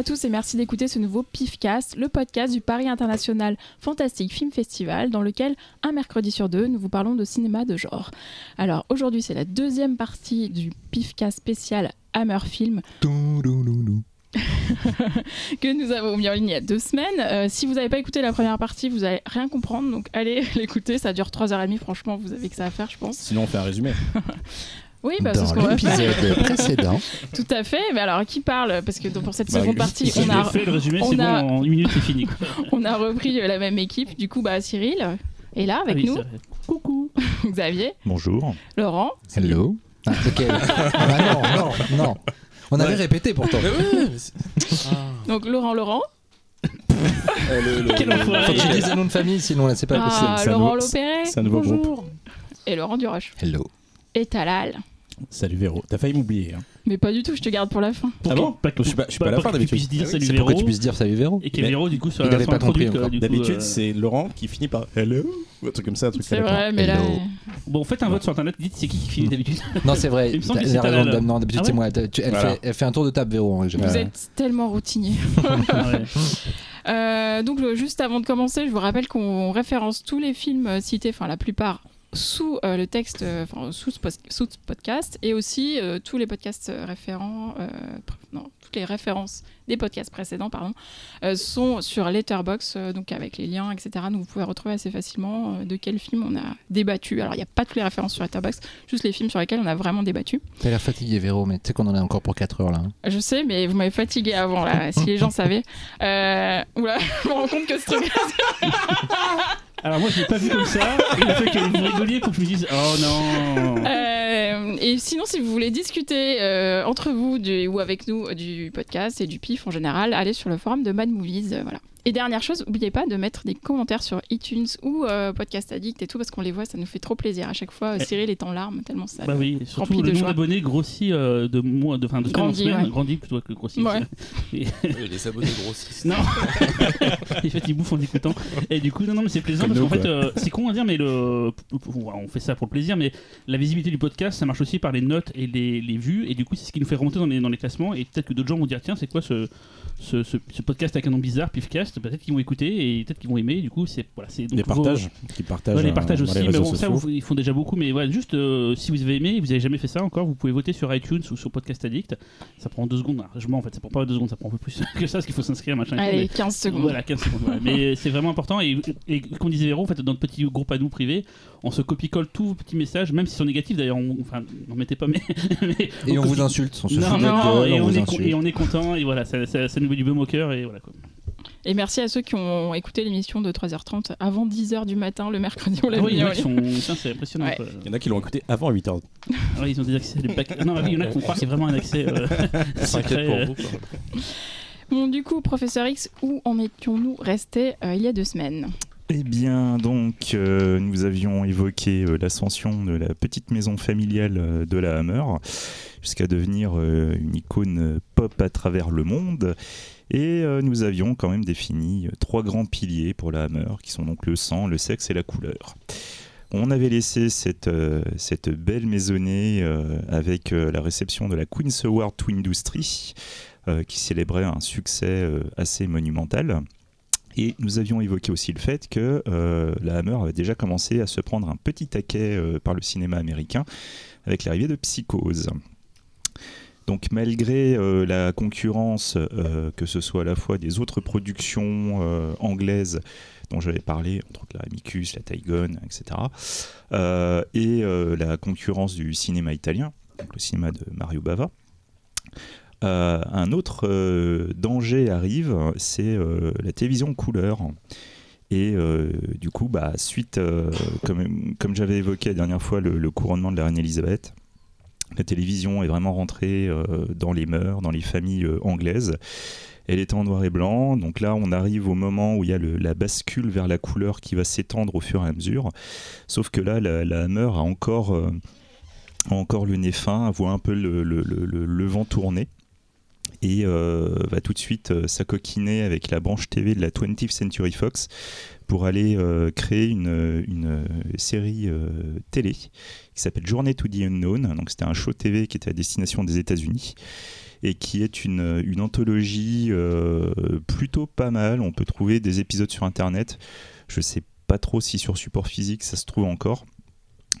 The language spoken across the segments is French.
Bonjour à tous et merci d'écouter ce nouveau PIFcast, le podcast du Paris International Fantastic Film Festival, dans lequel, un mercredi sur deux, nous vous parlons de cinéma de genre. Alors aujourd'hui, c'est la deuxième partie du PIFcast spécial Hammer Film. que nous avons mis en ligne il y a deux semaines. Euh, si vous n'avez pas écouté la première partie, vous n'allez rien comprendre. Donc allez l'écouter, ça dure 3h30. Franchement, vous avez que ça à faire, je pense. Sinon, on fait un résumé. Oui, bah, c'est ce Dans qu'on va faire. l'épisode précédent, Tout à fait. Mais alors, qui parle? Parce que donc, pour cette Bah, seconde partie, Si on a, fait le résumé, on a- bon, en une minute c'est fini. on a repris euh, la même équipe. Du coup, bah, Cyril est là avec Ah oui, nous. Coucou. Xavier, Bonjour. Laurent. hello. Ah, ok. Ah, non, non, non. On avait répété pourtant. Donc, Laurent, Laurent. Quel enfoiré. Faut que je dise un nom de famille, sinon là c'est pas possible. Ah, un Laurent un nouveau groupe. Bonjour. Et Laurent Duroche. Hello. Et Talal. Salut Véro. T'as failli m'oublier. hein. Mais pas du tout, je te garde pour la fin. Pour Ah bon pas que- Je suis pas- je suis pas à la fin d'habitude. puisses dire Ah C'est pour que Véro. tu puisses dire salut Véro. Et que Véro, du coup, soit Il la avait fin pas compris coup, D'habitude, euh, c'est Laurent qui finit par Hello ou un truc comme ça, un truc C'est vrai, mais là. Hello. Bon, faites un vote sur internet, dites c'est qui qui finit d'habitude. Non, c'est vrai. Non, d'habitude Ah c'est moi. Elle, fait, un tour de table Véro. règle Vous êtes tellement routinier. Euh, donc, juste avant de commencer, je vous rappelle qu'on référence tous les films euh, cités, enfin la plupart, sous euh, le texte, euh, enfin sous, sous ce podcast, et aussi euh, tous les podcasts référents, euh, non, toutes les références des podcasts précédents, pardon, euh, sont sur Letterboxd, euh, donc avec les liens, etc. Donc, vous pouvez retrouver assez facilement euh, de quel film on a débattu. Alors, il n'y a pas toutes les références sur Letterboxd, juste les films sur lesquels on a vraiment débattu. T'as l'air fatigué Véro, mais tu sais qu'on en a encore pour 4 heures là. hein. Je sais, mais vous m'avez fatigué avant, là, si les gens savaient. Euh, oula, je me rends compte que ce truc Alors moi, je l'ai pas vu comme ça. Et le fait que vous rigoliez pour que je me dise Oh non. Euh, et sinon, si vous voulez discuter euh, entre vous du- ou avec nous euh, du podcast et du PIF en général, allez sur le forum de Mad Movies. voilà. Et dernière chose, n'oubliez pas de mettre des commentaires sur iTunes ou euh, Podcast Addict et tout, parce qu'on les voit, ça nous fait trop plaisir. À chaque fois. Cyril est en larmes, tellement ça. Bah oui, surtout le nombre d'abonnés grossit euh, de mois, de fin de semaine en Grandit, semaine, ouais. grandit plutôt que grossit. Ouais. Et- les abonnés grossissent. Non. en fait, ils bouffent en écoutant. Et du coup, non, non, mais c'est plaisant Comme parce qu'en fait, euh, c'est con à dire, mais le, on fait ça pour le plaisir, mais la visibilité du podcast, ça marche aussi par les notes et les, les vues, et du coup, c'est ce qui nous fait remonter dans les, dans les classements. Et peut-être que d'autres gens vont dire, tiens, c'est quoi ce, ce, ce- ce podcast avec un nom bizarre, Pifcast Peut-être qu'ils vont écouter et peut-être qu'ils vont aimer. Du coup, c'est voilà, c'est donc Les vos- partages. Qui partagent. Ouais, les euh, partages aussi, les mais bon, ça, vous- ils font déjà beaucoup. Mais voilà, juste euh, si vous avez aimé, et vous avez jamais fait ça encore, vous pouvez voter sur iTunes ou sur Podcast Addict. Ça prend deux secondes. Je mens en fait, ça prend pas deux secondes, ça prend un peu plus que ça, parce qu'il faut s'inscrire, machin. et tout, Allez, mais- 15 secondes. voilà, 15 secondes. voilà. Mais c'est vraiment important. Et, et comme disait Véro, en fait, dans notre petit groupe à nous privé, on se copie-colle tous vos petits messages, même s'ils sont négatifs d'ailleurs. on- Enfin, n'en mettez pas, mais. mais Et on vous insulte. On se Non, non, et, on est con- insulte. et on est content. Et voilà, ça, ça, ça nous met du baume au cœur. Et voilà quoi. Et merci à ceux qui ont écouté l'émission de 3h30 avant 10h du matin le mercredi. On l'a Ah oui, il y en a qui sont. C'est impressionnant. Ouais. Il y en a qui l'ont écouté avant 8h. Ah ouais, ils ont des accès. des bacs- Non, oui, il y en a qui qu'il y a vraiment un accès. euh, secret, pour euh, vous. quoi. Bon, du coup, professeur X, où en étions-nous restés euh, il y a deux semaines? Eh bien, donc, euh, nous avions évoqué euh, l'ascension de la petite maison familiale euh, de la Hammer, jusqu'à devenir une icône pop à travers le monde. Et nous avions quand même défini trois grands piliers pour la Hammer, qui sont donc le sang, le sexe et la couleur. On avait laissé cette, belle maisonnée avec la réception de la Queen's Award to Industry, qui célébrait un succès assez monumental. Et nous avions évoqué aussi le fait que euh, la Hammer avait déjà commencé à se prendre un petit taquet euh, par le cinéma américain avec l'arrivée de Psychose. Donc malgré euh, la concurrence, que ce soit à la fois des autres productions anglaises dont j'avais parlé, entre la Amicus, la Tygon, etc., et la concurrence du cinéma italien, le cinéma de Mario Bava, euh, un autre euh, danger arrive, c'est euh, la télévision couleur. Et du coup, bah, suite, comme, j'avais évoqué la dernière fois, le, couronnement de la reine Elisabeth, la télévision est vraiment rentrée dans les mœurs, dans les familles anglaises. Elle est en noir et blanc, donc là on arrive au moment où il y a la bascule vers la couleur qui va s'étendre au fur et à mesure. Sauf que là, la, la Hammer a encore, encore le nez fin, voit un peu le vent tourner et euh, va tout de suite euh, s'acoquiner avec la branche TV de la 20th Century Fox pour aller euh, créer une, série télé qui s'appelle Journée to the Unknown. Donc c'était un show TV qui était à destination des États-Unis et qui est une, une anthologie plutôt pas mal. On peut trouver des épisodes sur internet. Je sais pas trop si sur support physique ça se trouve encore,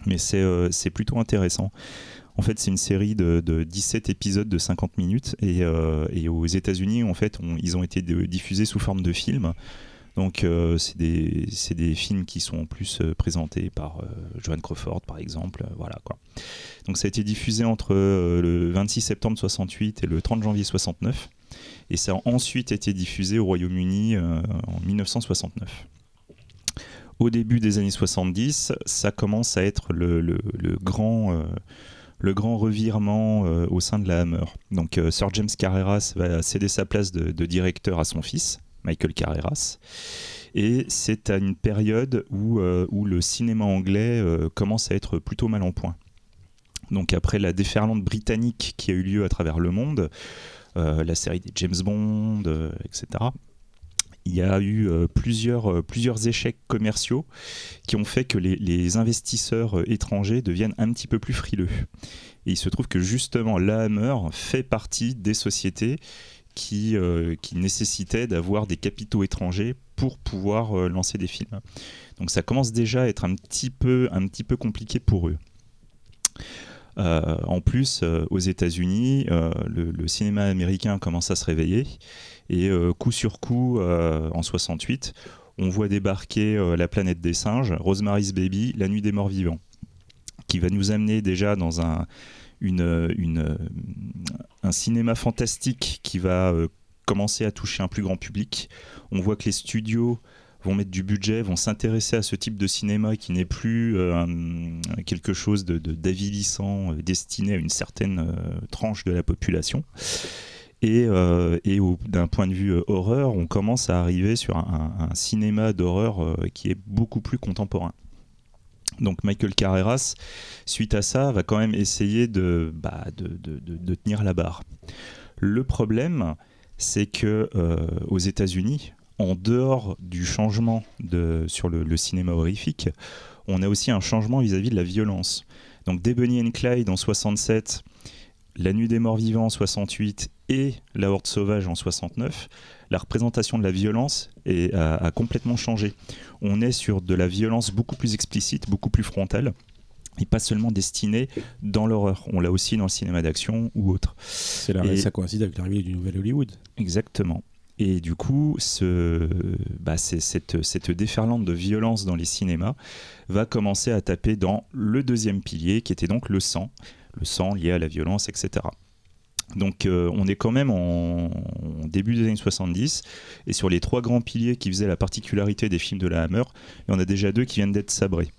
mais c'est plutôt intéressant. En fait, c'est une série de, de 17 épisodes de 50 minutes et, euh, et aux États-Unis, en fait, ils ont été diffusés sous forme de films. Donc, euh, c'est des, des films qui sont en plus euh, présentés par Joan Crawford, par exemple. voilà quoi. Donc, ça a été diffusé entre le 26 septembre 68 et le 30 janvier 69. Et ça a ensuite été diffusé au Royaume-Uni en 1969 au début des années 70, ça commence à être le, le- grand, le grand revirement euh, au sein de la Hammer. Donc euh, Sir James Carreras va céder sa place de, directeur à son fils, Michael Carreras. Et c'est à une période où, euh, le cinéma anglais commence à être plutôt mal en point. Donc après la déferlante britannique qui a eu lieu à travers le monde, la série des James Bond, etc il y a eu euh, plusieurs, euh, plusieurs échecs commerciaux qui ont fait que les, investisseurs euh, étrangers deviennent un petit peu plus frileux. Et il se trouve que justement, la Hammer fait partie des sociétés qui, qui nécessitaient d'avoir des capitaux étrangers pour pouvoir lancer des films. Donc ça commence déjà à être un petit peu, un petit peu compliqué pour eux. En plus, aux États-Unis, le cinéma américain commence à se réveiller et euh, coup sur coup, euh, en 68, on voit débarquer euh, La planète des singes, Rosemary's Baby, La nuit des morts vivants, qui va nous amener déjà dans un, une, une, un cinéma fantastique qui va commencer à toucher un plus grand public. On voit que les studios vont mettre du budget, vont s'intéresser à ce type de cinéma qui n'est plus quelque chose d'avilissant, destiné à une certaine tranche de la population. Et, euh, d'un point de vue euh, horreur, on commence à arriver sur un, cinéma d'horreur euh, qui est beaucoup plus contemporain. Donc Michael Carreras, suite à ça, va quand même essayer de, bah, tenir la barre. Le problème, c'est que aux États-Unis, en dehors du changement sur le, cinéma horrifique, on a aussi un changement vis-à-vis de la violence. Donc Bonnie and Clyde en 67, La Nuit des Morts Vivants en 68 et La Horde Sauvage en 69, la représentation de la violence est- a, a complètement changé. On est sur de la violence beaucoup plus explicite, beaucoup plus frontale, et pas seulement destinée dans l'horreur. On l'a aussi dans le cinéma d'action ou autre. Et- ça coïncide avec l'arrivée du nouvel Hollywood. Exactement. Et du coup, ce, bah, cette déferlante de violence dans les cinémas va commencer à taper dans le deuxième pilier, qui était donc le sang, le sang lié à la violence, etc. Donc euh, on est quand même en, début des années 70, et sur les trois grands piliers qui faisaient la particularité des films de la Hammer, il y en a déjà deux qui viennent d'être sabrés.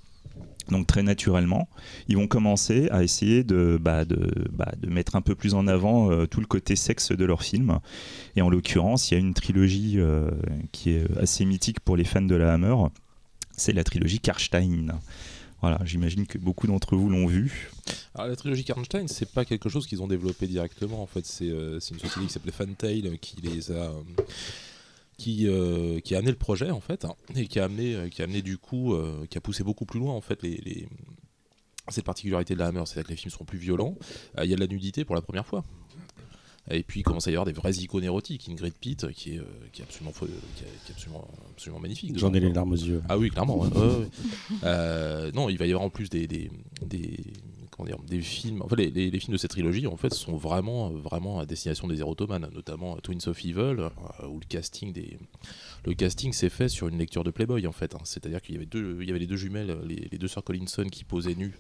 Donc très naturellement, ils vont commencer à essayer de, bah, de, bah, mettre un peu plus en avant euh, tout le côté sexe de leurs films. Et en l'occurrence, il y a une trilogie euh, qui est assez mythique pour les fans de la Hammer. C'est la trilogie Karstein. Voilà, j'imagine que beaucoup d'entre vous l'ont vu. Alors la trilogie Karnstein, c'est pas quelque chose qu'ils ont développé directement. En fait, c'est euh, c'est une société qui s'appelait Fantail qui les a, euh, qui euh, qui a amené le projet en fait, hein, et qui a amené, euh, qui a amené du coup, euh, qui a poussé beaucoup plus loin en fait les, cette particularité de la Hammer, c'est-à-dire que les films sont plus violents. Euh, Il y a de la nudité pour la première fois. Et puis il commence à y avoir des vraies icônes érotiques. Ingrid Pitt, qui est, euh, qui est absolument, fo- qui est, qui est absolument, absolument magnifique. J'en ai les larmes aux yeux. Ah oui, clairement. ouais, ouais, ouais. Euh, non, il va y avoir en plus des, des, des, comment dire, des films. Enfin, les, les- les films de cette trilogie, en fait, sont vraiment, vraiment à destination des érotomanes, notamment Twins of Evil, euh, où le casting des, le casting s'est fait sur une lecture de Playboy, en fait. hein. C'est-à-dire qu'il y avait deux, il y avait les deux jumelles, les, les deux sœurs Collinson qui posaient nues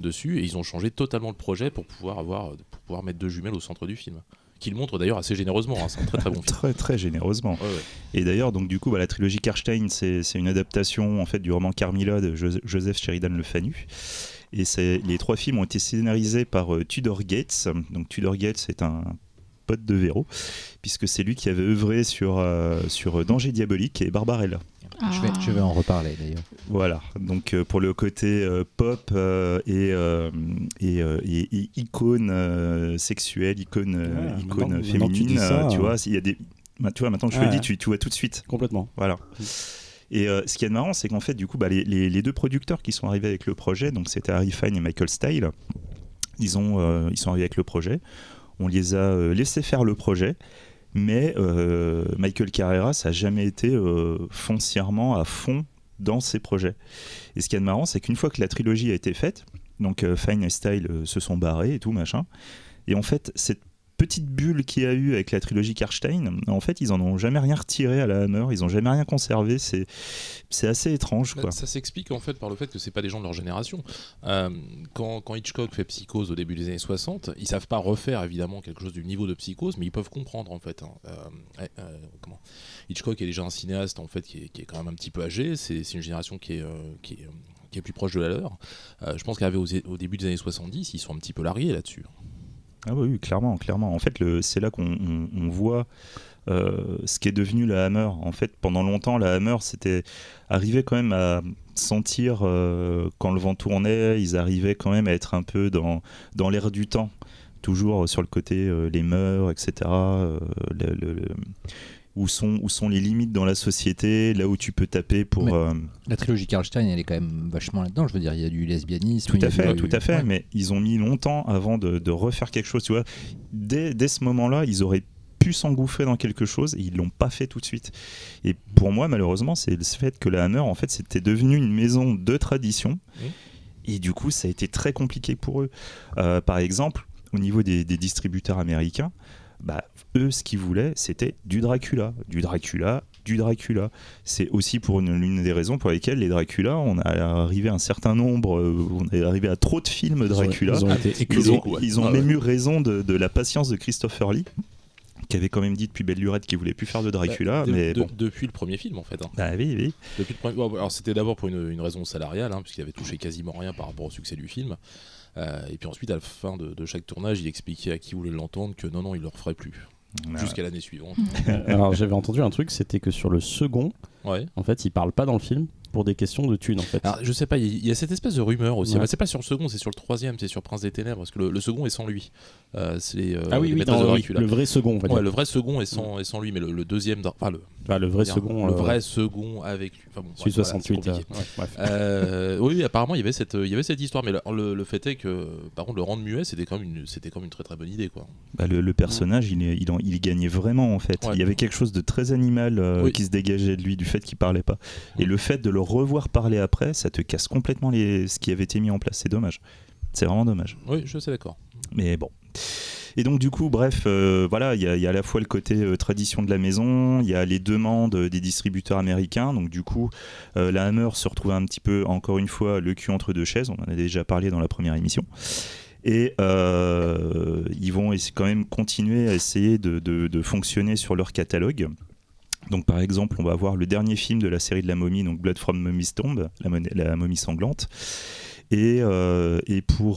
dessus, et ils ont changé totalement le projet pour pouvoir avoir, pour pouvoir mettre deux jumelles au centre du film. Qu'ils montrent d'ailleurs assez généreusement. hein. C'est un très très bon film. Très très généreusement. Ouais, ouais. Et d'ailleurs, donc du coup, bah, la trilogie Karstein, c'est c'est une adaptation en fait du roman Carmilla de Jo- Joseph Sheridan Le Fanu. Et c'est- les trois films ont été scénarisés par euh, Tudor Gates. Donc Tudor Gates est un pote de Véro, puisque c'est lui qui avait œuvré sur, euh, sur Danger Diabolique et Barbarella. Je, vais, je vais en reparler d'ailleurs. Voilà, donc euh, pour le côté euh, pop euh, et, et, et- et icône euh, sexuelle, icône, Ouais, icône maintenant- maintenant que tu féminine, dis ça, euh, tu euh, vois, il y a des... bah, tu vois, maintenant que je te Ouais, le dis, tu, tu vois tout de suite. Complètement. Voilà. Et euh, ce qui est marrant, c'est qu'en fait, du coup, bah, les, les- les deux producteurs qui sont arrivés avec le projet, donc c'était Harry Fine et Michael Style, ils, ont, euh, ils sont arrivés avec le projet. On les a euh, laissés faire le projet. Mais euh, Michael Carreras a jamais été euh, foncièrement à fond dans ses projets. Et ce qui est marrant, c'est qu'une fois que la trilogie a été faite, donc euh, Fine et Style se sont barrés et tout machin, et en fait cette petite bulle qu'il y a eu avec la trilogie Karstein, en fait ils en ont jamais rien retiré à la Hammer, ils ont jamais rien conservé, c'est c'est assez étrange Bah, quoi. Ça s'explique en fait par le fait que c'est pas des gens de leur génération. Euh, quand, quand Hitchcock fait Psychose au début des années 60, ils savent pas refaire évidemment quelque chose du niveau de Psychose, mais ils peuvent comprendre en fait. hein. Euh, euh, comment? Hitchcock est déjà un cinéaste en fait qui est, qui est quand même un petit peu âgé. C'est une génération qui est, qui est, qui est plus proche de la leur. Je pense qu'arrivé au, au début des années 70, ils sont un petit peu largués là-dessus. Ah oui, oui, clairement, clairement. En fait, c'est là qu'on on- on voit euh, ce qui est devenu la Hammer. En fait, pendant longtemps, la Hammer, c'était arrivait quand même à sentir euh, quand le vent tournait, ils arrivaient quand même à être un peu dans, l'air du temps, toujours sur le côté euh, les mœurs, etc. le- où sont, où sont les limites dans la société, là où tu peux taper pour... Euh, La trilogie Karlstein, elle est quand même vachement là-dedans. Je veux dire, il y a du lesbianisme. Tout à fait, du- tout à fait. Ouais. Mais ils ont mis longtemps avant de, de refaire quelque chose. Tu vois, dès, dès ce moment-là, ils auraient pu s'engouffrer dans quelque chose et ils l'ont pas fait tout de suite. Et pour moi, malheureusement, c'est le fait que la Hammer, en fait, c'était devenu une maison de tradition. Et du coup, ça a été très compliqué pour eux. Euh, par exemple, au niveau des, des distributeurs américains, bah, eux, ce qu'ils voulaient, c'était du Dracula, du Dracula, du Dracula. C'est aussi pour une, l'une des raisons pour lesquelles les Dracula, on a arrivé à un certain nombre, euh, on est arrivé à trop de films Dracula. Ils ont été Ils ont, ont Ah même ouais. eu raison de, de la patience de Christopher Lee, qui avait quand même dit depuis Belle Lurette qu'il voulait plus faire de Dracula, Bah, de- mais de- bon. Depuis le premier film en fait. hein. Bah oui, oui. Depuis le premier- bon, alors c'était d'abord pour une, une raison salariale, hein, puisqu'il avait touché quasiment rien par rapport au succès du film. Euh, et puis ensuite, à la fin de, de chaque tournage, il expliquait à qui voulait l'entendre que non, non, il le referait plus. Jusqu'à l'année suivante. Alors j'avais entendu un truc, c'était que sur le second, Ouais. en fait, il parle pas dans le film pour des questions de thunes en fait. Alors, je sais pas, il y, a cette espèce de rumeur aussi. Ouais. C'est pas sur le second, c'est sur le troisième, c'est sur Prince des Ténèbres, parce que le, le second est sans lui. Euh, c'est les, euh, ah oui, les oui, maîtresses non, de oui, Dracula. le vrai second. Ouais, le vrai second est sans, est sans lui, mais le, le deuxième, enfin le, Enfin, le vrai dire, second. le euh, vrai second avec lui. Enfin bon, bref, voilà, c'est 68. euh, compliqué. ouais, bref. Euh, oui, apparemment il y avait cette, il y avait cette histoire, mais le, le- le fait est que, par contre, le rendre muet, c'était quand même une, c'était quand même une très très bonne idée, quoi. Bah, le, le personnage, il, est- il, en- il gagnait vraiment en fait. Ouais. Il y avait quelque chose de très animal euh, Oui. qui se dégageait de lui du fait qu'il parlait pas. Et le fait de le revoir parler après, ça te casse complètement les... ce qui avait été mis en place. C'est dommage. C'est vraiment dommage. Oui, je suis d'accord. Mais bon. Et donc du coup, bref, euh, voilà, il y, a- à la fois le côté euh, tradition de la maison, il y a les demandes euh, des distributeurs américains. Donc du coup, la Hammer se retrouve un petit peu, encore une fois, le cul entre deux chaises. On en a déjà parlé dans la première émission. Et ils vont quand même continuer à essayer de, fonctionner sur leur catalogue. Donc par exemple, on va voir le dernier film de la série de la momie, donc Blood from Mummy's Tomb, la momie sanglante. Et, euh,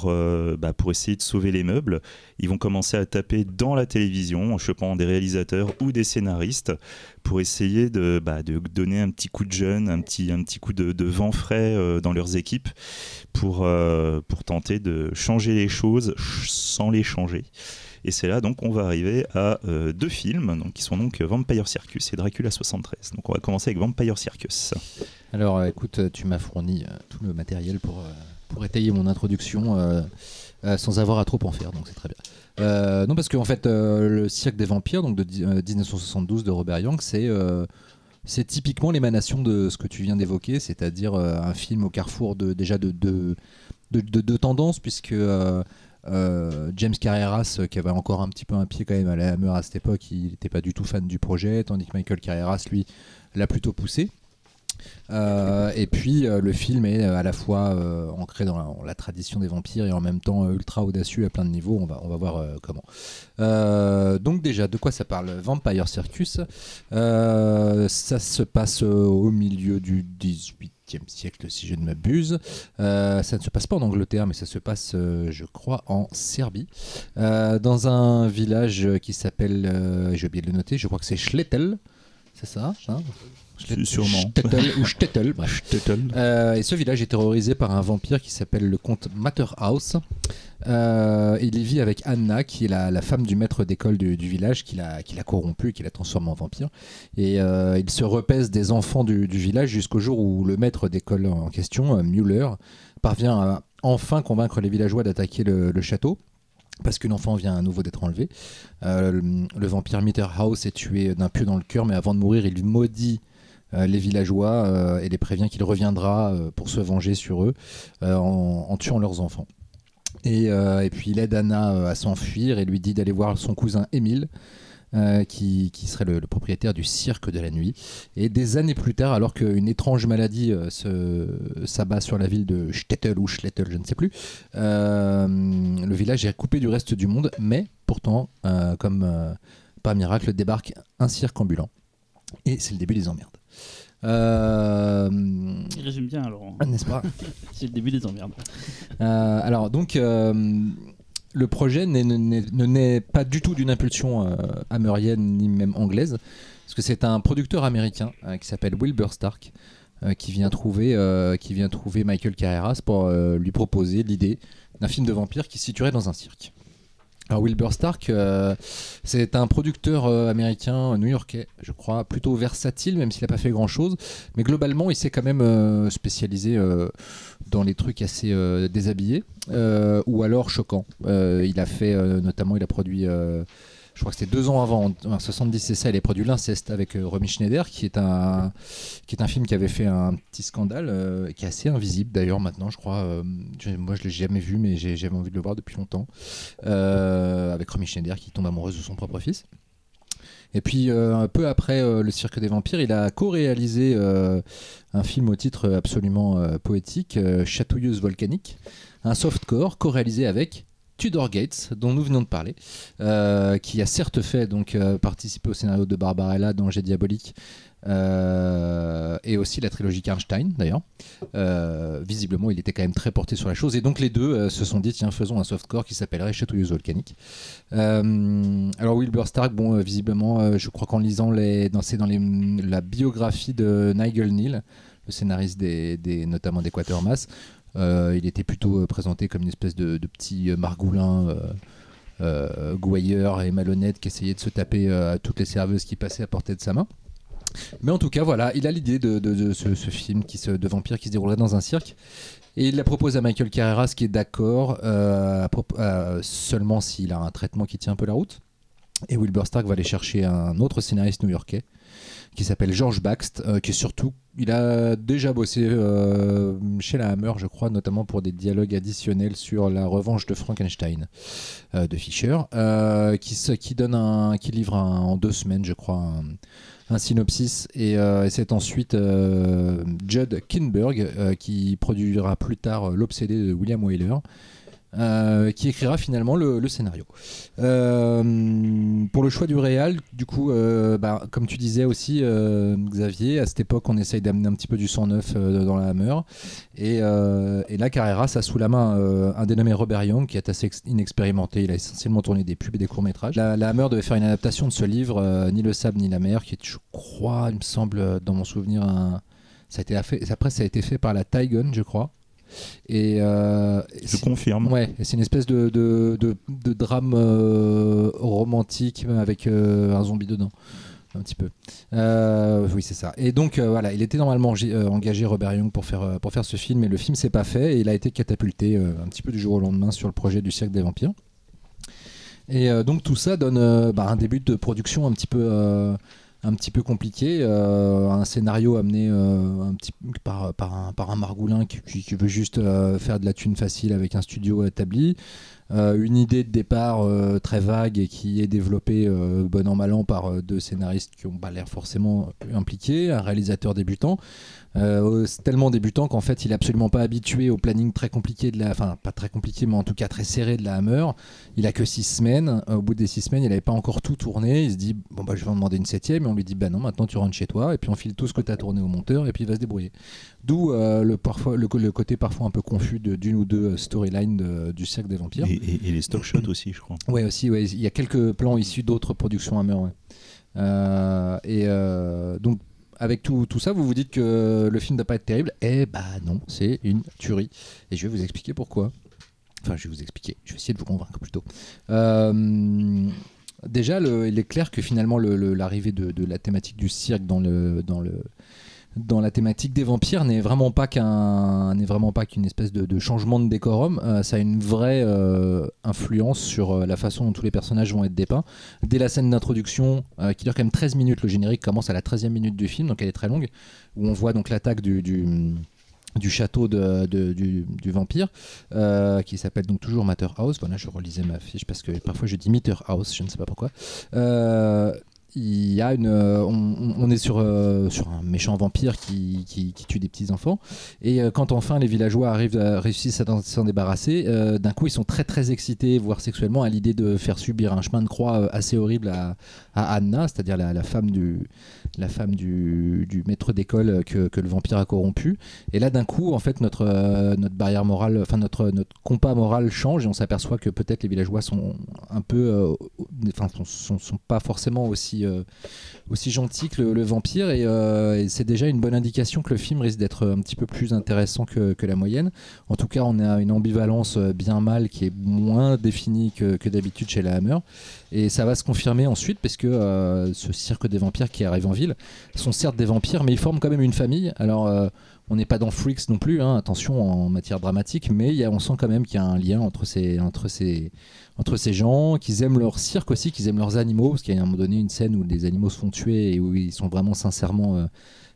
euh, bah, pour essayer de sauver les meubles, ils vont commencer à taper dans la télévision en chopant des réalisateurs ou des scénaristes pour essayer de, bah, donner un petit coup de jeune, un petit, un petit coup de, vent frais euh, dans leurs équipes pour, pour tenter de changer les choses ch- sans les changer. Et c'est là donc qu'on va arriver à deux films donc, qui sont donc Vampire Circus et Dracula 73. Donc on va commencer avec Vampire Circus. Alors, écoute, tu m'as fourni tout le matériel pour, pour étayer mon introduction euh, euh, sans avoir à trop en faire, donc c'est très bien. Euh, non, parce qu'en fait, euh, le Cirque des Vampires, donc de di- euh, 1972 de Robert Young, c'est typiquement l'émanation de ce que tu viens d'évoquer, c'est-à-dire un film au carrefour de, déjà de, de, de, de- tendances, puisque James Carreras, qui avait encore un petit peu un pied quand même à la Hammer à cette époque, il n'était pas du tout fan du projet, tandis que Michael Carreras, lui, l'a plutôt poussé. Euh, et puis euh, le film est euh, à la fois ancré dans la, tradition des vampires et en même temps ultra audacieux à plein de niveaux. On va, on va voir comment. Donc déjà, de quoi ça parle? Vampire Circus. Ça se passe au milieu du 18e siècle, si je ne m'abuse. Euh, ça ne se passe pas en Angleterre, mais ça se passe, je crois, en Serbie, dans un village qui s'appelle, j'ai oublié de le noter, je crois que c'est Schlettel. C'est ça hein? Sûrement. Stettel ou Stettel, bref. Euh, et ce village est terrorisé par un vampire qui s'appelle le comte Matterhouse. Euh, il y vit avec Anna, qui est la, la femme du maître d'école du, du village, qui l'a qui l'a corrompu, qui l'a transformé en vampire. Et euh, il se repèse des enfants du, du village jusqu'au jour où le maître d'école en question, euh, Müller, parvient à enfin convaincre les villageois d'attaquer le, le château. parce qu'une enfant vient à nouveau d'être enlevée. Euh, le, le vampire House est tué d'un pieu dans le cœur, mais avant de mourir, il maudit les villageois euh, et les prévient qu'il reviendra euh, pour se venger sur eux euh, en, tuant leurs enfants. Et, euh, puis il aide Anna euh, à s'enfuir et lui dit d'aller voir son cousin Émile, euh, qui, qui serait le, le propriétaire du cirque de la nuit. Et des années plus tard, alors qu'une étrange maladie euh, s'abat sur la ville de Stettel ou Schlettel, je ne sais plus, euh, le village est coupé du reste du monde, mais pourtant, euh, comme euh, par miracle, débarque un cirque ambulant. Et c'est le début des emmerdes. Euh, Il résume bien alors. N'est-ce pas C'est le début des emmerdes. Euh, alors donc euh, le projet ne naît pas du tout d'une impulsion hamerienne ni même anglaise, parce que c'est un producteur américain qui s'appelle Wilbur Stark qui vient trouver qui vient trouver Michael Carreras pour lui proposer l'idée d'un film de vampire qui se situerait dans un cirque. Alors Wilbur Stark, euh, c'est un producteur euh, américain new-yorkais, je crois, plutôt versatile, même s'il n'a pas fait grand-chose. Mais globalement, il s'est quand même euh, spécialisé euh, dans les trucs assez euh, déshabillés euh, ou alors choquants. Euh, il a fait euh, notamment, il a produit, euh, je crois que c'était deux ans avant, en, en 70 c'est ça, il a produit l'inceste avec euh, Romy Schneider, qui est un qui est un film qui avait fait un petit scandale, euh, qui est assez invisible d'ailleurs maintenant, je crois. Euh, je- moi, je l'ai jamais vu, mais j'ai envie de le voir depuis longtemps. Euh, avec Romy Schneider qui tombe amoureuse de son propre fils. Et puis euh, un peu après euh, Le Cirque des Vampires, il a co-réalisé euh, un film au titre absolument euh, poétique, euh, Chatouilleuse volcanique, un softcore co-réalisé avec Tudor Gates, dont nous venons de parler, euh, qui a certes fait donc euh, participer au scénario de Barbarella Jet Diabolique, euh, et aussi la trilogie Karnstein d'ailleurs. Visiblement, il était quand même très porté sur la chose, et donc les deux se sont dit tiens, faisons un softcore qui s'appellerait Chatouilleuse volcanique. Alors Wilbur Stark, bon, visiblement, je crois qu'en lisant les, dans, dans la biographie de Nigel Neal, le scénariste des, notamment des Quatermass, euh, il était plutôt euh, présenté comme une espèce de, petit euh, margoulin. euh, euh, gouailleur et malhonnête qui essayait de se taper euh, à toutes les serveuses qui passaient à portée de sa main. Mais en tout cas, voilà, il a l'idée de, ce, film qui se, de vampire qui se déroulerait dans un cirque. Et il la propose à Michael Carreras qui est d'accord, euh, euh, seulement s'il a un traitement qui tient un peu la route. Et Wilbur Stark va aller chercher un autre scénariste new-yorkais qui s'appelle George Baxt, euh, qui surtout, il a déjà bossé euh, chez la Hammer, je crois, notamment pour des dialogues additionnels sur la revanche de Frankenstein euh, de Fisher, euh, qui, qui donne un, qui livre en deux semaines, je crois, un, synopsis et, c'est ensuite Judd Kinberg qui produira plus tard L'Obsédé de William Wyler. Euh, qui écrira finalement le, scénario. Euh, pour le choix du réal, du coup, euh, bah, comme tu disais aussi, Xavier, à cette époque, on essaye d'amener un petit peu du sang neuf dans la Hammer. Et, et là, Carreras a sous la main un dénommé Robert Young, qui est assez ex- inexpérimenté. Il a essentiellement tourné des pubs et des courts-métrages. La, la Hammer devait faire une adaptation de ce livre, Ni le sable ni la mer, qui est, je crois, il me semble, dans mon souvenir, ça a été fait... après, ça a été fait par la Tygon, je crois. Et euh, Je confirme. Ouais, c'est une espèce de, de, de- de drame euh, romantique avec euh, un zombie dedans. Un petit peu. Euh, oui, c'est ça. Et donc, euh, voilà, il était normalement euh, engagé, Robert Young, pour faire, pour faire ce film, mais le film s'est pas fait et il a été catapulté un petit peu du jour au lendemain sur le projet du Cirque des Vampires. Et donc, tout ça donne bah, un début de production un petit peu. Un petit peu compliqué, euh, un scénario amené euh, par, un, margoulin qui, veut juste euh, faire de la thune facile avec un studio établi, une idée de départ très vague et qui est développée bon an mal an par deux scénaristes qui ont pas l'air forcément impliqués, un réalisateur débutant, euh, c'est tellement débutant qu'en fait il est absolument pas habitué au planning très compliqué de la, enfin pas très compliqué mais en tout cas très serré de la Hammer. Il a que six semaines. Au bout des six semaines, il n'avait pas encore tout tourné. Il se dit bon bah je vais en demander une septième et on lui dit bah non maintenant tu rentres chez toi et puis on file tout ce que tu as tourné au monteur et puis il va se débrouiller. D'où euh, le parfois le, le côté parfois un peu confus d'une ou deux storylines de- du cercle des vampires. Et, et- et les stock shots aussi, je crois. Ouais, aussi, ouais, il y a quelques plans issus d'autres productions Hammer. ouais. Euh, et euh, donc, avec tout, tout ça, vous vous dites que le film ne doit pas être terrible. Eh bah non, c'est une tuerie. Et je vais vous expliquer pourquoi. Enfin, je vais vous expliquer. Je vais essayer de vous convaincre plutôt. Euh, déjà, il est clair que finalement, le- le- l'arrivée de, de la thématique du cirque dans le, dans le, dans la thématique des vampires n'est vraiment pas qu'un n'est qu'une espèce de, changement de décorum. Euh, ça a une vraie euh, influence sur euh, la façon dont tous les personnages vont être dépeints. Dès la scène d'introduction, qui dure quand même 13 minutes, le générique commence à la 13e minute du film, donc elle est très longue, où on voit donc l'attaque du, château du, vampire qui s'appelle donc toujours Matter House. Voilà je relisais ma fiche parce que parfois je dis Meter House je ne sais pas pourquoi il y a une euh, on, est sur, euh, sur un méchant vampire qui, qui, tue des petits enfants. Et euh, quand enfin les villageois arrivent à, réussissent à s'en- débarrasser d'un coup ils sont très très excités voire sexuellement à l'idée de faire subir un chemin de croix assez horrible à, Anna c'est-à-dire la femme du la femme du, maître d'école que, le vampire a corrompu. Et là, d'un coup, en fait, notre, euh, notre barrière morale, enfin notre, notre compas moral change et on s'aperçoit que peut-être les villageois sont un peu, euh, enfin, sont, pas forcément aussi, euh, gentils que le, vampire. Et, c'est déjà une bonne indication que le film risque d'être un petit peu plus intéressant que, la moyenne. En tout cas, on a une ambivalence bien mal qui est moins définie que, que d'habitude chez la Hammer et ça va se confirmer ensuite parce que euh, ce cirque des vampires qui arrive en ville sont certes des vampires, mais ils forment quand même une famille. Alors, euh, on n'est pas dans Freaks non plus, hein, attention en matière dramatique, mais on sent quand même qu'il y a un lien entre ces gens, qu'ils aiment leur cirque aussi, qu'ils aiment leurs animaux, parce qu'il y a à un moment donné une scène où les animaux se font tuer et où ils sont vraiment sincèrement euh,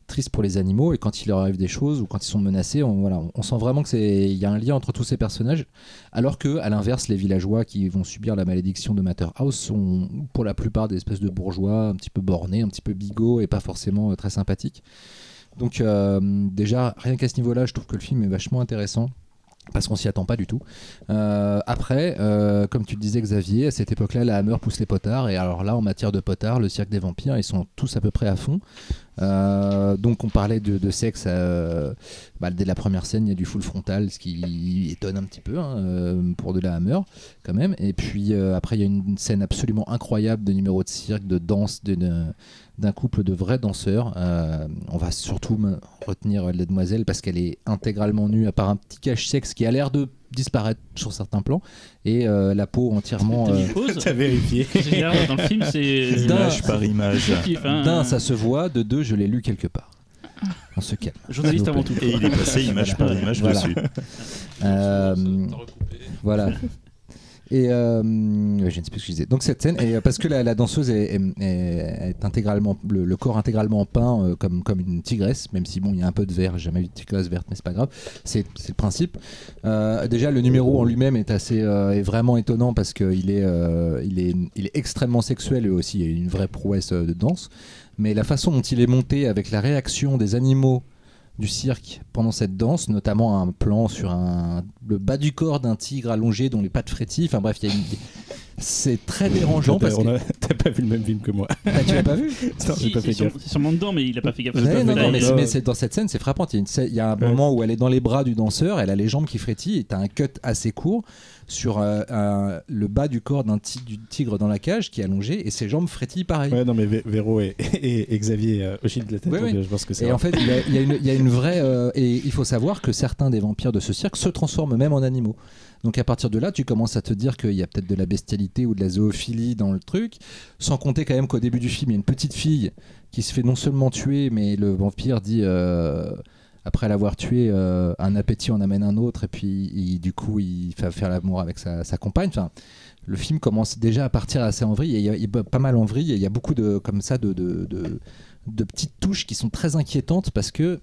tristes pour les animaux, et quand il leur arrive des choses ou quand ils sont menacés, on, voilà, on sent vraiment qu'il y a un lien entre tous ces personnages, alors que à l'inverse, les villageois qui vont subir la malédiction de Matterhouse sont pour la plupart des espèces de bourgeois un petit peu bornés, un petit peu bigots et pas forcément euh, très sympathiques. Donc euh, déjà, rien qu'à ce niveau-là, je trouve que le film est vachement intéressant. Parce qu'on s'y attend pas du tout. Euh, après, comme tu le disais Xavier, à cette époque-là, la Hammer pousse les potards. Et alors là, en matière de potards, le cirque des vampires, ils sont tous à peu près à fond. Euh, donc on parlait de, sexe. euh, bah, dès la première scène, il y a du full frontal, ce qui étonne un petit peu hein, euh, pour de la Hammer quand même. Et puis après, il y a une scène absolument incroyable de numéro de cirque, de danse, d'un couple de vrais danseurs. On va surtout retenir la demoiselle parce qu'elle est intégralement nue, à part un petit cache-sexe qui a l'air de disparaître sur certains plans, et euh, la peau entièrement... T'as euh, T'as vérifié. J'ai regardé dans le film, c'est. D'un- Image par image. hein. D'un, ça se voit, de deux, je l'ai lu quelque part. On se calme. Journaliste avant tout. Et il est passé image par image Voilà. dessus. Euh. Voilà. Et euh, je ne sais plus ce que je disais. Donc cette scène, parce que la, danseuse est, intégralement, le, le corps intégralement peint euh, comme, comme une tigresse, même si bon, il y a un peu de vert. J'ai jamais vu de tigresse verte, mais c'est pas grave. C'est le principe. Euh, déjà, le numéro en lui-même est assez, est vraiment étonnant parce qu'il est, il est, il est extrêmement sexuel et aussi il y a une vraie prouesse de danse. Mais la façon dont il est monté avec la réaction des animaux du cirque pendant cette danse, notamment un plan sur un, le bas du corps d'un tigre allongé dont les pattes frétillent. Enfin bref, il y a une- c'est très dérangeant parce que On a- T'as pas vu le même film que moi. Ah, tu l'as pas vu. Non, j'ai pas c'est fait gaffe. C'est sûrement dedans, mais il a pas fait gaffe. Ouais, pas non, non, mais, c'est- dans cette scène, c'est frappant. Il y a, une scène- il y a un Ouais. moment où elle est dans les bras du danseur, elle a les jambes qui frétillent, et t'as un cut assez court sur euh, un- le bas du corps d'un ti- du tigre dans la cage qui est allongé, et ses jambes frétillent pareil. Ouais, non, mais Vé- Véro et, et, et Xavier euh, de la tête, Ouais, donc, ouais. euh, je pense que c'est Et vrai. en fait, il y a, il y a une, il y a une vraie. euh, et il faut savoir que certains des vampires de ce cirque se transforment même en animaux. Donc à partir de là, tu commences à te dire qu'il y a peut-être de la bestialité ou de la zoophilie dans le truc. Sans compter quand même qu'au début du film, il y a une petite fille qui se fait non seulement tuer, mais le vampire dit. Après l'avoir tué, euh, un appétit en amène un autre, et puis du coup, il fait faire l'amour avec sa, compagne. Enfin, le film commence déjà à partir assez en vrille, et il y a, pas mal en vrille, il y a beaucoup de, comme ça de, petites touches qui sont très inquiétantes parce que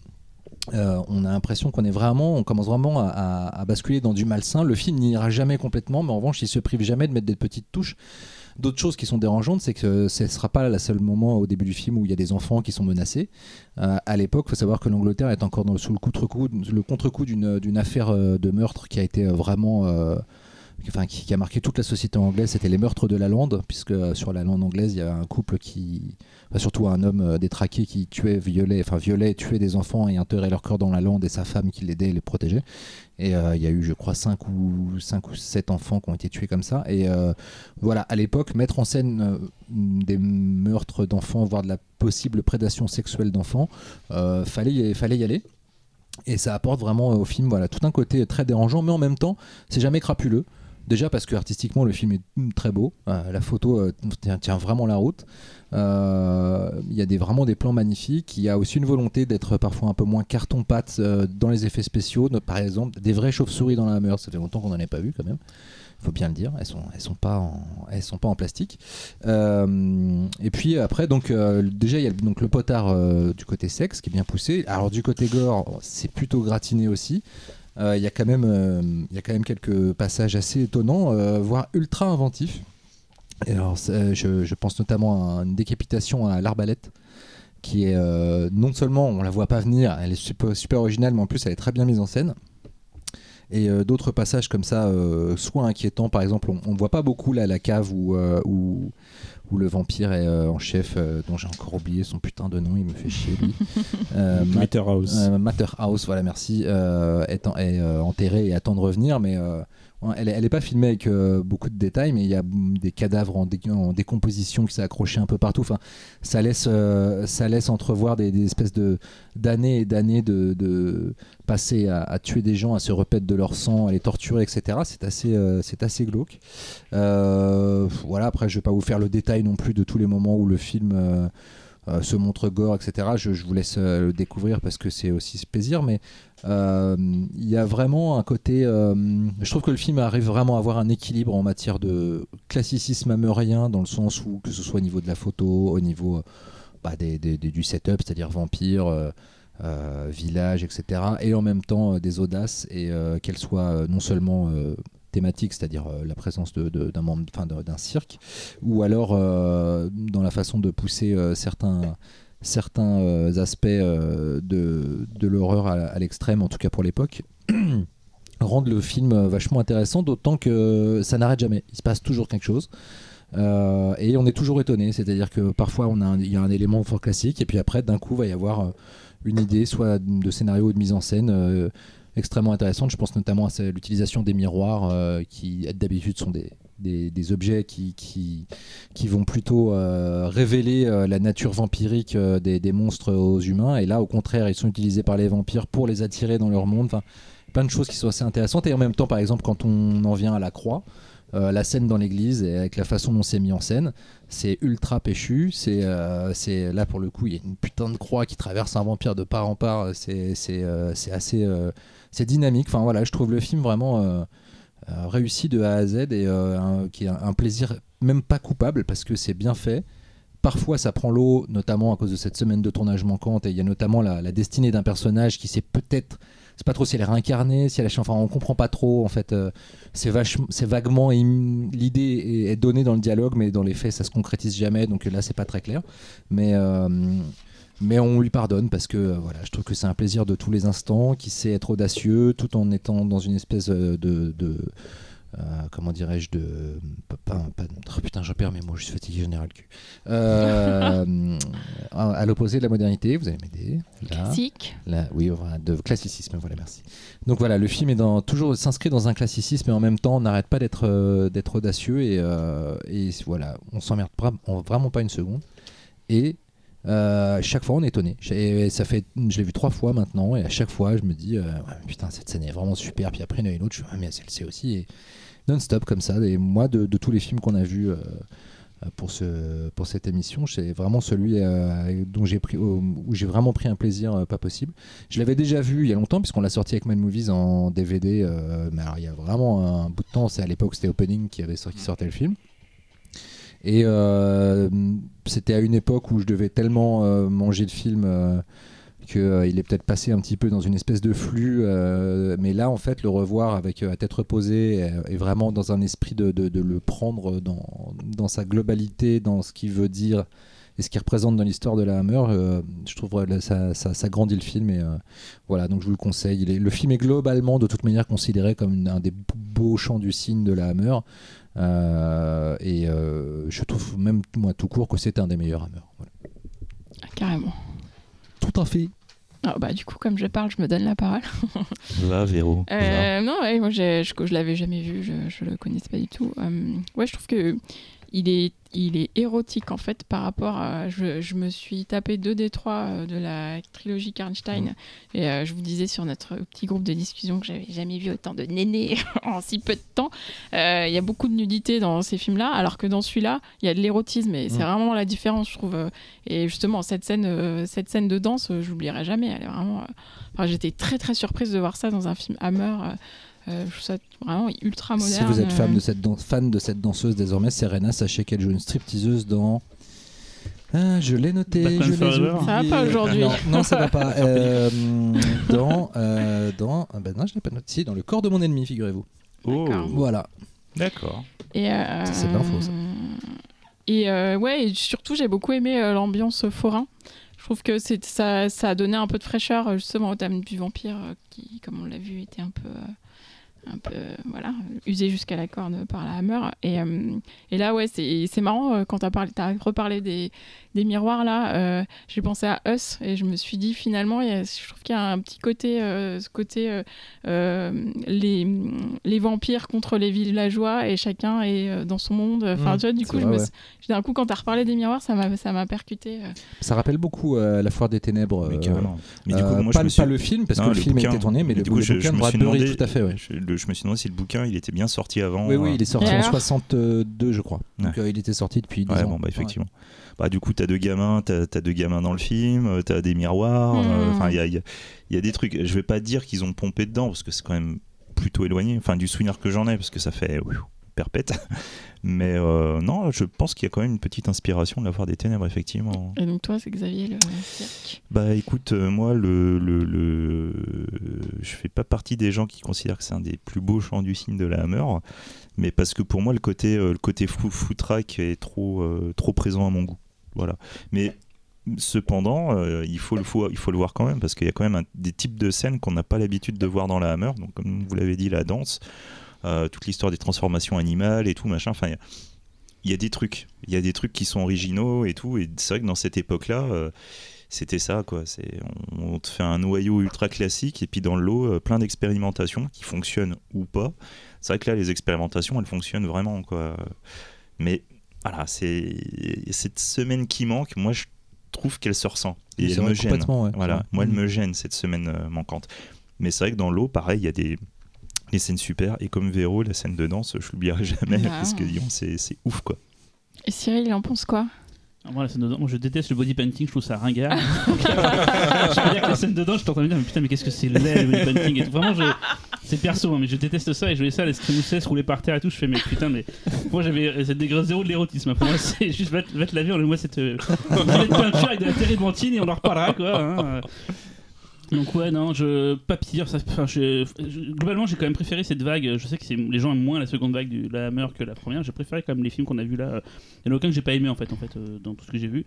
euh, on a l'impression qu'on est vraiment, on commence vraiment à, à- à basculer dans du malsain. Le film n'ira jamais complètement, mais en revanche, il se prive jamais de mettre des petites touches. D'autres choses qui sont dérangeantes, c'est que ce ne sera pas le seul moment au début du film où il y a des enfants qui sont menacés. Euh, à l'époque, il faut savoir que l'Angleterre est encore dans, sous le contre-coup le contre-coup d'une affaire euh, de meurtre qui a été euh, vraiment enfin, qui, a marqué toute la société anglaise, c'était les meurtres de la lande, puisque euh, sur la lande anglaise, il y a un couple qui, surtout un homme euh, détraqué qui tuait, violait, enfin violait, tuait des enfants et enterrait leur corps dans la lande, et sa femme qui l'aidait et les protégeait. Et euh, il y a eu, je crois, 5 ou, cinq ou 7 enfants qui ont été tués comme ça. Et voilà, à l'époque, mettre en scène des meurtres d'enfants, voire de la possible prédation sexuelle d'enfants, fallait, fallait y aller. Et ça apporte vraiment au film voilà, tout un côté très dérangeant, mais en même temps, c'est jamais crapuleux. Déjà parce que artistiquement le film est très beau, Euh, la photo euh, tient, vraiment la route. Euh, Il y a des, vraiment des plans magnifiques. Il y a aussi une volonté d'être parfois un peu moins carton-pâte dans les effets spéciaux. Par exemple, des vraies chauves-souris dans la hammer, ça fait longtemps qu'on n'en avait pas vu quand même. faut bien le dire. Elles sont, sont pas en, plastique. Et puis après, donc déjà il y a le potard du côté sexe qui est bien poussé. Alors du côté gore, c'est plutôt gratiné aussi. Euh, Il y euh, y a quand même quelques passages assez étonnants, euh, voire ultra inventifs. Alors, je, je pense notamment à une décapitation à l'arbalète, qui est non seulement on la voit pas venir, elle est super, originale, mais en plus elle est très bien mise en scène. Et d'autres passages comme ça, soit inquiétants, par exemple, on, on voit pas beaucoup là la cave où, où le vampire est euh, en chef, euh, dont j'ai encore oublié son putain de nom, il me fait chier lui. Euh, Matt- Matterhouse. euh, Matterhouse, voilà, merci, euh, est, en- est, euh, enterré et attend de revenir, mais euh, elle, est- elle est pas filmée avec euh, beaucoup de détails, mais il y a des cadavres en, dé- en décomposition qui s'est accroché un peu partout. Enfin, ça laisse, euh, ça laisse entrevoir des, espèces de d'années et d'années de, de passer à, tuer des gens, à se repaître de leur sang, à les torturer, etc. C'est assez, euh, assez glauque. Voilà. Après, je vais pas vous faire le détail non plus de tous les moments où le film. Euh, se montre gore, etc. Je, vous laisse euh, le découvrir parce que c'est aussi ce plaisir, mais euh, il y a vraiment un côté. euh, je trouve que le film arrive vraiment à avoir un équilibre en matière de classicisme ameurien, dans le sens où, que ce soit au niveau de la photo, au niveau bah, des- du setup, c'est-à-dire vampire. village, etc. Et en même temps des audaces et qu'elles soient non seulement thématiques, c'est-à-dire euh, la présence d'un membre, d'un cirque, ou alors euh, dans la façon de pousser euh, certains, certains aspects de, de l'horreur à, l'extrême, en tout cas pour l'époque, rendent le film vachement intéressant, d'autant que ça n'arrête jamais. Il se passe toujours quelque chose. Et on est toujours étonné, c'est-à-dire que parfois on a il y a un élément fort classique, et puis après d'un coup va y avoir une idée, soit de scénario ou de mise en scène, extrêmement intéressante. Je pense notamment à l'utilisation des miroirs, euh, qui d'habitude sont des, des, objets qui, qui, qui vont plutôt euh, révéler euh, la nature vampirique des, des monstres aux humains. Et là, au contraire, ils sont utilisés par les vampires pour les attirer dans leur monde. Enfin, plein de choses qui sont assez intéressantes. Et en même temps, par exemple, quand on en vient à la croix, la scène dans l'église et avec la façon dont c'est mis en scène, c'est ultra péchu. C'est là pour le coup, il y a une putain de croix qui traverse un vampire de part en part. C'est euh, assez c'est dynamique. Enfin voilà, je trouve le film vraiment euh, euh, réussi de A à Z et euh, qui est un, plaisir même pas coupable parce que c'est bien fait. Parfois, ça prend l'eau, notamment à cause de cette semaine de tournage manquante. Et il y a notamment la, la destinée d'un personnage qui sait peut-être, c'est pas trop si elle est réincarnée, si elle est, enfin, on comprend pas trop. En fait, c'est c'est vaguement l'idée est, donnée dans le dialogue, mais dans les faits, ça se concrétise jamais. Donc là, c'est pas très clair. Mais mais on lui pardonne parce que euh, voilà, je trouve que c'est un plaisir de tous les instants, qui sait être audacieux, tout en étant dans une espèce euh, de, de euh, comment dirais-je de pas, pas- oh putain je perds mes mots je suis fatigué général cul. Euh, à, à l'opposé de la modernité vous allez m'aider. Classique. là oui de classicisme voilà merci. Donc voilà le film est dans, toujours s'inscrit dans un classicisme et en même temps on n'arrête pas d'être euh, d'être audacieux et, et voilà on s'emmerde vraiment pas une seconde. Et euh, chaque fois on est étonné. Et ça fait je l'ai vu trois fois maintenant et à chaque fois je me dis euh, Ouais, putain cette scène est vraiment super. Puis après il y en a une autre je me dis ah, mais celle-ci aussi et non-stop comme ça. Et moi de, de tous les films qu'on a vus euh, pour, ce, pour cette émission c'est vraiment celui dont j'ai pris où j'ai vraiment pris un plaisir pas possible. Je l'avais déjà vu il y a longtemps puisqu'on l'a sorti avec Mad Movies en DVD mais alors il y a vraiment un bout de temps c'est à l'époque c'était Opening qui avait qui sortait le film et euh, c'était à une époque où je devais tellement euh, manger le film euh, qu'il est peut-être passé un petit peu dans une espèce de flux. euh, mais là, en fait, le revoir avec euh, à tête reposée et, vraiment dans un esprit de, le prendre dans, dans sa globalité, dans ce qu'il veut dire et ce qu'il représente dans l'histoire de la Hammer, euh, je trouve euh, ça, ça, ça grandit le film. Et euh, voilà, donc je vous le conseille. Le film est globalement, de toute manière, considéré comme un des beaux chants du signe de la Hammer. Euh, et euh, je trouve même moi tout court que c'est un des meilleurs Hammer. Voilà. Ah, Carrément. Tout à fait. Ah, bah, du coup, comme je parle, je me donne la parole. Va, Véro. Euh, non, ouais, moi je, je l'avais jamais vu, je, je le connaissais pas du tout. Euh, ouais, je trouve que il est, il est érotique en fait par rapport à. Je, je me suis tapé deux des trois euh, de la trilogie Karnstein et euh, je vous disais sur notre petit groupe de discussion que j'avais jamais vu autant de nénés en si peu de temps. Euh, Il y a beaucoup de nudité dans ces films-là, alors que dans celui-là, il y a de l'érotisme et c'est Mm. vraiment la différence, je trouve. Et justement, cette scène, cette scène de danse, je l'oublierai jamais. Elle est vraiment. enfin, J'étais très très surprise de voir ça dans un film Hammer. Euh, je trouve ça vraiment ultra moderne. Si vous êtes fan euh. de, cette dan- fan de cette danseuse désormais, Serena, sachez qu'elle joue une stripteaseuse dans. Ah, je l'ai noté. Batman je l'ai oublié. Ça va pas aujourd'hui. Non, non, ça va pas. Euh, dans. euh, dans ah ben non, je l'ai pas noté. Si, dans le corps de mon ennemi, figurez-vous. Oh, D'accord. Voilà. d'accord. Et, euh, C'est de l'info, ça. Et euh, ouais, et surtout, j'ai beaucoup aimé euh, l'ambiance forain. Je trouve que c'est ça, ça a donné un peu de fraîcheur justement au thème du vampire euh, qui, comme on l'a vu, était un peu, euh, un peu voilà, usé jusqu'à la corne par la hammer. Et, euh, et là, ouais, c'est c'est marrant euh, quand t'as parlé, as reparlé des, des miroirs là. euh, j'ai pensé à Us et je me suis dit finalement, il y a- je trouve qu'il y a un petit côté, euh, ce côté euh, euh, les, les vampires contre les villageois et chacun est euh, dans son monde. Enfin, Mmh, tu vois, du coup, je vrai, me d'un coup, quand t'as reparlé des miroirs, ça m'a, ça m'a percuté. euh. Ça rappelle beaucoup euh, la foire des ténèbres. Mais euh, du coup, euh, moi, pas, je me suis... pas le film, parce Non, que le, le film a bouquin. été tourné, mais le, du coup, le je- bouquin je me suis demandé- tout à fait, ouais. Je, le- je me suis demandé si le bouquin, il était bien sorti avant. Oui, oui, euh, il est sorti Et en alors 62, je crois. Donc euh, il était sorti depuis 10 Ouais, ans. bon, bah, effectivement. Bah, du coup, t'as deux gamins, t'as as deux gamins dans le film, euh, t'as des miroirs. euh, Mhm. Enfin, il y a, il y a- il y a des trucs. Je vais pas dire qu'ils ont pompé dedans parce que c'est quand même plutôt éloigné. Enfin, du souvenir que j'en ai parce que ça fait ouh, perpète. Mais euh, non, je pense qu'il y a quand même une petite inspiration de la Foire des Ténèbres, effectivement. Et donc, toi, c'est Xavier le. Bah écoute, euh, moi, le, le, le- je fais pas partie des gens qui considèrent que c'est un des plus beaux chants du signe de la Hammer, mais parce que pour moi, le côté, euh, le côté fou, foutraque est trop, euh, trop présent à mon goût. Voilà. Mais cependant, euh, il, faut le, faut, il faut le voir quand même, parce qu'il y a quand même un- des types de scènes qu'on n'a pas l'habitude de voir dans la Hammer. Donc, comme vous l'avez dit, la danse, toute l'histoire des transformations animales et tout, machin. Enfin, il y a- il y a des trucs, il y a des trucs qui sont originaux et tout. Et c'est vrai que dans cette époque-là, euh, c'était ça, quoi. C'est, on, on te fait un noyau ultra classique et puis dans le lot, euh, plein d'expérimentations qui fonctionnent ou pas. C'est vrai que là, les expérimentations, elles fonctionnent vraiment, quoi. Mais voilà, c'est cette semaine qui manque. Moi, je trouve qu'elle se ressent et Oui, elle me gêne. ouais. Voilà, moi, elle Mhm. me gêne cette semaine euh, manquante. Mais c'est vrai que dans l'eau, pareil, il y a des les scènes super et comme Véro, la scène de danse, je l'oublierai jamais Ah. parce que disons, c'est c'est ouf, quoi. Et Cyril, il en pense quoi? Alors, Moi, la scène dedans, moi, je déteste le body painting, je trouve ça ringard. je dire que la scène dedans, je t'entends me dire, mais putain, mais qu'est-ce que c'est laid le body painting et tout. Vraiment, je... c'est perso, hein, mais je déteste ça et je voyais ça, les se rouler par terre et tout. Je fais, mais putain, mais moi j'avais cette degré zéro de l'érotisme. Pour moi, c'est juste va te, va te laver, enlève-moi cette euh, de peinture avec de la térébenthine et on en reparlera, quoi. hein. Donc ouais non je pas pire ça enfin, globalement j'ai quand même préféré cette vague. Je sais que c'est les gens aiment moins la seconde vague du la Hammer que la première. J'ai préféré quand même les films qu'on a vu là il y en a aucun que j'ai pas aimé en fait en fait euh, dans tout ce que j'ai vu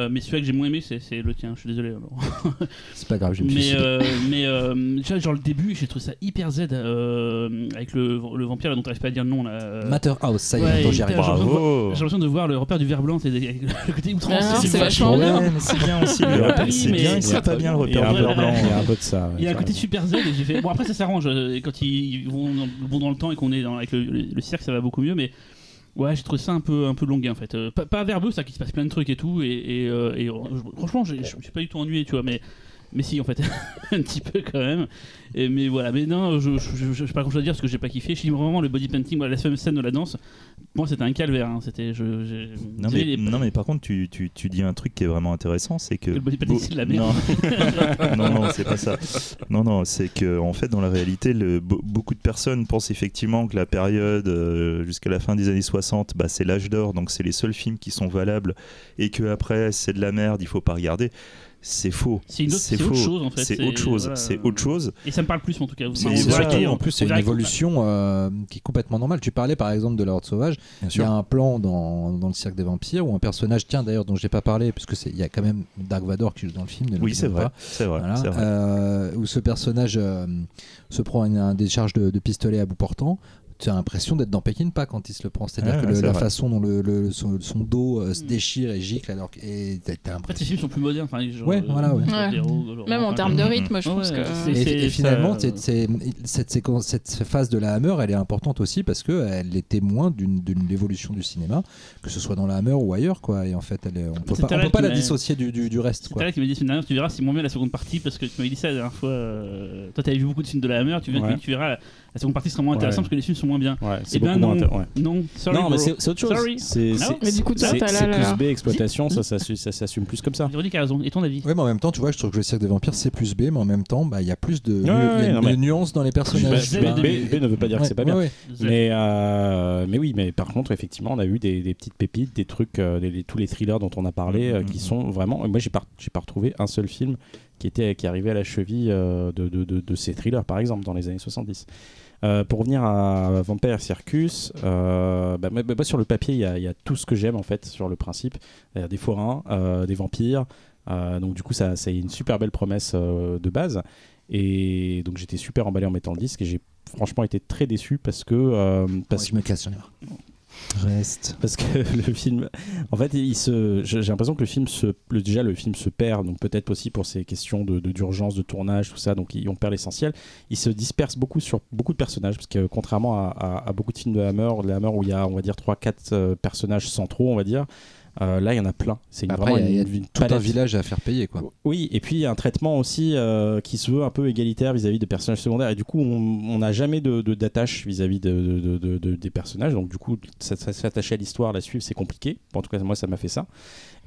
Euh, mais celui que j'ai moins aimé c'est le tien je suis désolé. C'est pas grave, suis mais euh, mais euh, déjà, genre le début j'ai trouvé ça hyper Z euh, avec le, le vampire là, dont t'arrives pas à dire le nom là euh, Matter House, ça y est, ouais, j'y arrive. J'ai l'impression de Bravo j'ai l'impression de voir le repère du ver blanc c'est le côté outrance Ah, c'est c'est vachement bien c'est bien aussi. le repère, c'est bien, c'est pas bien le Il y a repère vert peu- blanc. il y a un peu de ça. Il y a un côté super Z et j'ai fait bon après ça s'arrange quand ils vont dans, le temps et qu'on est avec le cirque ça va beaucoup mieux mais ouais j'ai trouvé ça un peu un peu longué en fait. Euh, pas, verbeux ça qu'il se passe plein de trucs et tout et, euh, et, euh, franchement je suis pas du tout ennuyé tu vois mais mais si en fait un petit peu quand même. Et, mais voilà mais non je je, sais pas grand à dire parce que j'ai pas kiffé. Je dis vraiment le body painting voilà, la fameuse scène de la danse moi c'était un calvaire hein. c'était je, Non mais, les- non mais par contre tu, tu, tu dis un truc qui est vraiment intéressant c'est que le de la merde. non non, non, c'est pas ça non non c'est que en fait dans la réalité le, beaucoup de personnes pensent effectivement que la période euh, jusqu'à la fin des années 60 bah, c'est l'âge d'or donc c'est les seuls films qui sont valables et que après c'est de la merde il faut pas regarder c'est faux. C'est une autre- c'est autre chose, en fait, c'est autre chose. voilà. c'est autre chose. Et ça me parle plus en tout cas. C'est que- en plus, c'est une évolution euh, qui est complètement normale. Tu parlais par exemple de la Horde Sauvage. bien Il y a un plan dans, dans le cirque des vampires où un personnage, tiens d'ailleurs, dont je n'ai pas parlé, puisque c'est- il y a quand même Dark Vador qui joue dans le film. oui c'est vrai. c'est vrai, Voilà, euh, où ce personnage euh, se prend une, un décharge de, de pistolet à bout portant. Tu as l'impression d'être dans Pekin pas quand il se le prend. C'est-à-dire Ouais, que ouais, le- c'est la vrai. façon dont le, le- son, son dos euh, se Mm. déchire et gicle, alors que et t'as- t'as En fait, l'impression. ces films sont plus modernes. Enfin, genre, Ouais, euh, voilà, ouais. Ouais. Genre, Même en termes de rythme, je pense que. c'est- Et, et finalement, ça- c'est- c'est- cette, séquence, cette phase de la Hammer, elle est importante aussi parce qu'elle est témoin d'une d'une évolution du cinéma, que ce soit dans la Hammer ou ailleurs. Quoi. Et en fait, elle est- on peut pas, on peut pas la dissocier du, du, du reste. C'est qui m'a dit tu verras, c'est moins bien la seconde partie parce que tu m'avais dit ça la dernière fois. euh, toi, t'avais vu beaucoup de films de la Hammer, tu, verras, la, la seconde partie sera moins intéressante parce que les films sont moins bien. Ouais, c'est Eh ben beaucoup moins non. ouais. Non, sorry. Non, mais c'est autre chose. Sorry. C'est Non. c'est- Mais du coup, plus B exploitation, ça, ça, s'assume- ça s'assume plus comme ça. Véronique a raison. Et ton avis? Ouais, mais en même temps, tu vois, je trouve que le cirque des vampires c'est plus B, mais en même temps, bah, il y a plus de, Ouais, il y a ouais, une- non, mais- une nuance dans les personnages. B, tu vois. B- B ne veut pas dire que c'est pas ouais, bien. ouais. Mais, euh, mais oui, mais par contre, effectivement, on a eu des, des petites pépites, des trucs, euh, tous les thrillers dont on a parlé, euh, qui Mhm. sont vraiment. Moi, j'ai pas, j'ai pas retrouvé un seul film qui était qui arrivait à la cheville euh, de, de, de- de ces thrillers, par exemple, dans les années 70. Euh, pour revenir à Vampire Circus, euh, bah, moi, sur le papier, il y, a- tout ce que j'aime en fait sur le principe. Il y a des forains, euh, des vampires. donc du coup, ça, c'est une super belle promesse de base. Et donc j'étais super emballé en mettant le disque et j'ai franchement été très déçu parce que parce Ouais, je me casse, j'en ai. Reste. parce que le film en fait il se j'ai l'impression que le film se le, déjà le film se perd donc peut-être aussi pour ces questions de d'urgence de, tournage tout ça donc on perd l'essentiel il se disperse beaucoup sur beaucoup de personnages parce que contrairement à, à- à beaucoup de films de Hammer de Hammer où il y a on va dire 3 4 personnages centraux on va dire euh, là il y en a plein c'est une- Après, vraiment il y a, une- une tout un village à faire payer, quoi. Oui, et puis il y a un traitement aussi euh, qui se veut un peu égalitaire vis-à-vis des personnages secondaires. Et du coup, on n'a jamais de, d'attache vis-à-vis de, de- de- de- des personnages. Donc, du coup, s'attacher à l'histoire, la suivre, c'est compliqué. En tout cas, moi, ça m'a fait ça.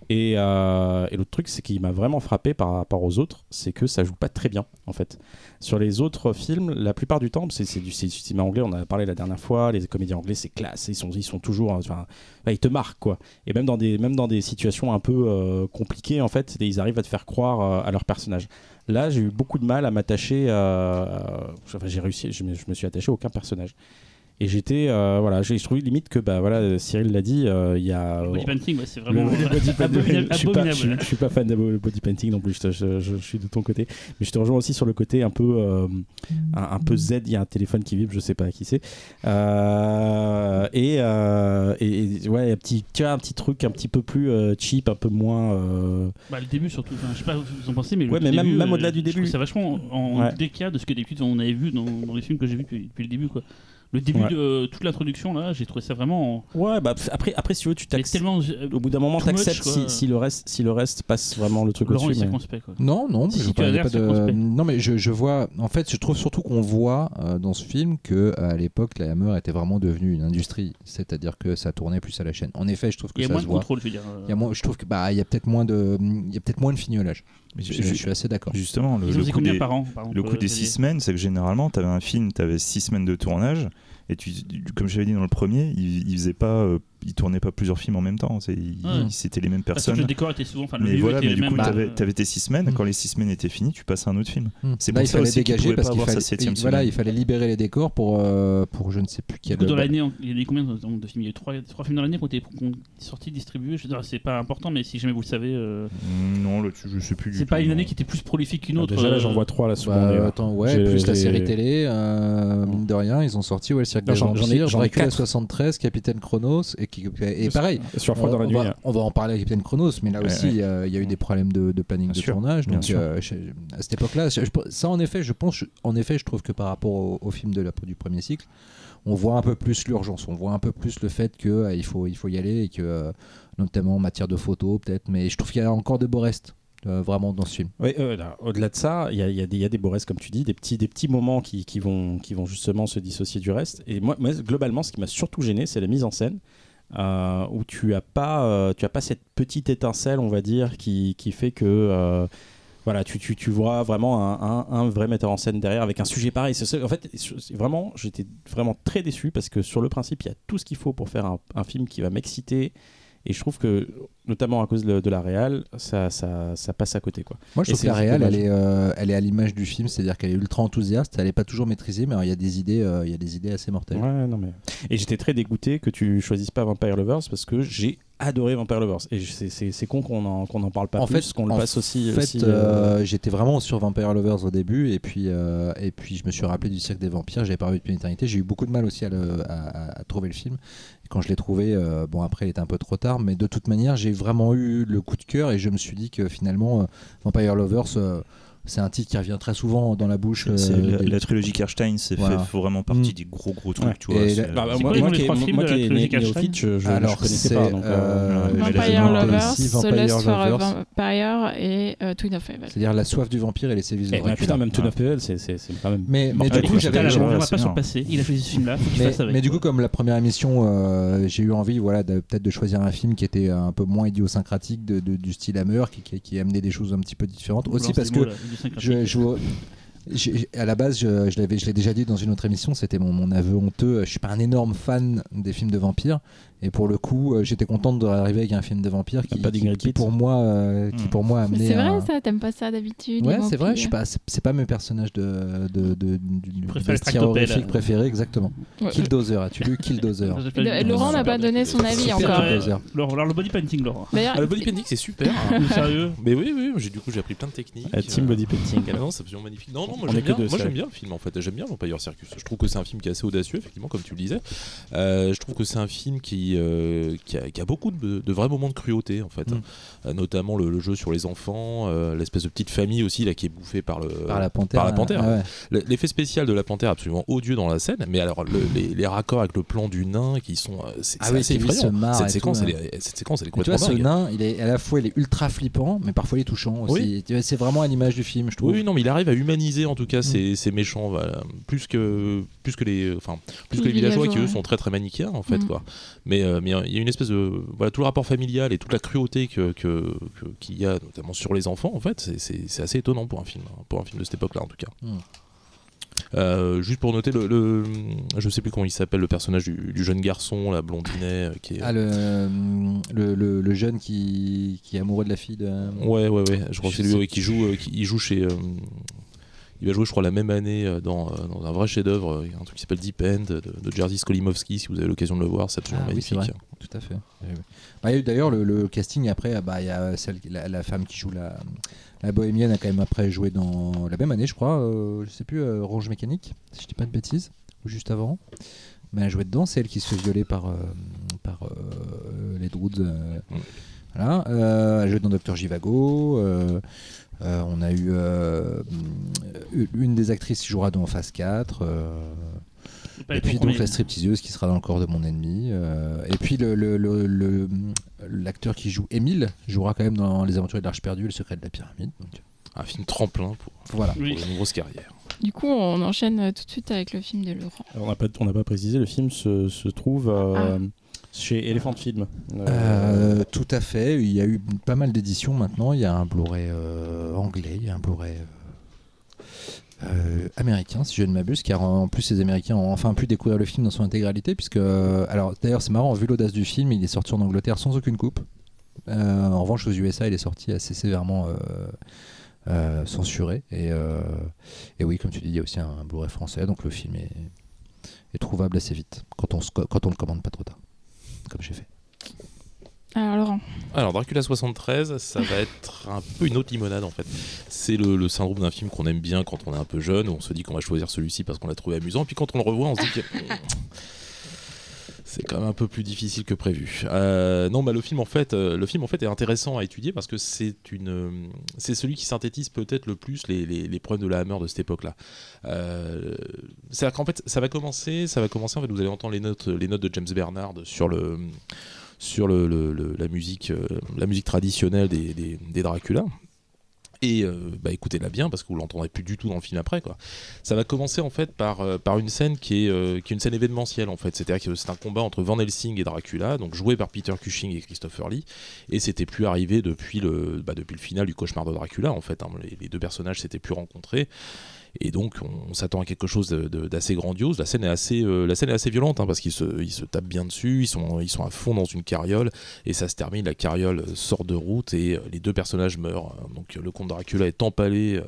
Et, euh, et l'autre truc, c'est qui m'a vraiment frappé par rapport aux autres, c'est que ça joue pas très bien, en fait. Sur les autres films, la plupart du temps, c'est du, cinéma anglais, on en a parlé la dernière fois, les comédiens anglais, c'est classe, ils sont, toujours. Ouais, ils te marquent, quoi. Et même dans des, situations un peu euh, compliquées, en fait, ils arrivent à te faire croire euh, à leur personnage. Là, j'ai eu beaucoup de mal à m'attacher. enfin, j'ai réussi, je me suis attaché à aucun personnage. Et j'étais, euh, voilà, j'ai trouvé limite que, bah voilà, Cyril l'a dit, euh, il y a. Le body painting, ouais, c'est vraiment le body painting, abominable. je, suis pas, abominable. je- je suis pas fan de bo- body painting non plus, je, suis de ton côté. Mais je te rejoins aussi sur le côté un peu, euh, un, un peu Z, il y a un téléphone qui vibre, je sais pas qui c'est. Euh, et, euh, et, ouais, un petit, tu vois, un petit truc un petit peu plus euh, cheap, un peu moins. euh, Bah, le début surtout, enfin, je sais pas ce que vous en pensez, mais le Ouais, mais même- début, même euh, au-delà du début. C'est vachement en Ouais. décalé de ce que d'habitude on avait vu dans, dans les films que j'ai vus depuis, depuis le début. Quoi. Le début Ouais. de euh, toute l'introduction, là, j'ai trouvé ça vraiment. Ouais, bah après, après, si tu veux, tu t'acceptes. tellement. euh, Au bout d'un moment, t'acceptes si, si le reste, si le reste passe vraiment le truc Laurent au-dessus. mais-. Non, non, Si, je si, pas- tu de- non, mais je, je vois. En fait, je trouve surtout qu'on voit euh, dans ce film que à l'époque, la Hammer était vraiment devenue une industrie, c'est-à-dire que ça tournait plus à la chaîne. En effet, je trouve que Il y a ça moins se de voit. contrôle, je veux dire. euh. Il y a moins, je trouve que bah il y a peut-être moins de, il y a peut-être moins de fignolage. Je, suis assez d'accord. Justement, le, combien des, par an par le exemple, coup des euh, six semaines, c'est que généralement, tu avais un film, tu avais six semaines de tournage, et tu, comme j'avais dit dans le premier, il, il faisait pas, euh, il tournait pas plusieurs films en même temps. C'était les mêmes Parce que personnes. le décor était souvent. Enfin, le Mais voilà, était mais du coup, euh, t'avais avais tes six semaines. Mm. Quand les six semaines étaient finies, tu passes à un autre film. Hmm. C'est Là, pour il ça fallait aussi dégager parce pas qu'il fallait, voilà, il fallait libérer les décors pour, euh, pour je ne sais plus quel. dans l'année, il y a eu combien de, films? Il y a eu trois, trois films dans l'année qui ont été sortis, distribués. Je veux dire, c'est pas important, mais si jamais vous le savez, euh, Mm, Non, là, tu- je sais plus. c'est pas une année qui était plus prolifique qu'une Ah, autre. Déjà là, euh, j'en vois trois la seconde. Bah, euh, attends, ouais, plus la série télé, euh, mine de rien, ils ont sorti ouais, le cirque des j'en- ai- vampires, j'en ai Dracula quatre. 73, Capitaine Chronos, et, qui, et pareil, Sur on, Froid dans la on nuit. va, on va en parler avec Capitaine Chronos, mais là aussi, ouais. euh, il y a eu des problèmes de, de planning Bien de sûr, tournage. Donc, euh, je- à cette époque-là, ça en effet, je pense, en effet, je trouve que par rapport au, au film de la, du premier cycle, on voit un peu plus l'urgence, on voit un peu plus le fait qu'il il faut, il faut y aller, et que, euh, notamment en matière de photos, peut-être, mais je trouve qu'il y a encore de beaux restes. euh, vraiment dans ce film. Oui, euh, là, au-delà de ça, il y y y a des beaux restes, comme tu dis, des petits, des petits moments qui, qui vont, qui vont justement se dissocier du reste. Et moi, moi, globalement, ce qui m'a surtout gêné, c'est la mise en scène, euh, où tu as pas, euh, tu as pas cette petite étincelle, on va dire, qui, qui fait que euh, voilà, tu, tu, tu vois vraiment un, un- vrai metteur en scène derrière avec un sujet pareil. En fait, vraiment, j'étais vraiment très déçu parce que sur le principe, il y a tout ce qu'il faut pour faire un, un film qui va m'exciter. Et je trouve que, notamment à cause de, la réal, ça, ça, ça passe à côté. Quoi. Moi, je Et trouve que la réal, elle est, euh, elle est à l'image du film, c'est-à-dire qu'elle est ultra enthousiaste, elle n'est pas toujours maîtrisée, mais il y a des idées, euh, il y a des idées assez mortelles. Ouais, non mais. Et j'étais très dégoûté que tu choisisses pas Vampire Lovers parce que j'ai adoré Vampire Lovers. Et c'est- con qu'on en, en parle pas En plus, qu'on le passe aussi. En fait, aussi, euh, j'étais vraiment sur Vampire Lovers au début, et puis, et puis je me suis rappelé du cirque des vampires. J'avais pas vu depuis une éternité. J'ai eu beaucoup de mal aussi à, le- à- à- à trouver le film. Et quand je l'ai trouvé, bon après, il était un peu trop tard, mais de toute manière, j'ai vraiment eu le coup de cœur, et je me suis dit que finalement, euh, Vampire Lovers. Euh, c'est un titre qui revient très souvent dans la bouche. euh, la, des- la trilogie Karstein, c'est Voilà. fait vraiment partie Mm. des gros gros trucs, Ouais. tu vois. La- Bah, bah, moi, moi qui, moi de qui est né- néophyte, je, je, je Alors, connaissais c'est, pas. Donc, euh, euh, Vampire Lovers, for. Vampire et euh, Twin of Evil. C'est-à-dire la soif du vampire et les sévices de eh, mais Dracula. putain, même Tune of Evil, c'est quand même. Mais, du coup, j'avais. On va pas sur le passé. Il a choisi ce film-là. Mais, du coup, comme la première émission, euh, j'ai eu envie, voilà, de- peut-être de choisir un film qui était un peu moins idiosyncratique de, de- du style Hammer, qui, amenait des choses un petit peu différentes. Aussi parce que du syncratique. je, je- j'ai- à la base, je, je l'ai déjà dit dans une autre émission, c'était mon, mon aveu honteux. Je suis pas un énorme fan des films de vampires, et pour le coup, euh, j'étais contente d'arriver avec un film de vampires qui, Pas qui, qui pour moi, euh, qui Hmm. pour moi amenait. c'est vrai un- ça, t'aimes pas ça d'habitude Ouais, c'est vrai. Je suis vampires pas, c'est, pas mes personnages de, de, de, bestiaire tractopelles. horrifique préféré, exactement. Ouais, Killdozer, as-tu lu Killdozer Laurent n'a pas donné son avis encore. Laurent, alors le body painting, Laurent. Ah, le body painting, c'est super. Mais Sérieux Mais oui, oui, j'ai- du coup j'ai appris plein de techniques. Team euh, Body Painting. Ah non, c'est absolument magnifique. Non, non, moi On j'aime est que bien, deux, moi, c'est j'aime vrai. bien le film en fait. J'aime bien Vampire Circus. Je trouve que c'est un film qui est assez audacieux, effectivement, comme tu le disais. Euh, je trouve que c'est un film qui, euh, qui, a, qui a beaucoup de, de vrais moments de cruauté en fait. Mm. Euh, notamment le, le jeu sur les enfants, euh, l'espèce de petite famille aussi là qui est bouffée par le Par la panthère. par la panthère. Ah ouais. Le- L'effet spécial de la panthère absolument odieux dans la scène, mais alors le- les, les raccords avec le plan du nain qui sont euh, c'est Ah oui, assez effrayant. marre Cette et séquence, tout, elle est, cette séquence, elle est Mais tu vois, complètement ce dingue. nain, il est à la fois il est ultra flippant, mais parfois il est touchant aussi. C'est vraiment à l'image du film, je trouve. Oui, non, mais il arrive à humaniser en tout cas ces, ces méchants, voilà. plus que plus que les, enfin, plus que les villageois qui eux ouais. sont très très manichéens en fait Mhm. quoi. Mais euh, mais il y a une espèce de voilà tout le rapport familial et toute la cruauté que qu'il y a notamment sur les enfants en fait, c'est- assez étonnant pour un film, hein, pour un film de cette époque-là en tout cas. Mhm. Euh, juste pour noter le, le- je sais plus comment il s'appelle le personnage du, du jeune garçon la blondinet euh, qui est Ah, le, le, jeune qui, qui est amoureux de la fille de. Ouais, ouais, ouais. Je crois que c'est lui ouais, qui joue, euh, qui il joue chez. euh, il va jouer, je crois, la même année euh, dans, euh, dans un vrai chef-d'œuvre, euh, un truc qui s'appelle Deep End de, de Jerzy Skolimowski. Si vous avez l'occasion de le voir, c'est absolument Ah oui, magnifique. vrai. Tout à fait. Oui, oui. Bah, il y a eu D'ailleurs, le, le casting après, bah, il y a celle, la, la femme qui joue la, la bohémienne a quand même après joué dans la même année, je crois. euh, je sais plus, euh, Rouge Mécanique, si je dis pas de bêtises, ou juste avant. Mais elle a joué dedans, c'est elle qui se fait violer par, euh, par les Droods. euh, Mm. Voilà. Elle a joué dans Docteur Jivago. Euh, euh, on a eu euh, une des actrices qui jouera dans Phase 4. euh, C'est pas et puis donc la stripteaseuse qui sera dans le corps de mon ennemi. euh, et puis le, le- le- le- l'acteur qui joue Émile jouera quand même dans Les Aventures de l'Arche perdue et Le secret de la pyramide. Donc, Un film tremplin pour, voilà. pour Oui. une grosse carrière. du coup, on enchaîne euh, tout de suite avec le film de Laurent. Alors, on n'a pas, on n'a pas précisé, le film se, se trouve euh, chez Elephant Film. Euh, tout à fait. Il y a eu pas mal d'éditions maintenant. Il y a un Blu-ray euh, anglais, il y a un Blu-ray euh, américain, si je ne m'abuse, car en plus les Américains ont enfin pu découvrir le film dans son intégralité, puisque alors d'ailleurs c'est marrant, vu l'audace du film, il est sorti en Angleterre sans aucune coupe. En revanche, aux USA, il est sorti assez sévèrement censuré. Et, oui, comme tu dis, il y a aussi un, Blu-ray français, donc le film est, est trouvable assez vite quand on quand on le commande pas trop tard, comme j'ai fait. Alors Laurent, Alors, Dracula 73, ça va être un peu une autre limonade en fait. C'est le, le syndrome d'un film qu'on aime bien quand on est un peu jeune, où on se dit qu'on va choisir celui-ci parce qu'on l'a trouvé amusant, puis quand on le revoit, on se dit que. C'est quand même un peu plus difficile que prévu. Euh, non, bah, le film en fait, euh, le film en fait est intéressant à étudier parce que c'est une, euh, c'est celui qui synthétise peut-être le plus les, problèmes de la Hammer de cette époque-là. C'est-à-dire qu'en fait, ça va commencer, ça va commencer. En fait, vous allez entendre les notes, les notes de James Bernard sur le, sur le, la musique, la musique traditionnelle des, des, des Dracula. Et euh, bah, écoutez-la bien parce que vous l'entendrez plus du tout dans le film après quoi. Ça va commencer en fait par, euh, par une scène qui est, euh, qui est une scène événementielle en fait. C'est-à-dire que c'est un combat entre Van Helsing et Dracula, donc joué par Peter Cushing et Christopher Lee. Et c'était plus arrivé depuis le, bah, depuis le final du cauchemar de Dracula en fait. hein. Les, les deux personnages s'étaient plus rencontrés. Et donc on, s'attend à quelque chose d'assez grandiose. La scène est assez, euh, la scène est assez violente hein, parce qu'ils se, ils se tapent bien dessus, ils sont, ils sont à fond dans une carriole et ça se termine. La carriole sort de route et euh, les deux personnages meurent. Donc euh, le comte Dracula est empalé, euh,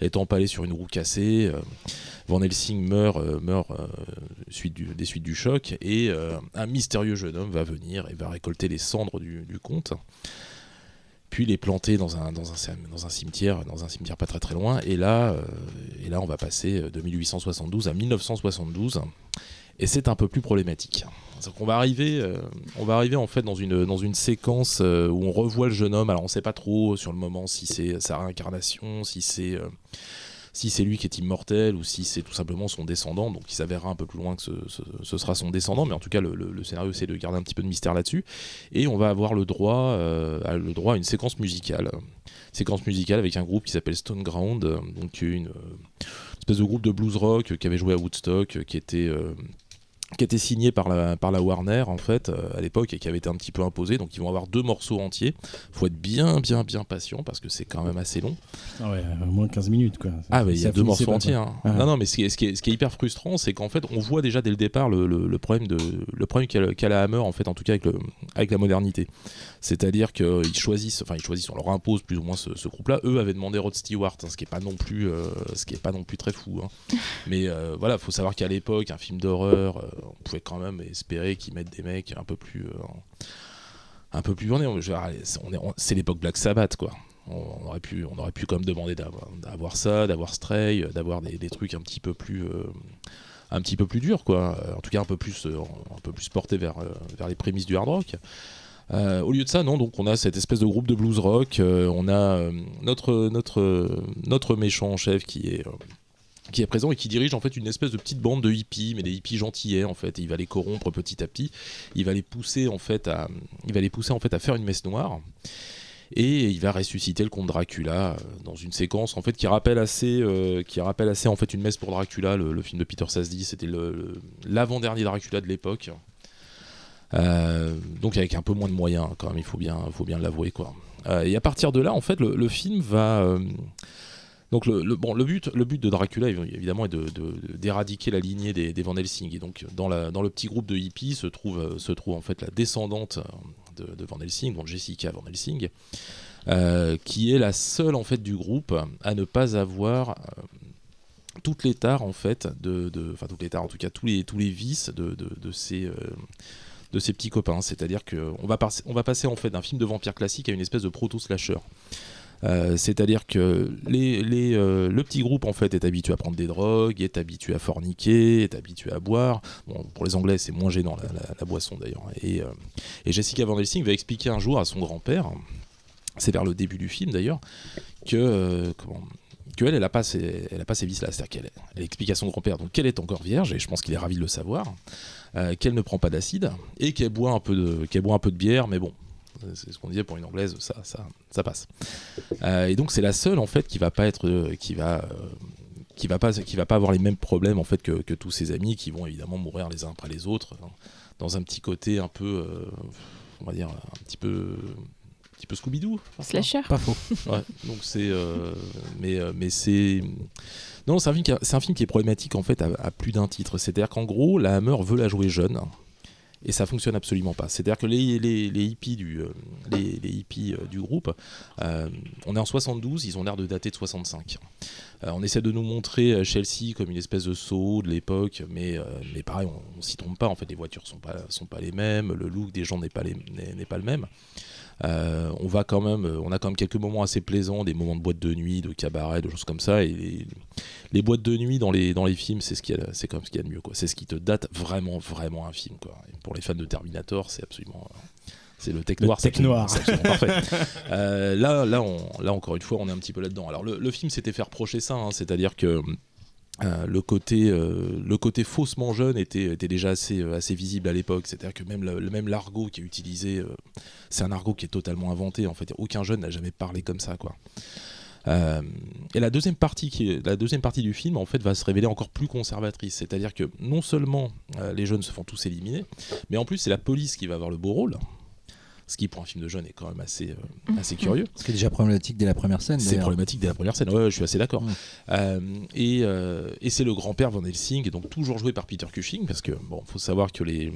est sur une roue cassée. Van Helsing meurt, meurt suite des suites du choc et un mystérieux jeune homme va venir et va récolter les cendres du comte puis les planter dans un, dans, un, dans un cimetière, dans un cimetière pas très très loin. Et là, euh, et là on va passer de 1872 à 1972. Et c'est un peu plus problématique. Qu'on va arriver, euh, on va arriver en fait dans une dans une séquence euh, où on revoit le jeune homme. Alors on sait pas trop sur le moment si c'est sa réincarnation, si c'est si c'est lui qui est immortel ou si c'est tout simplement son descendant. Donc il s'avérera un peu plus loin que ce, sera son descendant, mais en tout cas le, scénario essaie de garder un petit peu de mystère là-dessus. Et on va avoir le droit, euh, à, le droit à une séquence musicale, séquence musicale avec un groupe qui s'appelle Stone Ground, euh, donc une euh, espèce de groupe de blues rock qui avait joué à Woodstock, qui était qui était signé par la, par la Warner en fait euh, à l'époque et qui avait été un petit peu imposé donc ils vont avoir deux morceaux entiers faut être bien bien bien patient parce que c'est quand même assez long Ah ouais, au moins 15 minutes quoi. ah, mais il y a deux morceaux entiers. hein. Ah. Non, non, mais ce qui, est, ce, qui est, ce qui est hyper frustrant, c'est qu'en fait, on voit déjà dès le départ le, le- le problème de le problème qu'a qu'a la Hammer, en fait, en tout cas avec, le, avec la modernité. C'est-à-dire qu'ils choisissent, enfin, ils choisissent, on leur impose plus ou moins ce, ce groupe-là. Eux avaient demandé Rod Stewart, hein, ce qui est pas non plus, euh, ce qui est pas non plus très fou. hein. Mais euh, voilà, faut savoir qu'à l'époque, un film d'horreur, euh, on pouvait quand même espérer qu'ils mettent des mecs un peu plus, euh, un peu plus bornés. C'est- l'époque Black Sabbath, quoi on aurait pu on aurait pu quand même demander d'avoir d'avoir ça d'avoir Stray euh, d'avoir des, des trucs un petit peu plus euh, un petit peu plus durs quoi Euh, en tout cas un peu plus euh, un peu plus porté vers euh, vers les prémices du hard rock Euh, au lieu de ça non donc on a cette espèce de groupe de blues rock euh, on a euh, notre méchant en chef qui est présent et qui dirige en fait une espèce de petite bande de hippies, mais des hippies gentillets en fait. Et il va les corrompre petit à petit. Il va les pousser en fait à, il va les pousser en fait à faire une messe noire. Et il va ressusciter le comte Dracula dans une séquence en fait qui rappelle assez, qui rappelle assez en fait une messe pour Dracula, le, film de Peter Sasdy. C'était l'avant-dernier Dracula de l'époque. Euh, donc avec un peu moins de moyens quand même, il faut bien, faut bien l'avouer quoi. Euh, et à partir de là, en fait, le, film va euh, donc le, bon, le but, le but de Dracula évidemment est d'éradiquer la lignée des, Van Helsing. Et donc dans, le petit groupe de hippies se trouve, se trouve en fait la descendante de, Van Helsing, donc Jessica Van Helsing, qui est la seule en fait du groupe à ne pas avoir euh, toutes les tares en fait de, enfin toutes les tares en tout cas tous les tous les vices de, ces de ses petits copains. C'est-à-dire qu'on va, on va passer en fait d'un film de vampire classique à une espèce de proto-slasher. Euh, C'est-à-dire que euh, le petit groupe en fait est habitué à prendre des drogues, est habitué à forniquer, est habitué à boire. Bon, pour les Anglais, c'est moins gênant la, boisson d'ailleurs. Et, euh, et Jessica Van Helsing va expliquer un jour à son grand-père, c'est vers le début du film d'ailleurs, que comment, que elle, elle a pas ses, elle a pas ces vices-là. C'est-à-dire qu'elle elle explique à son grand-père donc qu'elle est encore vierge et je pense qu'il est ravi de le savoir, euh, qu'elle ne prend pas d'acide et qu'elle boit un peu de, qu'elle boit un peu de bière, mais bon. C'est ce qu'on disait pour une anglaise, ça, ça, ça passe. Euh, et donc c'est la seule en fait qui va pas être, euh, qui va, qui va pas, qui va pas avoir les mêmes problèmes en fait que, que tous ses amis, qui vont évidemment mourir les uns après les autres, hein, dans un petit côté un peu, on va dire un petit peu, petit peu Scooby-Doo. Slasher. Pas faux. Ouais, donc c'est. euh, mais euh, mais c'est. Non, c'est un, film qui a- c'est un film qui est problématique en fait à, à plus d'un titre. C'est-à-dire qu'en gros, la Hammer veut la jouer jeune. Et ça fonctionne absolument pas. C'est-à-dire que les, les, les hippies, du, euh, les, les hippies du groupe, euh, on est en 72, ils ont l'air de dater de 65. Euh, on essaie de nous montrer Chelsea comme une espèce de saut de l'époque, mais, euh, mais pareil, on, on s'y trompe pas. En fait, les voitures sont pas, sont pas les mêmes, le look des gens n'est pas, les- n'est n'est pas le même. Euh, on va quand même, on a quand même quelques moments assez plaisants, des moments de boîte de nuit, de cabaret, de choses comme ça. Et les, les boîtes de nuit dans les, dans les films, c'est ce qu'il y a, c'est comme ce qu'il y a de mieux, quoi. C'est ce qui te date vraiment, vraiment un film, quoi. Et pour les fans de Terminator, c'est absolument, c'est le tech Le noir. c'est tech noir. parfait. Euh, là, là, on, là, encore une fois, on est un petit peu là-dedans. Alors, le, le film s'était fait reprocher ça, hein, c'est-à-dire que euh, le côté, euh, le côté faussement jeune était, déjà assez, euh, assez visible à l'époque. C'est-à-dire que même le, même l'argot qui est utilisé, c'est un argot qui est totalement inventé. En fait, aucun jeune n'a jamais parlé comme ça, et la deuxième partie, du film, en fait, va se révéler encore plus conservatrice. C'est-à-dire que non seulement les jeunes se font tous éliminer, mais en plus c'est la police qui va avoir le beau rôle. Ce qui, pour un film de jeunes, est quand même assez, euh, assez curieux. Ce qui est déjà problématique dès la première scène. C'est problématique dès la première scène, ouais, ouais, je suis assez d'accord. Mm. Euh, et euh, et c'est le grand-père Van Helsing, donc toujours joué par Peter Cushing, parce que bon, faut savoir que les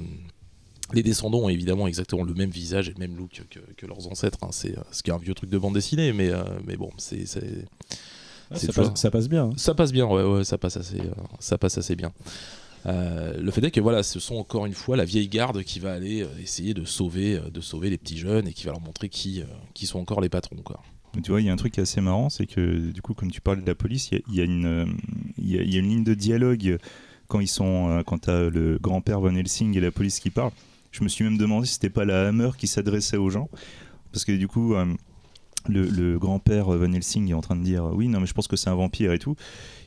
les descendants ont évidemment exactement le même visage et le même look que, que leurs ancêtres. hein. C'est ce qui est un vieux truc de bande dessinée, mais euh, mais bon, c'est Ah, ça, toujours- passe, ça passe bien. hein. ça passe bien, ouais, ouais, ça passe assez, euh, ça passe assez bien. Euh, le fait est que voilà, ce sont encore une fois la vieille garde qui va aller euh, essayer de sauver, euh, de sauver les petits jeunes et qui va leur montrer qui, qui sont encore les patrons. Tu vois, il y a un truc assez marrant, c'est que du coup, comme tu parles de la police, il y a, y a une, ligne de dialogue quand ils sont, quand t'as le grand-père Van Helsing et la police qui parlent. Je me suis même demandé si c'était pas la Hammer qui s'adressait aux gens, parce que du coup. le, le grand-père Van Helsing est en train de dire oui non mais je pense que c'est un vampire et tout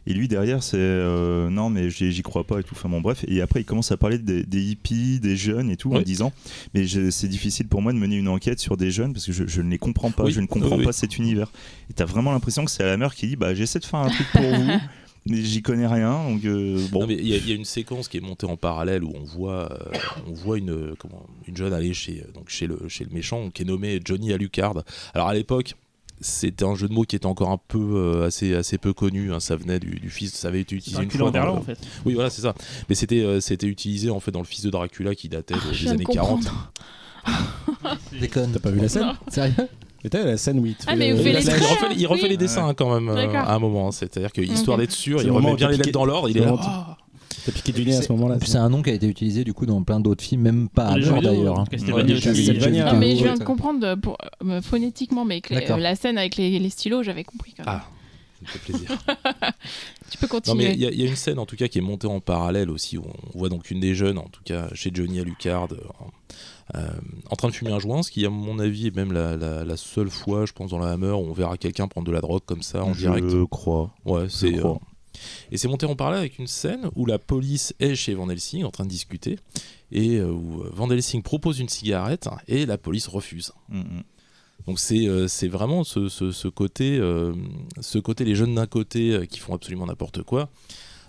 et lui derrière c'est euh, non mais j'y crois pas et tout. Enfin bon bref. Et après il commence à parler des, des hippies des jeunes et tout en disant mais c'est difficile pour moi de mener une enquête sur des jeunes parce que je, je ne les comprends pas. Oui. je ne comprends Oui, pas cet univers. Et t'as vraiment l'impression que c'est la mère qui dit bah j'essaie de faire un truc pour vous mais j'y connais rien donc euh, bon. Il y, a- il y a une séquence qui est montée en parallèle où on voit, euh, on voit une, comment, une jeune aller chez, donc chez, le, chez le méchant qui est nommé Johnny Alucard. Alors à l'époque, c'était un jeu de mots qui était encore un peu euh, assez, assez peu connu. hein. Ça venait du, du fils, ça avait été utilisé une Dracula fois. en dans verlan le- en fait. Oui, voilà, c'est ça. Mais c'était euh, c'était utilisé en fait dans le fils de Dracula qui datait Ah, des années 40. comprendre. Déconne. T'as pas vu la scène Sérieux Mais t'as la scène où il Ah, mais Il, les scène- refait, il refait Oui. les dessins quand même euh, à un moment. C'est-à-dire que histoire d'être sûr, C'est il remet bien les lettres dans l'ordre. Il c'est est le là. T'as piqué du nez à ce moment-là. C'est un nom qui a été utilisé du coup dans plein d'autres films, même pas vidéo, d'ailleurs. hein. Non, mais je viens de comprendre euh, pour, euh, phonétiquement, mais les- euh, la scène avec les, les stylos, j'avais compris quand même. Ah, ça me fait plaisir. Tu peux Non continuer. mais il y, a- il y a une scène en tout cas qui est montée en parallèle aussi où on voit donc une des jeunes en tout cas chez Johnny Alucard euh, euh, en train de fumer un joint, ce qui à mon avis est même la, la- la seule fois je pense dans la Hammer où on verra quelqu'un prendre de la drogue comme ça en je direct. crois Ouais, c'est crois. euh, et c'est monté en parallèle avec une scène où la police est chez Van Helsing en train de discuter et euh, où Van Helsing propose une cigarette et la police refuse. Mm, mm. Donc c'est euh, vraiment ce, ce- ce côté, euh, ce côté les jeunes d'un côté euh, qui font absolument n'importe quoi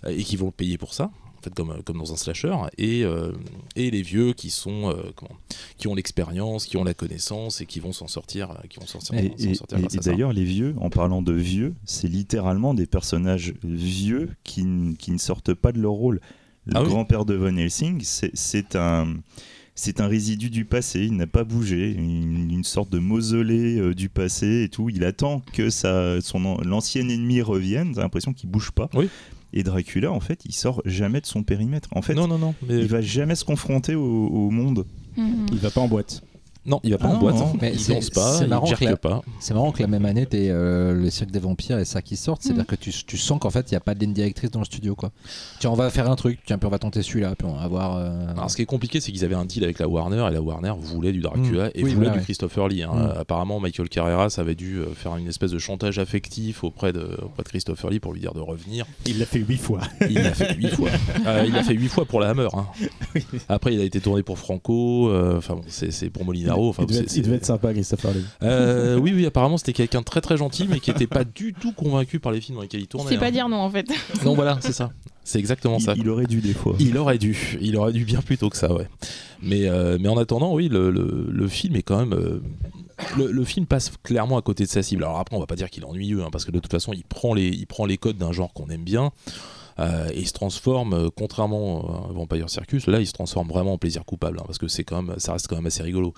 euh, et qui vont le payer pour ça, en fait comme, euh, comme dans un slasher, et, euh, et les vieux qui sont euh, comment, qui ont l'expérience, qui ont la connaissance et qui vont s'en sortir, qui vont sortir, Et, sortir d'ailleurs, les vieux, en parlant de vieux, c'est littéralement des personnages vieux qui, ne sortent pas de leur rôle. Le Ah oui. grand-père de Von Helsing, c'est- un, c'est un résidu du passé, il n'a pas bougé, une, une sorte de mausolée euh, du passé et tout. Il attend que l'ancien ennemi revienne, t'as l'impression qu'il bouge pas. Oui. Et Dracula, en fait, il sort jamais de son périmètre. En fait, non non non, mais il va jamais se confronter au, au monde. Mhm. Il va pas en boîte. Non, il va pas Ah en non, boîte, non, mais il c'est- danse pas, c'est il marrant jerque que la- pas. C'est marrant que la même année, t'es euh, le cirque des vampires et ça qui sortent. C'est-à-dire que tu, tu sens qu'en fait, il n'y a pas de ligne directrice dans le studio. Quoi. Tiens, on va faire un truc, tiens, puis on va tenter celui-là, puis on va voir. euh, Alors, ce qui est compliqué, c'est qu'ils avaient un deal avec la Warner et la Warner voulait du Dracula Mm. et Oui, voulait voilà, du ouais. Christopher Lee. hein. Mm. Euh, apparemment, Michael Carreras avait dû faire une espèce de chantage affectif auprès de, auprès de Christopher Lee pour lui dire de revenir. Il l'a fait huit fois. Il l'a fait huit fois. Euh, il l'a fait huit fois pour la Hammer. hein. Après, il a été tourné pour Franco. euh, Enfin, bon, c'est c'est pour Molinaro. Enfin, il, devait être, il devait être sympa, Christopher Lee. Euh, oui, oui, apparemment, c'était quelqu'un de très très gentil, mais qui n'était pas du tout convaincu par les films dans lesquels il tournait. C'est pas hein. dire non en fait. Non, voilà, c'est ça. C'est exactement Il, ça. il aurait dû des fois. Il aurait dû, il aurait dû bien plus tôt que ça, ouais. Mais, euh, mais en attendant, oui, le, le- le film est quand même. euh, le, le film passe clairement à côté de sa cible. Alors après, on va pas dire qu'il est ennuyeux, hein, parce que de toute façon, il prend les, il prend les codes d'un genre qu'on aime bien. Euh, et il se transforme, euh, contrairement à Vampire Circus, là il se transforme vraiment en plaisir coupable, hein, parce que c'est quand même, ça reste quand même assez rigolo.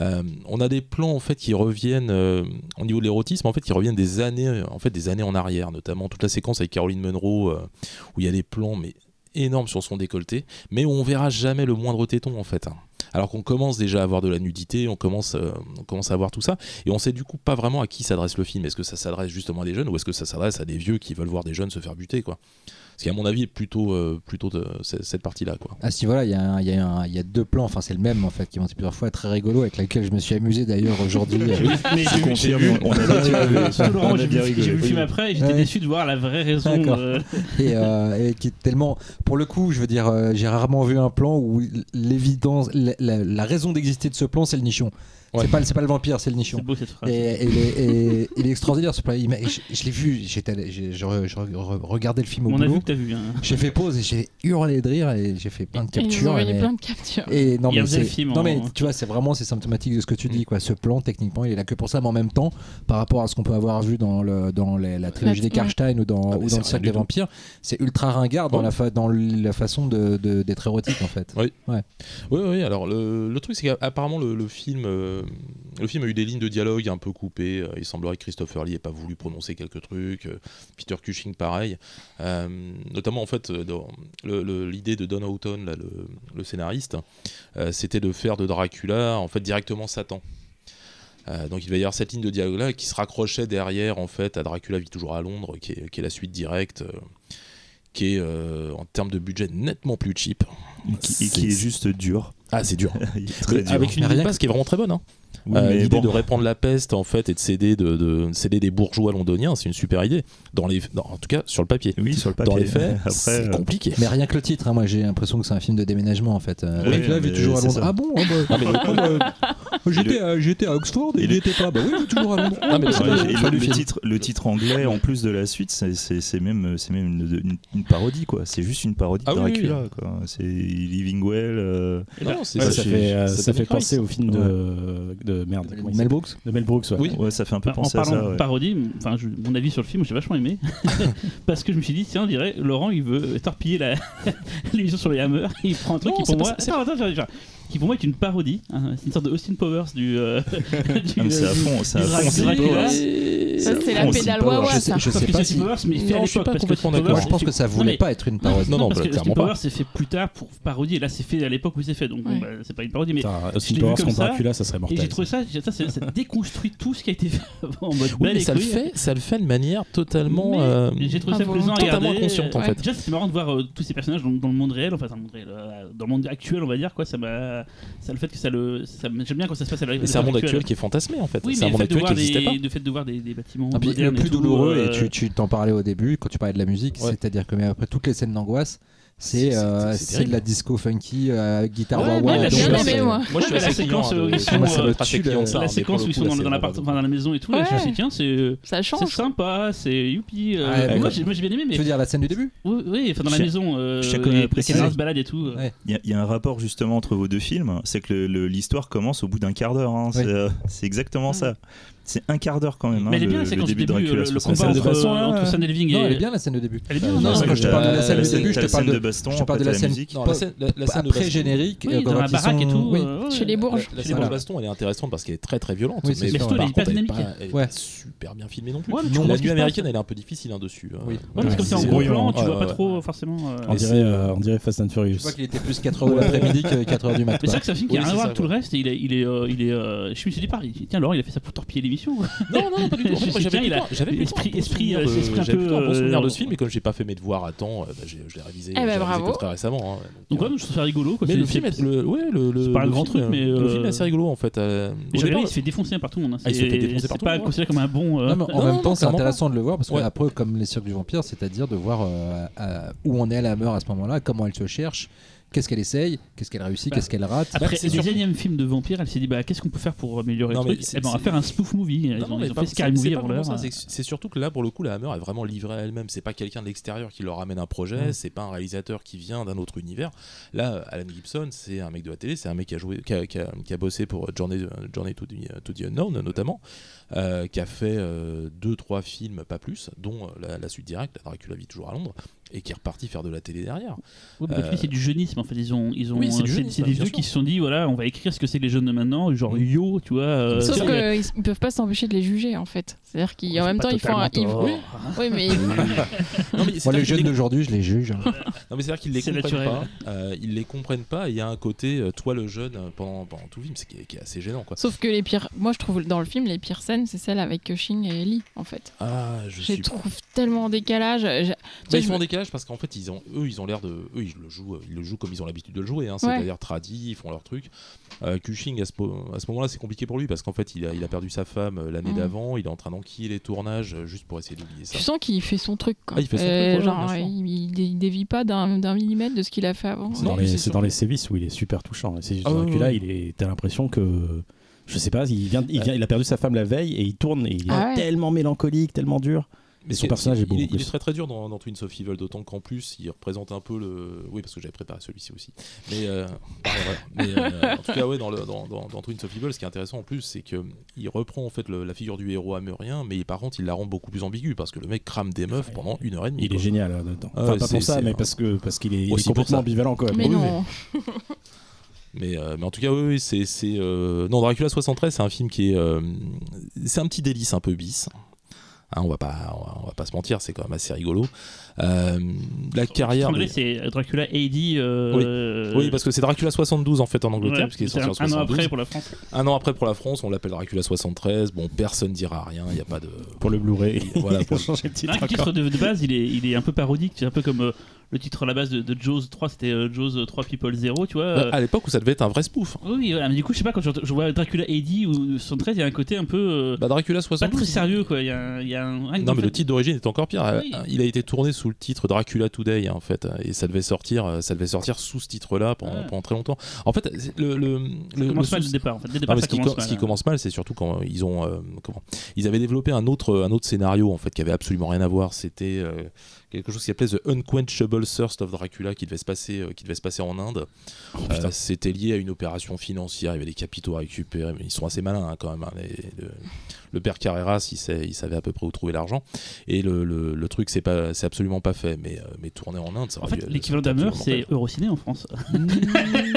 Euh, on a des plans en fait qui reviennent euh, au niveau de l'érotisme, en fait, qui reviennent des années, en fait, des années en arrière, notamment toute la séquence avec Caroline Munro, euh, où il y a des plans mais énormes sur son décolleté, mais où on verra jamais le moindre téton en fait. hein. Alors qu'on commence déjà à avoir de la nudité, on commence, euh, on commence à voir tout ça, et on sait du coup pas vraiment à qui s'adresse le film. Est-ce que ça s'adresse justement à des jeunes ou est-ce que ça s'adresse à des vieux qui veulent voir des jeunes se faire buter quoi? Ce qui à mon avis est plutôt, euh, plutôt de, cette, cette partie-là quoi. À ce niveau-là, il y, a un- il y, a un- il y a deux plans, enfin c'est le même en fait, qui m'ont été plusieurs fois très rigolo, avec lequel je me suis amusé d'ailleurs aujourd'hui. Mais Je j'ai vu- confirme, on a j'ai le film après et j'étais Ouais. déçu de voir la vraie raison. Euh, et, euh, et qui est tellement pour le coup je veux dire euh, j'ai rarement vu un plan où l'évidence la, la- la raison d'exister de ce plan c'est le nichon Ouais. c'est pas pas le vampire c'est le nichon C'est beau cette phrase. et, et il est- et- il est extraordinaire ce plan Il je, je l'ai vu j'étais allé- j'ai je re- je re- re- regardais le film au On a vu que t'as vu. hein. j'ai fait pause et j'ai hurlé de rire et j'ai fait plein de Ils nous ont captures mais- plein de captures. et non Il mais, le c'est- film non en- mais tu vois c'est vraiment c'est symptomatique de ce que tu dis quoi ce plan techniquement il est là que pour ça mais en même temps par rapport à ce qu'on peut avoir vu dans le dans les- la trilogie des. Karstein ou dans Ah, ou dans le cercle des tout. vampires c'est ultra ringard dans la fa- dans la façon de de- d'être érotique en fait Oui, oui, alors le, le truc c'est qu'apparemment le, le film, euh, le film a eu des lignes de dialogue un peu coupées. Euh, Il semblerait que Christopher Lee ait pas voulu prononcer quelques trucs. Euh, Peter Cushing pareil. Euh, notamment en fait, l'idée de Don Houghton, là, le, le scénariste, euh, c'était de faire de Dracula en fait directement Satan. Euh, donc il va y avoir cette ligne de dialogue là qui se raccrochait derrière en fait à Dracula vit toujours à Londres, qui est, qui est la suite directe. qui est en termes de budget nettement plus cheap. Et qui, et qui est juste dur. Ah, c'est dur. Il est très dur. Avec une rien base qui est vraiment très bonne. hein. Oui, Euh, L'idée bon. de répandre la peste en fait et de céder, de, de céder des bourgeois londoniens, c'est une super idée. Dans les, dans- en tout cas sur le papier. Oui, sur le papier. Dans les faits, c'est euh, compliqué. Mais rien que le titre, hein, moi j'ai l'impression que c'est un film de déménagement en fait. Euh, Oui, est toujours à Londres. ça. Ah bon Ah bah, Ah, mais ah bah, J'étais à, j'étais à Oxford et Et il le- n'y était pas. Bah oui, il est toujours à Londres. Ah, mais Ouais, et le, titre, le titre anglais, en plus de la suite, c'est- même, c'est même une, une- une parodie, quoi. C'est juste une parodie Ah de Dracula, quoi. C'est Living Well. Non, non, ça, fait, penser au film de, de merde. Mel Brooks De Mel Brooks, ouais. Oui. Ouais, ça fait un peu en penser à parlant ça. de ouais. parodie, enfin, je- mon avis sur le film, j'ai vachement aimé. parce que je me suis dit, tiens, on dirait, Laurent, il veut torpiller l'émission sur les Hammers. Il prend un truc Non, qui, c'est pour pas moi, ça, c'est Attends, attends, attends, attends. Qui pour moi est une parodie. hein. C'est une sorte de Austin Powers du. euh, du- Ah, mais C'est à du- fond, c'est à du fond. C'est Dracula. Ça, c'est la pédale wawa, ça. je sais que pas c'est si. Austin Powers, mais fait Non, à je suis l'époque, pas parce que Moi je pense c'est- que ça voulait pas être une parodie. Non, non, parce que clairement Austin pas. Powers c'est fait plus tard pour parodier. Là, c'est fait à l'époque où c'est fait. Donc, bah, c'est pas une parodie. Mais Austin Powers comme contre ça, Dracula, ça serait Et mortel. j'ai trouvé ça, ça, déconstruit tout ce qui a été fait avant en mode et ça le fait, ça le fait de manière totalement. Euh, j'ai trouvé ça Ah, plaisant à totalement inconsciente, en fait. Déjà, c'est marrant de voir euh, tous ces personnages dans, le monde réel, enfin dans le monde réel, euh, dans le monde actuel, on va dire quoi. Ça m'a, ça le fait que ça le, ça j'aime bien quand ça se passe à la Mais c'est un monde actuel qui est fantasmé en fait. Oui, c'est mais un monde actuel voir qui n'existait pas. le fait de voir des, des bâtiments Ah, puis le et plus tout, douloureux, euh, et tu, tu t'en parlais au début, quand tu parlais de la musique, Ouais. c'est-à-dire que mais après toutes les scènes d'angoisse, C'est- euh, de la disco funky euh, guitare Ouais, wah mais wah. elle a donc, bien euh, moi. Moi je suis Ouais, la assez séquence client où de- ils sont, moi, ça euh, ça, la séquence où ils sont dans, dans c'est l'appart- vraiment- enfin, dans la maison et tout, là, je me suis dit, tiens, c'est, Ça change. c'est sympa, c'est youpi. euh, Ouais, moi, j'ai, moi, j'ai bien aimé, mais Tu veux dire la scène du début oui, oui, enfin, dans la maison, euh, caméra se balade et tout. euh. Il y, a- un rapport justement entre vos deux films, c'est que l'histoire commence au bout d'un quart d'heure. hein. C'est euh, c'est exactement ça. C'est un quart d'heure quand même. hein, Mais elle est le, bien la le séquence du début de euh, le 60. combat de entre, baston, là, entre Sam Elving et. Non, elle est bien la scène du début. Elle est bien, Non, quand je te euh, parle de la scène scène- début, je te parle de, de baston, je te parle de après la scène la scène, la scène de après générique, euh, dans la baraque et tout. euh. Chez les Bourges. La, scène les de baston elle est intéressante parce qu'elle est très très violente. Mais par elle est hyper est dynamique. elle est super bien filmée non plus. La nuit américaine elle est un peu difficile hein, dessus. Oui. Parce que c'est en gros plan, tu vois pas trop forcément. euh, On Mais dirait, c'est- euh, on dirait Fast and Furious. Je vois qu'il était plus 4h de l'après-midi que 4h du matin. Mais c'est vrai que c'est un film qui a rien à voir tout le reste. Et il est, il est, euh, il est. euh, je me suis dit pareil. Tiens, Laurent, il a fait ça pour torpiller l'émission. Non, non, pas du tout. J'avais il a- plutôt- j'avais plutôt un esprit- bon esprit, souvenir euh, un peu, un bon souvenir de euh, ce film, et comme j'ai pas fait mes devoirs à temps, euh, bah, je l'ai révisé, Eh ben, très récemment. hein, Donc donc, ouais, je trouve ça rigolo. Quoi. mais le film, est- le, ouais, le, le, c'est pas un le grand film, truc, mais, le euh, film est assez rigolo en fait. euh, il se fait défoncer par tout le monde. hein. Il se fait défoncer par C'est tout pas le monde, considéré comme un bon. euh, en même temps, c'est intéressant de le voir parce que Ouais. après, comme les cirques du vampire, c'est-à-dire de voir euh, à- où en est la meurt à ce moment-là, comment elle se cherche, qu'est-ce qu'elle essaye, qu'est-ce qu'elle réussit, Bah, qu'est-ce qu'elle rate. Après c'est le énième film de vampire, elle s'est dit bah qu'est-ce qu'on peut faire pour améliorer Non, le truc c'est- Eh ben on va faire un spoof movie. Ils Non, ont, non, ils mais ont pas- fait c'est- Movie avant l'heure. surtout que là, pour le coup, la Hammer est vraiment livrée à elle-même. C'est pas quelqu'un de l'extérieur qui leur ramène un projet, Mm. c'est pas un réalisateur qui vient d'un autre univers. Là, Alan Gibson, c'est un mec de la télé, c'est un mec qui a, joué, qui a, qui a- qui a bossé pour Journey, Journey to, the, to the Unknown, notamment, euh, qui a fait euh, deux, trois films, pas plus, dont euh, la, la suite directe, la Dracula vit toujours à Londres, et qui est reparti faire de la télé derrière. Dis, c'est du jeunisme en fait. Ils ont, ils ont, Oui, c'est du c'est jeunisme, c'est des vieux qui se sont dit voilà, on va écrire ce que c'est que les jeunes de maintenant, genre Mm. yo, tu vois. euh, Sauf c'est- qu'ils ils peuvent pas s'empêcher de les juger en fait. C'est-à-dire qu'en même temps ils font un. ils- tort. Oui, mais Non, mais Moi, les jeunes les- d'aujourd'hui, je les juge. hein. Non mais c'est-à-dire qu'ils les C'est comprennent naturel. pas. euh, ils les comprennent pas. Il y a un côté euh, toi le jeune euh, pendant, pendant tout le film, c'est qui, est- qui est assez gênant quoi. sauf que les pires. Moi je trouve dans le film les pires scènes c'est celles avec Cushing et Ellie en fait. Ah, je les trouve tellement en décalage. Ils sont en décalage parce qu'en fait ils ont eux ils ont l'air de eux ils le jouent ils le jouent comme ils ont l'habitude de le jouer hein, c'est-à-dire tradis ils font leur truc euh, Cushing à ce, po- à ce moment-là c'est compliqué pour lui parce qu'en fait il a, il a perdu sa femme euh, l'année Mhm. d'avant il est en train d'enquiller les tournages euh, juste pour essayer d'oublier ça Tu sens qu'il fait son truc. Quoi. Ah, il fait son Euh, truc, ouais, genre, il, il dé- il dévie pas d'un d'un millimètre de ce qu'il a fait avant. C'est dans, les- dans sévices où il est super touchant. C'est Ah, ouais, Dracula, ouais. il est. T'as l'impression que. Je sais pas, il, vient, il, vient- il a perdu sa femme la veille et il tourne et il est Ah ouais. tellement mélancolique, tellement dur. Mais son personnage est beau, il, en est, il est plus. très très dur dans, dans Twins of Evil d'autant qu'en plus il représente un peu le oui parce que j'avais préparé celui-ci aussi mais, euh. Mais, euh, en tout cas ouais dans, le, dans, dans, dans Twins of Evil ce qui est intéressant en plus c'est que il reprend en fait le- la figure du héros amérien mais par contre il la rend beaucoup plus ambiguë parce que le mec crame des meufs pendant une heure et demie Il est génial hein, dedans. Ah Enfin, pas pour ça, mais parce que parce qu'il est, est complètement ambivalent quoi. Mais Oui, non. Mais, euh, mais en tout cas, oui, oui, c'est. c'est, euh, Non, Dracula 73, c'est un film qui est. euh, C'est un petit délice un peu bis. Hein, on va pas, on va, on va pas se mentir, c'est quand même assez rigolo. Euh, la carrière. De- c'est Dracula AD. euh, Oui, parce que c'est Dracula 72 en fait en Angleterre, ouais, parce qu'il est en un, un an 72. après pour la France. Un an après pour la France, on l'appelle Dracula 73. Bon, personne dira rien, il n'y a pas de. Pour le Blu-ray. Voilà, pour le- titre Ah, le titre de, de base, il est, il est un peu parodique. C'est un peu comme euh, le titre à la base de, de Jaws 3, c'était euh, Jaws 3 People 0, tu vois. euh, À l'époque où ça devait être un vrai spoof. Oui, voilà, mais du coup, je sais pas, quand je, je vois Dracula AD ou 73, il y a un côté un peu. euh, Bah, Dracula pas 72. très sérieux, quoi. Il y a, il y a un. Non, mais le titre d'origine est encore pire. Oui. Il a été tourné sous le titre Dracula Today, en fait, et ça devait sortir, ça devait sortir sous ce titre-là pendant, Ah. pendant très longtemps. En fait, le, le, Ça le- commence le mal sous- le départ. En fait, dès Non, départ, ça ce, qui, commence mal. ce qui hein. commence mal, c'est surtout quand ils ont euh, comment Ils avaient développé un autre un autre scénario en fait qui avait absolument rien à voir. C'était euh, quelque chose qui s'appelait The Unquenchable Thirst of Dracula qui devait se passer euh, qui devait se passer en Inde. Euh, C'était lié à une opération financière. Il y avait des capitaux à récupérer, mais ils sont assez malins hein, quand même. hein, les- le père Carreras, il, sait- il savait à peu près où trouver l'argent. Et le, le, le truc, c'est pas c'est absolument pas fait. Mais euh, mais tourné en Inde, ça En fait, dû- l'équivalent d'Hammer, c'est. Eurociné en France.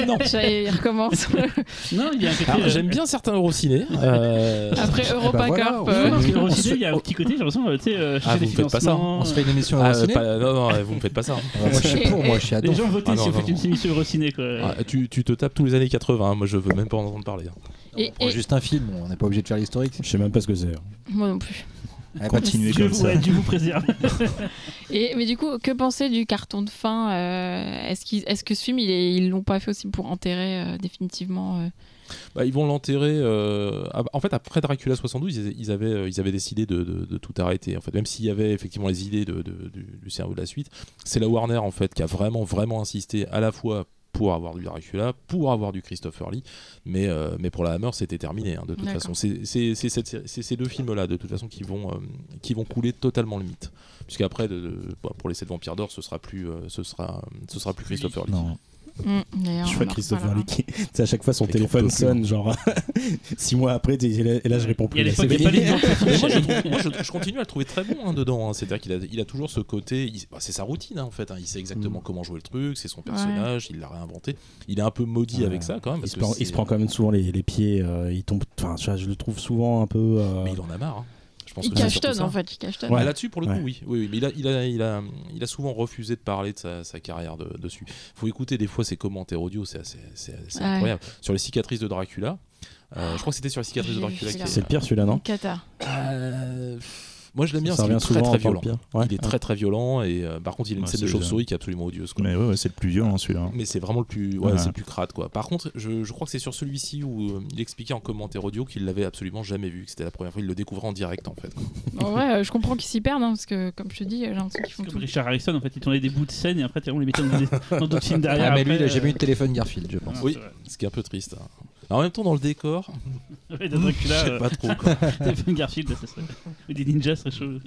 non. Ça y est, il recommence. non, il y a. Alors, euh, J'aime bien certains Eurociné. euh, Après Europa voilà, Corp. on euh, Non, parce que Eurociné, il y a un petit côté, j'ai l'impression, tu sais, euh, Ah, vous me faites pas ça, hein. On se fait une émission ah, à ciné pas- non, non, vous me faites pas ça. Moi je suis pour, moi je suis à Les gens votez Ah, si vous faites une émission Eurociné, quoi. Ah, tu, tu te tapes tous les années 80, hein, moi je veux même pas en entendre parler. Hein. et, On prend et- juste un film, on n'est pas obligé de faire l'historique. Je sais même pas ce que c'est. Moi non plus. Continuez Dieu comme vous, ça. ouais, Dieu vous préserve. Et, mais du coup, que penser du carton de fin euh, Est-ce qu'ils- est-ce que ce film, il est- ils l'ont pas fait aussi pour enterrer euh, définitivement euh, Bah, ils vont l'enterrer. euh, En fait, après Dracula 72, ils, avaient, ils avaient décidé de, de- de tout arrêter. En fait, même s'il y avait effectivement les idées de, de- du, du scénario de la suite, c'est la Warner en fait qui a vraiment, vraiment insisté à la fois pour avoir du Dracula, pour avoir du Christopher Lee, mais, euh, mais pour la Hammer, c'était terminé. hein, de toute façon, c'est ces deux films-là, de toute façon, qui vont, euh, qui vont couler totalement le mythe. Puisqu'après, de- de- bah, pour les 7 vampires d'or, ce sera plus, euh, ce sera, ce sera plus Christopher Lee. Non. D'ailleurs, Je vois qui, tu sais, à chaque fois son téléphone sonne, genre six mois après, et là, et là, je réponds Il y plus. a il pas les moi, je, affichent. trouve- moi, je- je continue à le trouver très bon hein, dedans. hein. C'est-à-dire qu'il a, il a toujours ce côté. bah, c'est sa routine hein, en fait. hein. Il sait exactement comment jouer le truc. C'est son personnage. Il l'a réinventé. Il est un peu maudit Ouais. avec ça quand même. Il se, que prend, il c'est- se prend quand même souvent les, les pieds, euh, il tombe. Enfin, je le trouve souvent un peu. euh, Mais il en a marre. Je pense Il cachetonne ça. en fait. Il. Ouais. Là-dessus, pour le coup, oui. oui, oui. Mais il a, il, a, il, a, il a souvent refusé de parler de sa, sa carrière de- dessus. faut écouter des fois ses commentaires audio, c'est assez- c'est c'est Ouais. incroyable. Sur les cicatrices de Dracula, euh, je crois que c'était sur les cicatrices de Dracula. C'est le pire celui-là, non. Euh, Moi, je l'aime bien Ça revient très souvent très le violent. Ouais. Il est très très violent et euh, par contre, il a une Ouais, scène de chauve-souris qui est absolument odieuse. Quoi. Mais ouais, ouais, c'est le plus violent celui-là. Mais c'est vraiment le plus, ouais, Ouais. c'est le plus crade quoi. Par contre, je, je crois que c'est sur celui-ci où euh, il expliquait en commentaire audio qu'il l'avait absolument jamais vu, que c'était la première fois, il le découvrait en direct en fait. En vrai, euh, je comprends qu'ils s'y perdent hein, parce que, comme je te dis, j'ai l'impression qu'ils font Comme tout. Richard Harrison, en fait, il tournait des bouts de scène et après, on les mettait dans des- dans d'autres films derrière. Ah, mais lui, il a jamais eu de téléphone Garfield, je pense. Oui. Ce qui est un peu triste. hein. En même temps, dans le décor, Ouais, dans Dracula, je sais euh, pas trop quoi. Garfield, ça serait. Ou des ninjas, serait chaud.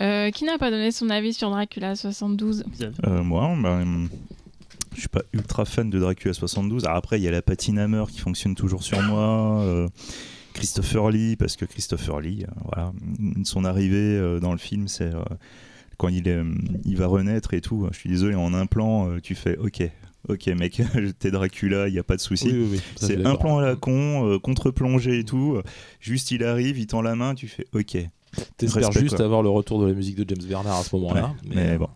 Euh, qui n'a pas donné son avis sur Dracula 72 Euh, moi, bah, je suis pas ultra fan de Dracula 72. Alors après, il y a la patine Hammer qui fonctionne toujours sur moi. euh, Christopher Lee, parce que Christopher Lee, euh, voilà, son arrivée euh, dans le film, c'est euh, quand il, est, il va renaître et tout. Je suis désolé, en un plan, euh, tu fais OK. Ok mec, t'es Dracula, il n'y a pas de souci. Oui, oui, oui. Ça, je C'est un plan à la con, euh, contre-plongée et tout. Juste il arrive, il tend la main, tu fais OK. T'espères juste quoi. avoir le retour de la musique de James Bernard à ce moment-là. Ouais, mais bon.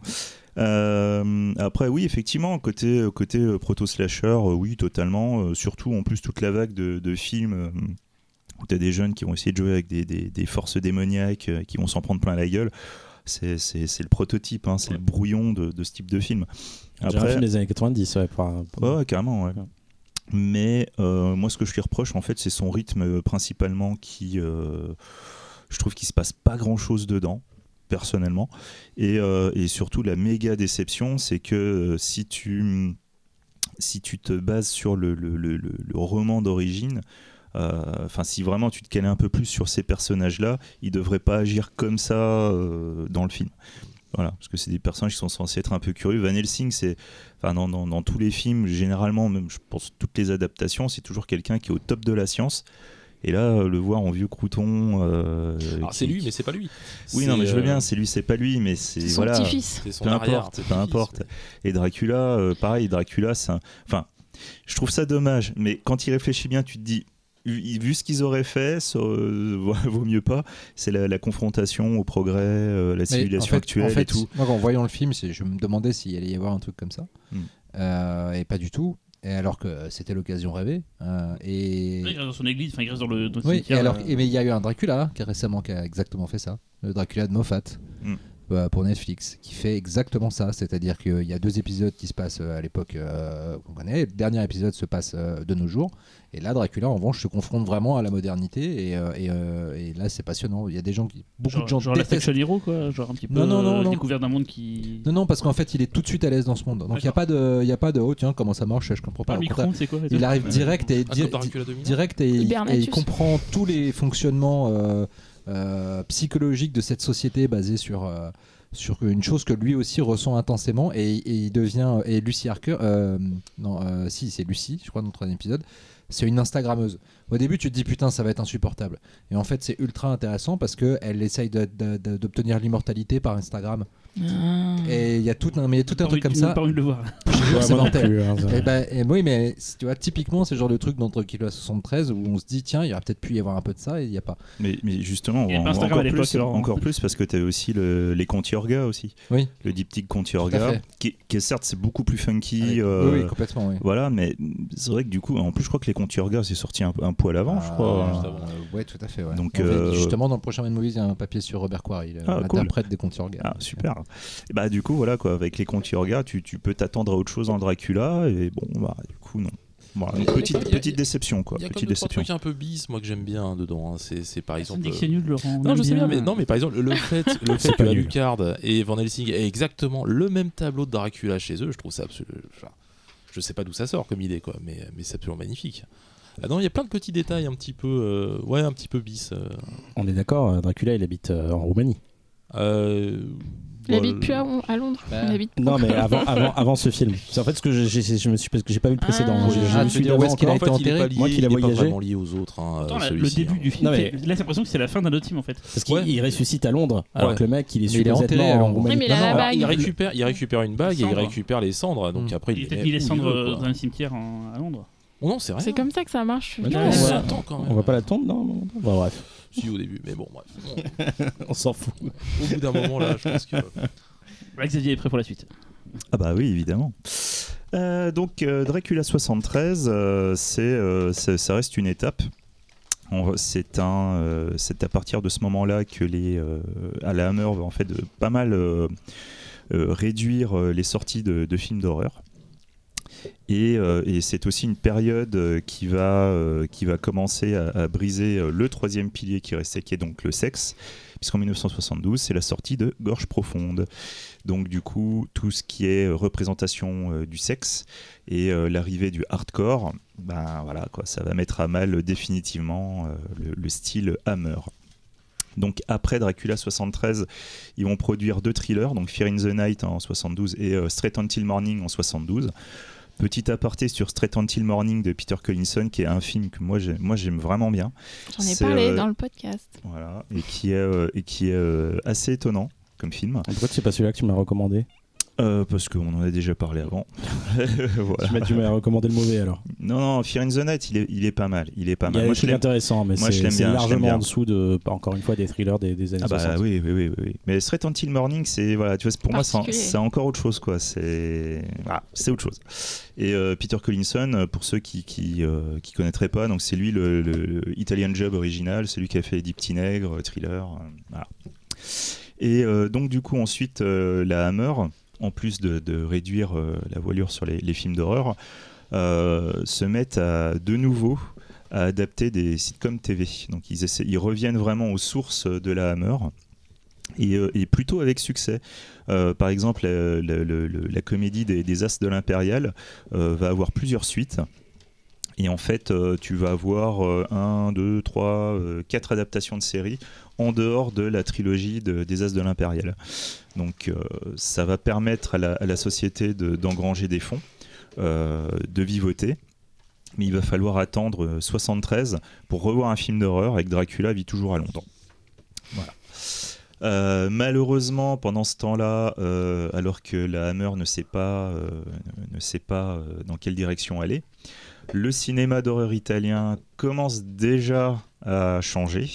Euh, après, oui, effectivement, côté, côté euh, proto-slasher, euh, oui, totalement. surtout, en plus, toute la vague de, de films où tu as des jeunes qui vont essayer de jouer avec des, des- des forces démoniaques, qui vont s'en prendre plein la gueule. C'est le prototype, hein, c'est le brouillon de, de ce type de film. J'ai un film des années 90, ouais. Ouais, carrément, ouais. Mais euh, moi, ce que je lui reproche, en fait, c'est son rythme euh, principalement qui. euh, je trouve qu'il se passe pas grand chose dedans, personnellement. Et, euh, et surtout, la méga déception, c'est que si tu. Si tu te bases sur le, le- le- le- le roman d'origine, enfin si vraiment tu te calais un peu plus sur ces personnages-là, ils devraient pas agir comme ça dans le film. Voilà, parce que c'est des personnages qui sont censés être un peu curieux. Van Helsing, c'est, enfin dans, dans- dans tous les films, généralement, même je pense toutes les adaptations, c'est toujours quelqu'un qui est au top de la science. Et là, euh, le voir en vieux crouton. euh, Alors, qui- c'est lui, mais c'est pas lui. Oui, non, mais je veux euh, bien, c'est lui, c'est pas lui, mais c'est C'est son voilà. petit-fils. Peu arrière, importe, peu importe. ouais. Et Dracula, euh, pareil, Dracula, c'est un... Enfin, je trouve ça dommage, mais quand il réfléchit bien, tu te dis, vu, ce qu'ils auraient fait, ça, euh, vaut mieux pas. C'est la, la confrontation au progrès, euh, la Mais civilisation en fait- actuelle en fait, et tout. Moi, en voyant le film, je me demandais s'il allait y avoir un truc comme ça. Hmm. Euh, et pas du tout. Et alors que c'était l'occasion rêvée. Euh, et... Il reste dans son église, enfin il reste dans le, dans Oui, et cimetière, alors, euh, et mais il y a eu un Dracula qui a récemment qui a exactement fait ça, le Dracula de Moffat Mm. Euh, pour Netflix, qui fait exactement ça, c'est-à-dire qu'il y a deux épisodes qui se passent euh, à l'époque euh, qu'on connaît, le dernier épisode se passe euh, de nos jours, et là Dracula en revanche se confronte vraiment à la modernité, et, euh, et, euh, et là c'est passionnant. Il y a des gens qui, beaucoup genre, de gens genre la détestent. Fiction Hero, quoi, genre un petit peu Non, non, non, euh, non. découvert d'un monde qui. Non, non, parce qu'en fait il est tout de suite à l'aise dans ce monde, donc il n'y a pas de, il y a pas de, oh tiens comment ça marche, je comprends pas. Ah, quoi il arrive direct et Ah, di- comme Dracula 2000. direct et, il- et Hibernatus. il comprend tous les fonctionnements euh, psychologiques de cette société basée sur, euh, sur une chose que lui aussi ressent intensément et, il devient et Lucy Harker euh, non si c'est Lucy je crois dans le troisième épisode c'est une Instagrammeuse au début tu te dis putain ça va être insupportable et en fait c'est ultra intéressant parce que elle essaye d'obtenir l'immortalité par Instagram Ah. et il y a tout un mais il y a tout Pas un truc comme ça Pas envie de le voir. c'est mortel. plus, hein, Eh ben, eh, oui, mais tu vois, typiquement, c'est le genre de truc dans Dracula 73 où on se dit, tiens, il y aurait peut-être pu y avoir un peu de ça et il n'y a pas. Mais, mais justement, Instagram encore, plus, alors. encore plus parce que tu as aussi le- les Contiorga aussi. Oui. Le diptyque Contiorga, fait. qui, qui est certes c'est beaucoup plus funky. Avec- euh, oui, oui, complètement, oui. Voilà, mais c'est vrai que du coup, en plus, je crois que les Contiorga c'est sorti un, un poil avant, je crois. juste avant. Euh, ouais, tout à fait. Ouais. Donc, En fait, euh, justement, dans le prochain Man Movies, il y a un papier sur Robert Quarry, le- Ah, cool. l'interprète des contes Yorga. Ah, super. Et bah, du coup, voilà, quoi, avec les Contiorga, tu, tu peux t'attendre à autre chose dans Dracula, et bon, bah, du coup, non. Voilà, petite, y a- petite déception, quoi. Il y a Petite déception. trucs un peu bis, moi que j'aime bien dedans. hein. C'est, c'est par On exemple. c'est nul, Laurent. on Non, je sais bien, bien. mais non, mais par exemple, le fait, le fait que. Alucard et Van Helsing aient exactement le même tableau de Dracula chez eux, je trouve ça absolument. enfin, je sais pas d'où ça sort comme idée, quoi, mais, mais c'est absolument magnifique. Ah non, il y a plein de petits détails un petit peu, euh, ouais, un petit peu bis. euh. On est d'accord, euh, Dracula il habite euh, en Roumanie. Euh, Il bon, habite plus à, à Londres. Bah. Il habite Non, mais avant, avant, avant ce film. C'est en fait ce que j'ai- j'ai- je me suis parce que j'ai pas vu le précédent. Ah. J'ai- j'ai Ah, celui veux dire où est-ce qu'il a été est enterré pas lié, Moi qui l'ai est pas voyagé. vraiment lié aux autres. hein, Attends, là, le début hein. du film, Non, mais- là, c'est l'impression que c'est la fin d'un autre film en fait. Parce qu'il Ouais. ressuscite à Londres, alors Ouais. que le mec il est est supposément en. Roumanie. Il récupère, il récupère une bague et il récupère les cendres, donc Mm. après il, veut, quoi. dans un cimetière à Londres. Oh non, c'est comme ça que ça marche. Non, on va- quand même. On va pas la tombe, non, non, non. Bah, bref, Si au début, mais bon, bref. Bon, on s'en fout. au bout d'un moment là, je pense que. Xavier est prêt pour la suite. Ah bah oui, évidemment. Euh, donc euh, Dracula 73, euh, c'est, euh, ça reste une étape. C'est un, euh, c'est à partir de ce moment-là que les euh, à la Hammer va en fait de pas mal euh, euh, réduire euh, les sorties de, de films d'horreur. Et, euh, et c'est aussi une période euh, qui va, euh, qui va commencer à, briser le troisième pilier qui restait, qui est donc le sexe, puisqu'en 1972, c'est la sortie de Gorge Profonde. Donc du coup, tout ce qui est représentation du sexe et l'arrivée du hardcore, ben voilà quoi, ça va mettre à mal définitivement le, le style Hammer. Donc après Dracula 73, ils vont produire deux thrillers, donc Fear in the Night en 72 et Straight Until Morning en 72. Petit aparté sur Straight Until Morning de Peter Collinson, qui est un film que moi j'aime, moi j'aime vraiment bien. J'en ai parlé euh, dans le podcast. Voilà, et qui est, euh, et qui est euh, assez étonnant comme film. Pourquoi c'est pas celui-là que tu m'as recommandé Euh, parce qu'on en a déjà parlé avant. voilà. Tu m'as- recommandé le mauvais alors. Non, non, Fear in the Night, il est, il est pas mal. Il est pas mal. Moi, je intéressants, mais c'est largement bien. en dessous de, pas encore une fois, des thrillers des, des années Ah bah 60. oui, oui, oui, oui. Mais Straight Until Morning, c'est voilà, tu vois, pour moi, c'est encore autre chose, quoi. C'est c'est autre chose. Et euh, Peter Collinson, euh, pour ceux qui qui, euh, qui connaîtraient pas, donc c'est lui le, le- le Italian Job original, c'est lui qui a fait Nègres, euh, Thriller, euh, voilà. Et euh, donc du coup ensuite euh, la Hammer, en plus de, réduire euh, la voilure sur les, films d'horreur, euh, se mettent à de nouveau à adapter des sitcoms TV. Donc ils, ils reviennent vraiment aux sources de la Hammer. Et, euh, plutôt avec succès. Par exemple, la, comédie des, des As de l'Impérial va avoir plusieurs suites. Et en fait, tu vas avoir euh, un, deux, trois, euh, quatre adaptations de séries en dehors de la trilogie de- des As de l'Impérial. Donc, euh, ça va permettre à la, société de- d'engranger des fonds, euh, de vivoter. Mais il va falloir attendre euh, 73 pour revoir un film d'horreur que Dracula vit toujours à Londres. Voilà. Euh, malheureusement, pendant ce temps-là, euh, alors que la Hammer ne sait pas, euh, ne sait pas euh, dans quelle direction aller, le cinéma d'horreur italien commence déjà à changer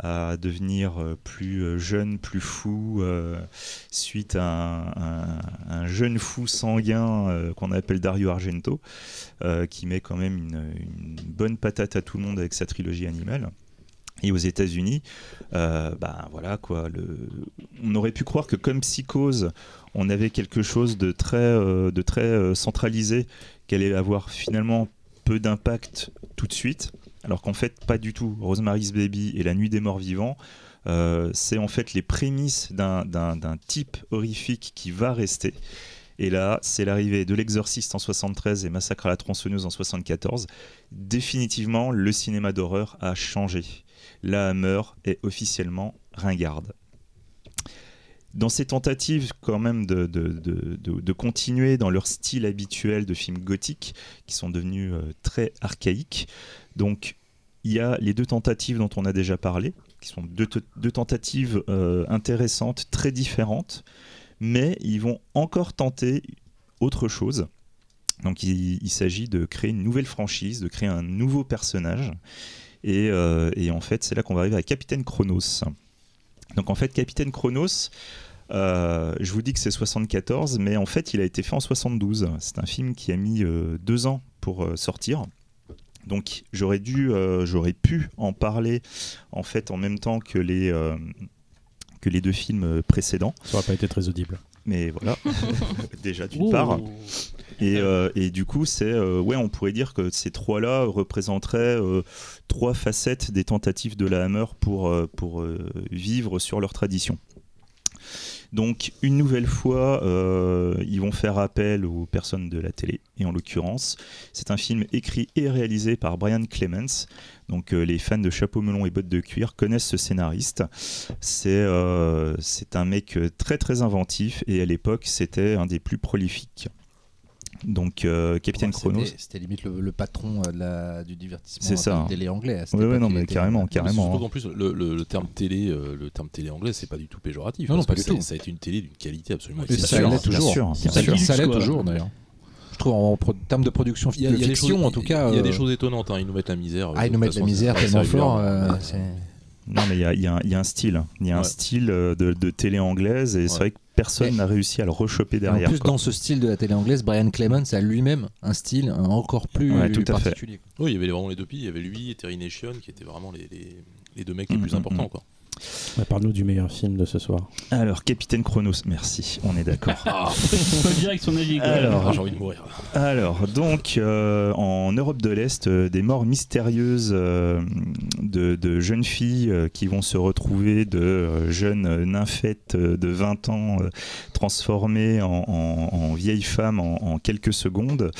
à devenir euh, plus euh, jeune, plus fou, euh, suite à un, un- un jeune fou sanguin qu'on appelle Dario Argento, qui met quand même une, bonne patate à tout le monde avec sa trilogie animale. Et aux États-Unis, bah voilà quoi. On aurait pu croire que comme Psychose, on avait quelque chose de très, de très centralisé, qu'elle allait avoir finalement peu d'impact tout de suite, alors qu'en fait pas du tout. Rosemary's Baby et La Nuit des Morts Vivants, euh, c'est en fait les prémices d'un- type horrifique qui va rester. Et là, c'est l'arrivée de l'Exorciste en 73 et Massacre à la tronçonneuse en 74. Définitivement, le cinéma d'horreur a changé. La Hammer est officiellement ringarde. Dans ces tentatives quand même de, de- de- de- continuer dans leur style habituel de films gothiques, qui sont devenus euh, très archaïques, donc il y a les deux tentatives dont on a déjà parlé, qui sont deux, te- deux tentatives euh, intéressantes, très différentes, mais ils vont encore tenter autre chose. Donc il, il s'agit de créer une nouvelle franchise, de créer un nouveau personnage. Et, euh, et en fait, c'est là qu'on va arriver à Capitaine Chronos. Donc en fait, Capitaine Chronos, euh, je vous dis que c'est 74, mais en fait, il a été fait en 72. C'est un film qui a mis euh, deux ans pour euh, sortir. Donc j'aurais dû, euh, j'aurais pu en parler en fait en même temps que les euh, que les deux films précédents. Ça aurait pas été très audible. Mais voilà, déjà d'une part. Et, euh, et du coup, c'est euh, ouais, on pourrait dire que ces trois-là représenteraient euh, trois facettes des tentatives de la Hammer pour, pour euh, vivre sur leur tradition. Donc, une nouvelle fois, euh, ils vont faire appel aux personnes de la télé. Et en l'occurrence, c'est un film écrit et réalisé par Brian Clemens. Donc, euh, les fans de Chapeau melon et bottes de cuir connaissent ce scénariste. C'est euh, un mec très très inventif et à l'époque, c'était un des plus prolifiques. Donc, euh, Capitaine Ouais, c'était- Chronos. C'était limite le, le patron euh, de la- du divertissement C'est ça, de hein. télé anglais. à cette Ouais, non, il mais était- carrément, Non, mais carrément. Surtout hein. qu'en plus, le, le- le terme télé, euh, le terme télé anglais, c'est pas du tout péjoratif. Non, non, pas du ça- tout. Ça a été une télé d'une qualité absolument Et ça exceptionnelle. l'est toujours. Ça, sûr. ça l'est toujours d'ailleurs. Je trouve en termes de production Il y a, il y a des fiction, choses, en tout cas. il y a des euh, choses étonnantes. hein. Ils nous mettent la misère. Ah, ils nous de mettent la misère tellement fort. Non, mais il y a, y un- il y a un style. Il y a un style euh, de, de télé anglaise et c'est vrai que personne n'a réussi à le rechoper Et derrière. en plus, quoi. dans ce style de la télé anglaise, Brian Clemens a lui-même un style encore plus Ouais, tout à fait. particulier. Oui, il y avait vraiment les deux pays. Il y avait lui et Terry Nation qui étaient vraiment les, les, les deux mecs les Mm, plus mm, importants. mm. Quoi. Ouais, Parle-nous du meilleur film de ce soir. Alors, Capitaine Chronos, merci, on est d'accord. Ah, direct son avis. Alors, Ah, J'ai envie de mourir. Alors, donc, euh, en Europe de l'Est, euh, des morts mystérieuses euh, de, de jeunes filles euh, qui vont se retrouver de euh, jeunes nymphètes euh, de 20 ans euh, transformées en, en- en vieilles femmes en, en quelques secondes,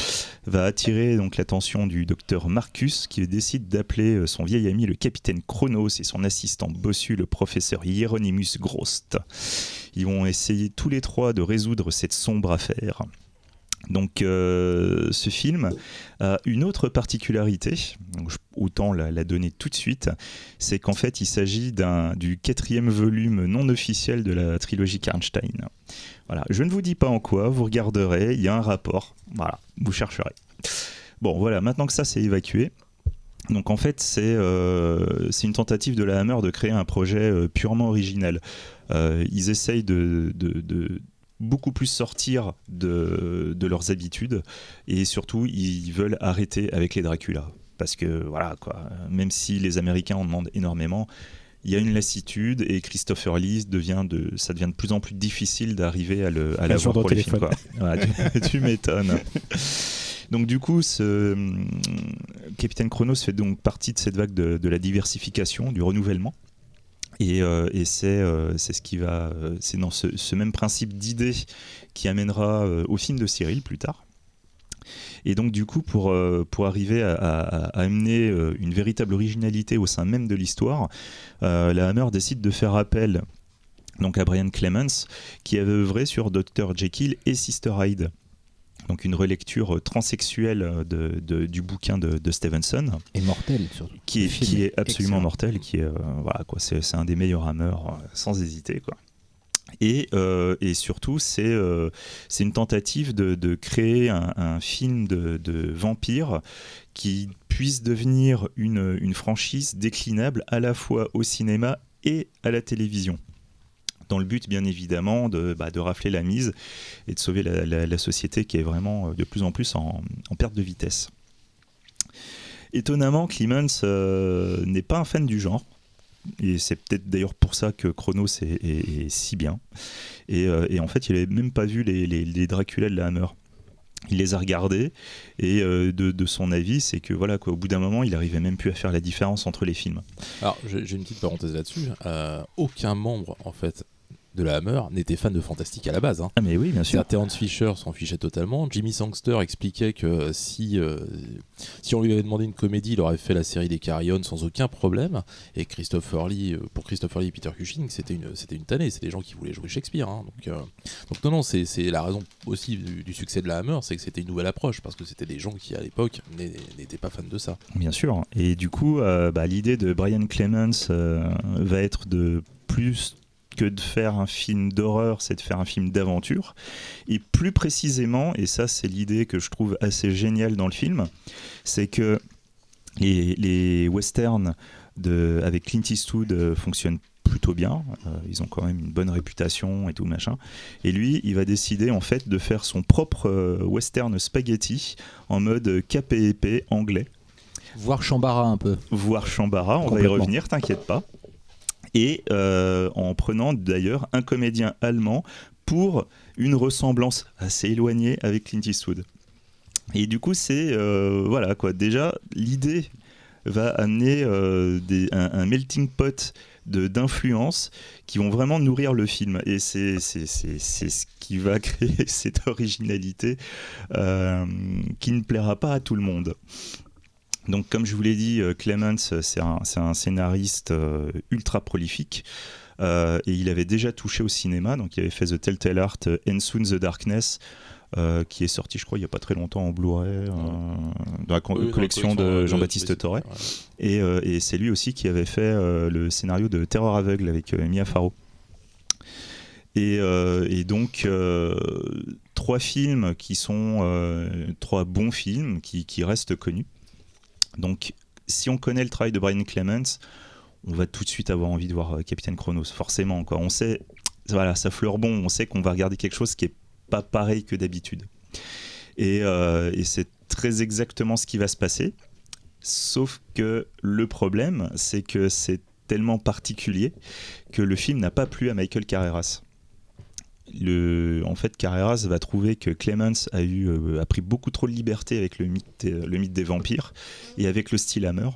va attirer donc l'attention du docteur Marcus qui décide d'appeler son vieil ami le capitaine Chronos et son assistant bossu le professeur Hieronymus Grost. Ils vont essayer tous les trois de résoudre cette sombre affaire. Donc euh, ce film a une autre particularité, autant la, donner tout de suite, c'est qu'en fait il s'agit du quatrième volume non officiel de la trilogie Karnstein. Voilà, je ne vous dis pas en quoi, vous regarderez, il y a un rapport, voilà, vous chercherez. Bon voilà, maintenant que ça c'est évacué, donc en fait c'est euh, c'est une tentative de la Hammer de créer un projet euh, purement original. Euh, ils essayent de- de- de beaucoup plus sortir de, de leurs habitudes et surtout ils veulent arrêter avec les Dracula parce que voilà quoi même si les Américains en demandent énormément il y a une lassitude et Christopher Lee devient de ça devient de plus en plus difficile d'arriver à le à l'avoir pour de les films quoi. téléphone. Voilà, tu, tu m'étonnes donc du coup hum, Capitaine Chronos fait donc partie de cette vague de, la diversification du renouvellement. Et, euh, euh, c'est ce qui va euh, c'est dans ce, même principe d'idée qui amènera euh, au film de Cyril plus tard. Et donc du coup pour, euh, arriver à, amener euh, une véritable originalité au sein même de l'histoire euh, la Hammer décide de faire appel donc à Brian Clemens qui avait œuvré sur Dr Jekyll et Sister Hyde donc une relecture euh, transsexuelle euh, de, de- du bouquin de, de Stevenson Et mortel, surtout. qui est, qui absolument excellent. mortel, qui est euh, voilà quoi, c'est c'est un des meilleurs euh, sans hésiter quoi. Et, euh, et surtout, c'est euh, c'est une tentative de, de créer un, un film de, de vampire qui puisse devenir une, une franchise déclinable à la fois au cinéma et à la télévision. Dans le but, bien évidemment, de, bah, rafler la mise et de sauver la, société qui est vraiment euh, de plus en plus en, perte de vitesse. Étonnamment, Clemens euh, n'est pas un fan du genre. Et c'est peut-être d'ailleurs pour ça que Chronos est, si bien. Et, euh, et en fait, il n'avait même pas vu les, les- Dracula de la Hammer. Il les a regardés et de, son avis, c'est que voilà, quoi, au bout d'un moment, il arrivait même plus à faire la différence entre les films. Alors, j'ai une petite parenthèse là-dessus. Aucun membre, en fait, de la Hammer n'était fan de Fantastique à la base. hein. Ah mais oui, bien sûr. Terence Fisher s'en fichait totalement. Jimmy Sangster expliquait que si, euh, si on lui avait demandé une comédie, il aurait fait la série des Carrion sans aucun problème. Et Christopher Lee, euh, pour Christopher Lee et Peter Cushing, c'était une, c'était une tannée. C'est des gens qui voulaient jouer Shakespeare. hein. Donc, euh, donc non, non, c'est c'est la raison aussi du, du succès de la Hammer, c'est que c'était une nouvelle approche parce que c'était des gens qui à l'époque n'étaient pas fans de ça. Bien sûr. Et du coup, euh, bah, l'idée de Brian Clemens euh, va être de plus que de faire un film d'horreur, c'est de faire un film d'aventure. Et plus précisément, et ça c'est l'idée que je trouve assez géniale dans le film, c'est que les, les westerns de, avec Clint Eastwood euh, fonctionnent plutôt bien. Euh, ils ont quand même une bonne réputation et tout machin. Et lui, il va décider en fait de faire son propre euh, western spaghetti en mode KPEP anglais Voir Chambara un peu. voire Chambara, on va y revenir, t'inquiète pas. Et euh, en prenant d'ailleurs un comédien allemand pour une ressemblance assez éloignée avec Clint Eastwood. Et du coup, c'est euh, voilà quoi. Déjà, l'idée va amener euh, un, melting pot d'influences qui vont vraiment nourrir le film. Et c'est ce qui va créer cette originalité qui ne plaira pas à tout le monde. Donc, comme je vous l'ai dit, euh, Clements, euh, c'est un, scénariste euh, ultra prolifique. euh, et il avait déjà touché au cinéma, donc il avait fait The Telltale Art and Soon the Darkness, euh, qui est sorti, je crois, il n'y a pas très longtemps en Blu-ray, euh, dans la co- Oui, dans la collection de Jean-Baptiste Torre. ouais. Et, euh, et c'est lui aussi qui avait fait le scénario de Terreur aveugle avec Mia Farrow. Et, et donc, trois films qui sont trois bons films qui, qui restent connus. Donc, si on connaît le travail de Brian Clements, on va tout de suite avoir envie de voir euh, Capitaine Chronos, forcément. Quoi. On sait, voilà, ça fleure bon, on sait qu'on va regarder quelque chose qui est pas pareil que d'habitude. Euh, et c'est très exactement ce qui va se passer. Sauf que le problème, c'est que c'est tellement particulier que le film n'a pas plu à Michael Carreras. En fait, Carreras va trouver que Clemens a, eu, euh, a pris beaucoup trop de liberté avec le mythe, le mythe des vampires et avec le style Hammer.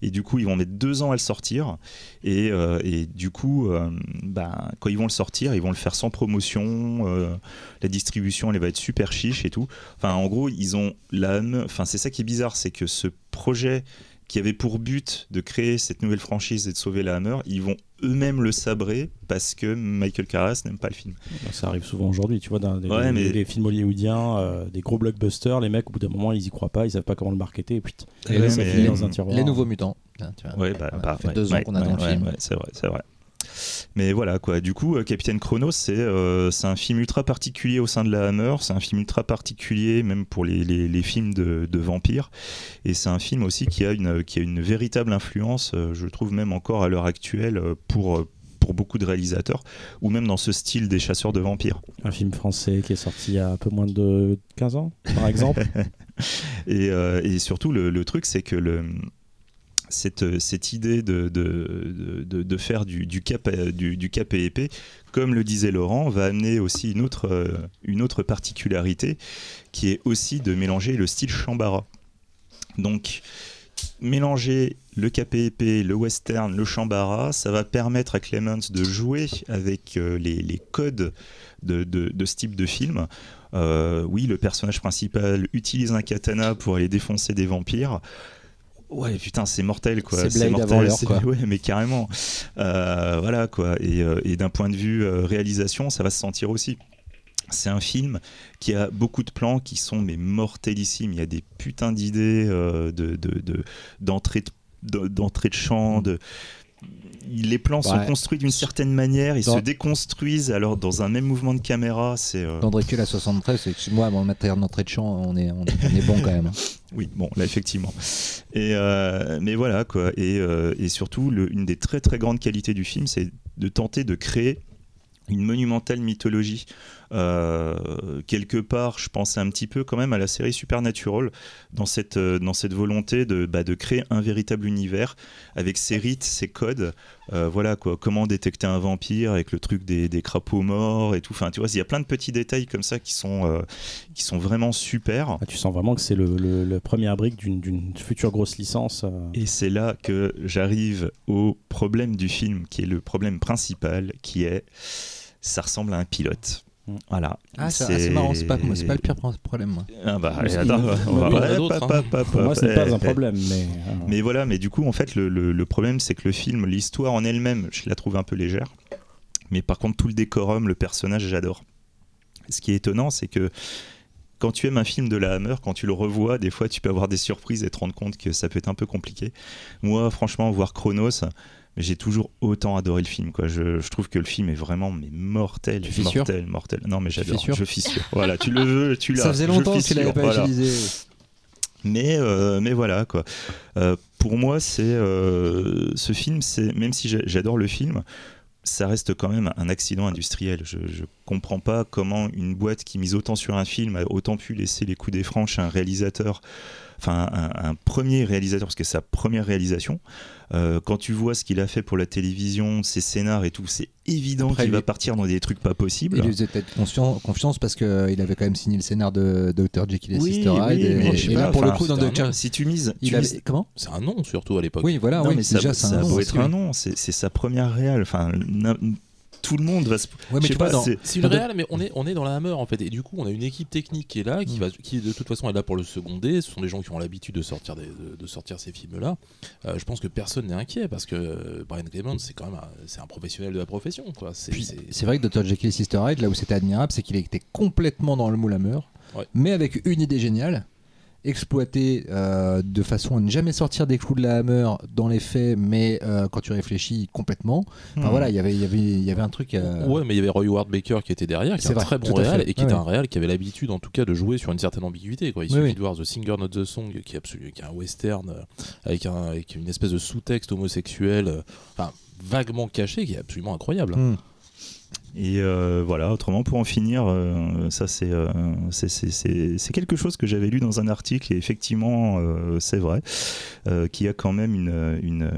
Et du coup, ils vont mettre deux ans à le sortir. Et, euh, du coup, euh, bah, quand ils vont le sortir, ils vont le faire sans promotion. la distribution, elle va être super chiche et tout. Enfin, en gros, ils ont la Enfin, c'est ça qui est bizarre, c'est que ce projet qui avait pour but de créer cette nouvelle franchise et de sauver la Hammer, ils vont eux-mêmes le sabrer parce que Michael Carras n'aime pas le film. Ça arrive souvent aujourd'hui, tu vois, dans des, Ouais, des- mais- des films hollywoodiens, euh, des gros blockbusters, les mecs, au bout d'un moment, ils y croient pas, ils savent pas comment le marketer, et puis Et ça mais- finit dans un tiroir. les nouveaux mutants. Tu vois. Ouais, bah, bah, ça fait ouais, deux ans ouais, qu'on attend ouais, le film. ouais, c'est vrai, c'est vrai. Mais voilà quoi. Du coup, euh, Capitaine Chronos, c'est euh, c'est un film ultra particulier au sein de la Hammer. C'est un film ultra particulier même pour les, les- les films de, de vampires. Et c'est un film aussi qui a une qui a une véritable influence, euh, je trouve même encore à l'heure actuelle pour pour beaucoup de réalisateurs, ou même dans ce style des chasseurs de vampires. un film français qui est sorti il y a un peu moins de 15 ans, par exemple. Et, euh, et surtout, le, le truc, c'est que le, cette, cette idée de, faire du, du, cap, du, du cap épée, comme le disait Laurent, va amener aussi une autre, euh, particularité qui est aussi de mélanger le style Shambara. Donc, mélanger le épée, le western, le Shambara, ça va permettre à Clements de jouer avec euh, les, codes de, ce type de film. Euh, oui, le personnage principal utilise un katana pour aller défoncer des vampires. Ouais, putain, c'est mortel quoi. C'est mortel, quoi. Ouais, mais carrément. Euh, voilà quoi. Et, euh, et d'un point de vue euh, réalisation, ça va se sentir aussi. C'est un film qui a beaucoup de plans qui sont mais mortelissimes. Il y a des putains d'idées euh, de, de, de- d'entrée de, de- d'entrée de champ. De... les plans sont construits d'une certaine manière, ils se déconstruisent alors dans un même mouvement de caméra, c'est euh, Dans Dracula 73, c'est que moi, en matière d'entrée de champ, on est, on, est bon quand même. hein. Oui, bon, là effectivement. Et euh, mais voilà quoi. Et, euh, et surtout, une des très très grandes qualités du film, c'est de tenter de créer une monumentale mythologie. Euh, quelque part, je pense un petit peu quand même à la série Supernatural dans cette euh, dans cette volonté de bah, de créer un véritable univers avec ses rites, ses codes. Euh, voilà quoi. Comment détecter un vampire avec le truc des, des crapauds morts et tout. Enfin, tu vois, il y a plein de petits détails comme ça qui sont qui sont vraiment super. Ah, tu sens vraiment que c'est le, le, le première brique d'une- d'une future grosse licence. Et c'est là que j'arrive au problème du film, qui est le problème principal, qui est ça ressemble à un pilote. Mm. Voilà. Ah, c'est c'est marrant, c'est pas, c'est pas le pire problème. Moi. Ah bah, hein. moi, ce n'est eh, pas un eh. problème, mais. euh, Mais voilà, mais du coup, en fait, le, le- le problème, c'est que le film, l'histoire en elle-même, je la trouve un peu légère. Mais par contre, tout le décorum, le personnage, j'adore. Ce qui est étonnant, c'est que quand tu aimes un film de la Hammer, quand tu le revois, des fois, tu peux avoir des surprises et te rendre compte que ça peut être un peu compliqué. Moi, franchement, voir Chronos, j'ai toujours autant adoré le film. Quoi. Je, je trouve que le film est vraiment mais mortel, Tu mortel, mortel. Non, mais j'adore. Je fissure. voilà, tu le veux, tu l'as. Ça faisait longtemps que tu l'avais pas voilà. utilisé. Mais, euh, mais voilà quoi. Euh, pour moi, c'est euh, ce film, c'est même si j'a- j'adore le film, ça reste quand même un accident industriel. Je, je comprends pas comment une boîte qui mise autant sur un film a autant pu laisser les coups des franches à un réalisateur, enfin un, un premier réalisateur parce que c'est sa première réalisation. Euh, quand tu vois ce qu'il a fait pour la télévision, ses scénars et tout, c'est évident qu'il va partir dans des trucs pas possibles. Il lui faisait peut-être confiance parce qu'il avait quand même signé le scénar de Dr. Jekyll et Oui, Sister Hyde. oui, et, mais je là, pour le coup, dans Dr. Si tu mises, Il tu avait... mises- Comment? C'est un nom surtout à l'époque. Oui, voilà, non, oui, mais ça, déjà, ça c'est un doit nom, être un nom. C'est sa première réelle. Enfin, tout le monde va se. Ouais, je mais sais tu pas, c'est- une réelle, mais on est, on est dans la Hammer en fait. Et du coup, on a une équipe technique qui est là, qui, va, qui de toute façon est là pour le seconder. Ce sont des gens qui ont l'habitude de sortir, des- de, de sortir ces films-là. Euh, je pense que personne n'est inquiet parce que euh, Brian Clemens, c'est quand même un, c'est un professionnel de la profession. Quoi. C'est, vrai que Dr. Jekyll et Sister Hyde, là où c'était admirable, c'est qu'il était complètement dans le moule à meur, Ouais. mais avec une idée géniale, exploité euh, de façon à ne jamais sortir des clous de la hammer dans les faits, mais euh, quand tu réfléchis complètement. Enfin Hmm. voilà, il y avait- il y avait- il y avait un truc. euh, Ouais, mais il y avait Roy Ward Baker qui était derrière, qui est un vrai, très bon réal et qui Ouais, était un réal qui avait l'habitude en tout cas de jouer sur une certaine ambiguïté. Quoi. Il Oui, suffit oui. de voir The Singer Not the Song qui est, absolu- qui est un western euh, avec, un, avec une espèce de sous-texte homosexuel, enfin vaguement caché, qui est absolument incroyable. hmm. Et euh, voilà, autrement, pour en finir, euh, ça c'est euh, c'est- quelque chose que j'avais lu dans un article et effectivement, euh, c'est vrai, euh, qu'il y a quand même une, une,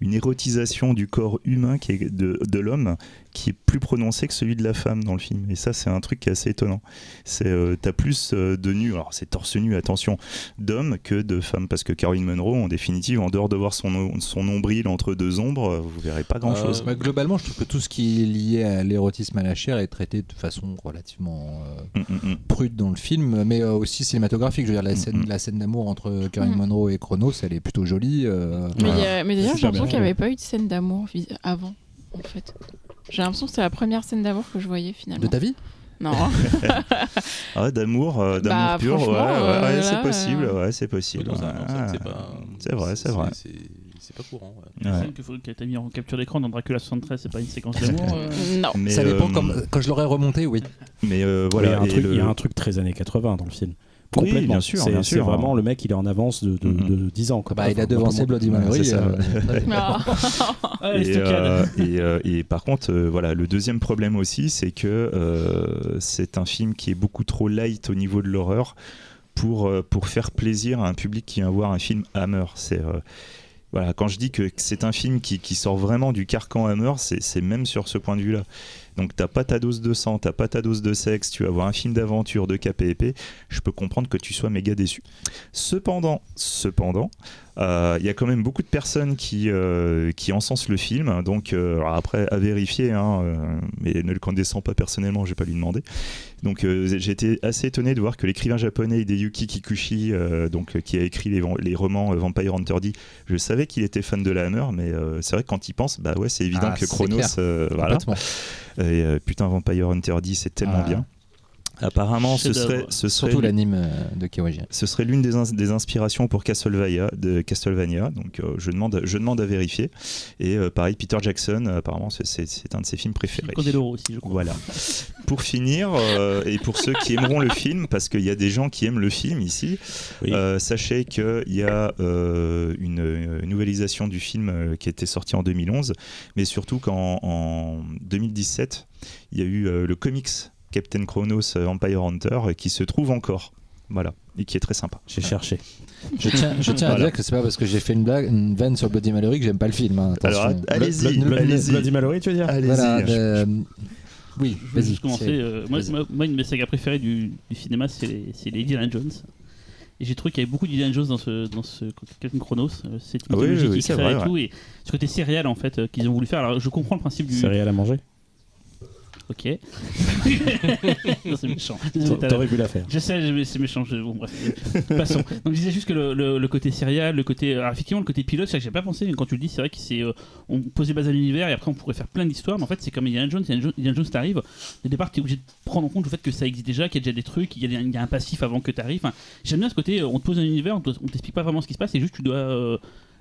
une érotisation du corps humain qui est de, de l'homme qui est plus prononcée que celui de la femme dans le film. Et ça, c'est un truc qui est assez étonnant. C'est euh, T'as plus euh, de nu, alors c'est torse nu, attention, d'hommes que de femmes. Parce que Caroline Munro, en définitive, en dehors de voir son, son nombril entre deux ombres, vous verrez pas grand chose. Euh, Bah, globalement, je trouve que tout ce qui est lié à l'érotisme à la chair est traité de façon relativement euh, Mm, mm, mm. prude dans le film, mais euh, aussi cinématographique. Je veux dire, la scène, la scène d'amour entre Caroline. Monroe et Chronos, elle est plutôt jolie. euh, Mais, il y voilà. a- mais d'ailleurs, j'ai l'impression qu'il n'y avait pas eu de scène d'amour avant, en fait. J'ai l'impression que c'est la première scène d'amour que je voyais finalement. De ta vie? Non. Ah ouais, d'amour, euh, d'amour Bah, pur, ouais, ouais, franchement, ouais, c'est possible, euh, ouais, c'est possible. Ah, c'est pas- vrai, c'est vrai. C'est c'est pas courant. ouais. La Ouais. scène que faut- qui a été mise en capture d'écran dans Dracula 73, c'est pas une séquence d'amour. euh. non. Mais, Ça dépend, euh, comme, quand je l'aurais remonté, oui. Mais euh, Voilà, y le- il y a un truc très années 80 dans le film. Oui, Complètement. bien sûr, C'est- bien C'est sûr. vraiment le mec, il est en avance de, de, Mhm. de 10 ans. quoi. Bah, il a devancé Bloody. Mary. c'est euh, Et, stockades. euh, et, et par contre, euh, voilà, le deuxième problème aussi, c'est que euh, c'est un film qui est beaucoup trop light au niveau de l'horreur pour, euh, pour faire plaisir à un public qui vient voir un film Hammer. C'est euh, voilà, quand je dis que c'est un film qui, qui sort vraiment du carcan Hammer, c'est c'est même sur ce point de vue-là. Donc t'as pas ta dose de sang, t'as pas ta dose de sexe, tu vas voir un film d'aventure de épée, je peux comprendre que tu sois méga déçu. Cependant, cependant, euh, il y a quand même beaucoup de personnes qui, euh, qui encensent le film, donc euh, après à vérifier, hein, euh, mais ne le condescend pas personnellement, je vais pas lui demander. Donc euh, j'ai été assez étonné de voir que l'écrivain japonais Hideyuki Kikuchi, euh, donc, euh, qui a écrit les, les romans euh, Vampire Hunter D, je savais qu'il était fan de la Hammer, mais euh, c'est vrai que quand il pense, bah ouais, c'est évident Ah, que Chronos, euh, voilà. Et, euh, putain, Vampire Hunter D, c'est tellement Ah. bien. Apparemment, ce serait, ce serait, Surtout l'anime euh, de ce serait l'une des, ins- des inspirations pour Castlevania, de Castlevania. Donc, euh, je, demande, je demande à vérifier. Et euh, pareil, Peter Jackson, apparemment, c'est- un de ses films préférés. Aussi, je crois. Voilà. Pour finir, euh, et pour ceux qui aimeront le film, parce qu'il y a des gens qui aiment le film ici, Oui. euh, sachez qu'il y a euh, une, novélisation du film qui était sorti en 2011, mais surtout qu'en en 2017, il y a eu euh, le comics Captain Chronos euh, Empire Hunter euh, qui se trouve encore. Voilà, et qui est très sympa. J'ai cherché. Je tiens, je tiens à dire que c'est pas parce que j'ai fait une blague, une vanne sur Bloody Mallory que j'aime pas le film. hein, Alors, allez-y, Le- le- le- allez-y. Bloody Mallory, tu veux dire Allez-y. Voilà, euh, oui, Je vas-y. c'est- euh, moi, vas-y. moi, moi, une de mes sagas préférées du, du cinéma, c'est les, Indiana Jones. Et j'ai trouvé qu'il y avait beaucoup d'Indiana Jones dans ce, dans ce Captain Chronos, cette Ah oui, mythologie oui, oui, qui vrai, et tout, et ce côté serial en fait qu'ils ont voulu faire. Alors je comprends le principe du. Céréales à manger Ok. C'est méchant. T'aurais pu la faire. Je sais, c'est méchant. Je... Bon, bref. Passons. Donc, je disais juste que le, le- le côté serial, le côté. alors, effectivement, le côté pilote, c'est que j'ai pas pensé. mais Quand tu le dis, c'est vrai que c'est. euh, on posait base à l'univers et après, on pourrait faire plein d'histoires. Mais en fait, c'est comme Indiana Jones. Indiana Jones, Indiana Jones t'arrive. Au départ, t'es obligé de prendre en compte le fait que ça existe déjà, qu'il y a déjà des trucs, qu'il y, a- il y a un passif avant que t'arrives. Enfin, J'aime bien ce côté. euh, On te pose un univers, on t'explique pas vraiment ce qui se passe, et juste tu dois euh,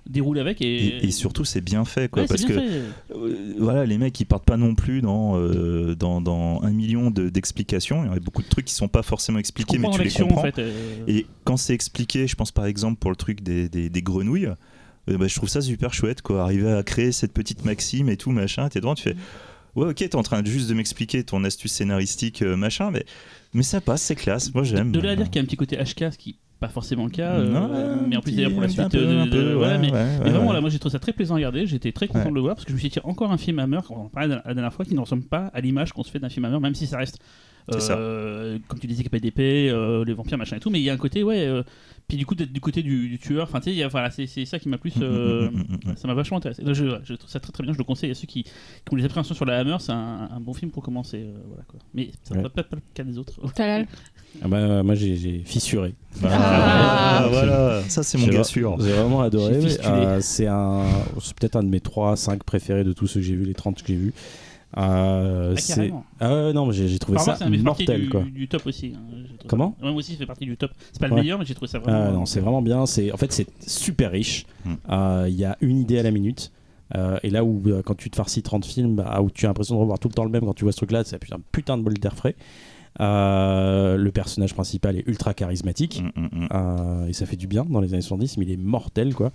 dérouler avec. Et, Et, et surtout, c'est bien fait, quoi, Ouais, parce que. Euh, voilà, les mecs ils partent pas non plus dans, euh, dans, dans un million de- d'explications. Il y a beaucoup de trucs qui sont pas forcément expliqués, mais tu les comprends. en fait. euh, Et quand c'est expliqué, je pense par exemple pour le truc des, des, des grenouilles, bah, je trouve ça super chouette, quoi. Arriver à créer cette petite maxime et tout, machin, t'es devant, tu fais. Ouais, ok, t'es en train juste de m'expliquer ton astuce scénaristique, machin, mais, mais ça passe, c'est classe, moi j'aime. De là à dire qu'il y a un petit côté HK, ce qui pas forcément le cas. euh, mais en plus, d'ailleurs, pour la suite. peu, euh, de- peu, ouais, mais ouais, Mais ouais, vraiment, là, moi j'ai trouvé ça très plaisant à regarder. J'étais très content de le voir parce que je me suis dit, encore un film Hammer, on en parlait la dernière fois, qui ne ressemble pas à l'image qu'on se fait d'un film Hammer, même si ça reste. Ça. euh, comme tu disais, d'épée, euh, les vampires, machin et tout, mais il y a un côté, ouais. Euh, puis du coup, d'être du côté du, du tueur, enfin, tu sais, voilà, c'est c'est ça qui m'a plus. euh, Mm, mm, mm, mm. ça m'a vachement intéressé. Donc, Je, je trouve ça très très bien, je le conseille à ceux qui, qui ont des appréhensions sur la Hammer, c'est un, un bon film pour commencer. euh, voilà, quoi. Mais ça ne Ouais. va pas être le cas des autres. Talal. Ah bah, Moi, j'ai- fissuré. Ah. Ah, voilà, ça c'est mon gars sûr. J'ai vraiment adoré. Euh, c'est un, c'est peut-être un de mes 3 5 préférés de tous ceux que j'ai vus, les 30 que j'ai vus. Euh, Ah, c'est carrément. ah ouais, non, mais j'ai j'ai trouvé Par ça moi, partie mortel du, quoi. du top aussi. hein. Comment? Ça- Ouais, Moi aussi, ça fait partie du top. C'est pas le Ouais. meilleur, mais j'ai trouvé ça vraiment. Ah non, c'est vraiment bien. C'est en fait c'est super riche. Mm. Euh, Il y a une idée à la minute. Euh, et là où euh, quand tu te farcis 30 films, bah, où tu as l'impression de revoir tout le temps le même quand tu vois ce truc-là, c'est putain, putain de bol d'air frais. Euh, le personnage principal est ultra charismatique. Mm, mm, mm. Euh, et ça fait du bien dans les années 70, mais il est mortel quoi.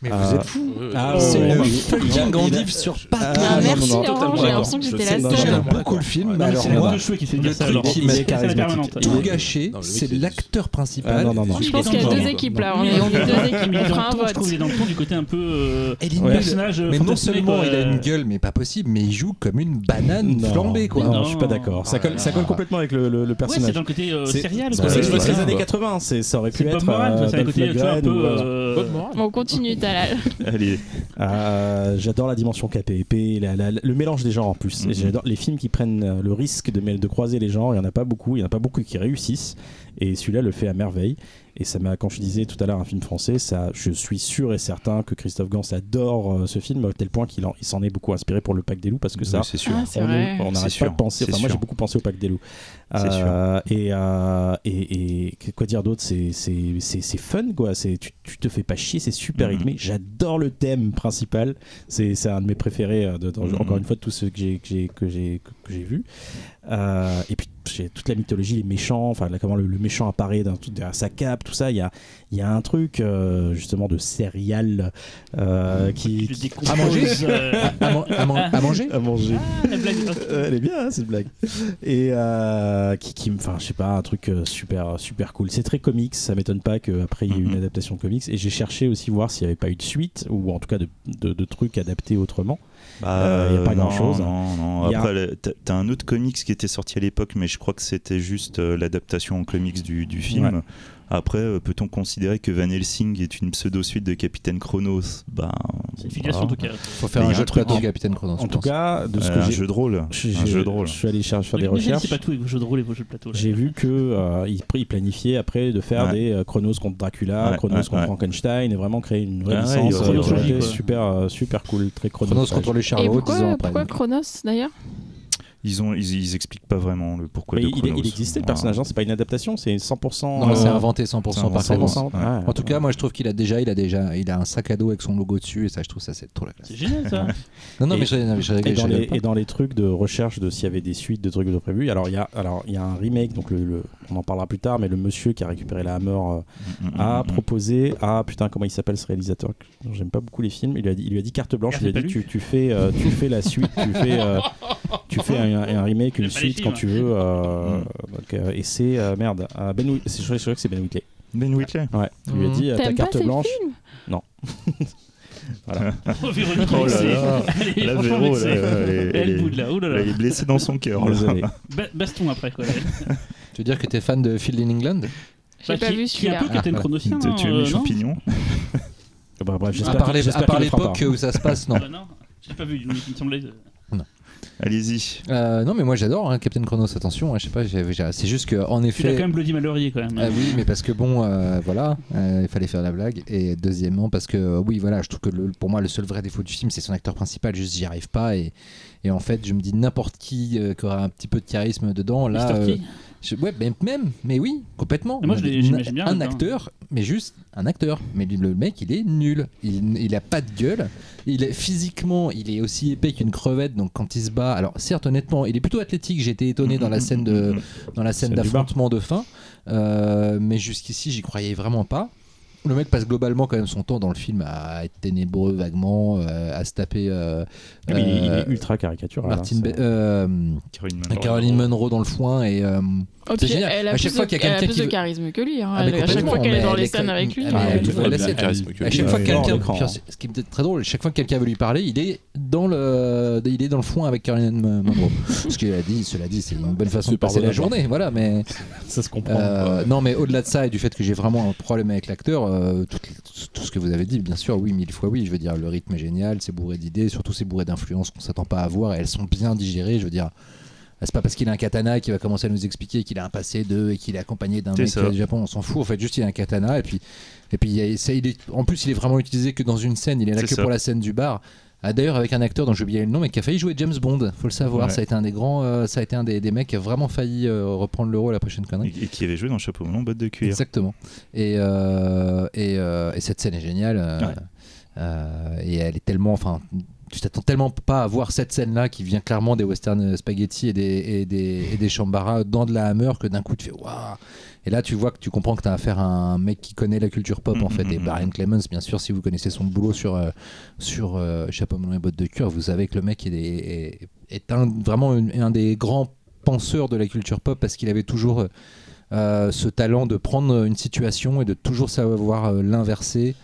Mais Ah. vous êtes fous Ouais, ouais, Ah. C'est ouais, le fucking Gandhi sur pattes. Ah, Ah, non, merci j'ai l'impression que j'étais la seule. j'aime beaucoup le film, alors c'est moi, le truc alors. qui m'a C'est tout gâché, c'est c'est- l'acteur Ah, principal. non, non, non. Je pense qu'il y a deux équipes là. On est on deux équipes. Dans fera le un je vote. trouve qu'il est dans le ton du côté un peu. euh, personnage. Mais non seulement il a euh, une gueule, mais pas possible, mais il joue comme une banane flambée quoi. Non, je suis pas d'accord. Ça colle, ça colle complètement avec le, Ouais, c'est personnage. dans le côté euh, C'est- serial. c'est c'est les années 80. c'est- Ça aurait pu C'est être euh, c'est un côté un peu. euh, euh, On continue Talal. Allez, Euh, j'adore la dimension KPP, la- la- le mélange des genres en plus. Mhm. Et J'adore les films qui prennent euh, le risque de, de croiser les genres. Il y en a pas beaucoup, il y en a pas beaucoup qui réussissent. Et celui-là le fait à merveille. Et ça m'a, quand je disais tout à l'heure un film français, ça, je suis sûr et certain que Christophe Gans adore euh, ce film à tel point qu'il en- il s'en est beaucoup inspiré pour le Pack des loups parce que ça, Oui, c'est sûr. Ah, c'est on C'est n'arrête pas sûr, de penser. Enfin, moi, j'ai beaucoup pensé au Pack des loups. C'est Euh, Et, euh, et, et quoi dire d'autre C'est fun, quoi. Tu, tu te fais pas chier, c'est super Mhm. rythmé. J'adore le thème principal. C'est un de mes préférés. euh, de- Mhm. Encore une fois, de tous ceux que j'ai que j'ai que j'ai que j'ai vu. Euh, et puis toute la mythologie, les méchants. Enfin, là, comment le, le méchant apparaît dans tout derrière sa cape, tout ça. Il y a y a un truc euh, justement de serial euh, qui, je qui- À manger euh, À, man- à man- à manger à manger. Ah, la blague. Elle est bien hein, cette blague et qui, qui me enfin je sais pas un truc super super cool c'est très comics ça m'étonne pas qu'après il y ait une Mhm. adaptation comics et j'ai cherché aussi voir s'il n'y avait pas eu de suite ou en tout cas de, de- de trucs adaptés autrement Bah, Euh, a pas non, grand-chose. Non, a- Après, t'as- un autre comics qui était sorti à l'époque, mais je crois que c'était juste euh, l'adaptation en comics du, du film. Ouais. Après, euh, peut-on considérer que Van Helsing est une pseudo-suite de Capitaine Chronos? Ben, C'est une filiation en tout cas. Faut faire un a jeu un de truc plateau en- Capitaine Chronos. en je tout cas de ce euh, que un j'ai jeu de rôle. je, un je- jeu de rôle. je suis allé cher- faire des recherches C'est pas tout, les jeux de rôle et vos jeux de plateau. j'ai vu que euh, planifiait après de faire Ouais. des euh, Chronos contre Dracula, Ouais, Chronos ouais, contre ouais. Frankenstein et vraiment créer une vraie Ah ouais, licence super super cool très Chronos chronophage. contre les Et Charlots, 10 ans pourquoi, après. pourquoi Chronos d'ailleurs? Ils, ont, ils, ils expliquent pas vraiment le pourquoi Mais de il, Chronos. il existait le Voilà. personnage, hein, c'est pas une adaptation, c'est 100%. Non, c'est euh, inventé 100% c'est par. 100%. Ouais. Ouais. En tout cas, moi, je trouve qu'il a déjà, il a déjà, il a un sac à dos avec son logo dessus, et ça, je trouve ça c'est trop la classe. C'est génial ça. Non, non, Et- mais je, non, mais je, Et je- dans, les, et dans les trucs de recherche de s'il y avait des suites de trucs de prévus, alors il y a alors il y a un remake donc le, le- on en parlera plus tard mais le monsieur qui a récupéré la Hammer euh, Mm, a mm, mm. proposé à putain comment il s'appelle ce réalisateur dont j'aime pas beaucoup les films il lui a dit, il lui a dit carte blanche Ah, il lui a dit tu, tu fais euh, tu fais la suite tu fais tu fais un, un remake Il une suite quand tu veux euh, Mm. donc, euh, et c'est euh, merde Ben c'est- je crois que c'est Ben Whitley Ben Whitley. ouais il lui a dit ta carte blanche films voilà Oh, Véronique, Oh là là. Elle est La Véro, là, elle est- Elle elle est- boude là. Oh là Là, là. il est blessé dans son cœur. Ba- Baston après quoi. Tu veux dire que t'es fan de Field in England? J'ai Bah, pas qui- vu Qui est un celui-là. peu Captain Ah, Chronosien. Tu tu aimes euh, les non champignons bref, bref À j'espère part l'époque où ça se passe, non. Ah, Non, j'ai pas vu. Il me semblait. euh, Allez-y. Euh, non, mais moi j'adore hein, Captain Chronos. Attention, hein, je sais pas, j'ai- j'ai- c'est juste que en Tu l'as effet. quand même Bloody Mallory quand même. Ah oui, mais parce que bon, euh, voilà, euh, il fallait faire la blague. Et deuxièmement, parce que oui, voilà, je trouve que le- pour moi, le seul vrai défaut du film, c'est son acteur principal. Juste, j'y arrive pas. Et, et en fait, je me dis n'importe qui euh, qui aura un petit peu de charisme dedans. Là, Mr. euh, T. je- ouais, même, mais oui, complètement. Moi, j'imagine bien Un acteur, mais juste un acteur. Mais le mec, il est nul. Il, il a pas de gueule. Il est physiquement, il est aussi épais qu'une crevette. Donc quand il se bat, alors certes, honnêtement, il est plutôt athlétique. J'ai été étonné dans la scène de dans la scène d'affrontement de fin. Euh, mais jusqu'ici, j'y croyais vraiment pas. Le mec passe globalement quand même son temps dans le film à être ténébreux vaguement, euh, à se taper euh, Ah, il, est- euh, ultra caricatural Martin hein, Caroline Munro. Caroline Munro dans le foin et puis génial. Elle a À plus chaque fois de- qu'il y a elle quelqu'un plus qui de charisme que lui. hein. Ah, Elle- à chaque fois qu'elle est dans elle les scènes avec lui. Ah, elle elle bien scène. charisme que À lui. chaque Ouais, fois quelqu'un, ce qui est très drôle, chaque fois que quelqu'un veut lui parler, il est dans le, il est dans le foin avec Caroline Munro. Ce qu'il a dit, cela dit, c'est une bonne façon de passer la journée, voilà. Mais ça se comprend euh, non, mais au-delà de ça et du fait que j'ai vraiment un problème avec l'acteur, euh, tout, tout ce que vous avez dit, bien sûr, oui, mille fois oui. Je veux dire, le rythme est génial, c'est bourré d'idées, surtout c'est bourré d'influences qu'on s'attend pas à voir et elles sont bien digérées. Je veux dire. C'est pas parce qu'il a un katana qu'il va commencer à nous expliquer qu'il a un passé de et qu'il est accompagné d'un mec du Japon. On s'en fout. En fait, juste il a un katana et puis et puis il y a- ça, il est, en plus il est vraiment utilisé que dans une scène. Il est là que ça. pour la scène du bar. Ah, D'ailleurs avec un acteur dont j'ai oublié le nom mais qui a failli jouer James Bond. Faut le savoir. Ouais. Ça a été un des grands. euh, ça a été un des, des mecs qui a vraiment failli euh, reprendre le rôle à la prochaine connerie. Et, et qui avait joué dans Chapeau melon, botte de cuir. Exactement. Et, euh, et, et cette scène est géniale. Ouais. et elle est tellement. Enfin, tu t'attends tellement pas à voir cette scène-là qui vient clairement des western spaghetti et des, et des, et des chambara dans de la hammer que d'un coup tu fais waouh. Et là, tu vois que tu comprends que tu as affaire à un mec qui connaît la culture pop en Mhm, fait. Et mhm, Brian Clemens, bien sûr, si vous connaissez son boulot sur, euh, sur euh, Chapeau melon et bottes de cuir, vous savez que le mec est, est, est un, vraiment un, un des grands penseurs de la culture pop parce qu'il avait toujours euh, ce talent de prendre une situation et de toujours savoir l'inverser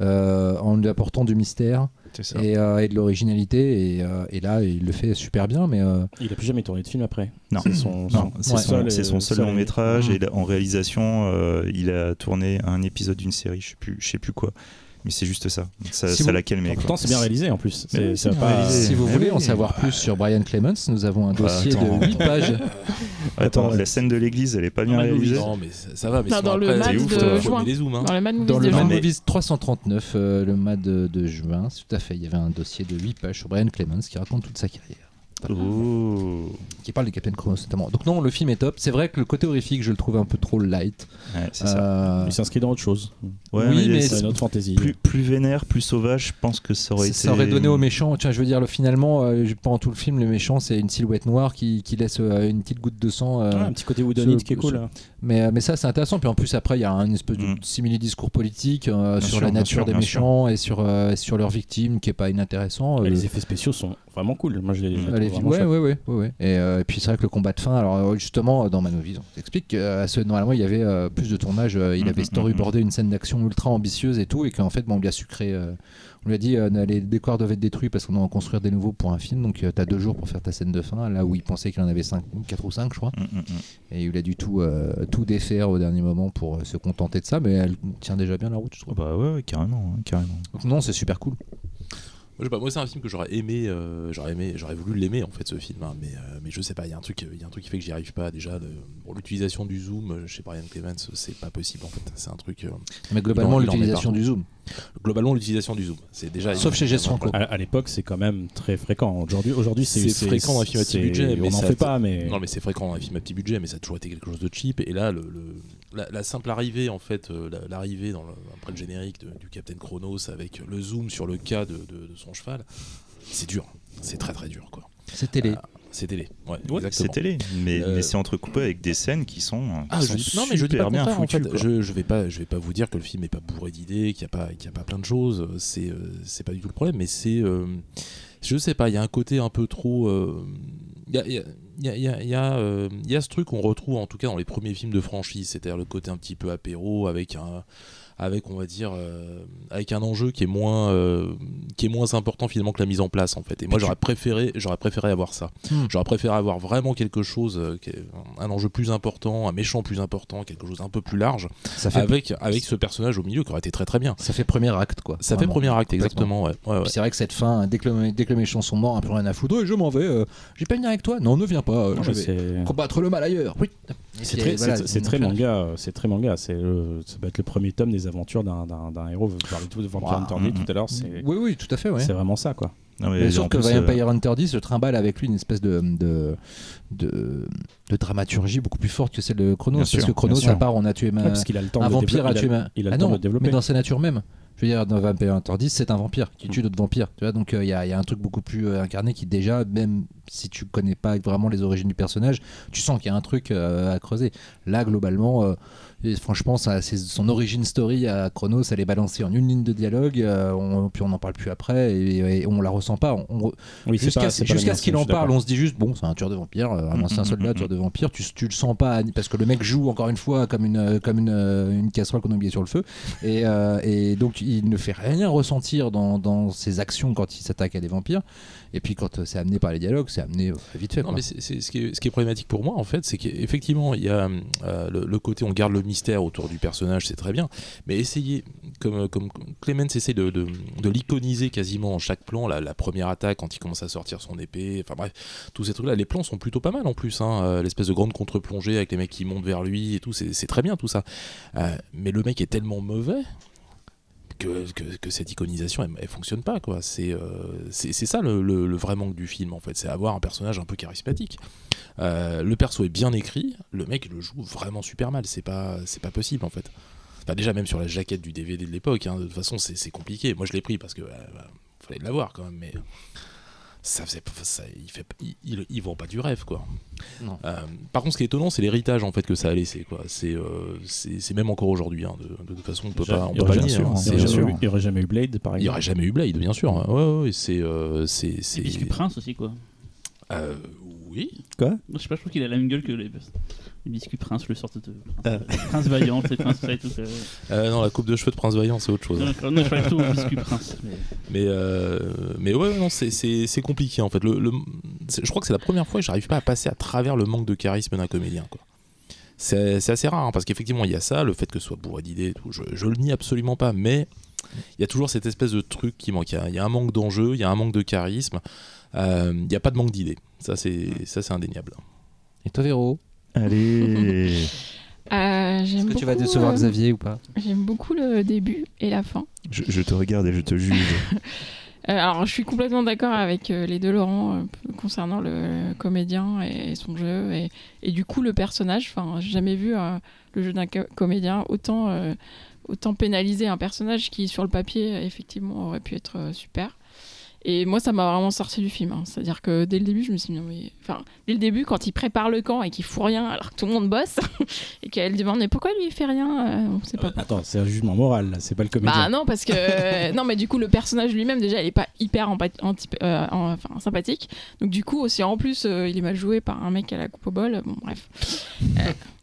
en lui apportant du mystère ça. et, euh, et de l'originalité. Et, euh, et là, il le fait super bien. Mais euh, Il a plus jamais tourné de film après. Non. C'est son, Ouais. son, seul, son euh, seul seul- long métrage Mhm. et là, en réalisation, euh, il a tourné un épisode d'une série, je sais plus, je sais plus quoi, mais c'est juste ça. Ça, Si ça vous- l'a calmé. Pourtant, c'est bien réalisé en plus. Oui, ça pas- réalisé. si vous mais voulez oui. en savoir plus sur Brian Clemens, nous avons un dossier attends. de 8 pages. Attends, Attends, la scène de l'église, elle est pas bien Non, réalisée. Non, mais ça, ça va. Mais Non, dans le après, Mad c'est ouf, de juin. aimer les zooms. hein. Dans les Mad Movies Dans le de Mad juin. Movies 339, euh, le Mad de, de juin, tout à fait, il y avait un dossier de 8 pages sur Brian Clemens qui raconte toute sa carrière. Qui parle de Captain Chronos notamment. Donc non, le film est top. C'est vrai que le côté horrifique, je le trouve un peu trop light. Ouais, c'est ça. Euh, Il s'inscrit dans autre chose. Ouais, oui, mais C'est c'est- une autre fantaisie. plus, plus vénère, plus sauvage, je pense que ça aurait été. ça aurait donné aux méchants. Tiens, je veux dire, le, finalement, euh, pendant tout le film, le méchant, c'est une silhouette noire qui, qui laisse euh, une petite goutte de sang. euh, Ouais, un petit côté whodunit ce- qui est cool. ce- hein. mais, mais ça, c'est intéressant. Puis en plus, après, il y a une espèce de Mm. simili-discours politique euh, sur sûr, la nature sûr, des bien méchants et sur, euh, sur leurs victimes, qui est pas inintéressant. Euh, les effets spéciaux sont vraiment cool. Moi, je les, Euh, ouais, ouais, ouais, ouais, ouais. Et, euh, et puis c'est vrai que le combat de fin, alors euh, justement, dans Man Movies, on t'explique que normalement il y avait euh, plus de tournage, euh, il Mhm, avait mhm, storyboardé une scène d'action ultra ambitieuse et tout, et qu'en fait, bon, on lui a sucré. euh, on lui a dit euh, les décors doivent être détruits parce qu'on doit en construire des nouveaux pour un film, donc t'as deux jours pour faire ta scène de fin, là où il pensait qu'il en avait 5, 4 ou 5, je crois. Mm, mm, mm. Et il a dû tout, euh, tout défaire au dernier moment pour euh, se contenter de ça, mais elle tient déjà bien la route, je trouve. Bah ouais, ouais, carrément, hein, carrément. Donc non, c'est super cool. Moi, je sais pas, moi, c'est un film que j'aurais aimé, euh, j'aurais aimé, j'aurais voulu l'aimer en fait ce film, hein, mais, euh, mais je sais pas, il y a un truc, il y a un truc qui fait que j'y arrive pas déjà. de- bon, l'utilisation du zoom euh, chez Brian Clemens, c'est pas possible en fait, c'est un truc. euh, Mais globalement, l'utilisation du zoom. globalement l'utilisation du zoom. C'est déjà Sauf chez Jess Franco. À, à l'époque, c'est quand même très fréquent. Aujourd'hui, aujourd'hui, c'est fréquent dans les films à petit budget, mais on n'en fait pas, mais Non mais c'est fréquent dans les films à petit budget, mais ça a toujours été quelque chose de cheap. Et là, le, le- la, la simple arrivée en fait, euh, la- l'arrivée dans le, après le générique de- du Captain Chronos avec le zoom sur le cas de, de- de son cheval, c'est dur. C'est très très dur quoi. C'est télé. C'est télé. Ouais, c'est télé, mais, Euh, mais c'est entrecoupé avec des scènes qui sont, qui Ah, je sont dis- non mais je dis pas bien en foutues. fait. Je, je vais pas je vais pas vous dire que le film est pas bourré d'idées, qu'il y a pas qu'il y a pas plein de choses. C'est euh, c'est pas du tout le problème, mais c'est euh, je sais pas. Il y a un côté un peu trop. euh, Il y a y y a, y a- y a, euh, y a ce truc qu'on retrouve en tout cas dans les premiers films de franchise, c'est-à-dire le côté un petit peu apéro avec un avec on va dire euh, avec un enjeu qui est moins euh, qui est moins important finalement que la mise en place en fait et moi j'aurais préféré j'aurais préféré avoir ça Hmm. j'aurais préféré avoir vraiment quelque chose euh, qui est un enjeu plus important un méchant plus important quelque chose un peu plus large Ça fait, avec avec ce personnage au milieu qui aurait été très très bien ça fait premier acte, quoi. ça fait premier acte exactement ouais, ouais, ouais. Puis c'est vrai que cette fin, dès que, le, dès que les méchants sont morts, un peu rien à foutre, Ouais, je m'en vais, euh, j'ai pas venir avec toi. Non, ne viens pas, euh, Non, je vais combattre le mal ailleurs. Oui. C'est très, voilà, c'est- c'est une très affaire. manga. C'est très manga. C'est ça va être le premier tome des aventures d'un- d'un d'un héros. Vous parlez tout de Vampire Hunter D mm, tout à l'heure. C'est Oui, oui, tout à fait, ouais. c'est vraiment ça, quoi. Non, mais Mais sauf en que plus, euh, Vampire Hunter 10 se trimballe avec lui une espèce de, de, de, de dramaturgie beaucoup plus forte que celle de Chronos. Bien parce sûr, que Chronos, sûr. à part, on a tué ma... Ouais, parce qu'il a le temps un de vampire a tué il a- ma... il a le Ah temps non, de développer. mais dans sa nature même. Je veux dire, dans Vampire Hunter 10, c'est un vampire qui Mm. tue d'autres vampires. Tu vois, donc il y, a, y a un truc beaucoup plus euh, incarné qui déjà, même si tu connais pas vraiment les origines du personnage, tu sens qu'il y a un truc euh, à creuser. Là, globalement, euh, et franchement, ça, c'est son origin story à Chronos, elle est balancée en une ligne de dialogue, euh, on- puis on n'en parle plus après, et, et on la ressent pas. On- Oui, Jusqu'à ce qu'il en parle, on se dit juste, bon, c'est un tueur de vampire, euh, un Mm, ancien mm, soldat, mm, tueur de vampire, tu, tu le sens pas, parce que le mec joue encore une fois comme une, euh, comme une, euh, une casserole qu'on a oubliée sur le feu, et, euh, et donc il ne fait rien ressentir dans, dans ses actions quand il s'attaque à des vampires, et puis quand euh, c'est amené par les dialogues, c'est amené euh, vite fait. Non, quoi. mais c'est- ce, qui est, ce qui est problématique pour moi, en fait, c'est qu'effectivement, il y a euh, le, le côté on garde le mystère autour du personnage, c'est très bien, mais essayer, comme, comme Clemens essaie de, de, de l'iconiser quasiment en chaque plan, la, la première attaque quand il commence à sortir son épée, enfin bref, tous ces trucs-là, les plans sont plutôt pas mal en plus, hein, l'espèce de grande contre-plongée avec les mecs qui montent vers lui et tout, c'est c'est très bien tout ça. Euh, mais le mec est tellement mauvais. Que, cette iconisation elle, elle fonctionne pas quoi c'est euh, c'est ça le, le- vrai manque du film en fait c'est avoir un personnage un peu charismatique euh, le perso est bien écrit, le mec le joue vraiment super mal, c'est pas, c'est pas possible en fait. Déjà même sur la jaquette du DVD de l'époque, hein, de toute façon c'est compliqué. Moi je l'ai pris parce que euh, bah, fallait l'avoir quand même, ça faisait, ça, il, fait, il, il- il vend pas du rêve quoi. Non. Euh, par contre ce qui est étonnant c'est l'héritage en fait que ça a laissé quoi. C'est euh, c'est c'est même encore aujourd'hui. hein, de, de toute façon on peut pas, on il peut pas nier, hein. il y C'est, aurait jamais eu- il y aurait jamais eu Blade, par il y exemple. aurait jamais eu Blade bien sûr. hein. Ouais, ouais, c'est euh, c'est Prince aussi, quoi. euh, oui. Je sais pas, je trouve qu'il a la même gueule que les, les Biscuits Prince, le sorte de Euh. Prince Vaillant, c'est Prince ça et tout. ça. Euh, non la coupe de cheveux de Prince Vaillant c'est autre chose. Non, non, je parlais plutôt Biscuit Prince. mais- Mais, euh, mais ouais, non, c'est- compliqué en fait. Le, le- c'est- je crois que c'est la première fois que j'arrive pas à passer à travers le manque de charisme d'un comédien. quoi. C'est assez rare hein, parce qu'effectivement il y a ça, le fait que ce soit bourré d'idées, et tout, je, je le nie absolument pas, mais il y a toujours cette espèce de truc qui manque. Il y a, il y a un manque d'enjeu, il y a un manque de charisme, euh, il n'y a pas de manque d'idées. Ça c'est ça c'est indéniable. Et toi, Véro? Allez Euh, Est-ce que tu vas décevoir euh, Xavier ou pas? J'aime beaucoup le début et la fin. je, je te regarde et je te juge. Euh, alors, je suis complètement d'accord avec euh, les deux Laurent euh, concernant le comédien et, son jeu et, et du coup le personnage. Enfin, j'ai jamais vu euh, le jeu d'un co- comédien autant euh, autant pénaliser un personnage qui sur le papier effectivement aurait pu être euh, super. Et moi, ça m'a vraiment sorti du film. hein. C'est-à-dire que dès le début, je me suis dit, non, mais... enfin, dès le début, quand il prépare le camp et qu'il fout rien alors que tout le monde bosse, et qu'elle demande, mais pourquoi lui il fait rien Euh, On sait pas Euh, Attends, c'est un jugement moral, là, c'est pas le comédien. bah non, parce que non, mais du coup le personnage lui-même déjà il est pas hyper euh, en- enfin, sympathique. Donc du coup aussi en plus euh, il est mal joué par un mec à la coupe au bol. Bon bref.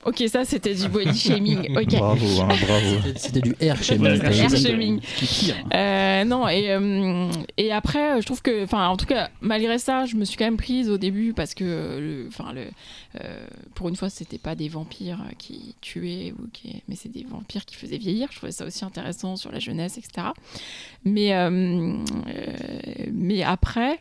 Ok ça c'était du body shaming. Ok. Bravo, hein, bravo. C'était du Air shaming. Est pire. Euh, non et euh, et après je trouve que enfin en tout cas malgré ça je me suis quand même prise au début parce que le enfin le euh, pour une fois c'était pas des vampires qui tuaient ou qui mais c'est des vampires qui faisaient vieillir je trouvais ça aussi intéressant sur la jeunesse etc mais euh, euh, mais après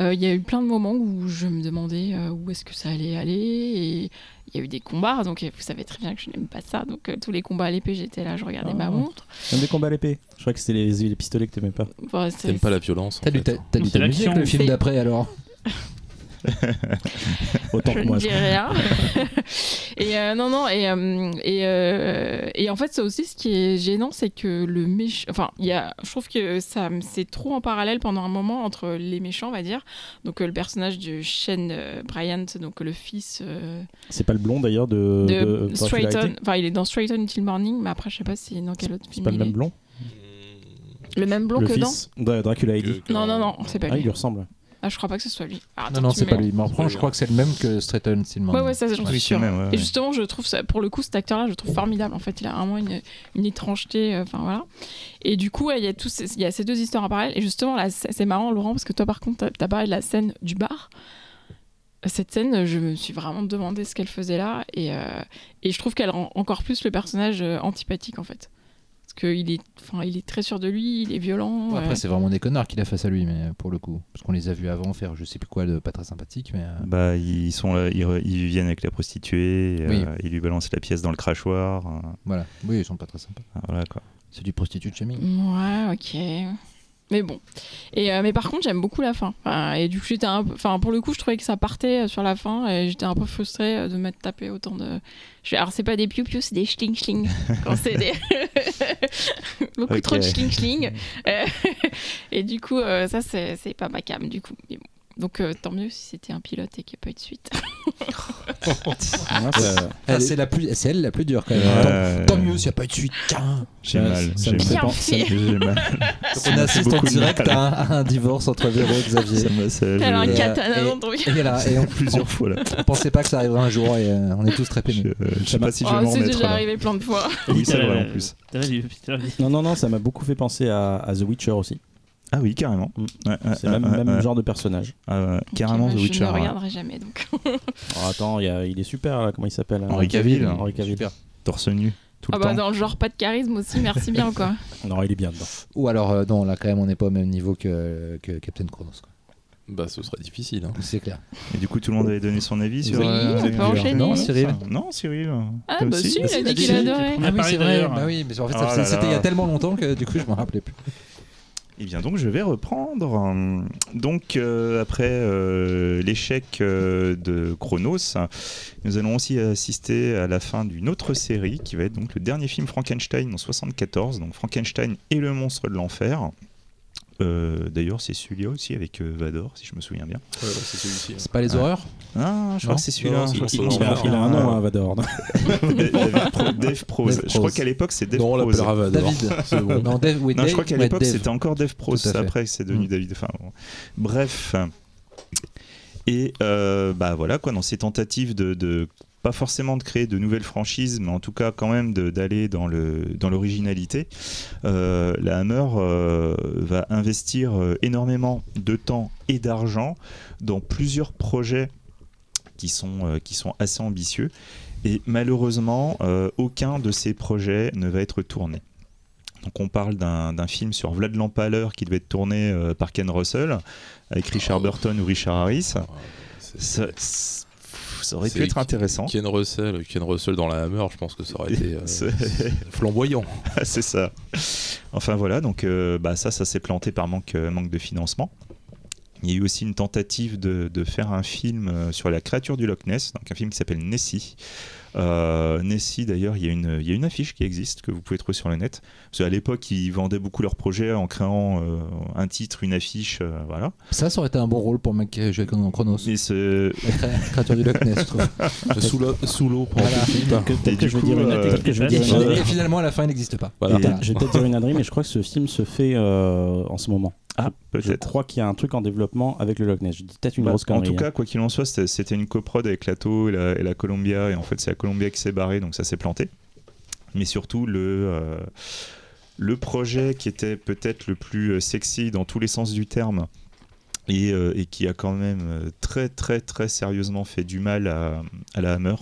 il y a eu plein de moments où je me demandais euh, où est-ce que ça allait aller et, il y a eu des combats, donc euh, vous savez très bien que je n'aime pas ça. Donc euh, tous les combats à l'épée, j'étais là, je regardais ma Ah. montre. Même des combats à l'épée. Je crois que c'était les, les pistolets que t'aimais pas. Bon, T'aimes pas la violence en T'as dû t'amuser l'action. le film d'après alors? Autant je que moi. ne dis rien. et euh, non, non, et, euh, et, euh, et en fait, ça aussi, ce qui est gênant, c'est que le méchant. Enfin, il y a, je trouve que ça, c'est trop en parallèle pendant un moment entre les méchants, on va dire. Donc, euh, le personnage de Shane Bryant, donc le fils euh, C'est pas le blond d'ailleurs de, de de Straighton. Enfin, il est dans Straighton Until Morning, mais après, je sais pas si dans quel autre C'est film. pas le il même blond Le même blond Le que fils de Dracula Heidi. dans. Non, dans- non, non, c'est pas Ah, il lui. lui ressemble. Ah, je crois pas que ce soit lui. Ah, Non, attends, non, c'est me pas lui. Mais je crois que c'est le même que Straighten Stillman. Ouais, ouais, ça, j'en Oui, suis c'est sûre. le même, ouais, Et justement, je trouve ça, pour le coup, cet acteur-là, je le trouve formidable. En fait, il a vraiment une, une étrangeté. euh, Enfin, voilà. Et du coup, il y, a tous ces, il y a ces deux histoires en parallèle. Et justement, là, c'est c'est marrant, Laurent, parce que toi, par contre, t'as as parlé de la scène du bar. Cette scène, je me suis vraiment demandé ce qu'elle faisait là. Et, euh, et je trouve qu'elle rend encore plus le personnage euh, antipathique, en fait. Qu'il est, enfin, il est très sûr de lui, il est violent. Après, euh, c'est vraiment des connards qu'il a face à lui, mais pour le coup. Parce qu'on les a vus avant faire je sais plus quoi de pas très sympathique, mais. euh, Bah, ils sont là, ils, re- ils viennent avec la prostituée, euh, ils lui balancent la pièce dans le crachoir. euh, Voilà. Oui, ils sont pas très sympas. voilà quoi. C'est du prostitut de shaming. Ouais, ok. Mais bon. Et, euh, mais par contre, j'aime beaucoup la fin. Enfin, et du coup, j'étais un peu. Enfin, pour le coup, je trouvais que ça partait euh, sur la fin et j'étais un peu frustrée euh, de m'être tapé autant de. Je... Alors, c'est pas des piou-piou, c'est des schling-schling. Quand c'est des. beaucoup trop de schling-schling. Et du coup, euh, ça, c'est c'est pas ma cam, du coup. Mais bon. Donc, euh, tant mieux si c'était un pilote et qu'il n'y a pas eu de suite. Ah, c'est la plus, c'est elle la plus dure quand même. Euh, Tant, tant mieux s'il n'y a pas eu de suite. Tiens. J'ai mal. ça j'ai me fait mal. Bien penser- fait. J'ai mal. Donc, Ça on assiste en beaucoup de direct mal. à un, à un divorce entre Véro et Xavier. Ça a un je- katana et- dans le truc. Et, voilà, et on, plusieurs fois là. on pensait pas que ça arriverait un jour et euh, on est tous très Je, pénibles. euh, je sais pas si je vais Oh, m'en c'est remettre. déjà là. arrivé plein de fois. Oui, c'est vrai en plus. Non, non, non, ça m'a beaucoup fait penser à, à The Witcher aussi. Ah oui, carrément. Mm. Ouais, C'est ouais, même, même genre de personnage. Ah carrément Ok, The bah, Witcher. Je ne regarderai jamais, donc. Alors, attends, il, y a- il est super là, comment il s'appelle Henri Cavill. Henri Cavill. Super. Torse nu tout Ah le bah, temps. dans le genre pas de charisme aussi, merci bien, quoi. Non, il est bien dedans. Ou alors, euh, non, là quand même, on n'est pas au même niveau que, que Captain Chronos. quoi. Bah, ce serait difficile. hein. C'est clair. Et du coup, tout le monde avait donné son avis sur. Oui, euh, on peut enchaîner. Non, Cyril. Non, Cyril. Ah, bah si, il a Si, dit qu'il adorait. Ah oui, c'est vrai. Bah oui, mais en fait, Oh là c'était il y a tellement longtemps que du coup, je me rappelais plus. Eh bien donc je vais reprendre. Donc euh, après euh, l'échec euh, de Chronos, nous allons aussi assister à la fin d'une autre série qui va être donc le dernier film Frankenstein en 74, donc Frankenstein et le monstre de l'enfer. Euh, D'ailleurs c'est celui-là aussi avec euh, Vador si je me souviens bien. Ouais, ouais, c'est celui-ci. hein. C'est pas les Ouais. horreurs Ah je crois Non. que c'est celui-là. Que monstre Il a, il a un nom, hein, Vador. Dave Pro- Je crois qu'à l'époque c'est Dave Non, on l'appellera Vador. David. Bon. Non, Dave, oui, Non, Dave, je crois qu'à ouais, l'époque c'était encore Dev Pro, après c'est devenu Mm. David. Enfin, bon. Bref. Et euh, bah voilà quoi, dans ces tentatives de, de- pas forcément de créer de nouvelles franchises, mais en tout cas quand même d'aller dans le dans l'originalité, euh, la Hammer euh, va investir euh, énormément de temps et d'argent dans plusieurs projets qui sont euh, qui sont assez ambitieux. Et malheureusement, aucun de ces projets ne va être tourné. Donc on parle d'un film sur Vlad l'Empaleur qui devait être tourné par Ken Russell avec Richard Oh. Burton ou Richard Harris. Ah, Ça, ça- aurait pu être intéressant. Ken Russell, Ken Russell dans la Hammer, je pense que ça aurait été euh, flamboyant. c'est ça. Enfin voilà, donc euh, bah, ça, ça s'est planté par manque, euh, manque de financement. Il y a eu aussi une tentative de, de faire un film sur la créature du Loch Ness, donc un film qui s'appelle Nessie. Euh, Nessie, d'ailleurs, il y, a une- il y a une affiche qui existe que vous pouvez trouver sur le net. Parce qu'à l'époque, ils vendaient beaucoup leurs projets en créant euh, un titre, une affiche, euh, voilà. Ça, ça aurait été un bon rôle pour le mec qui a joué dans Chronos. Et créature du Loch Ness, je trouve. sous l'eau, sous l'eau pendant Voilà. Que- que du je dire une euh, peut-être que je vais Et, dire une finalement- ânerie. et finalement, à la fin, il n'existe pas. Voilà. Et Je vais peut-être dire une ânerie, mais je crois que ce film se fait euh, en ce moment. Ah, Je peut-être. crois qu'il y a un truc en développement avec le Loch Ness. Je dis peut-être une Bah, grosse en connerie. tout hein. cas, quoi qu'il en soit, c'était- une coprode avec la TO et la, et la Columbia, et en fait, c'est la Columbia qui s'est barrée, donc ça s'est planté. Mais surtout, le, euh, le projet qui était peut-être le plus euh, sexy dans tous les sens du terme, et, euh, et qui a quand même très, très, très sérieusement fait du mal à, à la Hammer,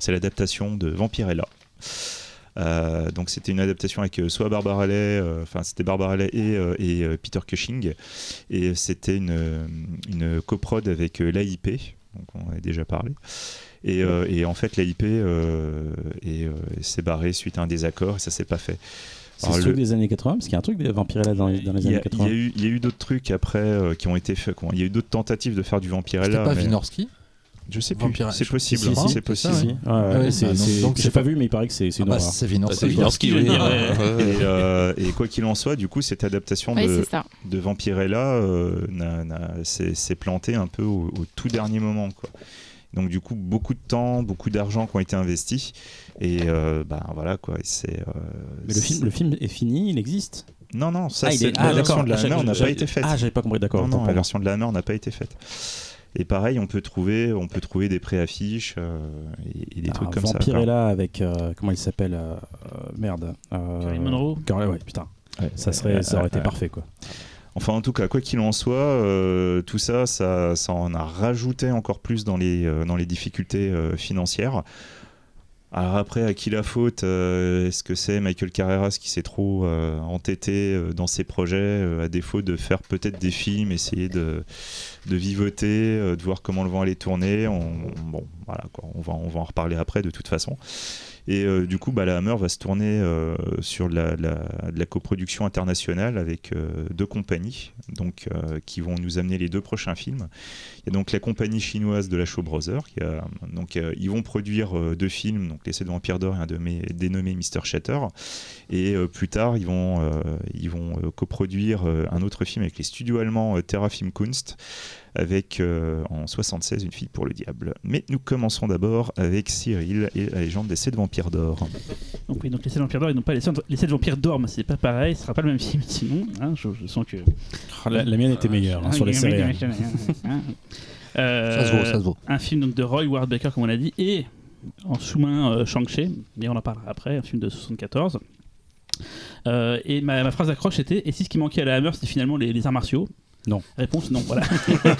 c'est l'adaptation de Vampirella. Euh, donc c'était une adaptation avec euh, soit Barbara Lay, euh, enfin c'était Barbara Lay et, euh, et, euh, Peter Cushing, et c'était une, une coprode avec euh, l'AIP, donc on en a déjà parlé. Et, euh, et en fait, la IP euh, est, euh, s'est barrée suite à un désaccord et ça s'est pas fait. C'est le- truc des années 80 Parce qu'il y a un truc des Vampirella dans les, dans les Il y, années a, il y 80. a eu, il y a eu d'autres trucs après euh, qui ont été faits. Il y a eu d'autres tentatives de faire du C'était Vampirella. pas mais- Wynorski Je sais plus. C'est possible. Si, si, c'est possible. Si, si. Ouais, ouais, ouais, c'est- bah, c'est- donc, j'ai j'ai pas vu, mais il paraît que c'est c'est Ah une bah, c'est Ah, ouais. Et, euh, et quoi qu'il en soit, du coup, cette adaptation Oui, de, de Vampirella euh, n'a- n'a- s'est s'est plantée un peu au, au tout dernier moment. Quoi. Donc du coup, beaucoup de temps, beaucoup d'argent qui ont été investis. Et euh, bah, voilà quoi. et c'est, euh, Mais le film, c'est- le film est fini, il existe. Non, non, ça, Ah, c'est est- la ah, version de la Ah, Hammer n'a pas été faite. Ah, j'avais pas compris, d'accord. non, la version de la Hammer n'a pas été faite. Et pareil, on peut trouver, on peut trouver des préaffiches euh, et, et des Ah, trucs comme ça. quoi. Vampirella avec. euh, comment il s'appelle euh, euh, Merde. euh, Marilyn Monroe? Car- ouais, putain. Ouais. Ça, serait, ça aurait été parfait, quoi. Enfin, en tout cas, quoi qu'il en soit, euh, tout ça, ça, ça en a rajouté encore plus dans les, euh, dans les difficultés euh, financières. Alors après, à qui la faute euh, Est-ce que c'est Michael Carreras qui s'est trop euh, entêté euh, dans ses projets, euh, à défaut de faire peut-être des films, essayer de, de vivoter, euh, de voir comment le vent allait tourner on, Bon, voilà, on, va, on va en reparler après de toute façon. Et euh, du coup, bah, la Hammer va se tourner euh, sur de la, de la coproduction internationale avec deux compagnies donc, qui vont nous amener les deux prochains films. Il y a donc la compagnie chinoise de la Shaw Brothers. Qui donc, ils vont produire deux films, donc Les Sept Vampires d'Or et un dénommé, dénommé Mr. Shatter. Et plus tard, ils vont, ils vont coproduire un autre film avec les studios allemands Terra Film Kunst avec euh, en 76 Une fille pour le diable. Mais nous commençons d'abord avec Cyril et la légende des sept vampires d'or. Donc, oui, donc les 7 vampires d'or et non pas les 7, les sept vampires dorment, c'est pas pareil, ce sera pas le même film sinon. hein, je, je sens que. Ah, La, la mienne était meilleure hein, sur les séries. Hein. Euh, Ça se vaut, ça se vaut. Un film donc, de Roy Ward Baker, comme on l'a dit, et en sous-main euh, Shang-Chi, mais on en parlera après, un film de 74. Euh, et ma, ma phrase d'accroche était Et si ce qui manquait à la Hammer, c'était finalement les, les arts martiaux Non. Réponse non, voilà.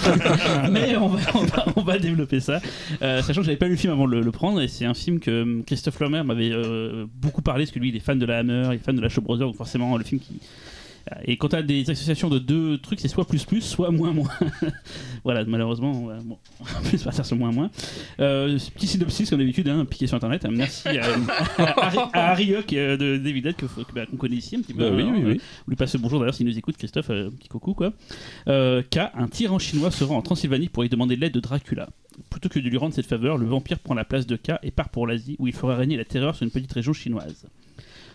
Mais on va, on va, on va développer ça. Euh, sachant que j'avais pas lu le film avant de le, prendre, et c'est un film que hum, Christophe Lambert m'avait euh, beaucoup parlé, parce que lui il est fan de la Hammer, il est fan de la Shaw Brothers, donc forcément le film qui. Et quand tu as des associations de deux trucs, c'est soit plus plus, soit moins moins. voilà, malheureusement, on va, bon, on va partir sur moins moins. Euh, petit synopsis, comme d'habitude, hein, piqué sur internet. Merci à, à, Harry- à Harry euh, de David bah, qu'on connaît ici un petit peu. Bah oui, oui, euh, oui. on lui passe le bonjour d'ailleurs s'il nous écoute, Christophe, euh, petit coucou quoi. Euh, K, un tyran chinois se rend en Transylvanie pour y demander l'aide de Dracula. Plutôt que de lui rendre cette faveur, le vampire prend la place de K et part pour l'Asie où il fera régner la terreur sur une petite région chinoise.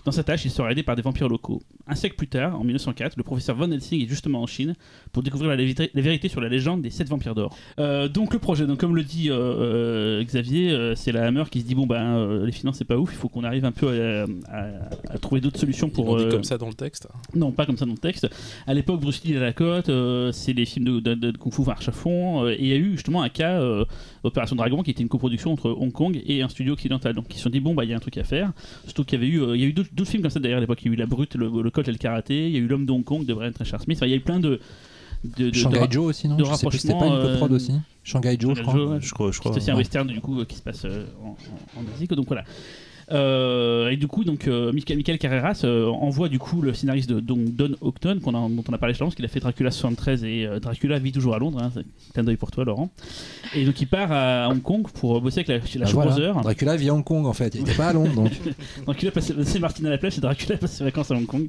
Dans sa tâche, il sera aidé par des vampires locaux. Un siècle plus tard, en 1904, le professeur Von Helsing est justement en Chine pour découvrir la, vérité- la vérité sur la légende des sept vampires d'or. Euh, donc le projet, donc comme le dit euh, euh, Xavier, c'est la Hammer qui se dit bon ben les finances c'est pas ouf, il faut qu'on arrive un peu à, à- à trouver d'autres solutions pour. dit comme ça dans le texte. non, pas comme ça dans le texte. À l'époque, Bruce Lee à la côte, c'est les films de, de, de- de Kung Fu marche à fond, et il y a eu justement un cas, Opération Dragon, qui était une coproduction entre Hong Kong et un studio occidental. Donc ils se sont dit, bon, bah il y a un truc à faire. Surtout qu'il y avait eu, euh, il y a eu d'autres films comme ça d'ailleurs à l'époque. Il y a eu La Brute, le, le Colt et le Karaté, il y a eu L'Homme de Hong Kong de Brian Treshar Smith. Enfin, il y a eu plein de. de, de- de Shanghai ra- Joe aussi, non de Je sais plus, c'était pas une rapprochement, coprod euh, aussi Shanghai Joe, je Shanghai crois. Joe, ouais. Je crois, je crois. c'est aussi un western du coup euh, qui se passe euh, en, en- en Asie. quoi. Donc voilà. Euh, et du coup, donc euh, Michael, Michael Carreras euh, envoie du coup le scénariste de donc, Don Houghton, a- dont on a parlé justement, parce qu'il a fait Dracula 73 et Dracula vit toujours à Londres. Hein, c'est un d'œil pour toi, Laurent. Et donc il part à Hong Kong pour bosser avec la, chez la Bah voilà. Brothers. Dracula vit à Hong Kong en fait, il était pas à Londres donc. Dracula passe, c'est Martin à la plage et Dracula passe ses vacances à Hong Kong.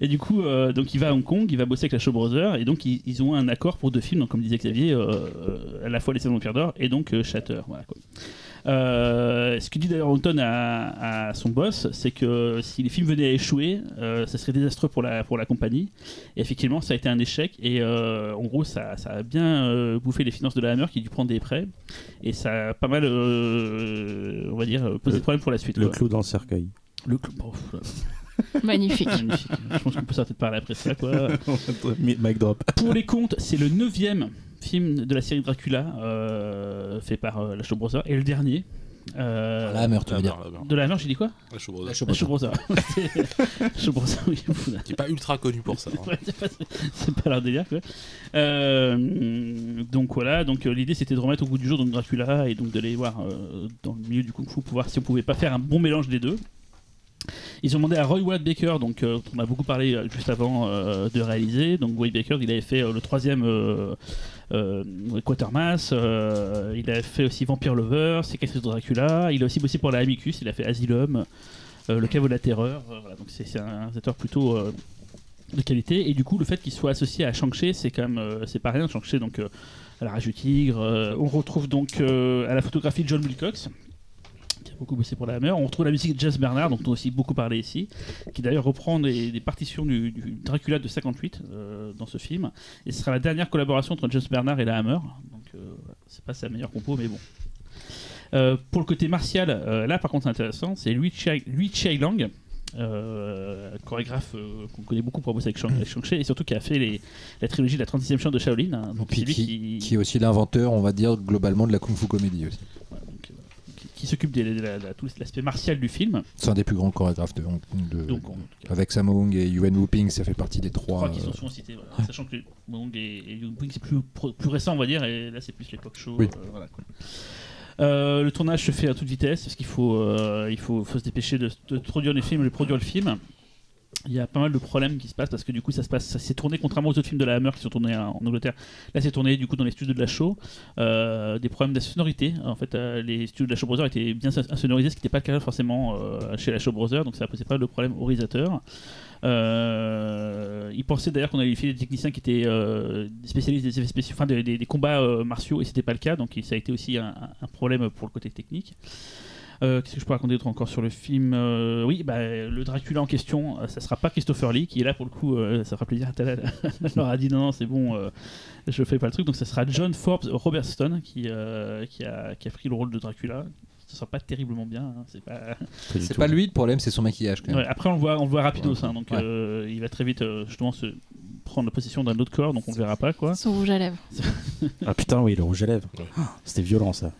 Et du coup, donc il va à Hong Kong, il va bosser avec la Shaw Brothers et donc ils, ils ont un accord pour deux films, donc comme disait Xavier, à la fois Les Saisons Pierre d'Or et donc Shatter. Voilà, quoi. Euh, ce que dit d'ailleurs Houghton à, à son boss, c'est que si les films venaient à échouer, euh, ça serait désastreux pour la, pour la compagnie. Et effectivement, ça a été un échec. Et euh, en gros, ça, ça a bien euh, bouffé les finances de la Hammer qui a dû prendre des prêts. Et ça a pas mal, euh, on va dire, posé Le- problème pour la suite. Le quoi. clou dans le cercueil. Le clou. oh, Magnifique. magnifique. Je pense qu'on peut peut-être parler après ça. Quoi. Mic drop. Pour les comptes, c'est le neuvième film de la série Dracula euh, fait par euh, la Brothers et le dernier. euh, La Hammer, tu veux dire. De la Hammer, j'ai dit quoi la Brothers. La Brothers, oui. Qui est pas ultra connu pour ça. hein. Ouais, c'est pas, leur délire quoi. Euh, donc voilà, donc euh, l'idée c'était de remettre au goût du jour donc Dracula et donc d'aller voir euh, dans le milieu du kung fu pour voir si on pouvait pas faire un bon mélange des deux. Ils ont demandé à Roy Wade Baker, donc euh, on a beaucoup parlé euh, juste avant euh, de réaliser. Donc Wade Baker, il avait fait euh, le troisième Quatermass. euh, il a fait aussi Vampire Lover, Cicatrice de Dracula. Il a aussi bossé pour la Amicus. Il a fait Asylum, euh, Le Caveau de la Terreur. euh, voilà, donc c'est un réalisateur plutôt euh, de qualité. Et du coup, le fait qu'il soit associé à Shang-Chi, c'est quand même euh, c'est pas rien. Shang-Chi, donc euh, à la Rage du Tigre. euh, on retrouve donc euh, à la photographie John Wilcox qui a beaucoup bossé pour la Hammer. On retrouve la musique de Jess Bernard, dont on a aussi beaucoup parlé ici, qui d'ailleurs reprend des, des partitions du, du Dracula de 58 euh, dans ce film. Et ce sera la dernière collaboration entre Jess Bernard et la Hammer. Donc euh, c'est pas sa meilleure compo, mais bon. Euh, pour le côté martial, euh, là par contre c'est intéressant, c'est Lui Chai, Lui Chai Lang, euh, chorégraphe euh, qu'on connaît beaucoup pour bosser avec Shang- avec Shang-Chi et surtout qui a fait les, la trilogie de la 36e chambre de Shaolin. hein. donc Puis qui, qui est aussi l'inventeur, on va dire, globalement de la kung fu comédie aussi. Qui- qui s'occupe de, la- de la- tout l'aspect martial du film. C'est un des plus grands chorégraphes de Hong Kong. de- Donc, on- Avec Sammo Hung et Yuan Wuping, ça fait partie des trois. qu'ils sont souvent cités, voilà. sachant que Wong et, et Yoon Ping, c'est plus, plus récent, on va dire, et là c'est plus l'époque show. Oui. euh, voilà. Euh, le tournage se fait à toute vitesse parce qu'il faut, euh, il faut, faut se dépêcher de, de produire les films de produire le film. Il y a pas mal de problèmes qui se passent parce que du coup ça se passe, ça s'est tourné contrairement aux autres films de la Hammer qui sont tournés en Angleterre. Là c'est tourné du coup dans les studios de la show. Euh, des problèmes de sonorité. En fait, euh, les studios de la Show Brothers étaient bien insonorisés, ce qui n'était pas le cas forcément euh, chez la Show Brothers, donc ça posé pas de problèmes aux réalisateurs. Ils pensaient d'ailleurs qu'on filer des techniciens qui étaient spécialistes des effets spéciaux, enfin des, combats martiaux, et c'était pas le cas, donc ça a été aussi un problème pour le côté technique. Euh, Qu'est-ce que je peux raconter d'autre encore sur le film Euh, Oui, bah, le Dracula en question, euh, ça sera pas Christopher Lee qui est là pour le coup. euh, ça fera plaisir. Talal leur a dit non, non, c'est bon, euh, je fais pas le truc. Donc ça sera John Forbes Robertson qui, euh, qui, a, qui a pris le rôle de Dracula. Ça sera pas terriblement bien. hein, c'est pas. C'est pas lui le problème, c'est son maquillage quand même. Ouais, après, on le voit, on le voit rapidos, hein, donc Ouais. euh, il va très vite euh, justement se prendre possession d'un autre corps, donc on le verra pas quoi. Son rouge à lèvres. Ah putain, oui, le rouge à lèvres. Ouais. C'était violent ça.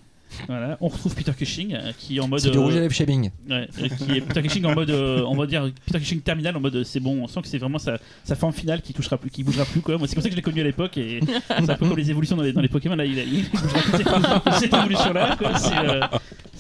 Voilà. On retrouve Peter Cushing euh, qui est en mode. C'est du euh, rouge à lèvres shaming. Ouais, euh, qui est Peter Cushing en mode, euh, on va dire Peter Cushing terminal en mode euh, c'est bon, on sent que c'est vraiment sa, sa forme finale qui touchera plus, qui bougera plus quoi. Moi c'est comme ça que je l'ai connu à l'époque et c'est un peu comme les évolutions dans les, dans les Pokémon là, il, a- il bougera plus cette, cette évolution là quoi. C'est, euh,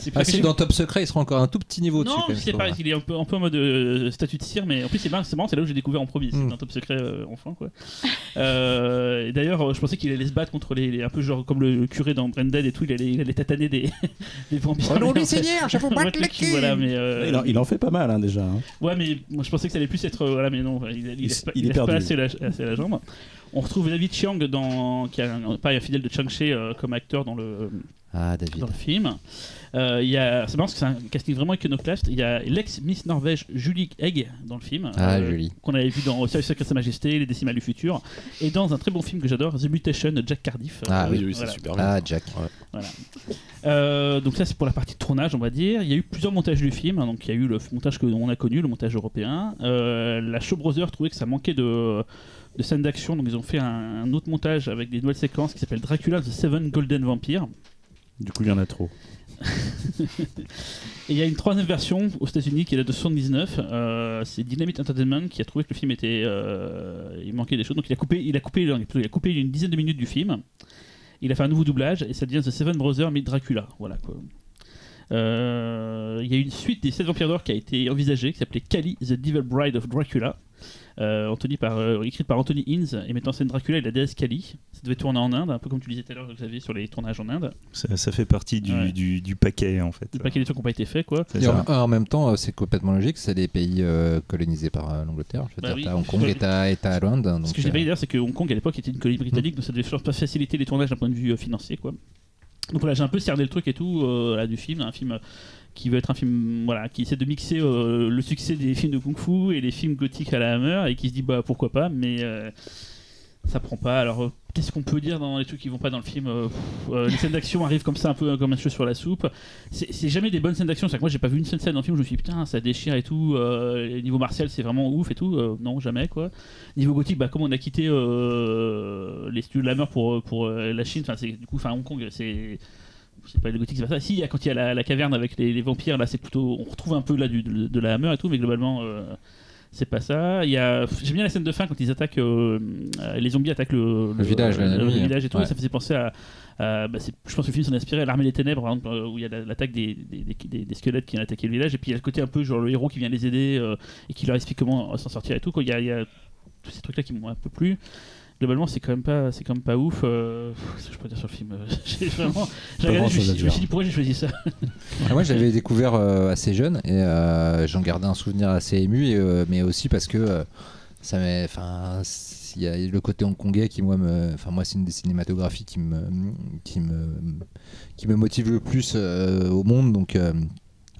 c'est Ah si, dans Top Secret, il sera encore un tout petit niveau dessus. non, c'est pas, il est un peu, un peu en mode euh, statut de cire, mais en plus c'est marrant, c'est là où j'ai découvert en premier, c'est Mm. dans Top Secret euh, enfin quoi. Euh, et d'ailleurs, je pensais qu'il allait se battre contre les, les- un peu genre comme le curé dans Branded et tout, il allait, il allait tataner des, des vampires. Mais en du Seigneur, je vous batte le cul Voilà, mais euh, Il, en, il en fait pas mal hein, déjà. hein. Ouais, mais moi je pensais que ça allait plus être. euh, Voilà, mais non, il, il, Il laisse est laisse pas perdu. assez la, assez la jambe. On retrouve David Chiang, dans, qui est un, pas un fidèle de Chang-Chi euh, comme acteur dans le, Ah, David. dans le film. Euh, il y a- c'est marrant parce que c'est un casting vraiment iconoclaste. Il y a l'ex-Miss Norvège Julie Egg dans le film. Ah, euh, Julie. Qu'on avait vu dans Service Secret Sa Majesté, Les Décimales du Futur. Et dans un très bon film que j'adore, The Mutation de Jack Cardiff. Ah Euh, oui, oui, c'est voilà. super bien. Ah, Jack. Euh, donc ça c'est pour la partie de tournage on va dire. Il y a eu plusieurs montages du film, hein. donc il y a eu le montage que l'on a connu, le montage européen. Euh, la Show Brothers trouvait que ça manquait de, de scènes d'action, donc ils ont fait un, un autre montage avec des nouvelles séquences qui s'appelle Dracula The Seven Golden Vampire. Du coup, il y en a trop. Et il y a une troisième version aux États-Unis qui est la de 79. Euh, c'est Dynamite Entertainment qui a trouvé que le film était, euh, il manquait des choses, donc il a coupé, il a coupé, une dizaine de minutes du film. Il a fait un nouveau doublage et ça devient The Seven Brothers meet Dracula. Voilà quoi. Euh, Il y a une suite des 7 vampires d'or qui a été envisagée, qui s'appelait Kali, The Devil Bride of Dracula, Anthony par, écrite par Anthony Hinz et mettant en scène Dracula et la déesse Kali. Ça devait tourner en Inde, un peu comme tu disais tout à l'heure, Xavier, sur les tournages en Inde. Ça, ça fait partie du, Ouais. du, du paquet en fait. Le paquet des trucs qui n'ont pas été faits, quoi. Et en, même temps, c'est complètement logique, c'est des pays euh, colonisés par euh, l'Angleterre. Je veux Bah dire, oui. t'as Hong Kong et t'as Londres. Ce que j'ai euh, pas d'ailleurs, c'est que Hong Kong à l'époque était une colonie britannique, donc ça devait pas faciliter les tournages d'un point de vue euh, financier, quoi. Donc voilà, j'ai un peu cerné le truc et tout euh, là, du film, un film euh, qui veut être un film voilà, qui essaie de mixer euh, le succès des films de kung-fu et les films gothiques à la Hammer et qui se dit bah pourquoi pas, mais euh, ça prend pas. Alors euh, qu'est-ce qu'on peut dire dans les trucs qui vont pas dans le film euh, euh, Les scènes d'action arrivent comme ça, un peu comme un cheveu sur la soupe. C'est c'est jamais des bonnes scènes d'action. C'est-à-dire que moi j'ai pas vu une seule scène dans le film où je me suis dit putain ça déchire et tout. Euh, niveau martial c'est vraiment ouf et tout. Euh, non jamais quoi. Niveau gothique, bah, comme on a quitté les studios de la mer pour, pour la Chine, enfin, c'est- du coup, enfin, Hong Kong, c'est. C'est pas le gothique, c'est pas ça. Si, quand il y a la, caverne avec les, vampires, là, c'est plutôt. On retrouve un peu là du, de, de la Hammer et tout, mais globalement, c'est pas ça. Il y a, j'aime bien la scène de fin quand ils attaquent, euh, euh, les zombies attaquent le, Le village, la le nuit, village et tout. ouais. Ça faisait penser à, à- bah, je pense que le film s'en est inspiré à l'armée des ténèbres, par exemple, euh, où il y a la- l'attaque des, des, des- squelettes qui ont attaqué le village, et puis il y a le côté un peu genre le héros qui vient les aider et qui leur explique comment s'en sortir et tout. quoi. Il y a, il y a tous ces trucs là qui m'ont un peu plu. Globalement, c'est quand même pas, c'est quand même pas ouf. euh, je peux dire sur le film J'ai vraiment, j'ai regardé, je, me suis- à je me dire. suis dit pourquoi j'ai choisi ça? Ah, moi, je l'avais découvert euh, assez jeune et euh, j'en gardais un souvenir assez ému, et, euh, mais aussi parce que euh, ça m'est, enfin, il y a le côté hongkongais qui moi me, enfin moi c'est une des cinématographies qui me, qui me, qui me motive le plus euh, au monde, donc euh,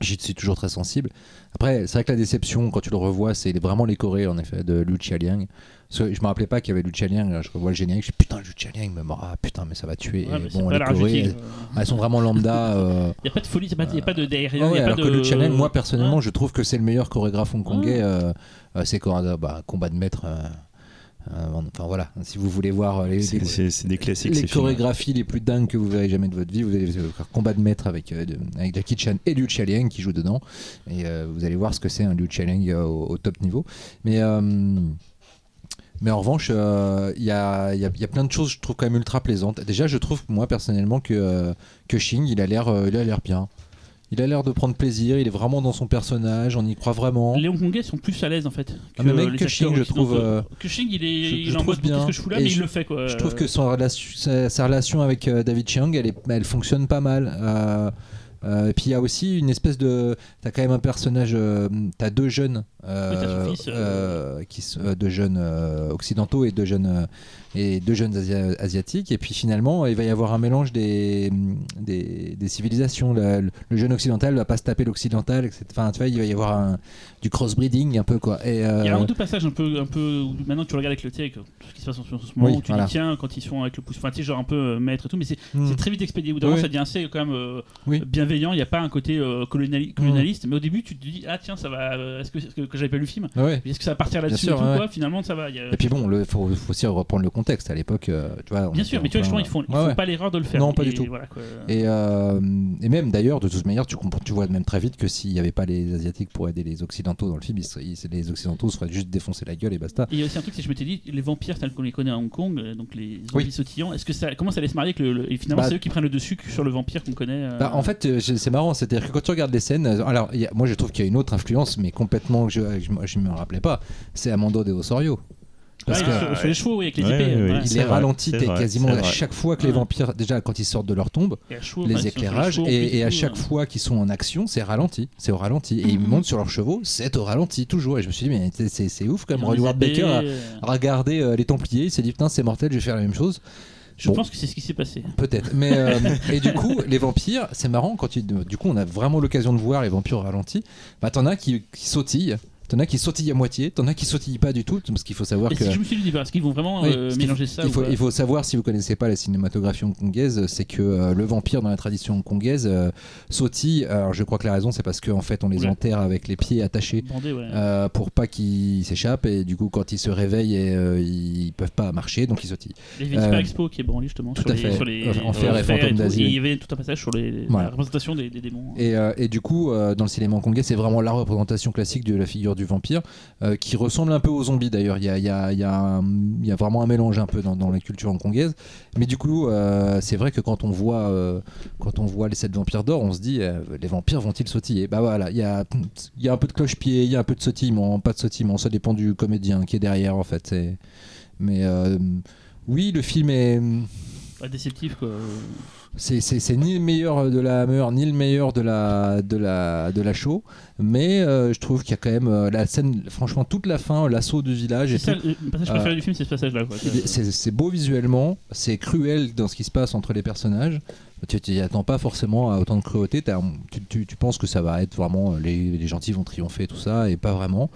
j'y suis toujours très sensible. Après, c'est vrai que la déception quand tu le revois, c'est vraiment les Corées en effet de Liu Chialiang. Parce que je me rappelais pas qu'il y avait là, je revois le générique, je dis putain Liu Chialiang me mord, ah, putain mais ça va tuer. Ouais, Et bon, les Corées, Argentine, elles, elles sont vraiment lambda. euh, Il n'y a pas de folie, il n'y a pas de ah il ouais, y a pas alors de... que Liu Chiang, moi personnellement, Ouais. je trouve que c'est le meilleur chorégraphe hongkongais. euh, euh, c'est bah, combat de maître. euh, euh, enfin voilà, si vous voulez voir les, C'est- les- C'est c'est des classiques. les chorégraphies les plus dingues que vous verrez jamais de votre vie, vous allez voir combat de maître avec, euh, de- avec Jackie Chan et Liu Chiang qui jouent dedans, et euh, vous allez voir ce que c'est un Liu euh, au, au top niveau. Mais euh, mais en revanche, euh, il y, a, y a- y a plein de choses, je trouve quand même ultra plaisantes. Déjà, je trouve moi personnellement que euh, que Xing, il a l'air, euh, l'air bien. Il a l'air de prendre plaisir, il est vraiment dans son personnage, on y croit vraiment. Les Hongkongais sont plus à l'aise en fait. Ah, mais mec, les que acteurs Shing, je trouve, euh, Que Shing, il est, je- il je est en trouve mode bien. qu'est-ce que je fous là, Et mais je- il le fait quoi. Je trouve que son sa relation avec euh, David Chiang, elle, est, elle fonctionne pas mal. Euh, euh, et puis il y a aussi une espèce de. T'as quand même un personnage. euh, T'as deux jeunes. euh, Oui, fils, euh. qui, deux jeunes occidentaux et deux jeunes, et deux jeunes Asia- asiatiques. Et puis finalement, il va y avoir un mélange des, des, des civilisations. Le, le jeune occidental va pas se taper l'occidental. Enfin, tu vois, il va y avoir un, du crossbreeding un peu quoi. Et, Il y a euh, un ou deux passages un peu, un peu maintenant que tu regardes avec le sais, avec tout ce qui se passe en ce en ce moment, Oui, où tu voilà. tiens, quand ils sont avec le pouce, enfin tu sais, genre un peu euh, maître et tout, mais c'est hmm. c'est très vite expédié. Au bout d'un Oui. ça devient assez quand même euh, Oui. bienveillant, il n'y a pas un côté euh, coloniali- colonialiste, mais au début tu te dis ah tiens, ça va, euh, est-ce que, que, que j'avais pas lu le film? Ouais. Est-ce que ça va partir là-dessus tout, ouais. Finalement, ça va. a- Et puis bon, il faut, faut aussi reprendre le contexte. À l'époque, euh, tu vois. Bien sûr, mais tu vois, en justement, ils font, ils Ouais, font ouais. pas l'erreur de le faire. Non, pas Et du tout. Voilà, quoi. Et, euh, et même d'ailleurs, de toute manière, tu, comprends, tu vois même très vite que s'il n'y avait pas les Asiatiques pour aider les Occidentaux dans le film, ils les Occidentaux se feraient juste défoncer la gueule et basta. Et il y a aussi un truc, c'est que je m'étais dit, les vampires tels qu'on les connaît à Hong Kong, euh, donc les zombies Oui. sautillants, est-ce que ça, comment ça allait se marier avec le, le- et finalement Bah, c'est eux qui prennent le dessus que sur le vampire qu'on connaît. euh, Bah, en fait, c'est marrant, c'est-à-dire que quand tu regardes les scènes, alors a- moi je trouve qu'il y a une autre influence, mais complètement que je ne me rappelais pas, c'est Amando de Osorio. Parce ouais, que sur, sur les chevaux, oui, avec les Ouais, épées. ouais, ouais. ouais. il est vrai, ralenti vrai, quasiment à chaque fois que les vampires, déjà quand ils sortent de leur tombe, chevaux, les éclairages, chevaux, et, et à chaque euh. fois qu'ils sont en action, c'est ralenti, c'est au ralenti. Et ils Mhm. montent sur leurs chevaux, c'est au ralenti toujours. Et je me suis dit, mais c'est- ouf quand même, Howard Baker a, euh, regardé euh, les Templiers, il s'est dit, putain, c'est mortel, je vais faire la même chose. Je Bon. pense que c'est ce qui s'est passé. Peut-être. Mais euh, et du coup, les vampires, c'est marrant quand ils, du coup, on a vraiment l'occasion de voir les vampires au ralenti. Bah, t'en as qui, qui sautillent, t'en as qui sautillent à moitié, t'en as qui sautillent pas du tout, parce qu'il faut savoir Et que. si je me suis dit, est-ce qu'ils vont vraiment Oui, euh, parce mélanger ça il faut, il faut savoir, si vous connaissez pas la cinématographie hongkongaise, c'est que euh, le vampire dans la tradition hongkongaise euh, sautille. Alors je crois que la raison c'est parce qu'en fait on les enterre avec les pieds attachés Bandé, ouais. euh, pour pas qu'ils s'échappent et du coup quand ils se réveillent et, ils peuvent pas marcher donc ils sautillent. Il y avait Super Expo qui est branlé justement tout sur à les, fait. sur les Enfer et Fantômes d'Asie. Il y avait tout un passage sur les, Voilà. la représentation des, des démons. Et, et du coup, dans le cinéma hongkongais, c'est vraiment la représentation classique de la figure du vampire, euh, qui ressemble un peu aux zombies d'ailleurs. Il y a, vraiment un mélange un peu dans, dans la culture hongkongaise. Mais du coup, euh, c'est vrai que quand on voit, euh, quand on voit les sept vampires d'or, on se dit, les vampires vont-ils sautiller? Bah voilà, il y a, y a un peu de cloche-pied, il y a un peu de sautillement, pas de sautillement, ça dépend du comédien qui est derrière en fait. Mais oui, le film est. Pas déceptif quoi. C'est, ni le meilleur de la Hammer, ni le meilleur de la, de la, de la show. Mais euh, je trouve qu'il y a quand même euh, la scène, franchement, toute la fin, l'assaut du village. C'est Et ça, tout, le passage Euh, préféré du film, c'est ce passage-là. c'est, c'est beau visuellement, c'est cruel dans ce qui se passe entre les personnages. Tu t'y attends pas forcément à autant de cruauté. Tu, tu, tu penses que ça va être vraiment les, les gentils vont triompher, tout ça, et pas vraiment.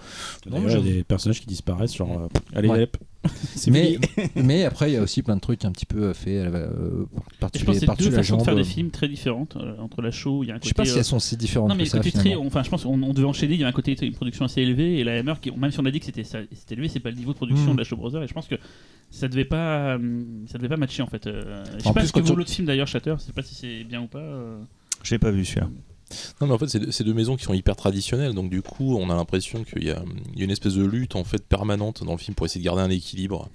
Non, D'ailleurs, il y a je- des personnages qui disparaissent, genre. euh, allez, Ouais. Mais, mais après, il y a aussi plein de trucs un petit peu faits euh, par-dessus je pense que les- c'est par-dessus deux la façons de faire jambe. des films très différentes euh, entre la show. Il y a un Je côté. sais pas si euh, elles sont si différentes Non, mais que ça, côté très. Enfin, je pense qu'on on devait enchaîner. Il y avait un côté une production assez élevée et la Hammer, qui, même si on a dit que c'était ça- c'était élevé, c'est pas le niveau de production Mm. de la Show Brothers. Et je pense que ça devait pas, hum, ça devait pas matcher en fait. Euh, je sais En pas plus, ce que tu- l'autre film d'ailleurs, Shatter. Je sais pas si c'est bien ou pas. euh. J'ai pas vu celui-là. Non, mais en fait, c'est deux- maisons qui sont hyper traditionnelles, donc du coup, on a l'impression qu'il y, a il y a une espèce de lutte en fait permanente dans le film pour essayer de garder un équilibre.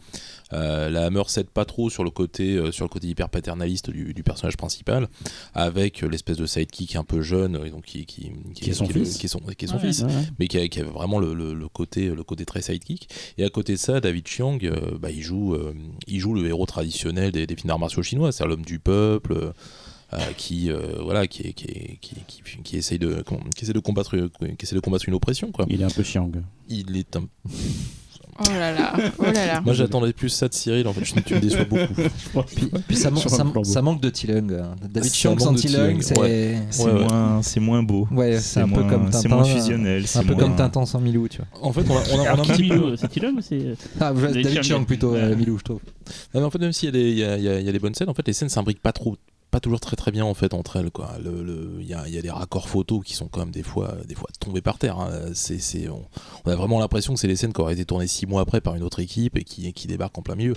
Euh, la Hammer cède pas trop sur le côté, euh, sur le côté hyper paternaliste du, du personnage principal, avec l'espèce de sidekick un peu jeune, euh, donc qui, qui, Qui est son le- fils. qui est son, qui est son Ouais. fils, Ouais, ouais. mais qui a, qui a vraiment le, le- le côté, le côté très sidekick. Et à côté de ça, David Chiang, euh, bah, il, joue, euh, il joue le héros traditionnel des, des films d'arts martiaux chinois, c'est l'homme du peuple. Euh, euh, qui euh, voilà qui, est- qui, est- qui, qui, qui essaye de qui essaie de combattre qui essaie de combattre une oppression quoi Il est un peu chiant. il est un... Oh là là, oh là là. moi j'attendais plus ça de Cyril en fait je- tu me déçois beaucoup Puis, puis ça, man- Sur un ça, flambeau. ça manque de Tilung. David Chiang sans Tilung, c'est ouais. C'est Ouais, ouais. moins, c'est moins beau. ouais, c'est un peu moins- comme C'est Tintin. moins euh, fusionnel. Un c'est peu comme Tintin sans Milou, tu vois. en fait on a, on a- on a un petit peu c'est ou c'est. Ah, David Chiang. Plutôt, euh. Milou, je trouve. Non, mais en fait, même s'il y, a des- il y a, il y a- il y a des bonnes scènes, en fait, les scènes s'imbriquent pas trop, pas toujours très très bien en fait entre elles. Quoi. Le, le- il, y a, il y a des raccords photos qui sont quand même des fois, des fois tombés par terre. hein. C'est, c'est- on, on a vraiment l'impression que c'est les scènes qui auraient été tournées six mois après par une autre équipe et qui, qui débarquent en plein milieu.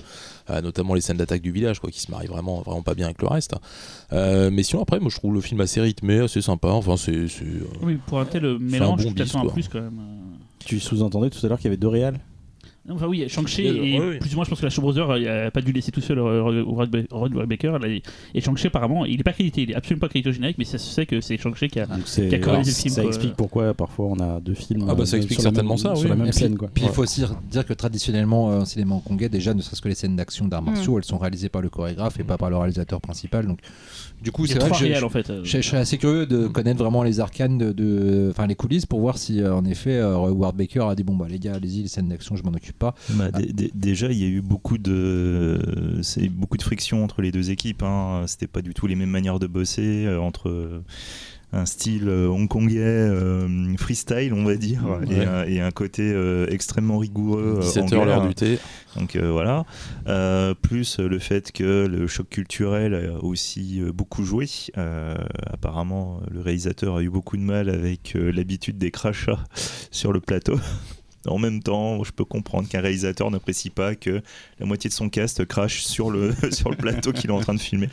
Euh, notamment les scènes d'attaque du village, quoi, qui se marient vraiment, vraiment pas bien avec le reste. Euh, mais sinon, après, moi, je trouve le film assez rythmé, assez sympa. Enfin, c'est, c'est, euh, Oui, pour un tel un mélange, bon bis, un plus quand même. Tu sous-entendais tout à l'heure qu'il y avait deux réals? Non, Enfin oui, Shang-Chi et ouais, ouais. plus ou moins je pense que la Shaw Brothers euh, a pas dû laisser tout seul euh, Rod Baker et- Shang-Chi apparemment il est pas crédité, il est absolument pas crédité au générique mais ça se sait que c'est Shang-Chi qui a Qui corrigé le ça film, quoi. explique pourquoi parfois on a deux films. Ah bah, euh, ça explique sur la même- certainement ça, Sur la même Et scène quoi. puis il faut aussi dire que traditionnellement, euh, en cinéma hongkongais, déjà, ne serait-ce que les scènes d'action d'arts Mm. martiaux, elles sont réalisées par le chorégraphe et pas par le réalisateur principal. Donc, du coup, c'est vrai que je, réels en fait. euh. je- je serais assez curieux de connaître vraiment les arcanes, de, de- enfin les coulisses, pour voir si, euh, en effet, euh, Ward Baker a dit bon bah les gars, allez-y, les scènes d'action, je m'en occupe pas. Bah, dé- déjà, il y a eu beaucoup de, c'est beaucoup de friction entre les deux équipes. Hein. C'était pas du tout les mêmes manières de bosser euh, entre euh, un style euh, hongkongais euh, freestyle, on va dire, et, un, et un côté euh, extrêmement rigoureux. euh, 17h anglais, l'heure du thé. Donc euh, voilà. Plus le fait que le choc culturel a aussi beaucoup joué. Apparemment, le réalisateur a eu beaucoup de mal avec l'habitude des crachats sur le plateau. En même temps, je peux comprendre qu'un réalisateur n'apprécie pas que la moitié de son cast crache sur le, sur le plateau qu'il est en train de filmer.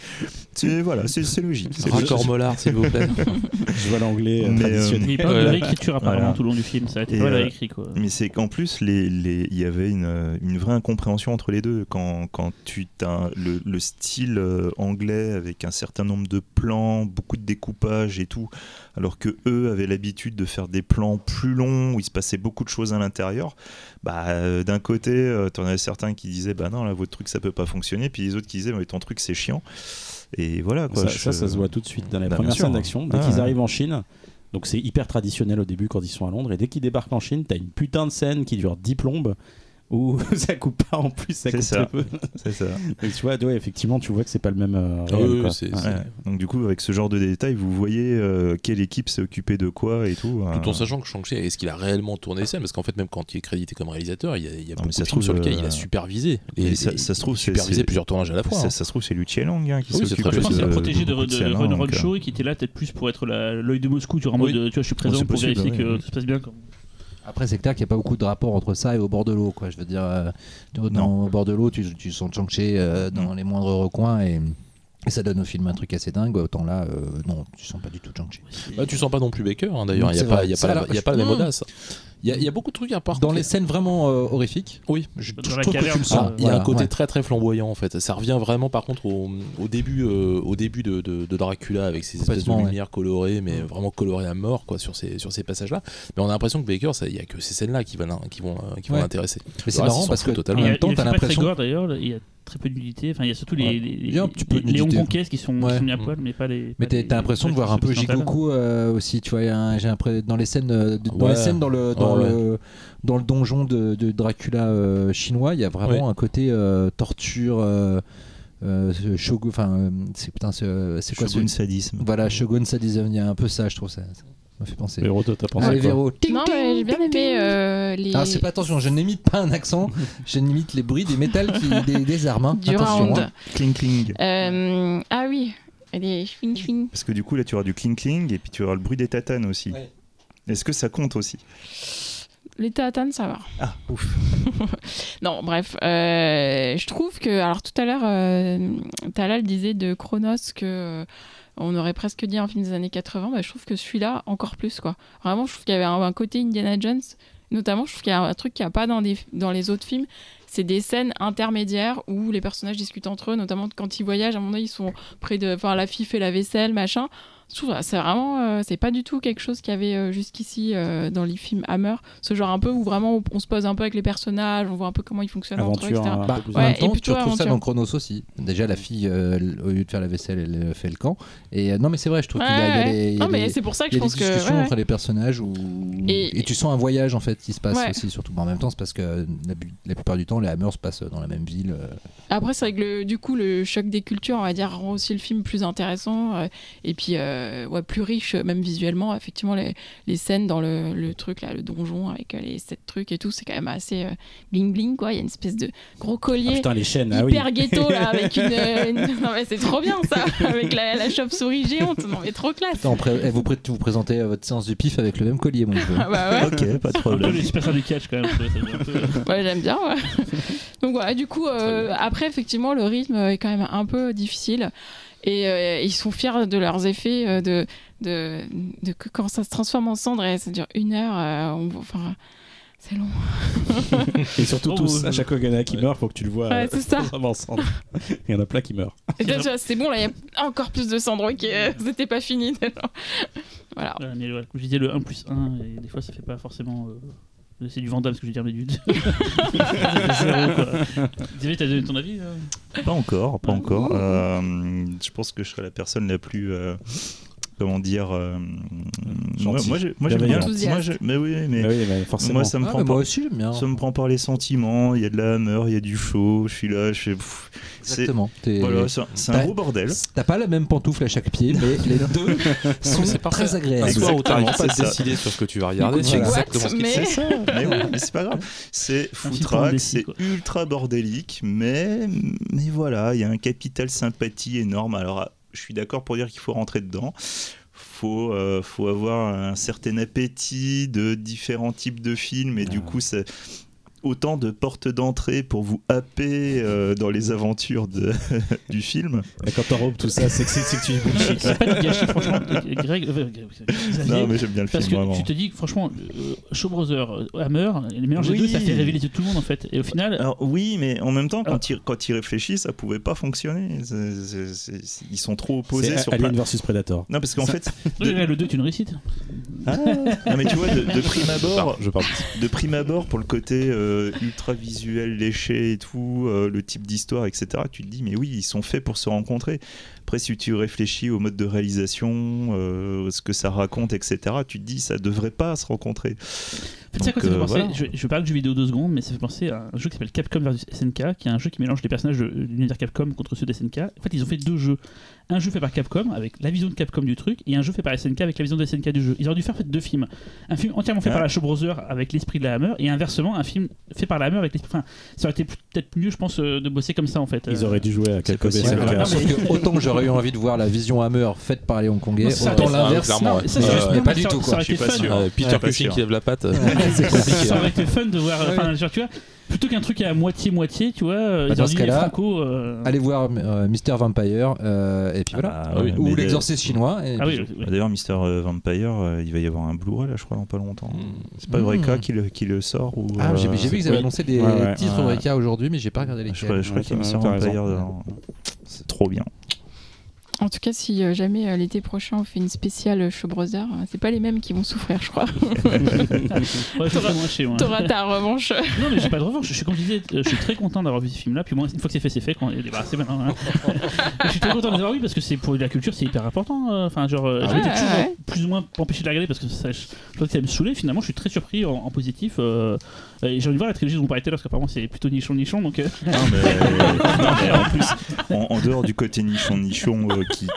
C'est voilà, c'est c'est logique. c'est Raccord mollard, s'il vous plaît. Je vois l'anglais euh, Mais, euh, traditionnel. Il parle de réécriture apparemment Voilà. tout le long du film, ça a été Et, pas mal réécrit quoi. Mais c'est qu'en plus, les- les- il y avait une, euh, une vraie incompréhension entre les deux. Quand, quand tu as le, le style euh, anglais avec un certain nombre de plans, beaucoup de découpage et tout, alors que eux avaient l'habitude de faire des plans plus longs où il se passait beaucoup de choses à l'intérieur, bah, euh, d'un côté, tu en avais certains qui disaient bah non, là, votre truc ça peut pas fonctionner, puis les autres qui disaient mais ton truc c'est chiant. Et voilà quoi. ça, je- ça, ça se voit tout de suite dans les Bah, premières scènes d'action. Dès Ah, qu'ils ouais. arrivent en Chine, donc c'est hyper traditionnel au début quand ils sont à Londres, et dès qu'ils débarquent en Chine, t'as une putain de scène qui dure 10 plombes où ça coupe pas en plus, ça coupe ça. très peu. C'est ça. Donc, tu vois, ouais, effectivement, tu vois que c'est pas le même. euh, Ah réel, oui, quoi. c'est- Ouais. c'est- Ouais. Donc du coup, avec ce genre de détails, vous voyez euh, quelle équipe s'est occupée de quoi et tout. Tout en hein. sachant que Shang-Chi, est-ce qu'il a réellement tourné les scènes Parce qu'en fait, même quand il est crédité comme réalisateur, il y a, il y a mais beaucoup ça de se films trouve, sur lesquels euh, il a supervisé. mais Et- ça- et- ça se trouve, supervisé plusieurs tournages à la fois. Ça, hein. ça se trouve, c'est Lu Chielong hein, qui Oui, c'est s'occupe Je pense possible. qu'il a de- protégé de, de, scènes, Run hein, Run donc, Show et qui était là peut-être plus pour être l'œil de Moscou, tu vois, en mode Oui. euh, tu vois, je suis présent pour vérifier que tout se passe bien. Après, c'est clair qu'il n'y a pas beaucoup de rapport entre ça et au bord de l'eau, quoi. Je veux dire, euh, dans, au bord de l'eau, tu, tu sens Chang-Chi euh, dans les moindres recoins et, et ça donne au film un truc assez dingue. Autant là, euh, non, tu sens pas du tout Chang-Chi. Bah, tu sens pas non plus Baker, hein, d'ailleurs. Il n'y a, pas- y a pas la- y a pas la même audace. Il y, a- il y a beaucoup de trucs à part. Dans les scènes vraiment euh, horrifiques, Oui, je, je trouve que tu le sens. il y a un côté ouais. très très flamboyant en fait. Ça revient vraiment par contre au, au début, euh, au début de, de- de Dracula avec ces espèces de ouais. lumières colorées, mais vraiment colorées à mort quoi sur ces sur ces passages-là. Mais on a l'impression que Baker, il y a que ces scènes-là qui vont l'in- qui vont euh, qui vont Ouais. l'intéresser. mais c'est marrant parce que totalement. en Il y a- même temps, t'as l'impression. d'ailleurs, il y a très peu de nudité. Enfin, il y a surtout les, Ouais. les, les, les qui sont, qui Ouais. sont mis à Mm. poil, mais pas les. Mais t'as l'impression de voir un peu. Jigoku euh, aussi, tu vois. J'ai dans les scènes, de- dans Ouais. les scènes dans le dans Le dans le donjon de, de Dracula euh, chinois, il y a vraiment Ouais. un côté euh, torture. Euh, euh, shogun, enfin, c'est putain, c'est quoi Shogun ce sadisme. Voilà, Shogun Sadism, il y a un peu ça, je trouve ça. Ça m'a fait penser. Véro, toi, t'as pensé Allez, à quoi Véro. Ting, Non, ting, mais j'ai bien aimé euh, les. Ah, c'est pas attention, je n'imite pas un accent, je n'imite les bruits des métals qui, des, des armes. hein. du Attention. round. hein. Cling cling. Euh, ah oui, des chouing chouing. Parce que du coup, là, tu auras du cling cling et puis tu auras le bruit des tatanes aussi. Ouais. Est-ce que ça compte aussi? Les Théatanes, ça va. Ah, ouf. Non, bref, euh, je trouve que. Alors, tout à l'heure, euh, Talal disait de Chronos que. euh, on aurait presque dit un film des années 80, bah, je trouve que celui-là, encore plus, quoi. Vraiment, je trouve qu'il y avait un, un côté Indiana Jones, notamment, je trouve qu'il y a un truc qu'il n'y a pas dans, des, dans les autres films, c'est des scènes intermédiaires où les personnages discutent entre eux, notamment quand ils voyagent, à un moment donné, ils sont près de... Enfin, la fille fait la vaisselle, machin. Que c'est vraiment... euh, c'est pas du tout quelque chose qu'il y avait euh, jusqu'ici euh, dans les films Hammer. Ce genre un peu où vraiment on, on se pose un peu avec les personnages, on voit un peu comment ils fonctionnent entre eux, Aventure. etc. un Bah, plus en même Ouais, et temps, tu retrouves ça dans Chronos aussi. Déjà, la fille, euh, au lieu de faire la vaisselle, elle euh, fait le camp. Et euh, non, mais c'est vrai, je trouve qu'il y a, il y a Ouais, les, Non, mais c'est pour ça que je pense que. discussions ouais, ouais. entre les personnages où... Et- Et, tu sens un voyage en fait qui se passe Ouais. aussi, surtout. Bon, en même temps, c'est parce que la, plupart du temps, les Hammers se passent dans la même ville. euh. Après, c'est vrai que le, du coup, le choc des cultures, on va dire, rend aussi le film plus intéressant euh, et puis euh, ouais, plus riche, même visuellement. Effectivement, les, les scènes dans le, le truc, là, le donjon avec euh, les sept trucs et tout, c'est quand même assez euh, bling bling, quoi. Il y a une espèce de gros Ah, collier. putain, les chaînes, ah oui. Hyper ghetto là avec une, euh, une- non mais c'est trop bien ça avec la, la chauve-souris géante non mais trop classe Attends, après, eh, vous, pré- vous présentez euh, votre séance du pif avec le même collier, mon jeu. ah bah ouais, Ok, pas de Un peu problème. super du catch quand même. ouais j'aime bien ouais. donc voilà du coup euh, après effectivement le rythme est quand même un peu difficile et euh, ils sont fiers de leurs effets euh, de, de, de que quand ça se transforme en cendre et ça dure une heure euh, on- enfin c'est long Et surtout Oh, tous, à chaque fois qu'il y en a qui meurt, faut que tu le vois. Ouais, euh, c'est ça. ensemble. Il y en a plein qui meurent. vois, c'est bon là il y a encore plus de cendres qui euh, c'était pas fini voilà Ouais, mais ouais, comme je disais, le 1 plus 1, et des fois ça fait pas forcément. euh, C'est du Vandame ce que je veux dire, mais du. Xavier, t'as donné ton avis euh? Pas encore, pas Ouais. encore. Euh, je pense que je serai la personne la plus. Comment dire. euh, moi, Gentille. moi, moi, j'aime bien. Moi, mais oui, mais. Bah oui, mais forcément. Moi, ça me Ah, prend mais moi aussi, j'aime bien. Ça me prend par les sentiments, il y a de la hammer, il y a du chaud, je suis là, je pff, c'est- Exactement. Voilà, c'est c'est un gros bordel. T'as pas la même pantoufle à chaque pied, mais les deux sont très Un agréables. soir où t'arrives pas à décider sur ce que tu vas regarder, c'est voilà. exactement ce Mais-. C'est ça, mais oui, mais c'est pas grave. C'est foutraque, c'est ultra bordélique, mais, mais voilà, il y a un capital sympathie énorme. Alors, je suis d'accord pour dire qu'il faut rentrer dedans. Faut, euh, faut avoir un certain appétit de différents types de films, et du coup, c'est autant de portes d'entrée pour vous happer euh, dans les aventures de, du film. Et quand t'enrobes tout ça, c'est que, c'est que tu bullshit. C'est pas du gâchis, franchement. Greg, euh, Xavier, Non, mais j'aime bien le Parce film, que vraiment. tu te dis, que, franchement, euh, Brothers, euh, Hammer, les mélanges des Oui. deux, ça fait rêver les yeux de tout le monde en fait. Et au final, Alors oui, mais en même temps, Ah. quand, il, quand il réfléchit, ça pouvait pas fonctionner. C'est- c'est- c'est- c'est- ils sont trop opposés sur Alien plein... versus Predator. Non, parce qu'en Ça- fait, de- le 2 est une réussite. Ah, non, mais tu vois, de, de prime abord, Pardon, je parle. de prime abord, pour le côté euh, ultra visuel, léché et tout, euh, le type d'histoire, etc., tu te dis, mais oui, ils sont faits pour se rencontrer. Après, si tu réfléchis au mode de réalisation, euh, ce que ça raconte, etc., tu te dis, ça devrait pas se rencontrer. En fait, c'est Donc, quoi ça fait euh, voilà. je, je parle de jeu vidéo deux secondes, mais ça fait penser à un jeu qui s'appelle Capcom vs SNK, qui est un jeu qui mélange les personnages de l'univers Capcom contre ceux d'SNK. En fait, ils ont fait deux jeux. Un jeu fait par Capcom avec la vision de Capcom du truc, et un jeu fait par SNK avec la vision de SNK du jeu. Ils auraient dû faire fait, deux films. Un film entièrement fait Ah. par la Shaw Brothers avec l'esprit de la Hammer, et inversement, un film fait par la Hammer avec l'esprit. Enfin, ça aurait été peut-être mieux, je pense, euh, de bosser comme ça en fait. Ils auraient dû jouer à que autant que j'aurais eu envie de voir la vision Hammer faite par les Hongkongais, Non, autant mais- l'inverse. Clairement, ouais. ça, c'est juste mais pas du tout, ça quoi. aurait Je suis été pas fun. sûr. Euh, Peter Ouais, Cushing qui lève la patte. ça aurait été fun de voir. Tu vois, plutôt qu'un truc à moitié-moitié, tu vois, euh, Bah, ils dans ont ce dit cas-là, Franco. euh, Allez voir euh, Mister Vampire, euh, et puis voilà. Ah, ouais, Ou mais l'exorciste chinois. Et Ah puis- oui, oui. Bah, D'ailleurs, Mister Vampire, euh, il va y avoir un Blu-ray là, je crois, dans pas longtemps. Mm. C'est pas. Eureka qui le, qui le sort ou, Ah, j'ai euh, j'ai vu qu'ils avaient annoncé des Ouais, ouais, titres ouais. Eureka aujourd'hui, mais j'ai pas regardé Je lesquels. crois, je crois Ouais, qu'il y a t'as- Mister t'as Vampire. C'est trop bien. En tout cas, si euh, jamais euh, l'été prochain on fait une spéciale Show Brothers, euh, c'est pas les mêmes qui vont souffrir, je crois. Ouais, je suis moins chez moi. T'auras ta revanche. Non, mais j'ai pas de revanche. Je suis, comme je disais, je suis très content d'avoir vu ce film-là. Puis moi, une fois que c'est fait, c'est fait. Quand maintenant. hein. je suis très content de les avoir vus parce que c'est pour la culture, c'est hyper important. Enfin, genre, Ah je m'étais ouais, toujours ouais. plus ou moins empêché de la regarder parce que ça, je, je pense que ça me saoulait. Finalement, je suis très surpris en, en positif. euh, et j'ai envie de voir la trilogie dont on parlait tout à l'heure parce qu'apparemment c'est plutôt nichon nichon. Donc, euh, Non, mais, non, mais en plus, en, en dehors du côté nichon nichon euh, qui,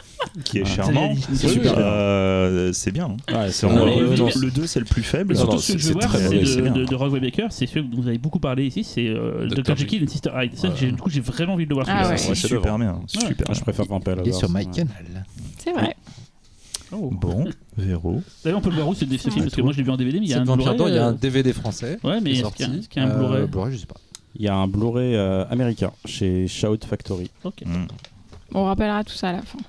qui est Ah, charmant, c'est euh, bien. hein. Ouais, c'est Non, vraiment- mais- le, non, le 2 c'est le plus faible. Et surtout non, ce que je veux voir, très- de, de, de Rogue Baker, c'est celui dont vous avez beaucoup parlé ici, c'est euh, Dr. Jekyll et Sister Hyde. Ça, Ouais. j'ai- du coup, j'ai vraiment envie de le voir. Ah ouais. C'est super bien. Ouais. Super. Ah, je préfère Vampire Il est sur Lovers. My Canal. C'est vrai. Oh. Bon, Véro. D'ailleurs, on peut le voir où ce, ce film Parce que moi je l'ai vu en DVD, mais il y a un Vampire Blu-ray. d'or, il y a un euh, DVD français. Ouais, mais qui est est-ce qu'il y a- sorti. est-ce qu'il y a un Blu-ray Euh, Blu-ray, je sais pas. Il y a un Blu-ray euh, américain chez Shout Factory. Ok. Mm. On rappellera tout ça à la fin.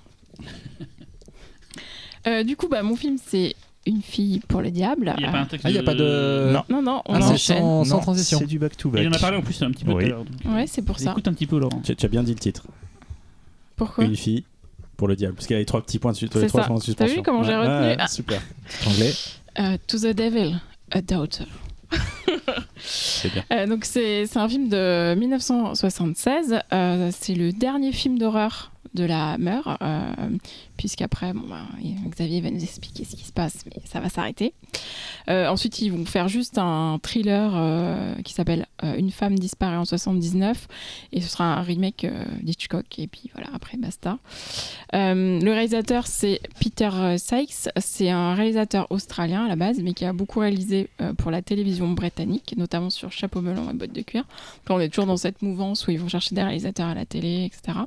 Euh, du coup, bah, mon film, c'est Une fille pour le diable. Il n'y a pas un texte Ah, il n'y a pas de. Non. Non, non, on Ah, c'est enchaîne. sans, sans Non, transition. C'est du Et back-to-back. il en a parlé en plus un petit peu Oui. tout à l'heure. donc, Ouais, c'est pour ça. Écoute un petit peu, Laurent. Tu, tu as bien dit le titre. Pourquoi? Une fille pour le diable. Parce qu'il y a les trois petits points de, les trois ça. points de T'as vu comment j'ai Ouais, retenu ouais, Ah. Super. Anglais. Euh, To the Devil, a Daughter. C'est bien. Euh, donc c'est c'est un film de 1976. Euh, c'est le dernier film d'horreur de la euh, puisqu'après, bon, bah, Xavier va nous expliquer ce qui se passe, mais ça va s'arrêter. Euh, ensuite, ils vont faire juste un thriller euh, qui s'appelle euh, Une femme disparaît en 79, et ce sera un remake d'Hitchcock, et puis voilà, après basta. Le réalisateur, c'est Peter Sykes. C'est un réalisateur australien à la base, mais qui a beaucoup réalisé pour la télévision britannique, notamment sur Chapeau melon et bottes de cuir. On est toujours dans cette mouvance où ils vont chercher des réalisateurs à la télé, etc.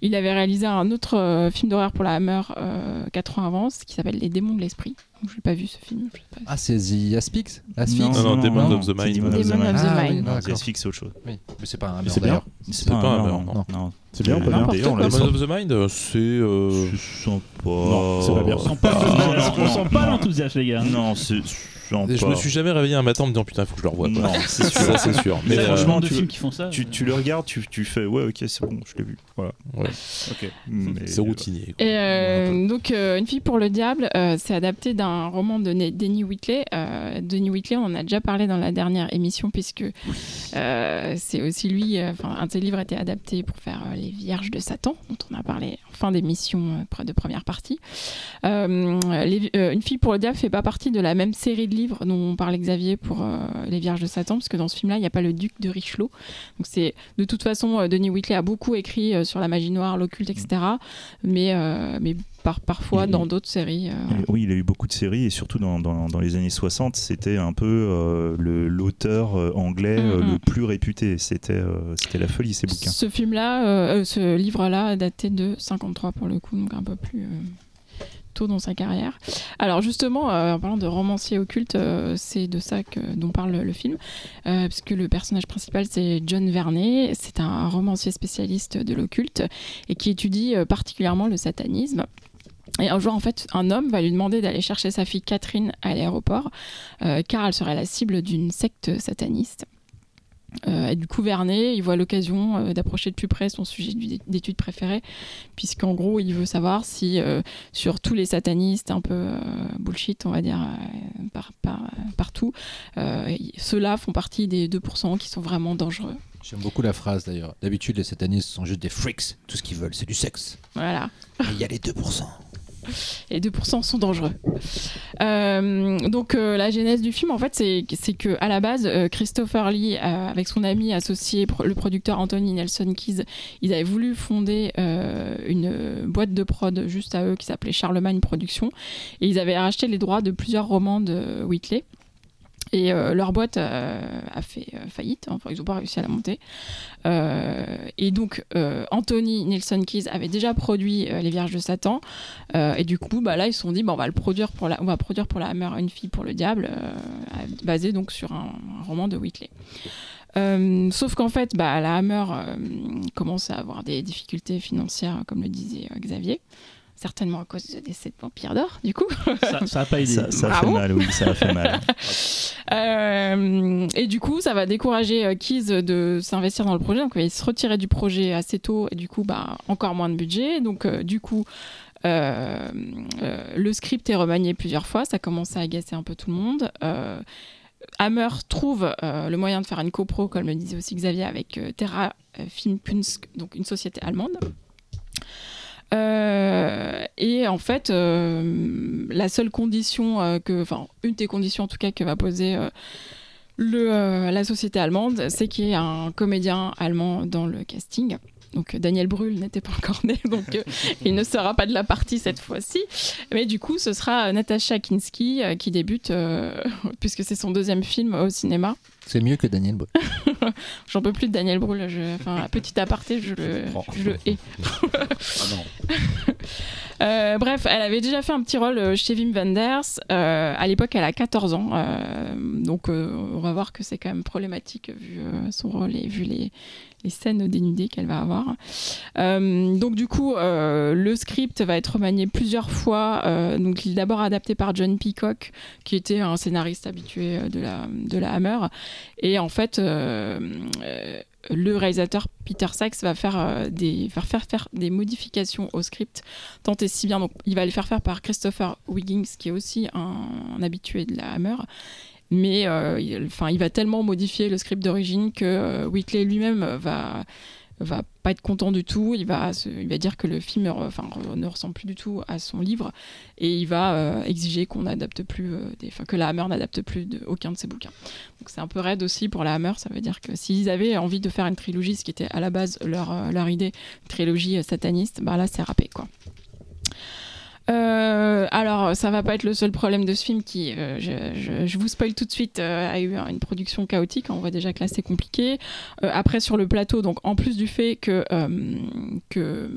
Il avait réalisé un autre film d'horreur pour la Hammer euh, 4 ans avant, qui s'appelle Les démons de l'esprit. Je n'ai pas vu ce film. je sais pas. Ah, c'est The Asphyx? Asphyx Non, non, Demons of the c'est Mind. Demons of the Mind. the Ah, Non. The Asphyx, c'est autre chose. Oui, mais c'est pas un bien. d'ailleurs. C'est pas un meurtre, non. non. non. C'est bien, on peut bien. N'importe D'ailleurs, on quoi. l'a Demons sorti. of the Mind, euh, c'est. euh, C'est sympa. Non, c'est pas bien. On sent pas Non, non, pas non. l'enthousiasme, les gars. Non, c'est sympa. Je me suis jamais réveillé un matin en me disant putain, faut que je le revoie. quoi. Non, c'est sûr. Ça, c'est sûr. Mais Ça, euh, franchement, de tu- films qui font ça. Tu, tu le regardes, tu, tu fais ouais, ok, c'est bon, je l'ai vu. Voilà. ouais, c'est routinier. quoi. Et euh, donc, euh, Une fille pour le diable, euh, c'est adapté d'un roman de Denny Whitley. Euh, Denny Whitley, on en a déjà parlé dans la dernière émission, puisque euh, c'est aussi lui, euh, enfin, un de ses livres a été adapté pour faire euh, Les Vierges de Satan, dont on a parlé en fin d'émission euh, de première partie. Euh, les- euh, Une fille pour le diable fait pas partie de la même série de livres dont on parlait Xavier pour euh, Les Vierges de Satan, parce que dans ce film-là, il n'y a pas le duc de Richelieu. Donc, c'est de toute façon, euh, Denis Whitley a beaucoup écrit euh, sur la magie noire, l'occulte, etc. Mais, euh, mais par, parfois, Il- dans d'autres séries. euh, Oui, il a eu beaucoup de séries et surtout dans, dans, dans les années 60, c'était un peu euh, le- l'auteur anglais Mhm. le plus réputé. C'était c'était la folie ces bouquins. Ce film-là, ce livre-là, daté de 53 pour le coup, donc un peu plus dans sa carrière. Alors justement, euh, en parlant de romancier occulte, euh, c'est de ça que, dont parle le film, euh, parce que le personnage principal c'est John Vernet, c'est un romancier spécialiste de l'occulte et qui étudie particulièrement le satanisme. Et un jour, en fait, un homme va lui demander d'aller chercher sa fille Catherine à l'aéroport, car elle serait la cible d'une secte sataniste. Euh, et du coup, Vernet, il voit l'occasion euh, d'approcher de plus près son sujet d'étude préféré, puisqu'en gros, il veut savoir si euh, sur tous les satanistes un peu euh, bullshit, on va dire, par, par- partout, ceux-là font partie des 2% qui sont vraiment dangereux. J'aime beaucoup la phrase d'ailleurs. D'habitude, les satanistes sont juste des freaks. Tout ce qu'ils veulent, c'est du sexe. Voilà. Mais il y a les 2%. Et 2% sont dangereux. Euh, donc euh, la genèse du film, en fait, c'est que à la base, euh, Christopher Lee, avec son ami associé, le producteur Anthony Nelson Keys, ils avaient voulu fonder une boîte de prod juste à eux qui s'appelait Charlemagne Productions, et ils avaient racheté les droits de plusieurs romans de Whitley. Et euh, leur boîte euh, a fait euh, faillite, enfin ils n'ont pas réussi à la monter. Et donc Anthony Nelson Keys avait déjà produit Les Vierges de Satan, et du coup, bah, là, ils se sont dit, on va le produire pour la, on va produire pour la Hammer une fille pour le diable, basé donc sur un, roman de Whitley. Sauf qu'en fait, bah, la Hammer commence à avoir des difficultés financières, comme le disait Xavier. Certainement à cause de décès de vampires d'or, du coup. Ça, ça a pas aidé. Ça, ça a fait mal, oui, ça a fait mal. Euh, et du coup, ça va décourager euh, Keys de s'investir dans le projet. Donc, il va se retirer du projet assez tôt et du coup, bah, encore moins de budget. Donc, euh, du coup, euh, euh, le script est remanié plusieurs fois. Ça commence à agacer un peu tout le monde. Euh, Hammer trouve euh, le moyen de faire une copro, comme le disait aussi Xavier, avec euh, Terra euh, Film Kunst, donc une société allemande. Euh, et en fait, euh, la seule condition euh, que, enfin, une des conditions en tout cas que va poser le, la société allemande, c'est qu'il y ait un comédien allemand dans le casting. Donc euh, Daniel Brühl n'était pas encore né, donc euh, il ne sera pas de la partie cette fois-ci. Mais du coup, ce sera Natasha Kinski euh, qui débute, euh, puisque c'est son deuxième film au cinéma. C'est mieux que Daniel Boy. J'en peux plus de Daniel Brühl. Je, enfin, petit aparté, je le, je le hais. Ah non. Euh, bref, elle avait déjà fait un petit rôle euh, chez Wim Wenders. Euh, à l'époque, elle a 14 ans. euh, donc, euh, on va voir que c'est quand même problématique vu euh, son rôle et vu les, les scènes dénudées qu'elle va avoir. Euh, donc, du coup, euh, le script va être remanié plusieurs fois. Euh, donc, il est d'abord adapté par John Peacock, qui était un scénariste habitué de la, de la Hammer. Et en fait, le réalisateur Peter Sachs va faire, des, faire, faire, des modifications au script tant et si bien. Donc, il va les faire faire par Christopher Wiggins, qui est aussi un habitué de la Hammer. Mais euh, il, il va tellement modifier le script d'origine que euh, Whitley lui-même va va pas être content du tout. Il va, il va dire que le film enfin, ne ressemble plus du tout à son livre et il va euh, exiger qu'on n'adapte plus, euh, que la Hammer n'adapte plus aucun de ses bouquins. Donc c'est un peu raide aussi pour la Hammer. Ça veut dire que s'ils avaient envie de faire une trilogie, ce qui était à la base leur, leur idée, une trilogie sataniste, bah là c'est râpé quoi. Euh, alors, ça va pas être le seul problème de ce film qui, euh, je, vous spoil tout de suite, euh, a eu une production chaotique. On voit déjà que là c'est compliqué. Après, sur le plateau, donc en plus du fait que que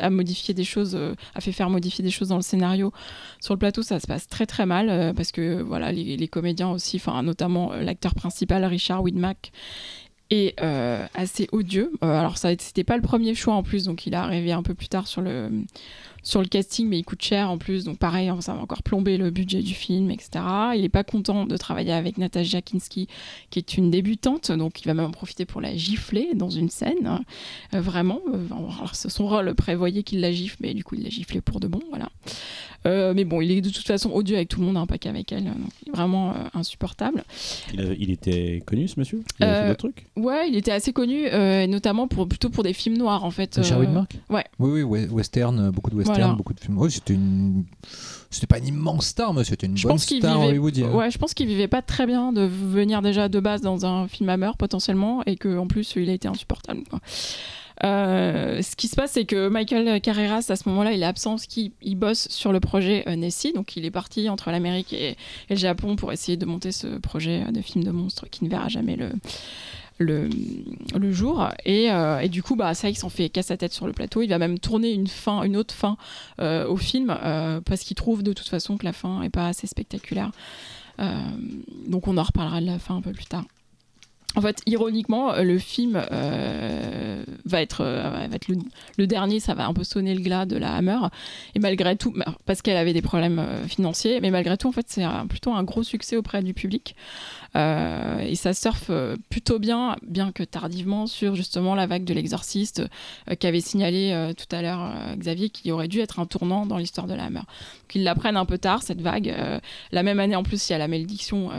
a modifié des choses, a fait faire modifier des choses dans le scénario. Sur le plateau, ça se passe très très mal parce que voilà, les, comédiens aussi, enfin notamment l'acteur principal Richard Widmack est assez odieux. Alors ça, c'était pas le premier choix en plus, donc il est arrivé un peu plus tard sur le sur le casting, mais il coûte cher en plus, donc pareil, hein, ça va encore plomber le budget du film, etc. Il n'est pas content de travailler avec Natasha Kinski, qui est une débutante, donc il va même en profiter pour la gifler dans une scène, Euh, vraiment. euh, alors, son rôle prévoyait qu'il la gifle, mais du coup il l'a giflé pour de bon, voilà. Euh, mais bon, il est de toute façon odieux avec tout le monde, hein, pas qu'avec elle, donc il est vraiment euh, insupportable. Il, avait- il était connu ce monsieur? Il avait Euh, fait d'autres trucs? Ouais, il était assez connu, euh, notamment pour, plutôt pour des films noirs en fait. Euh, Widmark? ouais. Oui, oui, we- western, beaucoup de western, Voilà. beaucoup de films. Oui, c'était une. C'était pas une immense star, mais c'était une Je bonne star vivait, hollywoodienne. ouais, je pense qu'il vivait pas très bien de venir déjà de base dans un film Hammer potentiellement et que en plus il a été insupportable. quoi. Euh, ce qui se passe, c'est que Michael Carreras, à ce moment-là, il est absent parce qu'il il bosse sur le projet euh, Nessie. Donc, il est parti entre l'Amérique et, et le Japon pour essayer de monter ce projet euh, de film de monstre qui ne verra jamais le, le, jour. Et, euh, et du coup, bah, Sykes en fait casse sa tête sur le plateau. Il va même tourner une, fin, une autre fin euh, au film euh, parce qu'il trouve de toute façon que la fin est pas assez spectaculaire. Donc on en reparlera de la fin un peu plus tard. En fait, ironiquement, euh, le film euh, va être, euh, va être le, le dernier, ça va un peu sonner le glas de la Hammer. Et malgré tout, bah, parce qu'elle avait des problèmes euh, financiers, mais malgré tout, en fait, c'est plutôt un gros succès auprès du public. Et ça surfe plutôt bien, bien que tardivement, sur justement la vague de l'exorciste qu'avait signalé tout à l'heure Xavier, qui aurait dû être un tournant dans l'histoire de la Hammer. Donc ils la prennent un peu tard, cette vague. La même année, en plus, il y a la malédiction.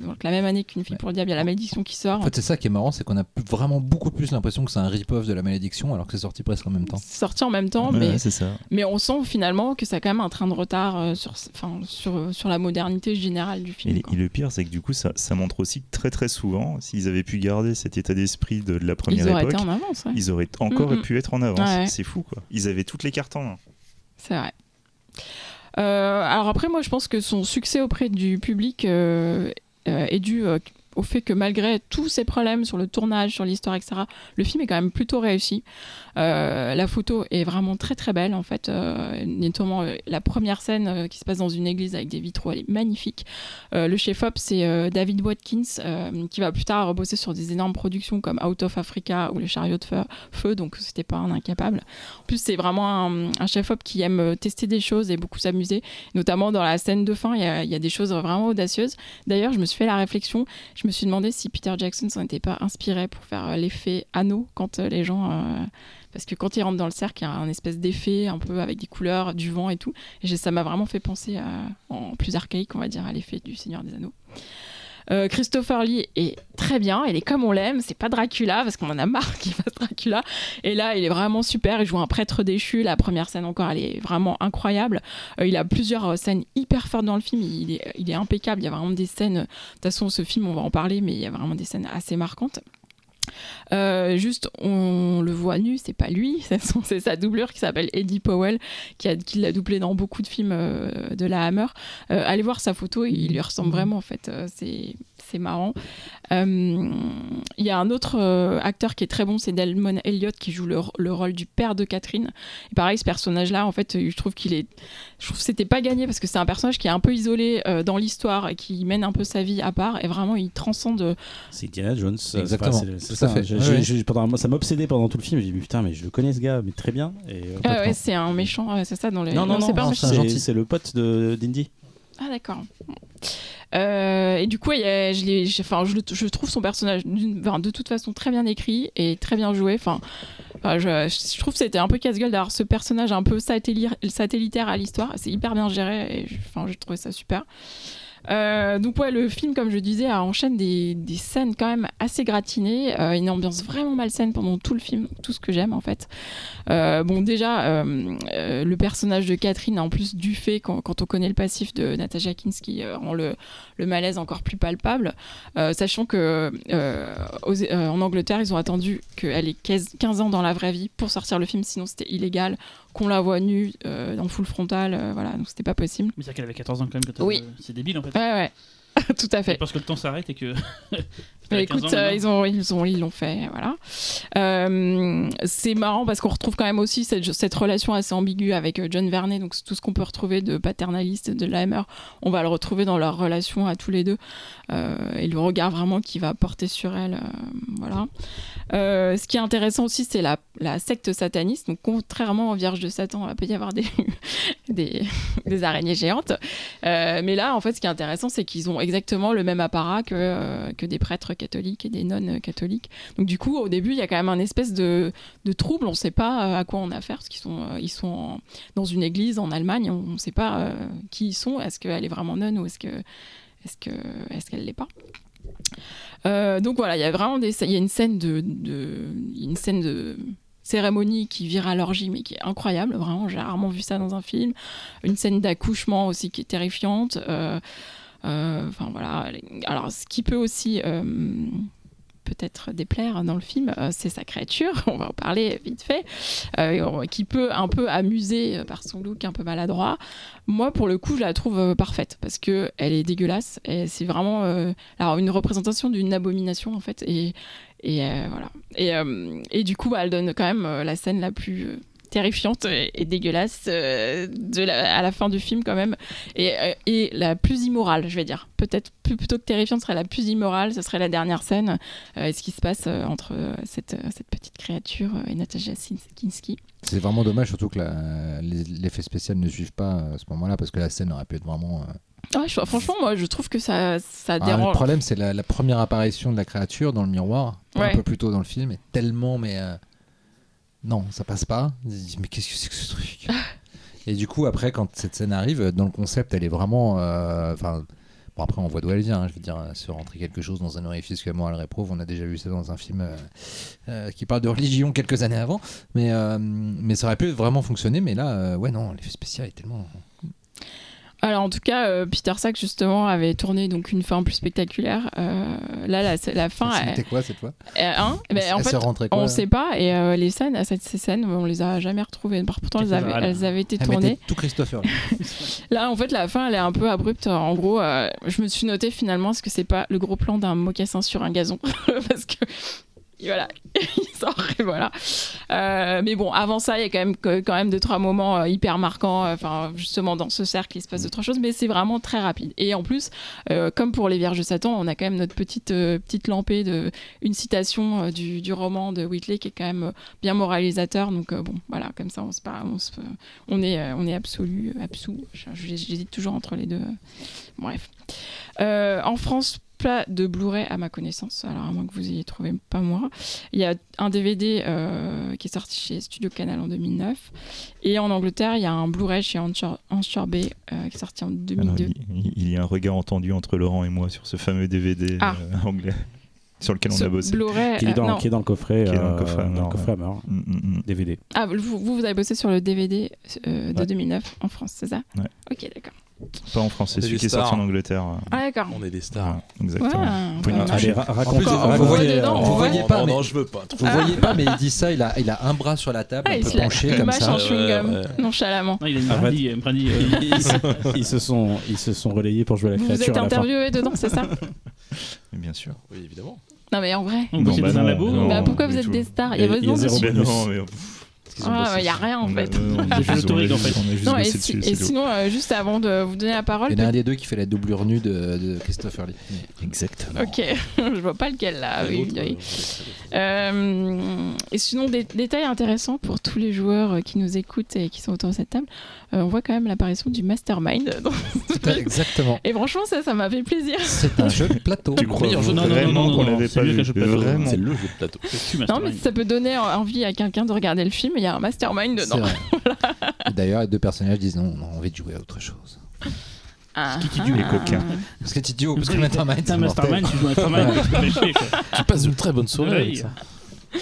donc la même année qu'une fille pour le diable, il y a la malédiction qui sort. En fait, c'est ça qui est marrant, c'est qu'on a vraiment beaucoup plus l'impression que c'est un rip-off de la malédiction, alors que c'est sorti presque en même temps. C'est sorti en même temps, Ouais, mais, c'est ça. mais on sent finalement que ça a quand même un train de retard euh, sur, enfin, sur, sur la modernité générale du film. et le pire, c'est que du coup, ça, ça montre aussi que très très souvent, s'ils avaient pu garder cet état d'esprit de, de la Ils première auraient époque, été en avance, ouais. ils auraient encore pu être en avance. Ouais. C'est fou, quoi. Ils avaient toutes les cartes en main. C'est vrai. Euh, alors après, moi, je pense que son succès auprès du public euh, euh, est dû euh, au fait que malgré tous ses problèmes sur le tournage, sur l'histoire, etc., le film est quand même plutôt réussi. Euh, la photo est vraiment très très belle en fait. Euh, notamment euh, la première scène qui se passe dans une église avec des vitraux, elle est magnifique. Le chef-op, c'est David Watkins qui va plus tard bosser sur des énormes productions comme Out of Africa ou Les chariots de feu, feu donc c'était pas un incapable. En plus, c'est vraiment un, chef-op qui aime tester des choses et beaucoup s'amuser. Notamment dans la scène de fin, il y, a- des choses vraiment audacieuses. D'ailleurs, je me suis fait la réflexion, je me suis demandé si Peter Jackson s'en était pas inspiré pour faire l'effet anneau quand les gens. Parce que quand ils rentrent dans le cercle, il y a un espèce d'effet un peu avec des couleurs, du vent et tout. Et ça m'a vraiment fait penser en plus archaïque, on va dire, à l'effet du Seigneur des Anneaux. Euh, Christopher Lee est très bien, il est comme on l'aime, c'est pas Dracula parce qu'on en a marre qu'il fasse Dracula. Et là, il est vraiment super, il joue un prêtre déchu. La première scène encore, elle est vraiment incroyable. Euh, il a plusieurs euh, scènes hyper fortes dans le film, il il est impeccable. Il y a vraiment des scènes, de toute façon, ce film, on va en parler, mais il y a vraiment des scènes assez marquantes. Euh, juste, on le voit nu, c'est pas lui, c'est sa doublure qui s'appelle Eddie Powell, qui, a- qui l'a doublé dans beaucoup de films euh, de la Hammer. Euh, allez voir sa photo, il lui ressemble vraiment en fait, euh, c'est c'est marrant. Euh, Il y a un autre euh, acteur qui est très bon, c'est Delmon Elliott qui joue le, le rôle du père de Catherine. Et pareil, ce personnage-là, en fait, je trouve qu'il est, je trouve que c'était pas gagné parce que c'est un personnage qui est un peu isolé euh, dans l'histoire et qui mène un peu sa vie à part et vraiment il transcende C'est Indiana Jones. Exactement, ça. fait. Ouais, pendant ça m'obsédait pendant tout le film. J'ai dit putain, mais je le connais ce gars, mais très bien. Et, euh, Ah ouais, c'est un méchant, ouais, c'est ça dans les. non, non, non, c'est pas un non, méchant. c'est un c'est gentil. c'est le pote de d'Indy. Ah d'accord. Euh, et du coup, il y a- je, l'ai- j'ai- enfin, je, le- je trouve son personnage enfin, de toute façon très bien écrit et très bien joué. Enfin, enfin, je, je trouve que c'était un peu casse-gueule d'avoir ce personnage un peu satellitaire, satellitaire à l'histoire. C'est hyper bien géré et je, enfin, j'ai trouvé ça super. Euh, donc ouais, le film, comme je disais, a enchaîne des, des scènes quand même assez gratinées, euh, une ambiance vraiment malsaine pendant tout le film, tout ce que j'aime en fait. Euh, bon déjà, le personnage de Catherine, en plus du fait quand, on connaît le passif de Natasha Kinski, rend le, malaise encore plus palpable, sachant que en Angleterre, ils ont attendu qu'elle ait 15 15 ans dans la vraie vie pour sortir le film, sinon c'était illégal, qu'on la voit nue euh, en full frontal, euh, voilà, donc c'était pas possible. Mais c'est qu'elle avait 14 ans quand même. quand Oui. euh, C'est débile en fait. Ouais, ouais, tout à fait. Parce que le temps s'arrête et que. 15 écoute, ans, euh, ils ont, ils ont, ils l'ont fait, voilà. Euh, c'est marrant parce qu'on retrouve quand même aussi cette, cette relation assez ambiguë avec euh, John Vernet, donc tout ce qu'on peut retrouver de paternaliste de Hammer, on va le retrouver dans leur relation à tous les deux euh, et le regard vraiment qui va porter sur elle, voilà. Ce qui est intéressant aussi, c'est la, la secte sataniste. Donc, contrairement aux Vierges de Satan, il peut y avoir des, des, des araignées géantes. Mais là, en fait, ce qui est intéressant, c'est qu'ils ont exactement le même apparat que, que des prêtres catholiques et des nonnes catholiques. Donc, du coup, au début, il y a quand même un espèce de, trouble. On ne sait pas euh, à quoi on a affaire, parce qu'ils sont, euh, ils sont dans une église en Allemagne. On ne sait pas euh, qui ils sont. Est-ce qu'elle est vraiment nonne ou est-ce que est-ce que est-ce qu'elle l'est pas? Donc voilà, il y a vraiment des, y a une scène de, une scène de cérémonie qui vire à l'orgie, mais qui est incroyable. Vraiment, j'ai rarement vu ça dans un film. Une scène d'accouchement aussi qui est terrifiante. Enfin voilà. Alors, ce qui peut aussi euh, peut-être déplaire dans le film, euh, c'est sa créature. On va en parler vite fait, euh, qui peut un peu amuser euh, par son look un peu maladroit. Moi, pour le coup, je la trouve euh, parfaite parce que elle est dégueulasse. Et c'est vraiment euh, alors une représentation d'une abomination en fait. Et euh, voilà. Et, euh, du coup, bah, elle donne quand même euh, la scène la plus euh, terrifiante et, et dégueulasse euh, de la- à la fin du film quand même. Et, euh, et la plus immorale, je vais dire. Peut-être plutôt que terrifiante, ce serait la plus immorale. Ce serait la dernière scène. euh, et ce qui se passe entre cette, cette petite créature et Natasha Kinski. C'est vraiment dommage, surtout que l'effet spécial ne suivent pas à ce moment-là, parce que la scène aurait pu être vraiment. Ouais, je- franchement, moi, je trouve que ça, ça Ah, le dérange. problème, c'est la, la première apparition de la créature dans le miroir, Ouais. un peu plus tôt dans le film, est tellement, mais. euh, Non, ça passe pas. Ils disent, Mais qu'est-ce que c'est que ce truc? Et du coup, après, quand cette scène arrive, dans le concept, elle est vraiment. euh, Enfin. Bon, après, on voit d'où elle vient. hein, je veux dire, euh, se rentrer quelque chose dans un orifice que moi, elle réprouve. On a déjà vu ça dans un film euh, qui parle de religion quelques années avant. Mais, mais ça aurait pu vraiment fonctionner. Mais là, ouais, non, l'effet spécial est tellement. Alors en tout cas, euh, Peter Sack justement avait tourné donc une fin plus spectaculaire. Euh, là, la, la fin, C'était quoi cette fois? Elle- hein? Elle en s'est fait, quoi on sait pas. Et euh, les scènes, à cette, ces scènes, on les a jamais retrouvées. Par- Pourtant, elles avaient, elles avaient été Elle tournées. tout Christopher. là. Là, en fait, la fin, elle est un peu abrupte. En gros, euh, je me suis noté finalement est-ce que c'est pas le gros plan d'un mocassin sur un gazon Parce que. Voilà, il sort et voilà. Euh, mais bon, avant ça, il y a quand même, quand même deux, trois moments euh, hyper marquants. euh, Enfin, justement, dans ce cercle, il se passe deux, trois choses, mais c'est vraiment très rapide. Et en plus, comme pour les Vierges de Satan, on a quand même notre petite, euh, petite lampée de une citation du, du roman de Whitley qui est quand même bien moralisateur. Donc, bon, voilà, comme ça, on, se, on, se, on, est, on est absolu, absous. J'hésite toujours entre les deux. Bref. En France, pas de Blu-ray à ma connaissance, alors à moins que vous ayez trouvé, pas moi. Il y a un DVD euh, qui est sorti chez Studio Canal en 2009. Et en Angleterre, il y a un Blu-ray chez Anchor, Anchor Bay euh, qui est sorti en 2002. Alors, il, il y a un regard entendu entre Laurent et moi sur ce fameux DVD Ah. euh, anglais sur lequel on a bossé. Blu-ray. Qui est, dans, qui est dans le coffret. Qui est dans le coffret Hammer, dans le coffret ouais. Hammer, Mm, mm, mm. DVD. Ah, vous, vous vous avez bossé sur le DVD euh, de Ouais. 2009 en France, c'est ça Ouais. Ok, d'accord. Pas en C'est celui des qui est sorti stars. en Angleterre. Ah, d'accord. On est des stars. Ouais, exactement. Ouais. Ouais. Allez, ra- raconte- plus, Encore, vous voyez- dedans, vous voyez pas, non, mais- non, je veux pas. Vous voyez pas, mais il dit ça, il a, il a un bras sur la table, Ah, un peu penché il comme mâche ça. ouais. nonchalamment. Non, il a une brindille, une brindille, euh, ils, se, ils se sont, ils se sont relayés pour jouer à la Vous vous créature êtes interviewé dedans, c'est ça Mais Bien sûr. Oui, évidemment. Non, mais en vrai. Bah dans un labo. Bah, pourquoi vous êtes des stars? Il y a votre a nom il y a rien en fait. J'ai en et, sinon, euh, juste avant de vous donner la parole, Il y en a un des deux qui fait la doublure nue de, de Christopher Lee. Exactement. Ok, je vois pas lequel là. Et euh, Euh, et sinon, des détails intéressants pour tous les joueurs qui nous écoutent et qui sont autour de cette table. Euh, on voit quand même l'apparition du mastermind. dans ce Tout à- film. Exactement. Et franchement, ça, ça m'a fait plaisir. C'est un jeu de plateau. Tu crois vraiment qu'on l'avait pas vu qu'un jeu de plateau. Vraiment. C'est le jeu de plateau. Non, mais ça peut donner envie à quelqu'un de regarder le film. Il y a un mastermind dedans. D'ailleurs, les deux personnages disent non, on a envie de jouer à autre chose. Ah, Kiki les ah. coquins. Parce que Tidio, parce que Mastermind, mastermind, tu joues un mastermind, tu passes une très bonne soirée avec ça.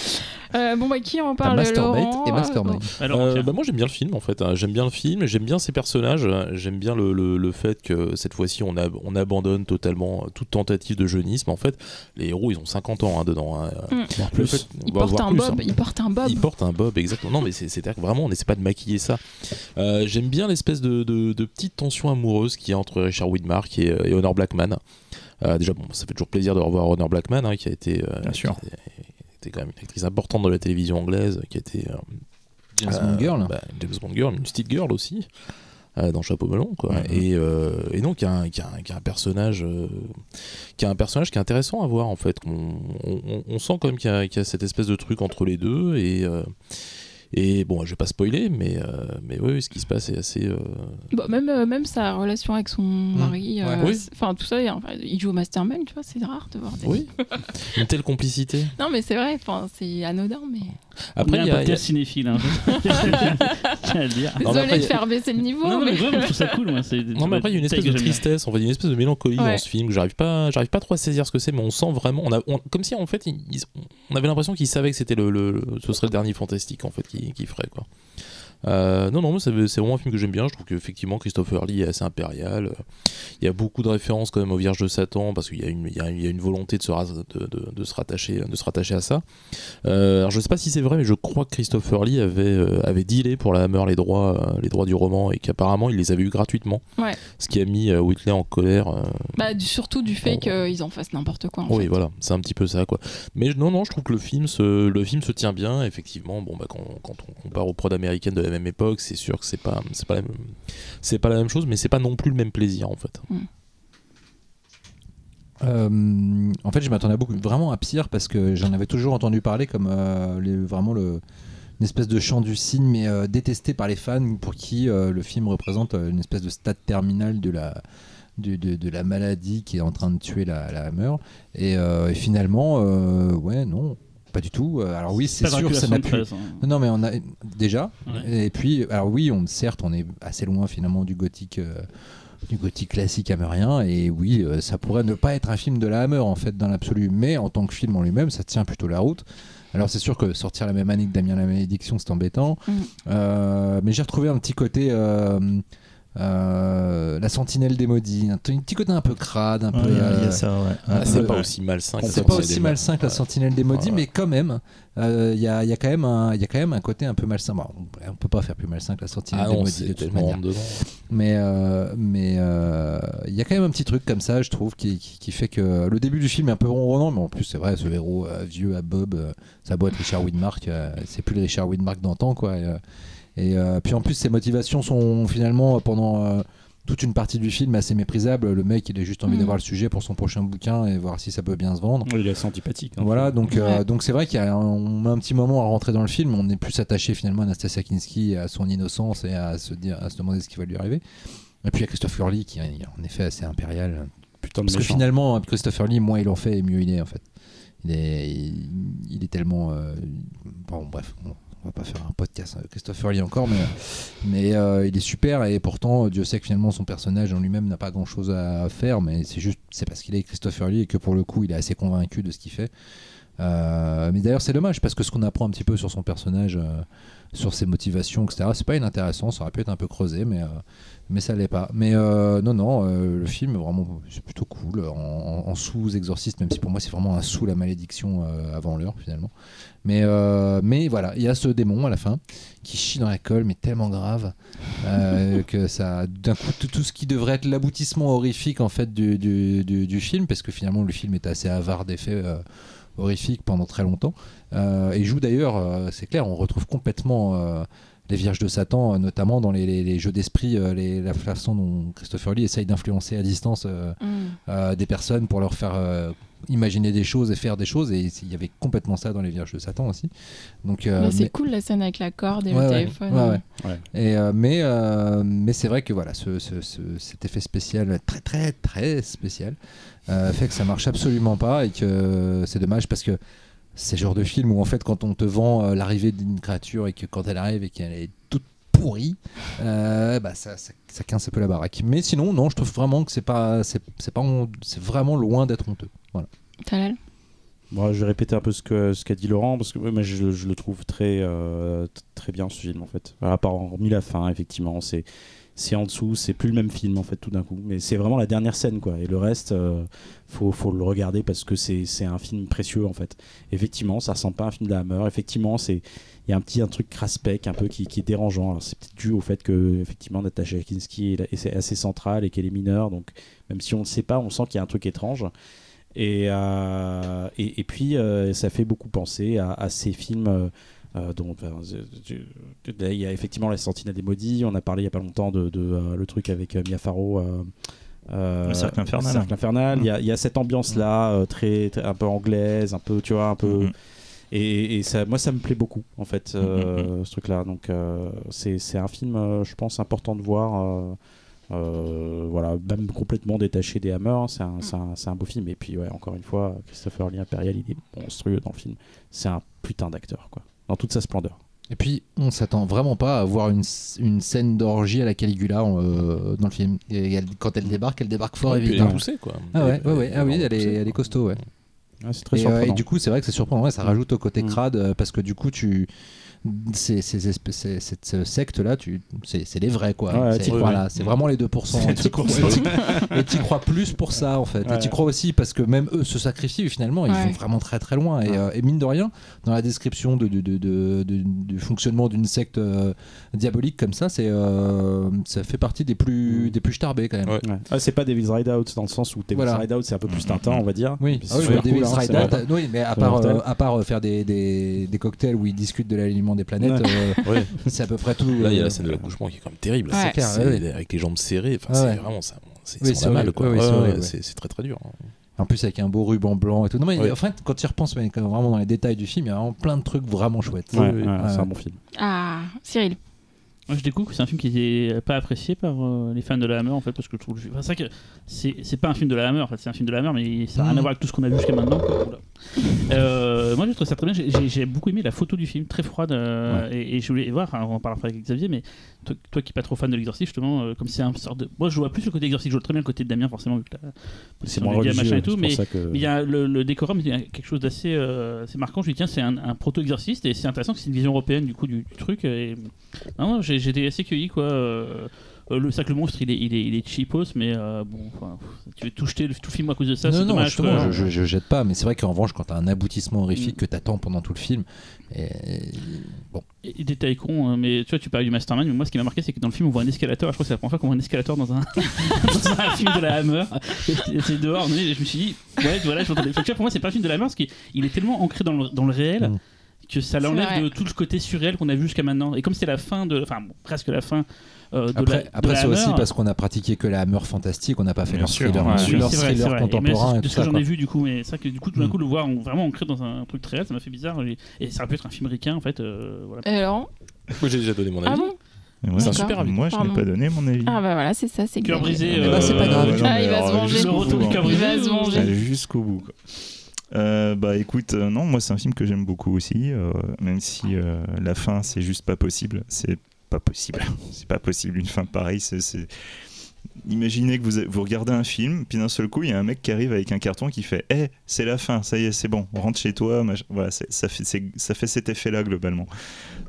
Euh, bon, bah, qui en parle Masturbate Laurent et Mastermind. Alors, Euh, tiens. bah moi j'aime bien le film en fait, hein. j'aime bien le film, j'aime bien ses personnages, j'aime bien le, le- le fait que cette fois-ci on, a- on abandonne totalement toute tentative de jeunisme. En fait, les héros ils ont 50 ans hein, dedans. hein. Mm. Plus. fait- Il bah, porte voire un plus, bob. hein. Il porte un bob. Il porte un bob, exactement. Non, mais c'est- c'est-à-dire que vraiment, on n'essaie pas de maquiller ça. Euh, J'aime bien l'espèce de, de- de petite tension amoureuse qu'il y a entre Richard Widmark et, et Honor Blackman. Euh, déjà, bon, ça fait toujours plaisir de revoir Honor Blackman, hein, qui a été, euh, Bien sûr. qui était quand même une actrice importante de la télévision anglaise, qui a été euh, James Bond Girl. bah, James Bond Girl, une petite girl aussi. euh, dans Chapeau melon quoi Mhm. et, euh, et donc a qui a un- qui a un personnage qui a un personnage qui est intéressant à voir en fait on, on- on sent quand même qu'il y, a- qu'il y a cette espèce de truc entre les deux et et bon je vais pas spoiler mais euh, mais oui, ce qui se passe est assez euh, Bon, même, euh, même sa relation avec son mari. euh, Oui. c'est- Enfin, tout ça, il- enfin, il joue au mastermind, tu vois, c'est rare de voir des. oui une telle complicité Non, mais c'est vrai, c'est anodin, mais. Après on il y un a- a- podcast cinéphile. Hein. Désolé après, de faire baisser le niveau, Non, mais. mais vraiment, je trouve ça cool. Non mais après il y a une espèce de tristesse, en fait, une espèce de mélancolie Ouais. dans ce film que j'arrive pas, j'arrive pas trop à saisir ce que c'est, mais on sent vraiment, on a, on- comme si en fait, on avait l'impression qu'ils savaient que c'était le, ce serait le dernier fantastique en fait qui ferait quoi. Euh, non non, c'est c'est vraiment un film que j'aime bien. Je trouve qu'effectivement Christopher Lee est assez impérial. Il y a beaucoup de références quand même aux Vierges de Satan parce qu'il y a une, il y a, il y a une volonté de se, de, de- de se rattacher, de se rattacher à ça. Euh, alors je sais pas si c'est vrai, mais je crois que Christopher Lee avait, euh, avait dealé pour la Hammer les droits, euh, les droits du roman et qu'apparemment il les avait eu gratuitement. Ouais. Ce qui a mis euh, Whitley en colère. Bah, du- surtout du fait qu'ils en fassent n'importe quoi. En oui, fait. voilà, c'est un petit peu ça, quoi. Mais non, non, je trouve que le film se, le film se tient bien. Effectivement, bon, bah, quand, quand on compare aux prods américaines de la même époque, c'est sûr que c'est pas, c'est pas la même, c'est pas la même chose, mais c'est pas non plus le même plaisir, en fait. Euh, en fait, je m'attendais beaucoup, vraiment à pire parce que j'en avais toujours entendu parler comme euh, les- vraiment le, une espèce de chant du cygne, mais euh, détesté par les fans pour qui euh, le film représente euh, une espèce de stade terminal de la, de, de- de la maladie qui est en train de tuer la, la Hammer. Et, euh, et finalement, euh, ouais, non, pas du tout. Euh, Alors oui, c'est sûr, ça n'a plus. 73, hein. Non, mais on a déjà. Ouais. Et puis, alors oui, on certes, on est assez loin finalement du gothique, euh, du gothique classique hammerien. Et oui, euh, ça pourrait ne pas être un film de la Hammer en fait dans l'absolu, mais en tant que film en lui-même, ça tient plutôt la route. Alors c'est sûr que sortir la même année que Damien la malédiction, c'est embêtant. Mm. Euh, mais j'ai retrouvé un petit côté. Euh, la sentinelle des maudits, un, petit côté un peu crade, un Ouais, peu. Il y a- euh, ça, ouais. Ah, c'est pas aussi malsain. que c'est la pas Sentinelle aussi des malsain que la sentinelle des maudits, Ouais. mais quand même, euh, il y, a, il y a quand même un, il y a quand même un côté un peu malsain. Bon, on, on peut pas faire plus malsain que la sentinelle Ah des non, maudits de c'est toute manière. dedans. Mais euh, mais euh, il y a quand même un petit truc comme ça, je trouve, qui, qui, qui fait que le début du film est un peu ronronnant, mais en plus c'est vrai, ce héros euh, vieux à Bob, euh, ça doit être Richard Widmark, euh, c'est plus le Richard Widmark d'antan, quoi. Et, euh, et, euh, puis en plus ses motivations sont finalement pendant euh, toute une partie du film assez méprisables. Le mec, il a juste envie Mm. d'avoir le sujet pour son prochain bouquin et voir si ça peut bien se vendre. Il est assez antipathique. hein. Voilà, donc euh, donc c'est vrai qu'il y a un, on met un petit moment à rentrer dans le film, on est plus attaché finalement à Anastasia Kinski, à son innocence et à se dire, à se demander ce qui va lui arriver. Et puis il y a Christopher Lee qui est en effet assez impérial. Putain de Parce que finalement, Christopher Lee, moins il en fait, et mieux il est en fait. Il est, il, il est tellement. euh, bon, bref, on va pas faire un podcast avec Christopher Lee encore, mais, euh, il est super et pourtant, Dieu sait que finalement son personnage en lui-même n'a pas grand-chose à faire, mais c'est juste, c'est parce qu'il est Christopher Lee et que pour le coup, il est assez convaincu de ce qu'il fait. Euh, mais d'ailleurs, c'est dommage parce que ce qu'on apprend un petit peu sur son personnage, euh, sur ses motivations, etc., c'est pas inintéressant. Ça aurait pu être un peu creusé, mais, euh, mais ça l'est pas. Mais euh, non, non, euh, le film, vraiment, c'est plutôt cool. En, en- sous-exorciste, même si pour moi, c'est vraiment un sous la malédiction euh, avant l'heure, finalement. Mais, mais voilà, il y a ce démon à la fin qui chie dans la colle, mais tellement grave que ça, d'un coup, tout, ce qui devrait être l'aboutissement horrifique en fait du, du, du- du film, parce que finalement le film est assez avare d'effets horrifiques pendant très longtemps. Euh, et joue d'ailleurs, euh, c'est clair, on retrouve complètement euh, les Vierges de Satan, euh, notamment dans les, les- les jeux d'esprit, euh, les- la façon dont Christopher Lee essaye d'influencer à distance euh, Mm. euh, des personnes pour leur faire euh, imaginer des choses et faire des choses. Et il y avait complètement ça dans les Vierges de Satan aussi. Donc, euh, Mais c'est mais- cool la scène avec la corde et Ouais, le ouais. téléphone. Ouais, ouais. Ouais. Et, euh, mais euh, mais c'est vrai que voilà, ce, ce- ce- cet effet spécial, très très très spécial, euh, fait que ça marche absolument pas et que c'est dommage parce que c'est le genre de film où en fait quand on te vend euh, l'arrivée d'une créature et que quand elle arrive et qu'elle est toute pourrie, euh, bah ça, ça, ça quince un peu la baraque. Mais sinon non, je trouve vraiment que c'est pas c'est c'est pas hon- c'est vraiment loin d'être honteux. Voilà. Talal Moi, je vais répéter un peu ce que ce qu'a dit Laurent parce que moi, je, je le trouve très euh, très bien ce film en fait. À part hormis la fin, effectivement, c'est c'est en dessous, c'est plus le même film en fait tout d'un coup. Mais c'est vraiment la dernière scène quoi. Et le reste, euh, faut faut le regarder parce que c'est un film précieux en fait. Effectivement, ça ressemble pas à un film de Hammer. Effectivement, c'est il y a un petit un truc craspec un peu qui, est dérangeant. C'est peut-être dû au fait que effectivement Natasha Kinski est, assez centrale et qu'elle est mineure. Donc même si on ne sait pas, on sent qu'il y a un truc étrange. Et, euh, et, puis, euh, ça fait beaucoup penser à, à ces films. Euh, là, il y a effectivement La Sentinelle des Maudits. On a parlé il n'y a pas longtemps de, de, euh, le truc avec euh, Mia Farrow. euh, Le Cercle Infernal. Cercle Infernal. Il y a- y, a cette ambiance-là, euh, très, très- un peu anglaise, un peu, tu vois, un peu. Mhm. Et, et ça, moi, ça me plaît beaucoup, en fait, euh, ce truc-là. Donc, c'est un film, je pense, important de voir. voilà, même complètement détaché des Hammers, c'est un, beau film. Et puis, ouais, encore une fois, Christopher Lee Imperial, il est monstrueux dans le film. C'est un putain d'acteur, quoi, dans toute sa splendeur. Et puis, on s'attend vraiment pas à voir une, une scène d'orgie à la Caligula euh, dans le film. Et elle- quand elle débarque, elle débarque fort Ouais, et vite. elle est poussée, quoi. Ah ouais, ouais, ouais. Ah oui, elle est, poussée, elle est costaud, ouais. Ouais, c'est très Et, euh, et du coup, c'est vrai que c'est surprenant, ouais, ça rajoute au côté Mm. crade euh, parce que du coup, tu. Ces, ces espèces- ces- cette ce secte-là, tu- c'est c'est les vrais, quoi. Ouais, c'est voilà, vraiment les 2%. Et t'y crois, et crois plus pour ça, en fait. Et Ouais. t'y crois aussi parce que même eux se sacrifient, et finalement, ils Ouais. vont vraiment très très loin. Et, Ouais. euh, et mine de rien, dans la description de, de- de- de- de- du fonctionnement d'une secte euh, diabolique comme ça, c'est euh, ça fait partie des plus, des plus starbés, quand même. Ouais. Ouais. Ah, c'est pas Devil's Rideout dans le sens où Devil's Voilà. Rideout c'est un peu plus Tintin, on va dire. Oui, ah oui, hein, oui, mais à part, euh, à part euh, faire des, des, des cocktails où ils discutent de l'alignement des planètes, Ouais. euh, Ouais. c'est à peu près tout. Là, il y a euh, la scène de l'accouchement qui est quand même terrible. Ouais. C'est clair, c'est- ouais, ouais. Avec les jambes serrées. Enfin, c'est vraiment ça. C'est Oui, mal, quoi. C'est très très dur. hein. En plus, avec un beau ruban blanc et tout. Non, mais Ouais. en fait, quand tu y repenses, mais quand vraiment dans les détails du film, il y a vraiment plein de trucs vraiment chouettes. Ouais, oui, ouais, ouais. c'est un bon film. Ah, Cyril. Moi, je découvre que c'est un film qui était pas apprécié par euh, les fans de la Hammer en fait parce que je trouve enfin, c'est vrai que c'est c'est pas un film de la Hammer en fait c'est un film de la Hammer mais ça n'a rien Mm. à voir avec tout ce qu'on a vu jusqu'à maintenant. Euh, moi je trouve ça très bien J'ai- beaucoup aimé la photo du film très froide euh, et, et je voulais voir hein, on en parlera après avec Xavier mais toi, toi qui es pas trop fan de l'exorciste justement euh, comme c'est un sorte de moi je vois plus le côté exorciste je vois très bien le côté de Damien forcément vu que la C'est moins média, religieux, machin et c'est tout pour mais ça que. mais il y a le, le décorum, il y a quelque chose d'assez euh, assez marquant. Je lui dis, tiens, c'est un, un proto-exorciste et c'est intéressant que c'est une vision européenne du coup du, du truc. Et... Non, non, j'ai- j'étais assez cueilli quoi. Euh, euh, le sac le monstre, il est, il est, il est cheapos, mais euh, bon, tu veux tout jeter le- tout le film à cause de ça, non, non, dommage. justement, je, je, je jette pas, mais c'est vrai qu'en revanche, quand t'as un aboutissement horrifique Mm. que t'attends pendant tout le film, et, bon, Et, et détail con, hein, mais tu vois, tu parlais du Mastermind, mais moi ce qui m'a marqué, c'est que dans le film, on voit un escalator. Je crois que c'est la première fois qu'on voit un escalator dans un, dans un film de la Hammer. C'est dehors, mais je me suis dit, ouais, voilà, je vois, pour moi, c'est pas un film de la Hammer parce qu'il il est tellement ancré dans le, dans le réel. Mm. Que ça l'enlève de tout le côté surréel qu'on a vu jusqu'à maintenant. Et comme c'est la fin de. Enfin, bon, presque la fin euh, de après, la. de après la c'est aussi Hammer, parce qu'on a pratiqué que la Hammer fantastique, on n'a pas fait leur thriller, ouais. Oui, leur vrai, thriller. Et contemporain et de tout ce que j'en ai vu du coup, mais c'est vrai que du coup, tout d'un Mm. coup, le voir vraiment ancré dans un truc très réel, ça m'a fait bizarre. Et, et ça aurait pu être un film ricain en fait. euh, voilà. Et Laurent Moi, j'ai déjà donné mon Ah avis. bon Ouais, C'est super avis. Moi, je n'ai pas donné mon avis. Ah bah voilà, c'est ça, c'est Cœur brisé. Eh ben, c'est pas grave. non, Ah, mais il va alors, se venger. Il va brisé, se ou- venger. Jusqu'au bout. quoi. Euh, bah écoute, euh, non, moi c'est un film que j'aime beaucoup aussi, euh, même si euh, la fin c'est juste pas possible. C'est pas possible. c'est pas possible une fin pareille. c'est- Imaginez que vous, vous regardez un film, puis d'un seul coup, il y a un mec qui arrive avec un carton qui fait Eh, c'est la fin, ça y est, c'est bon, rentre chez toi. machin. Voilà, ça, fait, ça fait cet effet-là globalement.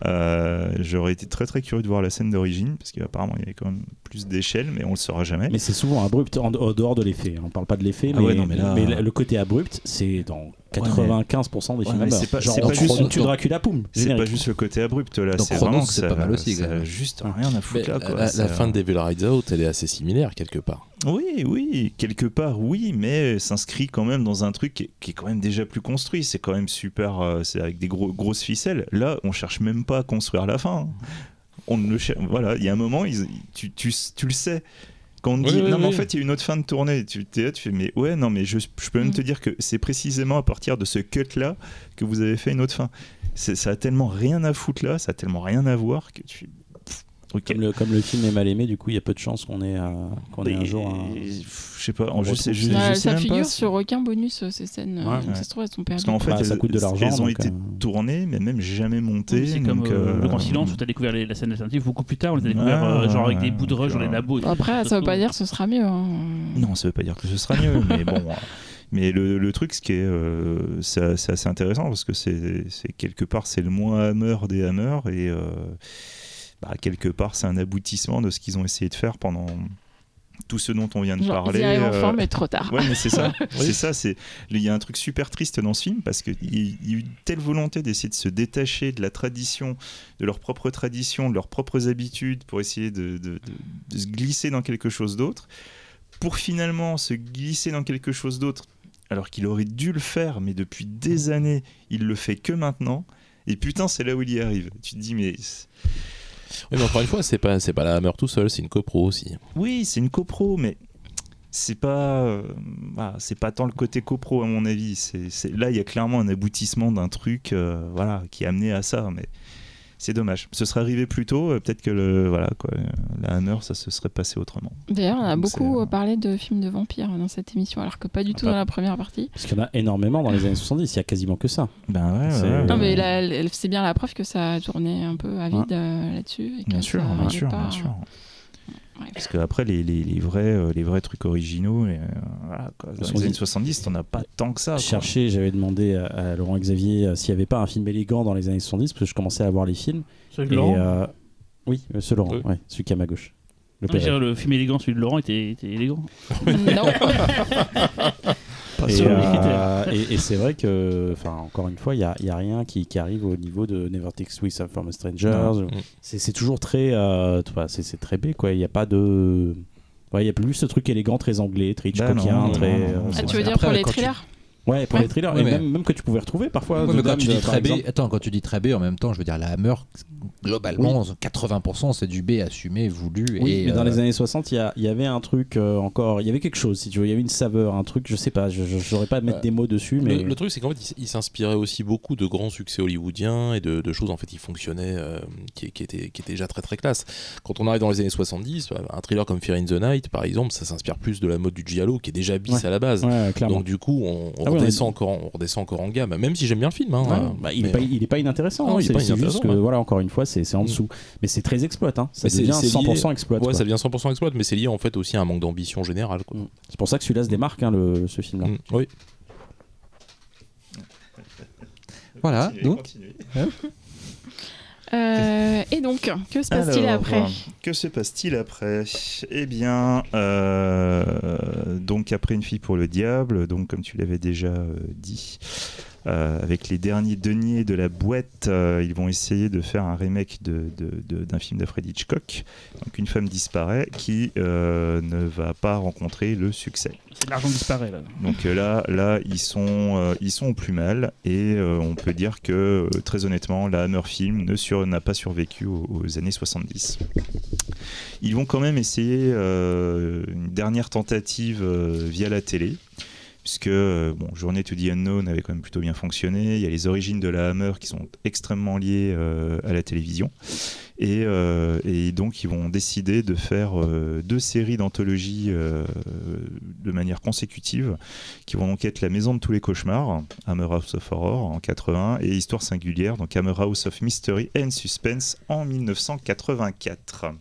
Euh, J'aurais été très très curieux de voir la scène d'origine, parce qu'apparemment, il y avait quand même plus d'échelle, mais on le saura jamais. Mais c'est souvent abrupt en, en dehors de l'effet. On parle pas de l'effet, Ah mais, ouais, mais là- le côté abrupt, c'est dans 95% des films. c'est pas- Genre, c'est on pas tue, juste- Dracula, poum. C'est pas juste le côté abrupt là, c'est vraiment que c'est ça, pas mal aussi, ça juste rien à foutre là. Quoi. la, fin de Devil Rides Out, elle est assez similaire quelque part. Oui, oui, quelque part, oui, mais s'inscrit quand même dans un truc qui est, quand même déjà plus construit. C'est quand même super, euh, c'est avec des gros, grosses ficelles. Là, on cherche même pas à construire la fin. On ne le cher- Voilà, il y a un moment, ils- tu, tu, tu le sais. Quand on te Oui, dit, oui, non, mais en fait, il y a une autre fin de tournée, tu t'es là, tu fais, mais ouais, non, mais je, je peux même Mm. te dire que c'est précisément à partir de ce cut-là que vous avez fait une autre fin. C'est- Ça a tellement rien à foutre là, ça a tellement rien à voir que tu. Comme le, comme le film est mal aimé, du coup, il y a peu de chances qu'on ait, euh, qu'on ait un jour un. Je sais pas, on je sais, je, retrouve je Ouais, sais ça même figure pas. sur aucun bonus euh, ces scènes. euh, Ouais, donc ouais. Ça se trouve, elles sont perdues. Parce qu'en fait, Bah, ça elles, coûte de l'argent, elles ont été euh, tournées, mais même jamais montées. C'est comme donc, euh, euh, Le Grand Silence où tu as découvert les- la scène alternative beaucoup plus tard, on les a découvert euh, genre avec des bouts de rush dans les labos. Après, ça veut pas dire que ce sera mieux. hein. Non, ça veut pas dire que ce sera mieux, mais bon. Mais le, le truc, ce qui est, euh, c'est assez intéressant parce que c'est c'est quelque part c'est le moins hammer des hammers et euh, bah, quelque part c'est un aboutissement de ce qu'ils ont essayé de faire pendant tout ce dont on vient de Genre, parler. ils y arrivent euh, enfin, mais trop tard. Ouais, mais c'est ça. c'est ça. C'est il y a un truc super triste dans ce film parce qu'il y il y a eu une telle volonté d'essayer de se détacher de la tradition, de leur propre tradition, de leurs propres habitudes, pour essayer de, de- de- de se glisser dans quelque chose d'autre, pour finalement se glisser dans quelque chose d'autre, alors qu'il aurait dû le faire, mais depuis des années, il le fait que maintenant. Et putain, c'est là où il y arrive. Tu te dis, mais Oui, mais encore une fois, c'est pas, c'est pas la Hammer tout seul, c'est une copro aussi. Oui, c'est une copro, mais c'est pas, euh, c'est pas tant le côté copro à mon avis. C'est, là, il y a clairement un aboutissement d'un truc, euh, voilà, qui a amené à ça, mais c'est dommage. Ce serait arrivé plus tôt, euh, peut-être que le, voilà, quoi, euh, la Hammer, ça se serait passé autrement. D'ailleurs, on a Donc, beaucoup euh, parlé de films de vampires dans cette émission, alors que pas du tout bah. dans la première partie. Parce qu'il y en a énormément dans les années 70, il y a quasiment que ça. Ben ouais, C'est- ouais, ouais. Non, mais c'est bien la preuve que ça a tourné un peu à vide euh, là-dessus. et Bien sûr, bien sûr, pas, bien sûr. Ouais. Parce qu'après, les, les, les vrais, euh, les vrais trucs originaux, et, euh, voilà, quoi, dans les années dit- 70, t'en as pas tant que ça. Chercher, j'avais demandé à, à Laurent Xavier euh, s'il n'y avait pas un film élégant dans les années 70, parce que je commençais à voir les films. Celui de Laurent euh, oui, ce Laurent, Oui. ouais, celui qui est à ma gauche. Le Non, dire, le film élégant, celui de Laurent était, était élégant. Non. Pas Et, euh, et- et c'est vrai que, enfin, encore une fois, il n'y a, y a rien qui, qui arrive au niveau de Never Take Swiss from a Strangers. Mm. C'est toujours très, euh, tu vois, c'est très B, quoi. Il n'y a pas de, ouais, il y a plus ce truc élégant, très anglais, très Bah Hitchcockien, non, très. non, non, euh. Ah, tu veux Après, dire pour les tu- thrillers? Ouais, pour Ouais. les thrillers, Ouais, et mais- même, même que tu pouvais retrouver parfois. Ouais, The mais quand tu dis très B, attends, quand tu dis très B, en même temps, je veux dire, la Hammer, globalement, 80% c'est du B assumé, voulu. Oui, et, mais dans euh, les années 60, il y, a- il y avait un truc euh, encore, il y avait quelque chose, si tu veux, il y avait une saveur, un truc, je sais pas, je j'aurais pas à mettre Ouais. des mots dessus, mais Le, le truc, c'est qu'en fait, il il s'inspirait aussi beaucoup de grands succès hollywoodiens et de, de choses en fait qui fonctionnaient, euh, qui, qui étaient, qui étaient déjà très très classe. Quand on arrive dans les années 70, bah, un thriller comme Fear in the Night, par exemple, ça s'inspire plus de la mode du giallo, qui est déjà bis Ouais. à la base. ouais, clairement. Donc du coup, on, on Ah ouais, redescend encore, en- on redescend encore en gamme. Même si j'aime bien le film, hein, Ouais, euh, bah, il, mais- est pas, il est pas inintéressant, Non, hein, il est c'est juste que, ouais. voilà, encore une fois, c'est c'est en dessous. Mais c'est très exploit, hein. ça devient c'est lié- 100% exploit. Ouais, ça devient 100% exploit, mais c'est lié en fait aussi à un manque d'ambition générale. Mm. C'est pour ça que celui-là se démarque, hein, le, ce film-là. Mm, oui. Voilà, Continuez, donc. continuez. Euh, et donc, que se passe-t-il après Que se passe-t-il après Eh bien, euh, donc après Une fille pour le diable, donc comme tu l'avais déjà euh, dit, avec les derniers deniers de la boîte, euh, ils vont essayer de faire un remake de- de- de- d'un film d'Alfred Hitchcock. Donc une femme disparaît qui euh, ne va pas rencontrer le succès. C'est de l'argent disparaît là. Donc euh, là, là ils, sont, euh, ils sont au plus mal et euh, on peut dire que euh, très honnêtement, la Hammer Film ne sur- n'a pas survécu aux, aux années 70. Ils vont quand même essayer euh, une dernière tentative euh, via la télé. Puisque euh, bon, Journée to the Unknown avait quand même plutôt bien fonctionné. Il y a les origines de la Hammer qui sont extrêmement liées euh, à la télévision. Et, euh, et donc, ils vont décider de faire deux séries d'anthologie euh, de manière consécutive, qui vont donc être La Maison de tous les cauchemars, Hammer House of Horror en 80, et Histoire singulière, donc Hammer House of Mystery and Suspense en 1984.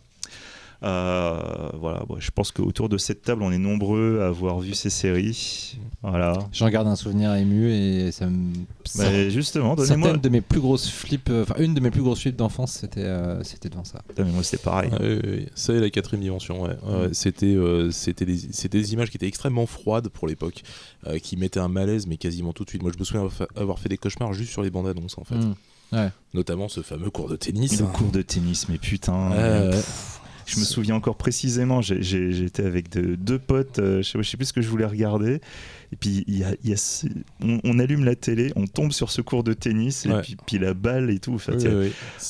Euh, voilà, bon, je pense qu'autour de cette table, on est nombreux à avoir vu ces séries. Voilà. J'en garde un souvenir ému et ça me. Bah, justement, donnez-moi. Certaines de mes plus grosses flips, euh, enfin une de mes plus grosses flips d'enfance, c'était euh, c'était devant ça. Putain, mais moi, c'était pareil. Ouais. Ça et la quatrième dimension, ouais. C'était euh, c'était des, c'était des images qui étaient extrêmement froides pour l'époque, euh, qui mettaient un malaise, mais quasiment tout de suite. Moi, je me souviens avoir fait- des cauchemars juste sur les bandes annonces, en fait. Mm. Ouais. Notamment ce fameux cours de tennis. Le hein. cours de tennis, mais putain. Euh, pff, Je me souviens encore précisément, j'étais avec de- deux potes, euh, je sais, je sais plus ce que je voulais regarder, et puis il y a, il y a ce- on, on allume la télé, on tombe sur ce cours de tennis, et puis, puis la balle et tout. Enfin,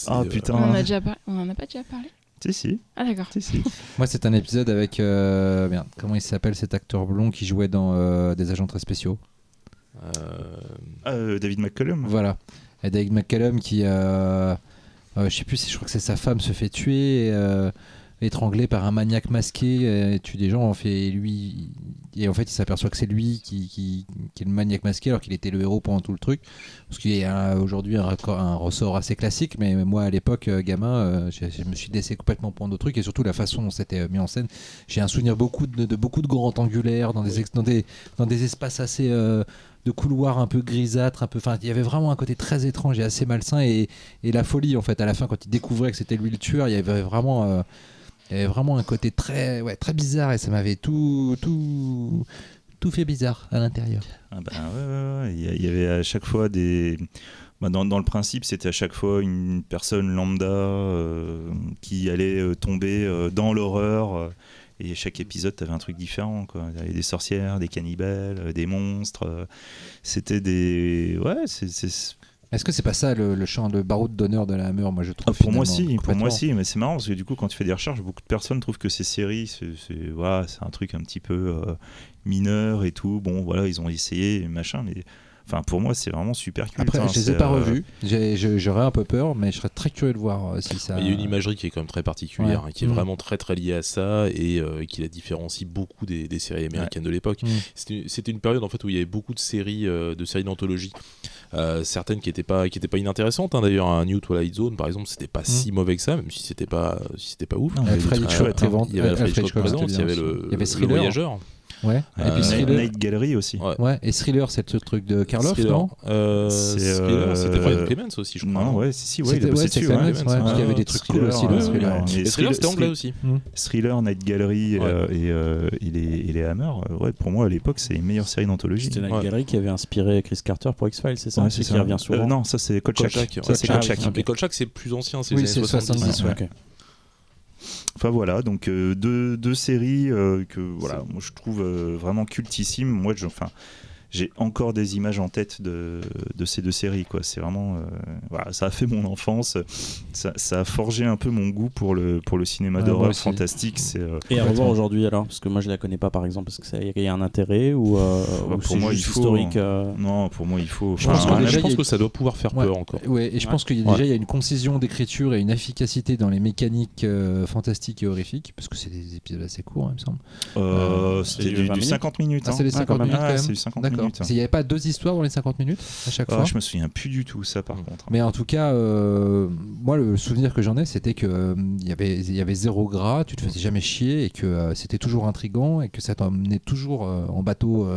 Ah euh, putain, On en a déjà par- on en a pas déjà parlé? Si, si, Ah d'accord. si, si. Moi, c'est un épisode avec. euh, merde, comment il s'appelle cet acteur blond qui jouait dans euh, des agents très spéciaux? Euh, Ah, euh, David McCollum Voilà. Et David McCallum qui. Euh, euh, je sais plus, si- je crois que c'est sa femme se fait tuer. et, euh, étranglé par un maniaque masqué, euh, tue des gens, en fait, lui, et en fait, il s'aperçoit que c'est lui qui, qui, est le maniaque masqué, alors qu'il était le héros pendant tout le truc. Ce qui est aujourd'hui un, un ressort assez classique, mais moi, à l'époque, euh, gamin, euh, je, me suis laissé complètement prendre d'autres trucs, et surtout la façon dont c'était mis en scène. J'ai un souvenir beaucoup de, de beaucoup de grands rectangulaires, dans des, dans des, dans des espaces assez. de couloirs un peu grisâtres, un peu. Enfin, il y avait vraiment un côté très étrange et assez malsain et, et la folie en fait. À la fin, quand il découvrait que c'était lui le tueur, il y avait vraiment, il y avait vraiment un côté très, ouais, très bizarre et ça m'avait tout, tout, tout fait bizarre à l'intérieur. Ah bah. Il y avait à chaque fois des. bah, dans, dans le principe, c'était à chaque fois une personne lambda euh, qui allait euh, tomber euh, dans l'horreur. et chaque épisode, tu avais un truc différent. Quoi. Il y avait des sorcières, des cannibales, des monstres. c'était des. Ouais, c'est. Est-ce que c'est pas ça le, le chant de baroud d'honneur de la Hammer Moi, je Ah, trouve. pour moi, si, pour moi, si, mais c'est marrant parce que du coup, quand tu fais des recherches, beaucoup de personnes trouvent que ces séries, c'est c'est- voilà, c'est un truc un petit peu euh, mineur et tout. Bon, voilà, ils ont essayé, machin, mais enfin, pour moi, c'est vraiment super culte. Après, hein, je les ai pas euh, revus. J'ai- je- J'aurais un peu peur, mais je serais très curieux de voir euh, si ça. Il y a une imagerie qui est quand même très particulière, Ouais. hein, qui est Mm. vraiment très très liée à ça et euh, qui la différencie beaucoup des, des séries américaines de l'époque. Mm. C'était c'était une période en fait où il y avait beaucoup de séries, euh, de séries d'anthologie, Euh, certaines qui étaient pas qui étaient pas inintéressantes. hein. D'ailleurs, un New Twilight Zone par exemple, c'était pas si mauvais que ça, même si c'était pas si c'était pas ouf. Non, il y avait Alfred Hitchcock, présent, il y avait le, voyageur. Ouais. Et Euh, puis Night, Thriller. Night Gallery aussi. Ouais. Ouais. Et Thriller, c'est le truc de Karloff, non Euh, C'est, Thriller, euh, C'était Brian Clemens aussi, je crois. Non, non ouais, si, si, ouais, C'était- il a bossé ouais, dessus. Clemens, ouais. ouais, parce qu'il y avait des trucs cool aussi dans Thriller. Et Thriller, c'était anglais aussi. Thriller, Night Gallery euh, et, euh, et les, et Hammer, euh, ouais, pour moi à l'époque, c'est les meilleures séries d'anthologie. C'était Night. Gallery qui avait inspiré Chris Carter pour X-Files, c'est ça qui ça. revient souvent. Euh, non, ça c'est Kolchak. Kolchak, Ça c'est Kolchak. Mais Kolchak, c'est plus ancien, c'est Oui, les c'est années 70. 70, ouais. Ok. Enfin voilà, donc euh, deux, deux séries euh, que voilà, moi je trouve euh, vraiment cultissimes. Moi, je, enfin, j'ai encore des images en tête de, de ces deux séries. Quoi. C'est vraiment, euh, voilà, ça a fait mon enfance. Ça, ça a forgé un peu mon goût pour le pour le cinéma Ouais, d'horreur fantastique. C'est euh, Et à revoir aujourd'hui alors Parce que moi je la connais pas par exemple, parce que ça il y a un intérêt ou, euh, Bah, ou pour c'est moi, juste il faut- historique euh, non, pour moi il faut. Je pense enfin, que je pense a- que ça doit pouvoir faire Ouais. peur encore. Ouais, et je Ouais. pense qu'il y a déjà il y a une concision d'écriture et une efficacité dans les mécaniques euh, fantastiques et horrifiques, parce que c'est des épisodes assez courts, hein, il me semble. euh, c'était du du, 20 du minutes 50 minutes. Ah, hein. c'est les Ah, 50 quand même. minutes Ah, quand même. c'est du 50 D'accord. Minutes. Il n'y avait pas deux histoires dans les 50 minutes à chaque Ah, fois je me souviens plus du tout ça par contre. Mais en tout cas, euh, moi, le souvenir que j'en ai, c'était que euh, il y avait, il y avait zéro gras, tu te faisais jamais chier et que euh, c'était toujours intrigant et que ça t'emmenait toujours en bateau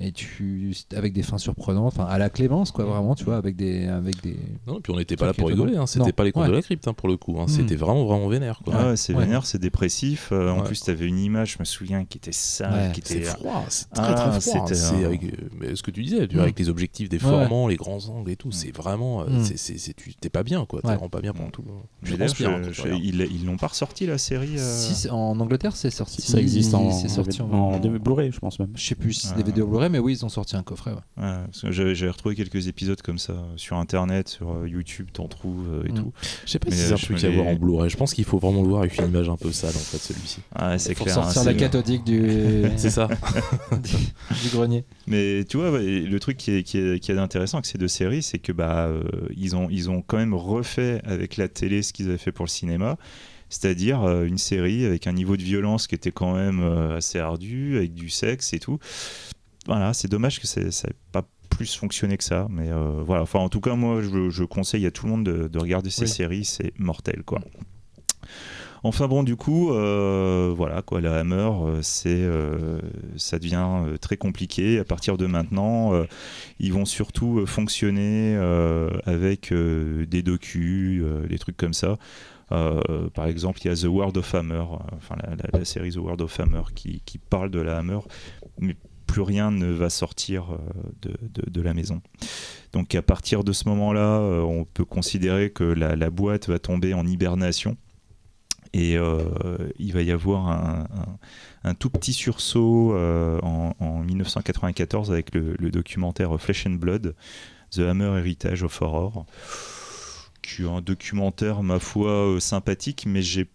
et tu avec des fins surprenantes, enfin à la Clémence, quoi, vraiment, tu vois, avec des, avec des. Non, puis on n'était pas là pour rigoler, hein. c'était pas les contes Ouais. de la crypte hein, pour le coup, hein. Mm. c'était vraiment vraiment vénère. Quoi. Ah ouais, c'est Ouais. vénère, c'est dépressif. Euh, En plus, tu avais une image, je me souviens, qui était sale, Ouais. qui C'est était. froid, c'est très Ah, très froid. c'était C'est avec euh, mais ce que tu disais, tu Mm. vois, avec les objectifs déformants, les grands angles et tout, c'est vraiment, euh, c'est- tu t'es pas bien quoi, t'es Ouais. vraiment pas bien pendant tout. Hein, ils ils l'ont pas ressorti la série. euh, en Angleterre, c'est sorti. Ça existe en, C'est sorti en, en DVD Blu-ray, je pense même. Je sais plus si c'est Ah. DVD ou Blu-ray, mais oui, ils ont sorti un coffret. ouais. ouais, j'avais retrouvé quelques épisodes comme ça sur internet, sur euh, YouTube, t'en trouves euh, et Mm. tout. Je sais pas Mais, si c'est un euh, truc à voir en Blu-ray. Je pense qu'il faut vraiment le voir avec une image un peu sale en fait celui-ci. Ah, c'est Pour clair. sortir hein, la cathodique du, C'est ça. du grenier. Mais tu vois, le truc qui est, qui est, qui est intéressant avec ces deux séries, c'est que bah euh, ils ont ils ont quand même refait avec la télé ce qu'ils avaient fait pour le cinéma. C'est-à-dire euh, une série avec un niveau de violence qui était quand même euh, assez ardu, avec du sexe et tout. Voilà, c'est dommage que ça n'ait pas plus fonctionné que ça. Mais euh, voilà, enfin en tout cas, moi je, je conseille à tout le monde de, de regarder ces Oui. séries, c'est mortel quoi. Enfin bon, du coup, euh, voilà quoi, la Hammer, euh, c'est, euh, ça devient très compliqué. À partir de maintenant, euh, ils vont surtout fonctionner avec des docus, des trucs comme ça. Par exemple, il y a The World of Hammer, enfin la, la- la série The World of Hammer qui, qui parle de la Hammer, mais plus rien ne va sortir euh, de, la maison. Donc à partir de ce moment-là, euh, on peut considérer que la, boîte va tomber en hibernation. Et euh, il va y avoir un, un- tout petit sursaut en, en 1994 avec le, le documentaire Flesh and Blood, The Hammer Heritage of Horror, qui est un documentaire, ma foi, sympathique, mais j'ai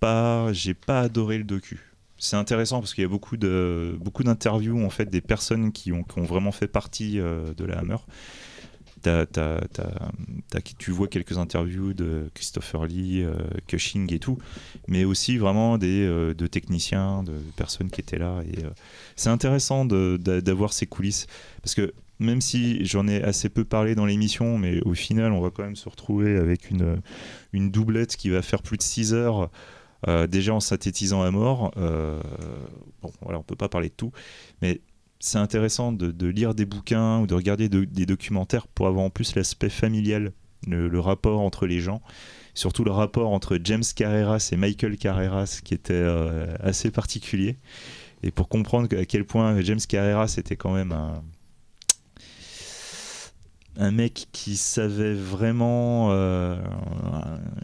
pas, j'ai pas adoré le docu. C'est intéressant parce qu'il y a beaucoup de beaucoup d'interviews en fait des personnes qui ont, qui ont vraiment fait partie euh, de la Hammer. T'as- t'as- t'as- tu vois quelques interviews de Christopher Lee, euh, Cushing et tout, mais aussi vraiment des euh, de techniciens, de personnes qui étaient là. Et euh, c'est intéressant d'avoir ces coulisses parce que même si j'en ai assez peu parlé dans l'émission, mais au final, on va quand même se retrouver avec une, une doublette qui va faire plus de 6 heures, euh, déjà en synthétisant à mort. Euh, bon, voilà, on peut pas parler de tout, mais c'est intéressant de, lire des bouquins ou de regarder de- des documentaires pour avoir en plus l'aspect familial, le, le rapport entre les gens. Surtout le rapport entre James Carreras et Michael Carreras qui était euh, assez particulier. Et pour comprendre à quel point James Carreras était quand même un, un mec qui savait vraiment, euh,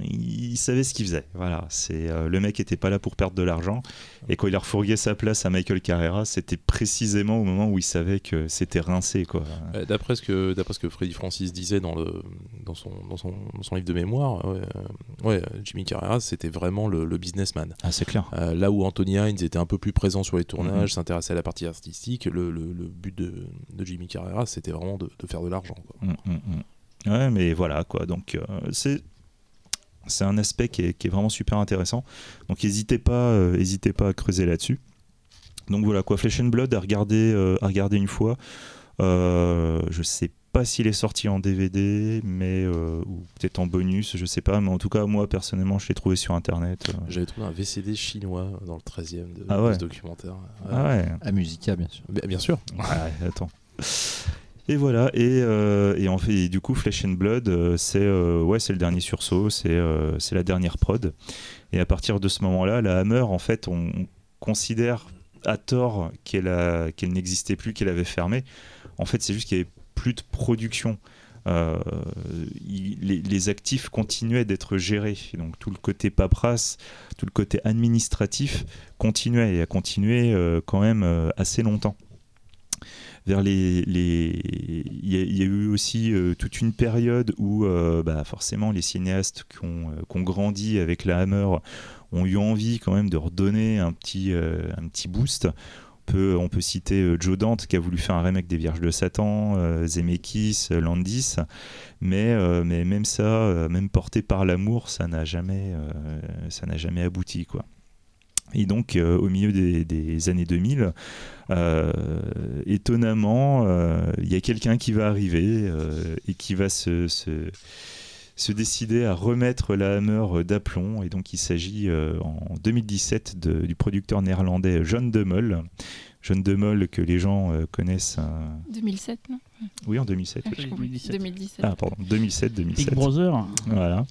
il savait ce qu'il faisait. Voilà, c'est euh, le mec était pas là pour perdre de l'argent. Et quand il a refourgué sa place à Michael Carrera, c'était précisément au moment où il savait que c'était rincé, quoi. Euh, D'après ce que d'après ce que Freddy Francis disait dans le dans son dans son, dans son livre de mémoire, ouais, ouais, Jimmy Carreras c'était vraiment le, le businessman. Ah, c'est clair. Euh, là où Anthony Hines était un peu plus présent sur les Mhm. tournages, s'intéressait à la partie artistique, le, le- le but de, de Jimmy Carreras c'était vraiment de, de faire de l'argent. quoi. Mm, mm, mm. Ouais, mais voilà, quoi. Donc, euh, c'est. C'est un aspect qui est, qui est vraiment super intéressant. Donc n'hésitez pas, euh, hésitez pas à creuser là-dessus. Donc voilà quoi, Flesh and Blood à regarder, euh, à regarder une fois. Euh, je sais pas s'il est sorti en DVD, mais euh, ou peut-être en bonus, je sais pas. Mais en tout cas, moi personnellement, je l'ai trouvé sur internet. euh. J'avais trouvé un VCD chinois dans le 13e de, Ah de ouais. ce documentaire. Ouais. Ah ouais. À Musica, bien sûr. Bien, bien sûr. Ouais, attends. Et voilà, et, euh, en fait, du coup, Flesh and Blood, euh, c'est euh, ouais, le dernier sursaut, c'est c'est la dernière prod. Et à partir de ce moment-là, la Hammer, en fait, on, on considère à tort qu'elle qu'elle n'existait plus, qu'elle avait fermé. En fait, c'est juste qu'il n'y avait plus de production. Les, actifs continuaient d'être gérés. Donc tout le côté paperasse, tout le côté administratif continuait et a continué quand même assez longtemps vers les. Il, y a, eu aussi euh, toute une période où euh, bah, forcément les cinéastes qui ont, euh, qui ont grandi avec la Hammer ont eu envie quand même de redonner un petit, un petit boost. On peut, on peut citer Joe Dante qui a voulu faire un remake des Vierges de Satan, Zemeckis, Landis, mais, mais même ça, même porté par l'amour, ça n'a jamais, jamais abouti quoi. Et donc, euh, au milieu des, années 2000, euh, étonnamment, euh, il y a quelqu'un qui va arriver et qui va se, se, décider à remettre la Hammer d'aplomb. Et donc, il s'agit en 2017 de- du producteur néerlandais John de Mol. John de Mol que les gens connaissent. euh, 2007, non? Oui, en 2007. Ah, oui. j'ai compris. 2017. 2017. Ah, pardon, 2007, Big 2007. Brother. Voilà.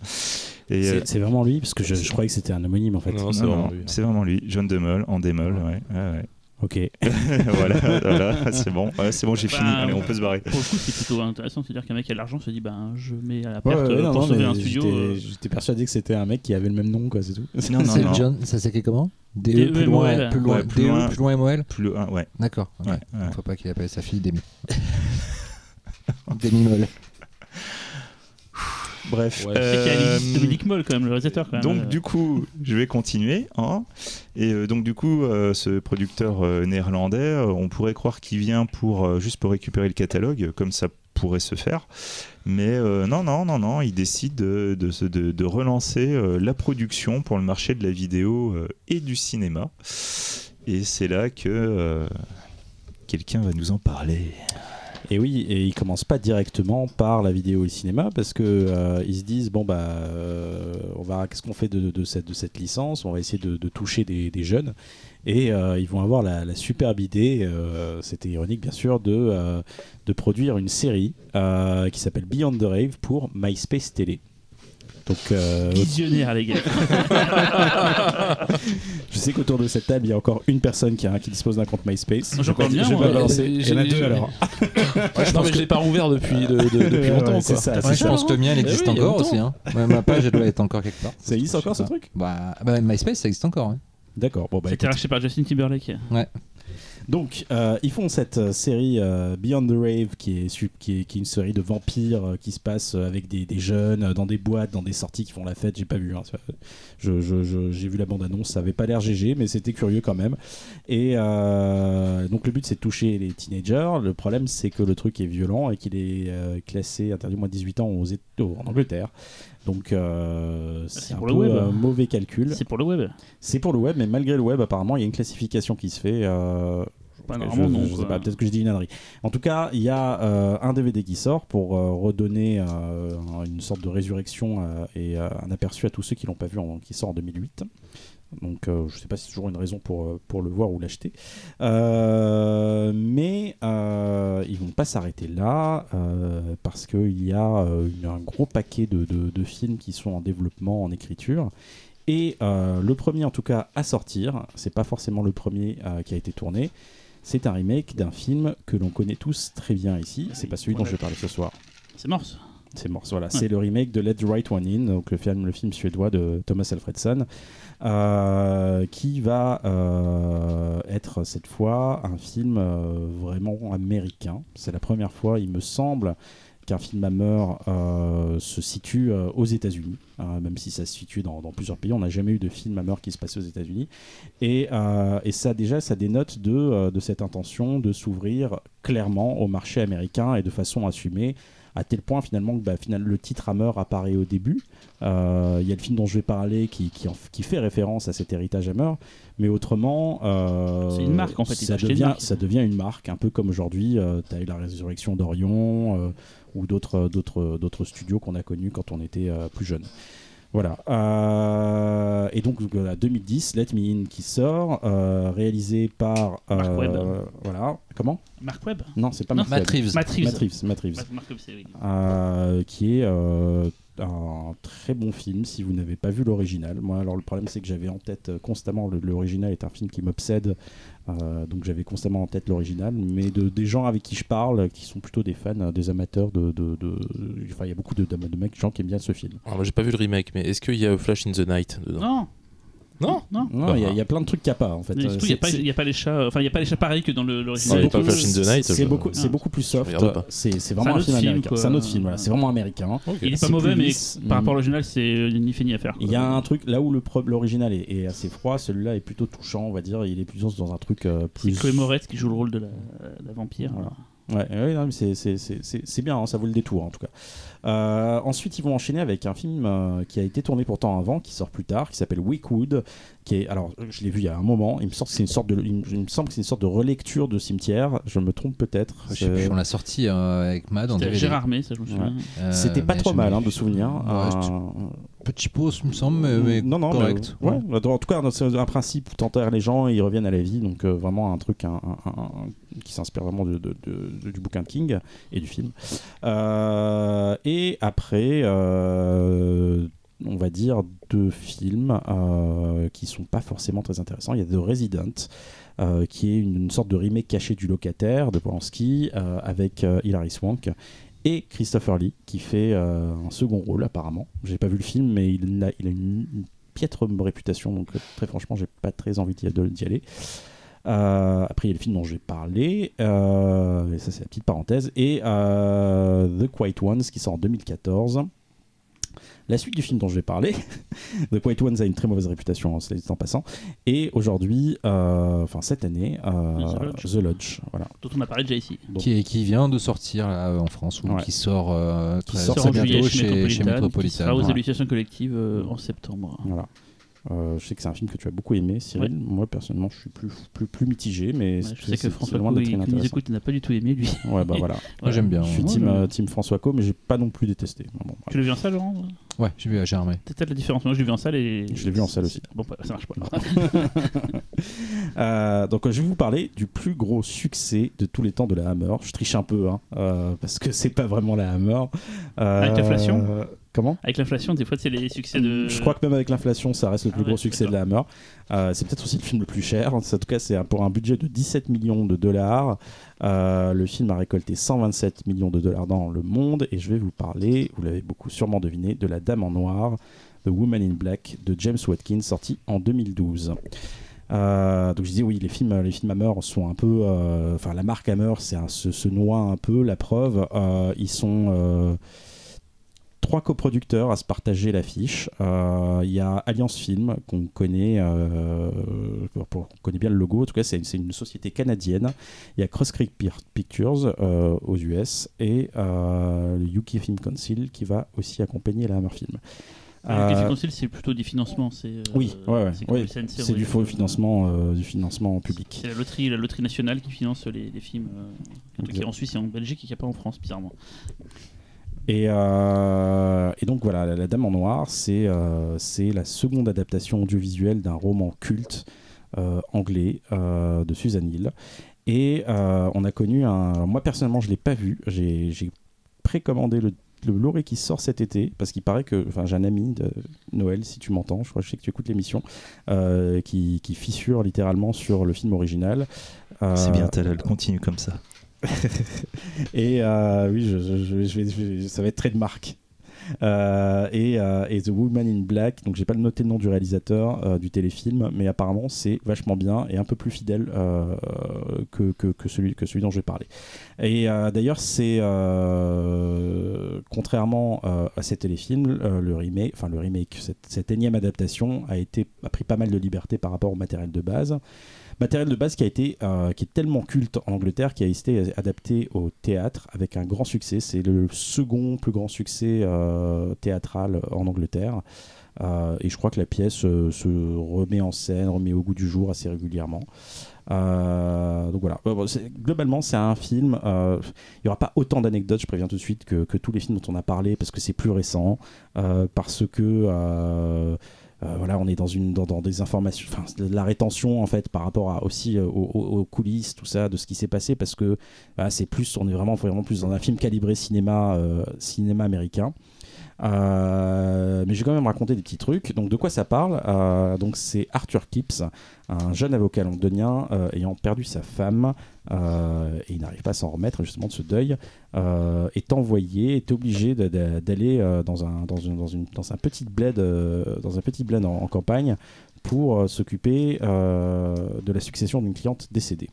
Euh, C'est vraiment lui, parce que je, je croyais que c'était un homonyme en fait. Non, c'est vraiment lui. c'est vraiment lui, John de Mol, en démol. Ouais, ouais, ouais. Ok. voilà, voilà, c'est bon, ouais, c'est bon, j'ai Bah, fini. Allez, on peut se barrer. Pour le coup, c'est plutôt intéressant. C'est-à-dire qu'un mec qui a de l'argent se dit ben, je mets à la perte ouais, non, pour non, sauver un studio. j'étais- euh, J'étais persuadé que c'était un mec qui avait le même nom, quoi, c'est tout. Non, non, C'est non. John, ça s'écrit comment? DE, plus loin, plus loin, Ouais, plus loin. plus loin ah, ouais, D'accord. ouais, ouais. Faut pas qu'il appelle sa fille Demi. Demi Moll. Bref. Ouais. C'est euh, Alice Dominique Moll, quand même, le réalisateur. Quand donc du coup, je vais continuer. hein. Et euh, donc du coup, euh, ce producteur euh, néerlandais, on pourrait croire qu'il vient pour juste pour récupérer le catalogue, comme ça pourrait se faire. Mais non, non, non, non, il décide de, de, se- de- de relancer la production pour le marché de la vidéo et du cinéma. Et c'est là que quelqu'un va nous en parler. Et oui, et ils commencent pas directement par la vidéo et le cinéma parce que euh, ils se disent bon bah euh, on va qu'est-ce qu'on fait de, cette licence? On va essayer de, toucher des, jeunes et euh, ils vont avoir la, superbe idée, c'était ironique bien sûr, de de produire une série qui s'appelle Beyond the Rave pour MySpace Télé. Donc euh, Visionnaire, les gars. je sais qu'autour de cette table il y a encore une personne qui, a, qui dispose d'un compte MySpace. J'en Je parle bien, je vais balancer. Euh, Il y en a j'ai- deux alors. non, mais je l'ai pas rouvert depuis, de- de- depuis Ouais, longtemps. ouais, ça, Ouais, je pense que le mien il existe oui, encore aussi. Hein. Ouais, ma page elle doit être encore quelque part. Ça existe encore Je ce pas. truc bah, bah, MySpace ça existe encore. hein. D'accord. Bon bah C'était écoute. racheté par Justin Timberlake. Donc, euh, ils font cette euh, série euh, Beyond the Rave, qui est, une série de vampires qui se passe avec des, jeunes, dans des boîtes, dans des sorties qui font la fête. J'ai pas vu. hein, J'ai vu la bande-annonce, ça avait pas l'air GG, mais c'était curieux quand même. Et donc, le but, c'est de toucher les teenagers. Le problème, c'est que le truc est violent et qu'il est classé interdit moins de 18 ans aux, en Angleterre. Donc, euh, c'est un pour peu le web. euh, mauvais calcul. C'est pour le web. C'est pour le web, mais malgré le web, apparemment, il y a une classification qui se fait. euh, Pas je, normalement, non. je sais pas, peut-être que je dis une ânerie. En tout cas, il y a euh, un DVD qui sort pour redonner une sorte de résurrection et un aperçu à tous ceux qui l'ont pas vu, en- qui sort en 2008. Donc, euh, je sais pas si c'est toujours une raison pour, euh, pour le voir ou l'acheter. Euh, mais euh, ils vont pas s'arrêter là parce qu'il y a une- un gros paquet de, de- de films qui sont en développement, en écriture. Et le premier, en tout cas, à sortir, c'est pas forcément le premier qui a été tourné. C'est un remake d'un film que l'on connaît tous très bien ici. C'est pas celui dont je vais parler ce soir. C'est morse. C'est mort. Voilà, c'est le remake de Let the Right One In, donc le film, le film suédois de Thomas Alfredson, euh, qui va euh, être cette fois un film euh, vraiment américain. C'est la première fois, il me semble, qu'un film Hammer euh, se situe aux États-Unis, même si ça se situe dans, plusieurs pays. On n'a jamais eu de film Hammer qui se passait aux États-Unis. Et, ça, déjà, ça dénote de cette intention de s'ouvrir clairement au marché américain et de façon assumée à tel point finalement que bah, final- le titre Hammer apparaît au début. Euh, Il y a le film dont je vais parler qui, qui, en- qui fait référence à cet héritage Hammer, mais autrement, euh, C'est une marque, en fait, Ça devient, ça devient une marque, un peu comme aujourd'hui, tu as eu la résurrection d'Orion euh, ou d'autres studios qu'on a connus quand on était euh, plus jeune. Voilà. Euh, et donc, voilà, 2010, Let Me In qui sort, euh, réalisé par. Mark euh, Webb. Voilà. Comment? Mark Webb? Non, c'est pas Non, Mark Matt Webb. Reeves. Matt Reeves. Matt Reeves, Matt Reeves. Oui. Euh, qui est euh, un très bon film si vous n'avez pas vu l'original. Moi, alors le problème c'est que j'avais en tête euh, constamment le- l'original est un film qui m'obsède, euh, donc j'avais constamment en tête l'original. Mais de, des gens avec qui je parle, qui sont plutôt des fans, euh, des amateurs de, de, de- enfin il y a beaucoup de, de, de mecs, de gens qui aiment bien ce film. Alors, moi, j'ai pas vu le remake, mais est-ce qu'il y a Flash in the Night dedans? Non. Non Non. Non, il y, a- il y a plein de trucs qu'il n'y a pas en fait. Euh, surtout, il n'y a, pas- c'est- il y a pas les chats. Enfin, il n'y a pas les chats pareils que dans le- l'original. il y a pas beaucoup- Flash in the Night, C'est je- beaucoup, c'est Ah. beaucoup plus soft. regarde pas. C'est c'est un vraiment un autre film film, américain. quoi. C'est un autre film. Voilà, c'est vraiment américain. Il est C'est pas mauvais, plus mais lisse. par Mm. rapport à l'original, c'est ni fait ni à faire. Il y a un truc là où le pro- l'original est, est assez froid, celui-là est plutôt touchant, on va dire. Il est plus dans un truc euh, C'est plus. Chloé Moretz qui joue le rôle de la, la vampire. Voilà. Ouais, ouais, non, mais c'est- c'est- c'est c'est- c'est bien, hein, ça vaut le détour en tout cas. Euh, ensuite, ils vont enchaîner avec un film euh, qui a été tourné pourtant avant, qui sort plus tard, qui s'appelle Wickwood, qui est, alors, je l'ai vu il y a un moment. Il me semble que c'est une sorte de, il me, il me semble que c'est une sorte de relecture de cimetière. Je me trompe peut-être. Je sais plus, C'est- on l'a sorti euh, avec Mad en C'était DVD. Gérard May, ça je me souviens. Euh, C'était pas trop mal hein, de souvenir. Ouais, Euh, c'était Petit pause, il me semble, mais, non, non, correct. mais, ouais, en tout cas, c'est un principe où t'enterres les gens et ils reviennent à la vie. Donc, euh, vraiment un truc un- un- un- un- qui s'inspire vraiment de, de- de- du bouquin de King et du film. Euh, et après, euh, on va dire deux films qui sont pas forcément très intéressants. Il y a The Resident. euh, qui est une, une sorte de remake caché du locataire de Polanski euh, avec euh, Hilary Swank et Christopher Lee qui fait euh, un second rôle apparemment. J'ai pas vu le film mais il a, il a une, piètre réputation donc euh, très franchement j'ai pas très envie d'y aller. Euh, après il y a le film dont j'ai parlé et ça c'est la petite parenthèse et The Quiet Ones qui sort en 2014. La suite du film dont je vais parler, The Quiet Ones a une très mauvaise réputation en, en passant. Et aujourd'hui, euh, enfin cette année, euh, The Lodge. The Lodge, voilà. Dont on a parlé déjà ici. Donc, Qui, est- qui vient de sortir là, en France ou Ouais. qui sort, euh, Qui très, sort très en juillet bientôt chez chez, chez Métropolitane, qui sera aux ouais. élucidations collectives euh, en septembre. Voilà. Euh, je sais que c'est un film que tu as beaucoup aimé, Cyril. Moi, personnellement, je suis plus, plus, plus mitigé, mais Ouais, c'est- je sais que François loin il, nous inintéressant. écoute, il n'a pas du tout aimé, lui. Ouais, bah voilà. Moi j'aime bien. Je suis Ouais, team, team François Co, mais j'ai pas non plus détesté. Bon. Tu vu en salle, Laurent? Ouais, j'ai vu, j'ai armé. C'est peut-être la différence. Moi, je l'ai vu en salle et. Je l'ai vu en salle aussi. Bon, bah, ça marche pas. Euh, donc, je vais vous parler du plus gros succès de tous les temps de la Hammer. Je triche un peu, hein, euh, parce que c'est pas vraiment la Hammer. Euh, Avec l'inflation? Comment? Avec l'inflation, des fois, c'est les succès de. Je crois que même avec l'inflation, ça reste le plus Ah ouais, gros succès de la Hammer. Euh, c'est peut-être aussi le film le plus cher. En tout cas, c'est pour un budget de 17 millions de dollars. Euh, le film a récolté 127 millions de dollars dans le monde. Et je vais vous parler, vous l'avez beaucoup sûrement deviné, de La Dame en Noir, The Woman in Black, de James Watkins, sorti en 2012. Euh, donc je disais oui les films les films Hammer sont un peu euh, enfin la marque Hammer c'est se, se noie un peu la preuve ils sont trois coproducteurs à se partager l'affiche. Euh, Il y a Alliance Film, qu'on connaît, euh, on connaît bien le logo, en tout cas c'est une société canadienne. Il y a Cross Creek Pictures euh, aux US et euh, le UK Film Council qui va aussi accompagner la Hammer Film. Le Euh, c'est plutôt des financements. c'est, euh, oui, ouais, ouais, c'est ouais. c'est du faux financement, euh, du financement public. C'est la loterie, la loterie nationale qui finance les, les films qui est en Suisse et en Belgique et qui n'y a pas en France, bizarrement. Et, euh, et donc voilà, La, La Dame en Noir, c'est euh, la seconde adaptation audiovisuelle d'un roman culte euh, anglais euh, de Susan Hill. Et on a connu un. moi personnellement, je l'ai pas vu. J'ai précommandé le, le Blu-ray qui sort cet été parce qu'il paraît que. Enfin, j'ai un ami de Noël, si tu m'entends, je crois je sais que tu écoutes l'émission, qui, qui fissure littéralement sur le film original. C'est bien, Talal, continue comme ça. Et oui, ça va être très de marque. Euh, et, euh, et The Woman in Black, donc j'ai pas noté le nom du réalisateur euh, du téléfilm, mais apparemment c'est vachement bien et un peu plus fidèle que, celui, que celui dont je vais parler. Et d'ailleurs, c'est contrairement à ces téléfilms, le remake, enfin le remake, cette, cette énième adaptation a été a pris pas mal de liberté par rapport au matériel de base matériel de base qui a été euh, qui est tellement culte en Angleterre qui a été adapté au théâtre avec un grand succès. C'est le second plus grand succès euh, théâtral en Angleterre. Euh, et je crois que la pièce se remet en scène remet au goût du jour assez régulièrement. Donc voilà. Globalement c'est un film il n'y aura pas autant d'anecdotes je préviens tout de suite que, que tous les films dont on a parlé parce que c'est plus récent parce que voilà, on est dans une dans, dans des informations, enfin la rétention en fait par rapport à aussi euh, aux, coulisses, tout ça, de ce qui s'est passé parce que voilà, c'est plus, on est vraiment vraiment plus dans un film calibré cinéma euh, cinéma américain. Euh, mais je vais quand même raconter des petits trucs. Donc de quoi ça parle? Euh, Donc c'est Arthur Kipps, un jeune avocat londonien euh, ayant perdu sa femme euh, et il n'arrive pas à s'en remettre justement de ce deuil, est envoyé, est obligé d'aller dans un dans une, dans une dans un petit bled dans un petit bled en, en campagne pour s'occuper de la succession d'une cliente décédée.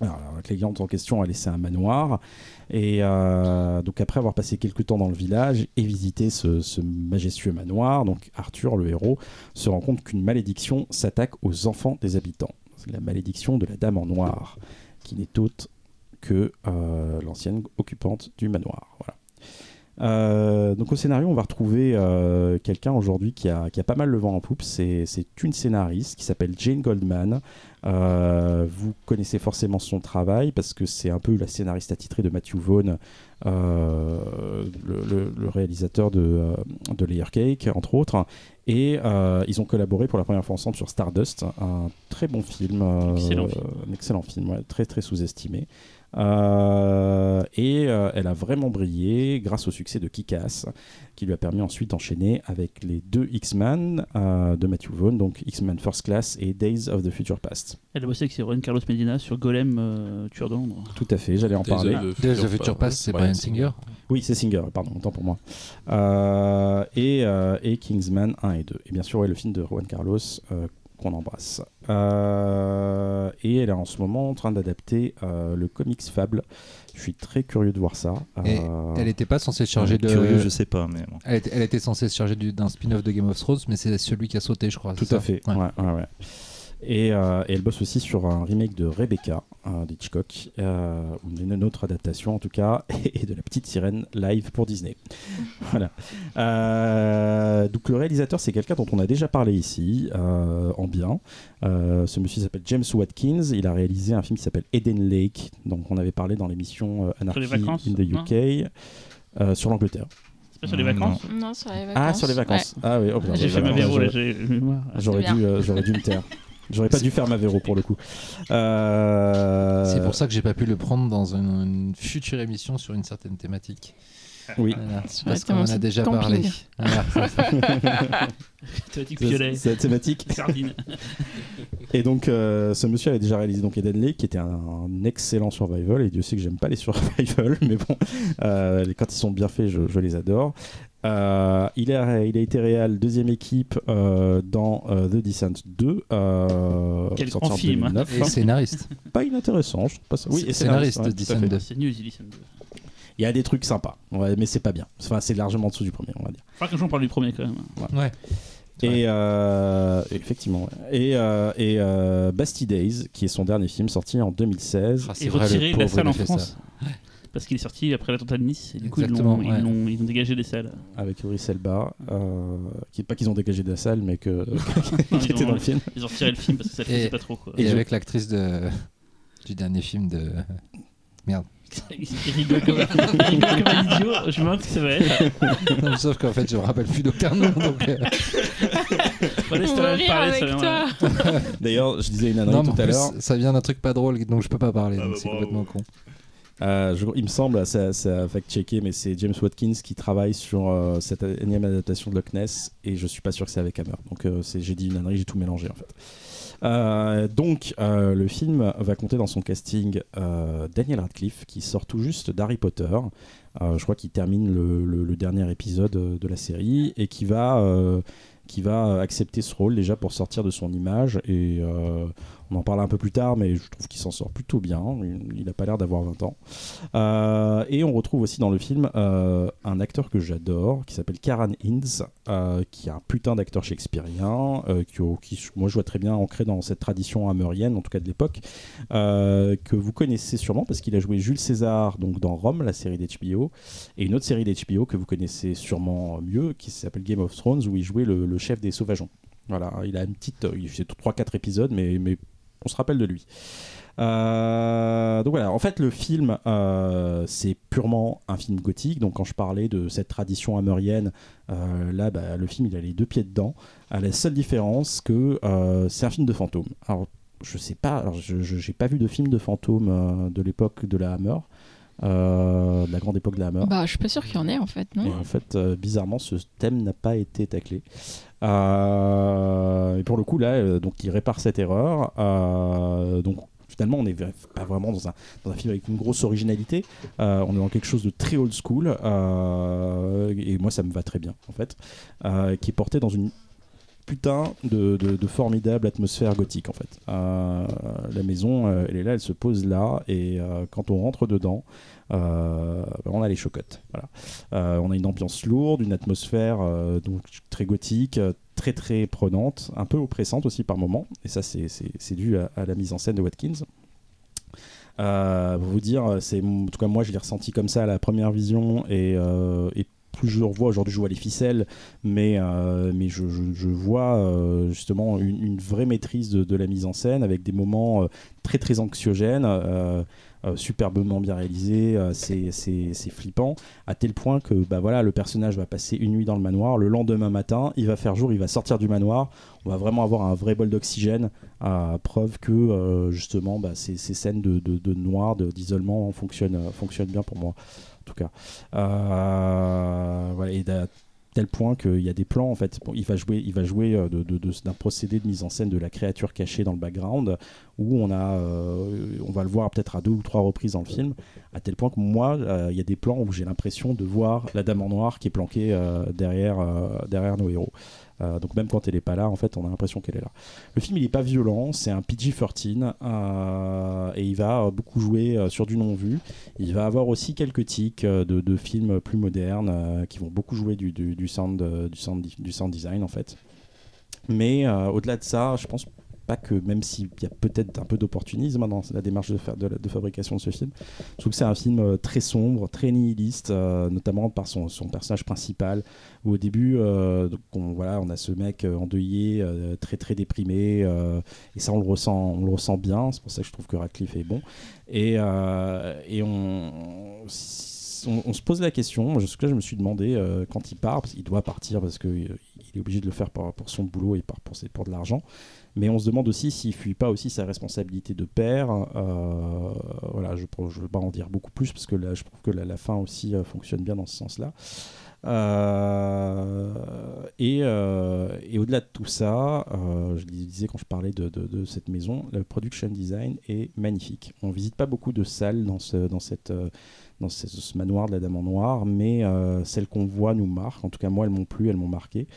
Alors, la cliente en question a laissé un manoir et euh, donc après avoir passé quelques temps dans le village et visité ce, majestueux manoir, donc Arthur, le héros, se rend compte qu'une malédiction s'attaque aux enfants des habitants. C'est la malédiction de la Dame en Noir, qui n'est autre que euh, l'ancienne occupante du manoir. Voilà. Euh, donc au scénario, on va retrouver quelqu'un aujourd'hui qui a, pas mal le vent en poupe. C'est une scénariste qui s'appelle Jane Goldman. Euh, vous connaissez forcément son travail parce que c'est un peu la scénariste attitrée de Matthew Vaughn, euh, le, le- le réalisateur de, euh, de Layer Cake, entre autres. Et euh, ils ont collaboré pour la première fois ensemble sur Stardust, un très bon film, Excellent film. un excellent film, ouais, très très sous-estimé. Euh, et euh, elle a vraiment brillé grâce au succès de Kick-Ass, qui lui a permis ensuite d'enchaîner avec les deux X-Men euh, de Matthew Vaughn, donc X-Men First Class et Days of the Future Past. Elle a bossé avec Juan Carlos Medina sur Golem, euh, Tueur de Londres. Tout à fait, j'allais en Days parler. of the Days of Future Future Past, c'est Brian Singer. Oui, c'est Singer, pardon, autant pour moi. Euh, et, euh, et Kingsman 1 et 2. Et bien sûr, ouais, le film de Juan Carlos euh, qu'on embrasse. Euh, et elle est en ce moment en train d'adapter euh, le comics Fable. Je suis très curieux de voir ça. Et Euh, Elle n'était pas censée se charger de. Curieux, je sais pas, mais bon. Elle était, elle était censée se charger du- d'un spin-off de Game of Thrones, mais c'est celui qui a sauté, je crois. Tout à ça fait. Ouais. Ouais, ouais, ouais. Et, euh, et elle bosse aussi sur un remake de Rebecca euh, d'Hitchcock, euh, ou une, autre adaptation en tout cas, et de La Petite Sirène live pour Disney. voilà. Euh, donc le réalisateur, c'est quelqu'un dont on a déjà parlé ici, euh, en bien. Euh, ce monsieur s'appelle James Watkins. Il a réalisé un film qui s'appelle Eden Lake, dont on avait parlé dans l'émission euh, Anarchy vacances, in the UK, euh, sur l'Angleterre. C'est pas sur les vacances Non, sur les vacances. Ah, sur les vacances. Ah oui, oh, J'ai fait ma là, j'ai. J'aurais dû, euh, j'aurais dû me taire. J'aurais pas dû faire ma véro pour le coup. Euh, C'est pour ça que j'ai pas pu le prendre dans une, une future émission sur une certaine thématique. Oui. Voilà, c'est Ouais, parce qu'on en a déjà camping. parlé. Voilà. Thématique violet. c'est la thématique. Sardine. Et donc, euh, ce monsieur avait déjà réalisé donc Eden Lake, qui était un, un excellent survival. Et Dieu sait que j'aime pas les survival, mais bon, euh, les- quand ils sont bien faits, je, je les adore. Euh, il, a, il a été réal deuxième équipe euh, dans euh, The Descent 2, euh, Quel grand film. 2009. Et scénariste. Pas inintéressant, je trouve pas ça. Oui, et Scénariste ouais, de tout à Descent fait. 2. C'est nul, Listen 2. Il y a des trucs sympas, ouais, mais c'est pas bien. Enfin, c'est largement en dessous du premier, on va dire. Qu'un jour on parle du premier quand même. Ouais. Et euh, effectivement. ouais. Et, euh, et euh, Basti Days, qui est son dernier film sorti en 2016. Ah, c'est Et vrai, le retiré de la pauvre, salle en France. Parce qu'il est sorti après l'attentat de Nice. Et du coup, ils l'ont- ont dégagé des salles. avec Idris Elba, euh, qui pas qu'ils ont dégagé de la salle, mais que Non, qui ils, était ont, dans le film. ils ont retiré le film parce que ça Et- faisait pas trop. Quoi. Et, Et je- avec l'actrice de... du dernier film de. comme, il rigole comme un idiot. Je me demande ce que ça va être. Non, Sauf qu'en fait, je me rappelle plus d'aucun nom. Donc, euh, Voilà, avec ça toi. D'ailleurs, je disais une en tout à l'heure. ça vient d'un truc pas drôle, donc je peux pas parler. Ah donc bah c'est complètement con. Euh, il me semble, ça, ça a fact-checké, mais c'est James Watkins qui travaille sur euh, cette énième adaptation de Loch Ness, et je suis pas sûr que c'est avec Hammer. Donc euh, j'ai dit une ânerie, j'ai tout mélangé en fait. Donc le film va compter dans son casting Daniel Radcliffe, qui sort tout juste d'Harry Potter. Je crois qu'il termine le, dernier épisode de la série et qui va, qui va accepter ce rôle déjà pour sortir de son image. Et on en parlera un peu plus tard, mais je trouve qu'il s'en sort plutôt bien. Il n'a pas l'air d'avoir 20 ans. Euh, et on retrouve aussi dans le film euh, un acteur que j'adore, qui s'appelle Karan Hinds, euh, qui est un putain d'acteur shakespearien, qui, moi je vois très bien ancré dans cette tradition hamerienne, en tout cas de l'époque, que vous connaissez sûrement parce qu'il a joué Jules César donc dans Rome, la série d'HBO, et une autre série d'HBO que vous connaissez sûrement mieux, qui s'appelle Game of Thrones, où il jouait le, chef des sauvageons. Voilà, il a une petite, il fait 3-4 épisodes, mais on se rappelle de lui. Euh, donc voilà, en fait le film euh, c'est purement un film gothique. Donc quand je parlais de cette tradition hamerienne, euh, là bah, le film il a les deux pieds dedans. À la seule différence que c'est un film de fantômes. Alors je sais pas, alors je j'ai pas vu de film de fantômes euh, de l'époque de la Hammer, de la grande époque de la Hammer. Bah, je suis pas sûr qu'il y en ait en fait, Et non en fait, bizarrement, ce thème n'a pas été taclé. Euh, et pour le coup, là, euh, donc, il répare cette erreur. Euh, donc, finalement, on n'est pas vraiment dans un, film avec une grosse originalité. On est dans quelque chose de très old school. et moi, ça me va très bien, en fait. qui est porté dans une putain de, formidable atmosphère gothique, en fait. La maison, elle est là, elle se pose là. Et quand on rentre dedans, on a les chocottes. Euh, on a une ambiance lourde, une atmosphère euh, donc très gothique, euh, très très prenante, un peu oppressante aussi par moments. Et ça, c'est- dû à, la mise en scène de Watkins. Euh, vous dire, c'est en tout cas moi je l'ai ressenti comme ça à la première vision et, euh, et plus je revois aujourd'hui, je vois les ficelles, mais, euh, mais je, vois euh, justement une, vraie maîtrise de, de la mise en scène avec des moments euh, très très anxiogènes, euh, euh, superbement bien réalisés, euh, c'est flippant à tel point que bah voilà le personnage va passer une nuit dans le manoir le lendemain matin il va faire jour il va sortir du manoir on va vraiment avoir un vrai bol d'oxygène à preuve que euh, justement bah, ces, ces scènes de, de, de noir d'isolement fonctionnent, euh, fonctionnent bien pour moi en tout cas. Euh, et tel point qu'il y a des plans en fait il va jouer il va jouer euh, d'un procédé de mise en scène de la créature cachée dans le background où on a euh, on va le voir peut-être à deux ou trois reprises dans le film à tel point que moi, euh, il y a des plans où j'ai l'impression de voir la dame en noir qui est planquée derrière, derrière nos héros. Euh, donc même quand elle n'est pas là, en fait, on a l'impression qu'elle est là. Le film, il n'est pas violent, c'est un PG-13 euh, et il va euh, beaucoup jouer sur du non-vu. Il va avoir aussi quelques tics de, films plus modernes qui vont beaucoup jouer du, sound, du, sound, design, en fait. Mais au-delà de ça, je pense pas que, même s'il y a peut-être un peu d'opportunisme hein, dans la démarche de, de, fabrication de ce film, je trouve que c'est un film euh, très sombre, très nihiliste, euh, notamment par son, son personnage principal, où au début, euh, on, voilà, on a ce mec endeuillé, très très déprimé, et ça on le ressent, on le ressent bien, c'est pour ça que je trouve que Radcliffe est bon. Et, et on, on, se pose la question, moi, jusque-là je me suis demandé quand il part, parce qu'il doit partir parce qu'il est obligé de le faire pour, son boulot et pour de l'argent, mais on se demande aussi s'il fuit pas aussi sa responsabilité de père. euh, voilà, je ne veux pas en dire beaucoup plus parce que là, je trouve que la, fin aussi euh, fonctionne bien dans ce sens-là. Euh, et au-delà de tout ça, euh, je disais quand je parlais de, cette maison, le production design est magnifique. On visite pas beaucoup de salles dans ce, ce, manoir de la Dame en Noir, mais celles qu'on voit nous marquent. En tout cas, moi, elles m'ont plu, elles m'ont marqué.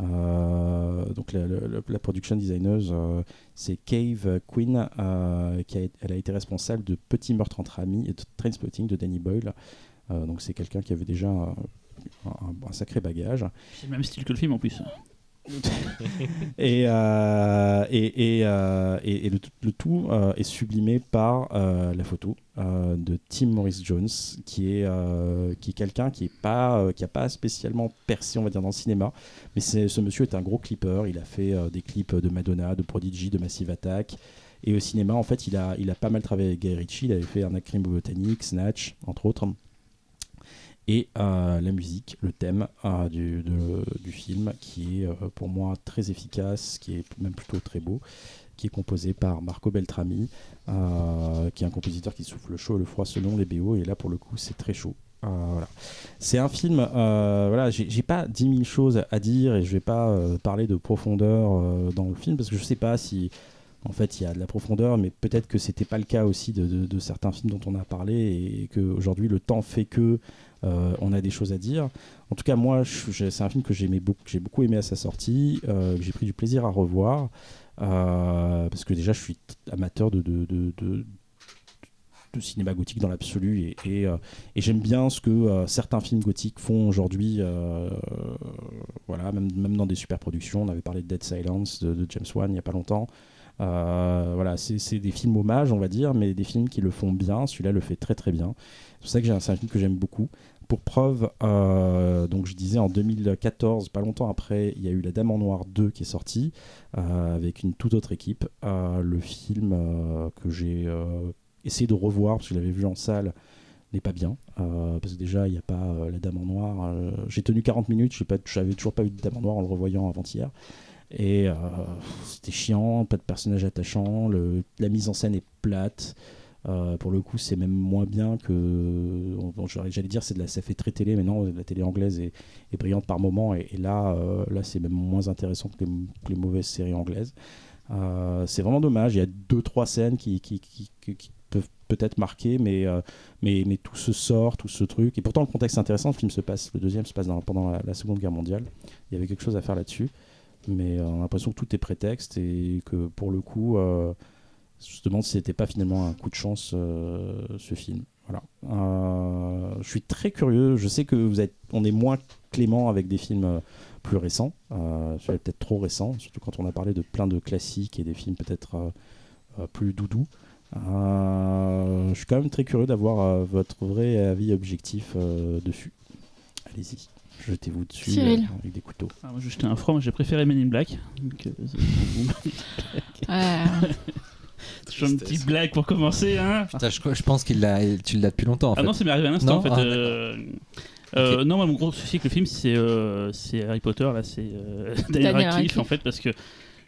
Euh, donc la, production designer, euh, c'est Cave Quinn, euh, qui a, elle a été responsable de Petit meurtre entre amis et de Trainspotting de Danny Boyle. Donc c'est quelqu'un qui avait déjà un- un sacré bagage. C'est le même style que le film en plus. Et, euh, et, et, euh, et- et le, tout- euh, est sublimé par la photo de Tim Morris Jones, qui est, qui est quelqu'un qui n'a pas, qui pas spécialement percé, on va dire, dans le cinéma. Mais ce monsieur est un gros clipper. Il a fait des clips de Madonna, de Prodigy, de Massive Attack. Et au cinéma, en fait, il a, il a pas mal travaillé avec Guy Ritchie. Il avait fait un crime botanique, Snatch, entre autres. Et euh, la musique, le thème euh, du, du film, qui est euh, pour moi très efficace, qui est même plutôt très beau, qui est composé par Marco Beltrami, qui est un compositeur qui souffle le chaud et le froid selon les BO, et là pour le coup c'est très chaud. Voilà. C'est un film, voilà, j'ai pas 10 000 choses à dire et je vais pas parler de profondeur dans le film parce que je sais pas si en fait il y a de la profondeur, mais peut-être que c'était pas le cas aussi de, de- de certains films dont on a parlé et qu'aujourd'hui le temps fait que on a des choses à dire. En tout cas, moi, c'est un film que j'ai beaucoup aimé à sa sortie, euh, j'ai pris du plaisir à revoir, euh, parce que déjà, je suis amateur de, cinéma gothique dans l'absolu, et, euh, j'aime bien ce que euh, certains films gothiques font aujourd'hui, euh, voilà, même, dans des super productions. On avait parlé de Dead Silence de, de James Wan il n'y a pas longtemps. Euh, voilà, c'est des films hommages, on va dire, mais des films qui le font bien. Celui-là le fait très très bien. C'est pour ça que c'est un film que j'aime beaucoup. Pour preuve, euh, donc je disais en 2014, pas longtemps après, il y a eu La Dame en Noir 2 qui est sorti euh, avec une toute autre équipe. Le film que j'ai essayé de revoir parce que je l'avais vu en salle n'est pas bien parce que déjà il n'y a pas La Dame en Noir. j'ai tenu 40 minutes, je n'avais toujours pas vu de Dame en Noir en le revoyant avant-hier. Et euh, c'était chiant, pas de personnage attachant, la mise en scène est plate. Euh, pour le coup, c'est même moins bien que. J'allais dire, c'est de la, ça fait très télé, mais non, la télé anglaise est, brillante par moment. Et, là, euh, là c'est même moins intéressant que les, mauvaises séries anglaises. C'est vraiment dommage. Il y a deux, trois scènes qui, peuvent peut-être marquer, mais, mais, tout se sort, tout ce truc. Et pourtant, le contexte est intéressant. Le film se passe, le deuxième se passe pendant la Seconde Guerre mondiale. Il y avait quelque chose à faire là-dessus. Mais euh, on a l'impression que tout est prétexte et que pour le coup. euh, je me demande si c'était pas finalement un coup de chance euh, ce film. Voilà. Je suis très curieux. Je sais que vous êtes, on est moins clément avec des films plus récents. Euh, peut-être trop récent, surtout quand on a parlé de plein de classiques et des films peut-être plus doudous. Je suis quand même très curieux d'avoir votre vrai avis objectif dessus. Allez-y, jetez-vous dessus Cyril. euh, avec des couteaux. Ah, moi, j'ai jeté un froid, moi, j'ai préféré Men in Black. Donc, euh, c'est- Ouais. Toujours une petite blague pour commencer. Hein Putain, je, je pense qu'il l'a, tu l'as depuis longtemps en ah fait. non, ça m'est arrivé à l'instant Non en fait. Ah, euh, euh. Non, moi, mon gros souci avec le film, c'est euh, c'est Harry Potter, là, c'est euh, Daniel Daniel Radcliffe, Radcliffe. en fait, parce que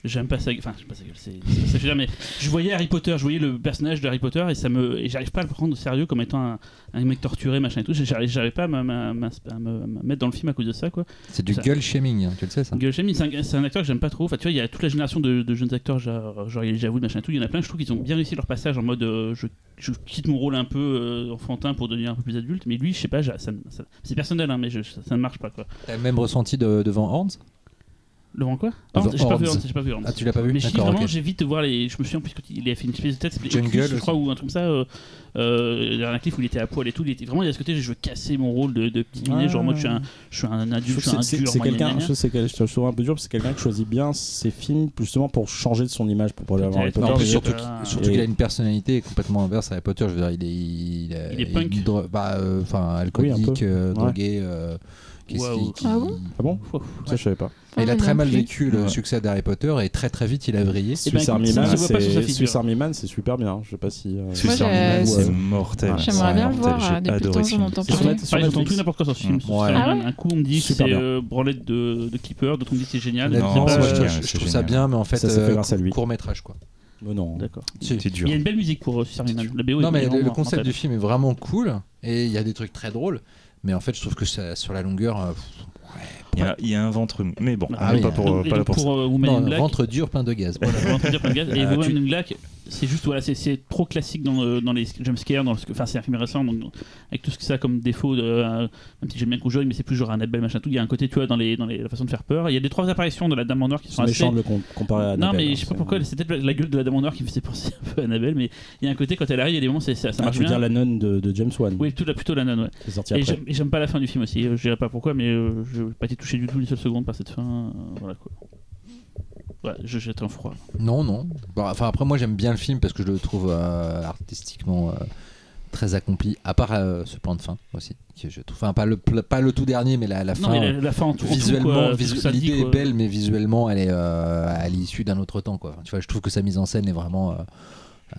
j'aime pas ça. Enfin, j'aime pas sa gueule, c'est c'est pas ça que je veux dire, mais je voyais Harry Potter, je voyais le personnage de Harry Potter et ça me, et j'arrive pas à le prendre au sérieux comme étant un, un mec torturé, machin et tout. J'arrive j'arrive pas à me, me- à me- à me mettre dans le film à cause de ça, quoi. C'est du Ça- gueule shaming, hein, tu le sais ça. Gueule Shaming, c'est un, c'est un acteur que j'aime pas trop. Enfin, tu vois, il y a toute la génération de, de jeunes acteurs, genre, genre Elijah Wood, machin et tout. Il y en a plein, je trouve qu'ils ont bien réussi leur passage en mode euh, je, je quitte mon rôle un peu euh, enfantin pour devenir un peu plus adulte. Mais lui, je sais pas, j'a- ça- ça- c'est personnel, hein, mais je- ça, ça ne marche pas, quoi. T'as le même ressenti de- devant Horns? Le vent quoi The Non, j'ai pas vu Horns. Horns, j'ai pas vu Horns. Ah, tu l'as pas vu Mais j'ai D'accord, vraiment, ok. j'évite de voir les. Je me souviens, puisqu'il a fait une espèce de tête, c'était Jungle Eclipse, je aussi. crois, ou un truc comme ça. Euh, euh, il y a un clip où il était à poil et tout. Il était vraiment, il y a ce côté, je veux casser mon rôle de, de petit minet, genre moi, je suis un, je suis un Je adulte, trouve je suis un que c'est- dur. c'est moi, gna, quelqu'un, gna, je trouve que c'est quel- je trouve un peu dur, parce que c'est quelqu'un qui choisit bien ses films justement pour changer de son image, pour pas avoir Harry Peut-être. Potter. Surtout, qu'il- surtout Et- qu'il a une personnalité complètement inverse à Harry Potter. Je veux dire, il est, il, a- Il est punk. dro- bah, euh, enfin, alcoolique, euh, Ouais. drogué. euh, qui- Ah bon Ah bon. Ça, je savais pas. Et il a Ah, très mal vécu le Ouais. succès d'Harry Potter et très très vite il a vrillé. Eh ben, Swiss Army Man, c'est figure. Swiss Army Man, c'est super bien. Je sais pas si. euh, Swiss Army Man, c'est mortel. J'aimerais bien le voir, j'ai euh, depuis parler. j'entends Netflix. tout n'importe quoi sur ce film. Ah ouais un coup, on me dit Super c'est bien. euh, branlette de, de Keeper, d'autres on me dit c'est génial. Je, génial, je trouve ça bien, mais en fait, Ça s'est fait euh, grâce à lui. court métrage quoi. Mais non. D'accord. C'est dur. Il y a une belle musique pour euh, Swiss Army Man. La BO est Non mais le, le concept du film est vraiment cool et il y a des trucs très drôles, mais en fait je trouve que ça- sur la longueur, euh, Il y, a, il y a un ventre mou. Mais bon, Ah on est oui, pas pour, Donc, pas là pour ça. pour euh, Woman in non, Black, ventre dur plein de gaz. Voilà, de dire plein de gaz. Et Ah, Woman tu- in Black, c'est juste voilà, c'est- trop classique dans, euh, dans les jumpscares, dans le, enfin c'est un film récent, donc avec tout ce que ça a comme défaut, de, euh, même si j'aime bien Conjuring, mais c'est plus genre un Annabelle machin tout. Il y a un côté tu vois dans les dans les la façon de faire peur. Il y a des trois apparitions de la Dame en Noir qui sont C'est assez. méchant de comparer à non Annabelle, mais hein, je sais pas pourquoi, c'est peut-être la gueule de la Dame en Noir qui me faisait penser un peu à Annabelle, mais il y a un côté quand elle arrive, il y a des moments c'est ça, ça Ah, marche tu veux bien. dire la nonne de, de James Wan Oui, plutôt la, plutôt la nonne, ouais. Et j'aime- pas la fin du film aussi. euh, Je dirais pas pourquoi, mais euh, je pas touché du tout une seule seconde par cette fin. euh, voilà quoi. Ouais, je jette un froid. Non non. Bon, enfin après moi j'aime bien le film parce que je le trouve euh, artistiquement euh, très accompli. À part euh, ce point de fin aussi, que je trouve. Enfin pas le pas le tout dernier, mais la, la Non, fin. mais la, la fin en tout, en tout, visuellement, quoi, visu- tout ça dit, l'idée est quoi. belle, mais visuellement, elle est euh, à l'issue d'un autre temps. Quoi. Enfin, tu vois, je trouve que sa mise en scène est vraiment. euh,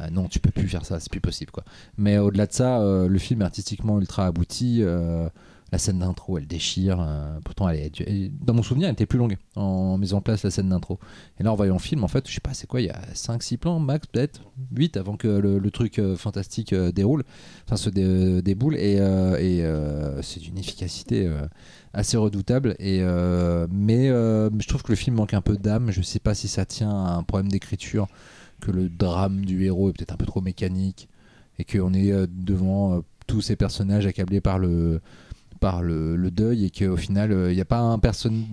euh, non, tu peux plus faire ça, c'est plus possible. Quoi. Mais au-delà de ça, euh, le film est artistiquement ultra abouti. euh, la scène d'intro, elle déchire. euh, pourtant, elle est, dans mon souvenir, elle était plus longue en mise en place, la scène d'intro. Et là, en voyant le film, en fait, je sais pas, c'est quoi, il y a 5-6 plans, max, peut-être 8 avant que le, truc euh, fantastique euh, déroule, enfin se dé- déboule. Et, c'est d'une efficacité. assez redoutable et mais je trouve que le film manque un peu d'âme je sais pas si ça tient à un problème d'écriture que le drame du héros est peut-être un peu trop mécanique et qu'on est devant tous ces personnages accablés par le par le, deuil et qu'au final il n'y a pas un personne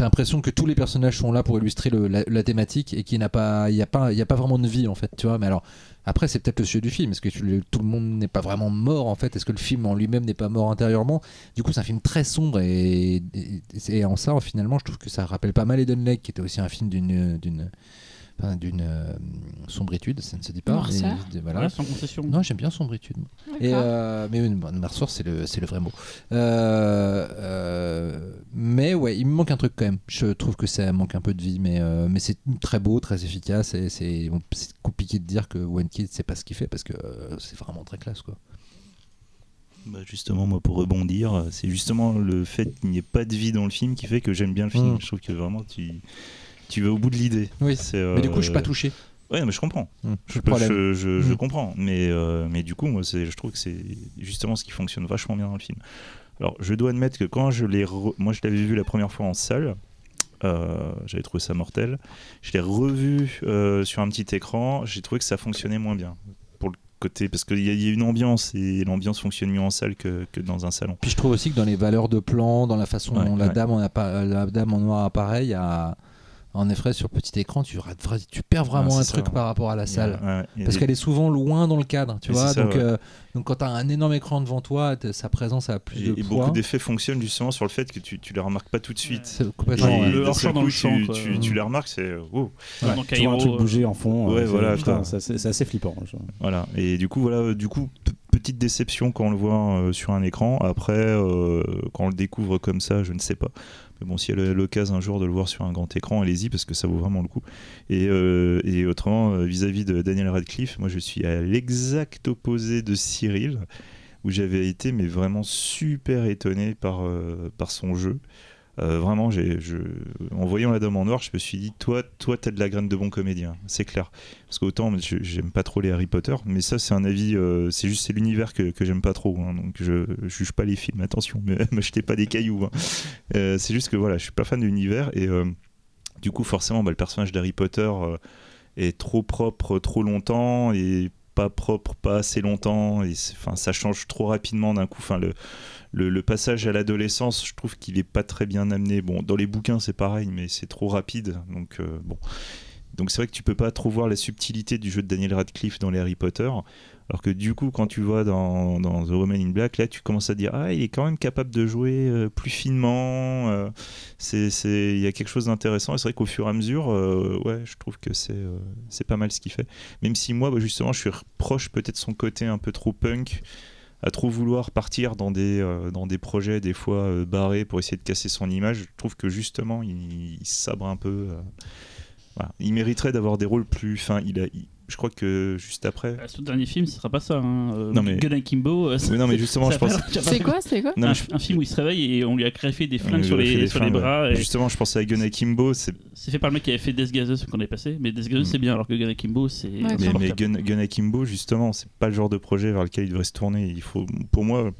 T'as l'impression que tous les personnages sont là pour illustrer la, thématique et qu'il n'y a pas, y a pas, y a pas vraiment de vie en fait, tu vois. Mais alors après c'est peut-être le sujet du film. Est-ce que tout le monde n'est pas vraiment mort en fait? Est-ce que le film en lui-même n'est pas mort intérieurement? Du coup c'est un film très sombre et, et, et en ça finalement je trouve que ça rappelle pas mal Eden Lake qui était aussi un film d'une enfin, d'une euh, sombritude, ça ne se dit pas. Noirceur. mais- voilà. Ouais, sans concession. Non, j'aime bien sombritude. Et euh, mais une bonne Noirceur, c'est le, c'est le vrai mot. Euh, euh, mais ouais, il me manque un truc quand même. Je trouve que ça manque un peu de vie, mais, euh, mais c'est très beau, très efficace. Et c'est, bon, c'est compliqué de dire que One Kid, c'est pas ce qu'il fait parce que euh, c'est vraiment très classe. Quoi. Bah, justement, moi, pour rebondir, c'est justement le fait qu'il n'y ait pas de vie dans le film qui fait que j'aime bien le film. Mm. Je trouve que vraiment, tu, tu vas au bout de l'idée. Oui, mais du coup, je suis pas euh, touché. Ouais, mais je comprends. Hum, Je, c'est le peux- problème. je, je- je Mm. comprends. Mais, euh, mais du coup, moi, je trouve que c'est justement ce qui fonctionne vachement bien dans le film. Alors, je dois admettre que quand je l'ai. re- Moi, je l'avais vu la première fois en salle. euh, j'avais trouvé ça mortel. Je l'ai revu euh, sur un petit écran. J'ai trouvé que ça fonctionnait moins bien. Pour le côté. Parce qu'il y, a- il y a une ambiance et l'ambiance fonctionne mieux en salle que, que dans un salon. Puis je trouve aussi que dans les valeurs de plan, dans la façon Ouais, dont la, ouais. dame en la dame en noir apparaît, il y a- en effet, sur petit écran, tu, rates vra- tu perds vraiment Ah, un c'est truc par rapport à la salle. Ouais, Parce des- qu'elle est souvent loin dans le cadre, tu Et vois. c'est ça, donc, ouais. euh, donc quand tu as un énorme écran devant toi, sa présence a plus Et, de et poids. beaucoup d'effets fonctionnent justement sur le fait que tu, tu les remarques pas tout de suite. Et complètement. Le seul dans coup, le champ, tu, quoi. tu, tu les remarques, c'est euh. Ouais. Dans Tu vois un truc euh, bouger en fond. Ouais, euh, voilà, c'est- putain, quoi. ça, c'est c'est assez flippant. Voilà. Et du coup, voilà, euh, du coup, p- petite déception quand on le voit euh, sur un écran. Après, euh, quand on le découvre comme ça, je ne sais pas. Bon, si elle a l'occasion un jour de le voir sur un grand écran, allez-y parce que ça vaut vraiment le coup. Et, euh, autrement, euh, vis-à-vis de Daniel Radcliffe, moi je suis à l'exact opposé de Cyril, où j'avais été mais vraiment super étonné par, euh, par son jeu. Euh, vraiment, en voyant la Dame en Noir, je me suis dit, toi, toi, t'as de la graine de bon comédien, c'est clair. Parce qu'autant, j'aime pas trop les Harry Potter, mais ça, c'est un avis, euh, c'est juste c'est l'univers que, j'aime pas trop. hein. donc je, juge pas les films, attention, mais me jetez pas des cailloux. hein. Euh, c'est juste que voilà, je suis pas fan de l'univers et du coup, forcément, bah, le personnage d'Harry Potter est trop propre trop longtemps et pas propre, pas assez longtemps, et enfin, ça change trop rapidement d'un coup. Enfin, le, le, le passage à l'adolescence, je trouve qu'il est pas très bien amené. Bon, dans les bouquins, c'est pareil, mais c'est trop rapide. Donc, euh, bon. Donc, c'est vrai que tu peux pas trop voir la subtilité du jeu de Daniel Radcliffe dans les Harry Potter. Alors que du coup, quand tu vois dans, The Woman in Black, là, tu commences à dire Ah, il est quand même capable de jouer euh, plus finement. euh, c'est, il y a quelque chose d'intéressant. Et c'est vrai qu'au fur et à mesure, euh, ouais, je trouve que c'est, pas mal ce qu'il fait. Même si moi, bah, justement, je suis proche peut-être son côté un peu trop punk, à trop vouloir partir dans des, projets des fois barrés pour essayer de casser son image. Je trouve que justement, il, sabre un peu. Il mériterait d'avoir des rôles plus. Enfin, il a, je crois que juste après. Euh, Son dernier film, ce sera pas ça. Hein. Euh, Non, mais- Gun Akimbo. euh, Oui, non, mais justement, je pense. C'est quoi C'est quoi Non, un, mais je- un film où il se réveille et on lui a greffé des flingues sur les, des sur les flingues, bras. ouais. et Justement, je pensais à Gun Akimbo, c'est C'est fait par le mec qui avait fait Death Gazeuse qu'on avait passé. Mais Death Gazeuse, Mm. c'est bien, alors que Gun Akimbo, c'est. Ouais, Mais, mais. Gun, Gun Akimbo, justement, c'est pas le genre de projet vers lequel il devrait se tourner. Il faut, pour moi,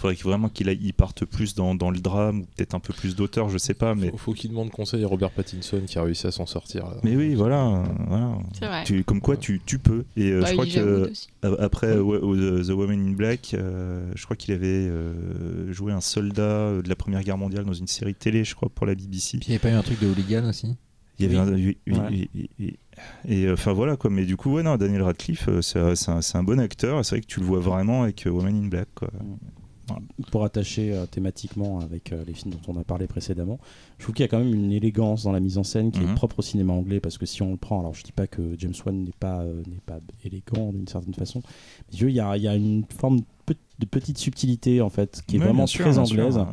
faudrait vraiment qu'il parte plus dans, dans le drame ou peut-être un peu plus d'auteur, je sais pas. Mais, Faut, faut qu'il demande conseil à Robert Pattinson qui a réussi à s'en sortir. là. mais oui, voilà. voilà. C'est vrai. Tu- comme quoi, tu, tu peux. Et euh, Bah, je crois que après ouais, The Woman in Black, euh, je crois qu'il avait euh, joué un soldat de la Première Guerre mondiale dans une série télé, je crois, pour la BBC. Puis il n'y avait pas eu un truc de hooligan aussi? Il y avait un- oui, oui, Ouais. et- et- et- et, euh, enfin voilà quoi mais du coup ouais non Daniel Radcliffe euh, c'est un, bon acteur c'est vrai que tu le vois vraiment avec euh, Woman in Black quoi. Pour attacher euh, thématiquement avec euh, les films dont on a parlé précédemment, je trouve qu'il y a quand même une élégance dans la mise en scène qui Mhm. est propre au cinéma anglais parce que si on le prend, alors je dis pas que James Wan n'est pas euh, n'est pas élégant d'une certaine façon, mais il y a, il y a une forme de, pe- de petite subtilité en fait qui est vraiment sûr, très sûr, anglaise, ouais,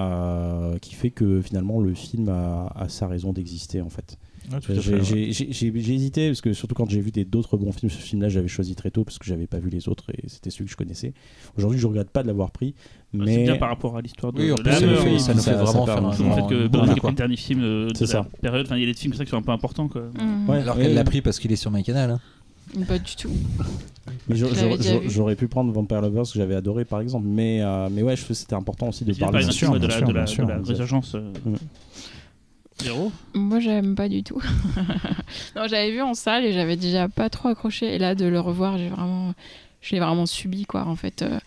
ouais. qui fait que finalement le film a, a sa raison d'exister en fait. J'ai ouais. hésité parce que surtout quand j'ai vu des- d'autres bons films, ce film-là j'avais choisi très tôt parce que j'avais pas vu les autres et c'était celui que je connaissais. Aujourd'hui je regrette pas de l'avoir pris, Bah, mais C'est bien par rapport à l'histoire de Oui, en plus, ça nous fait, ça nous ça- fait ça vraiment faire un de- Le fait que grande est le dernier film de, de C'est la ça. période, enfin il y a des films comme ça qui sont un peu importants quoi. Mhm. Ouais, Alors qu'elle l'a pris parce qu'il est sur MyCanal. Hein. Pas du tout. J'aurais pu prendre Vampire Lovers que j'avais adoré par exemple, mais, euh, mais ouais, c'était important aussi de parler par de la, sûr, de la, résurgence. Moi, j'aime pas du tout. non, j'avais vu en salle et j'avais déjà pas trop accroché. Et là, de le revoir, j'ai vraiment, je l'ai vraiment subi, quoi. En fait, euh,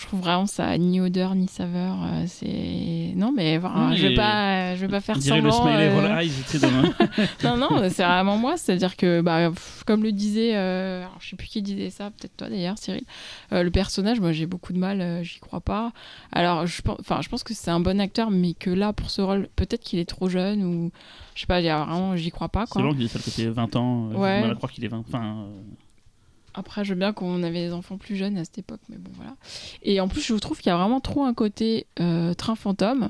je trouve vraiment ça a ni odeur ni saveur. euh, c'est non, mais enfin, Non, je vais pas, je vais pas faire le semblant. smiley euh, eyes, non, non, c'est vraiment moi. C'est-à-dire que, bah, comme le disait, euh, alors, je sais plus qui disait ça, peut-être toi d'ailleurs, Cyril. euh, le personnage, moi, j'ai beaucoup de mal, euh, j'y crois pas. Alors, je pense, enfin, je pense que c'est un bon acteur, mais que là, pour ce rôle, peut-être qu'il est trop jeune ou, je sais pas, vraiment, j'y crois pas, C'est long qu'il ait ça le côté 20 ans. Ouais. J'ai mal à croire qu'il est 20. Enfin, Après, je veux bien qu'on avait des enfants plus jeunes à cette époque, mais bon, voilà. Et en plus, je trouve qu'il y a vraiment trop un côté euh, train fantôme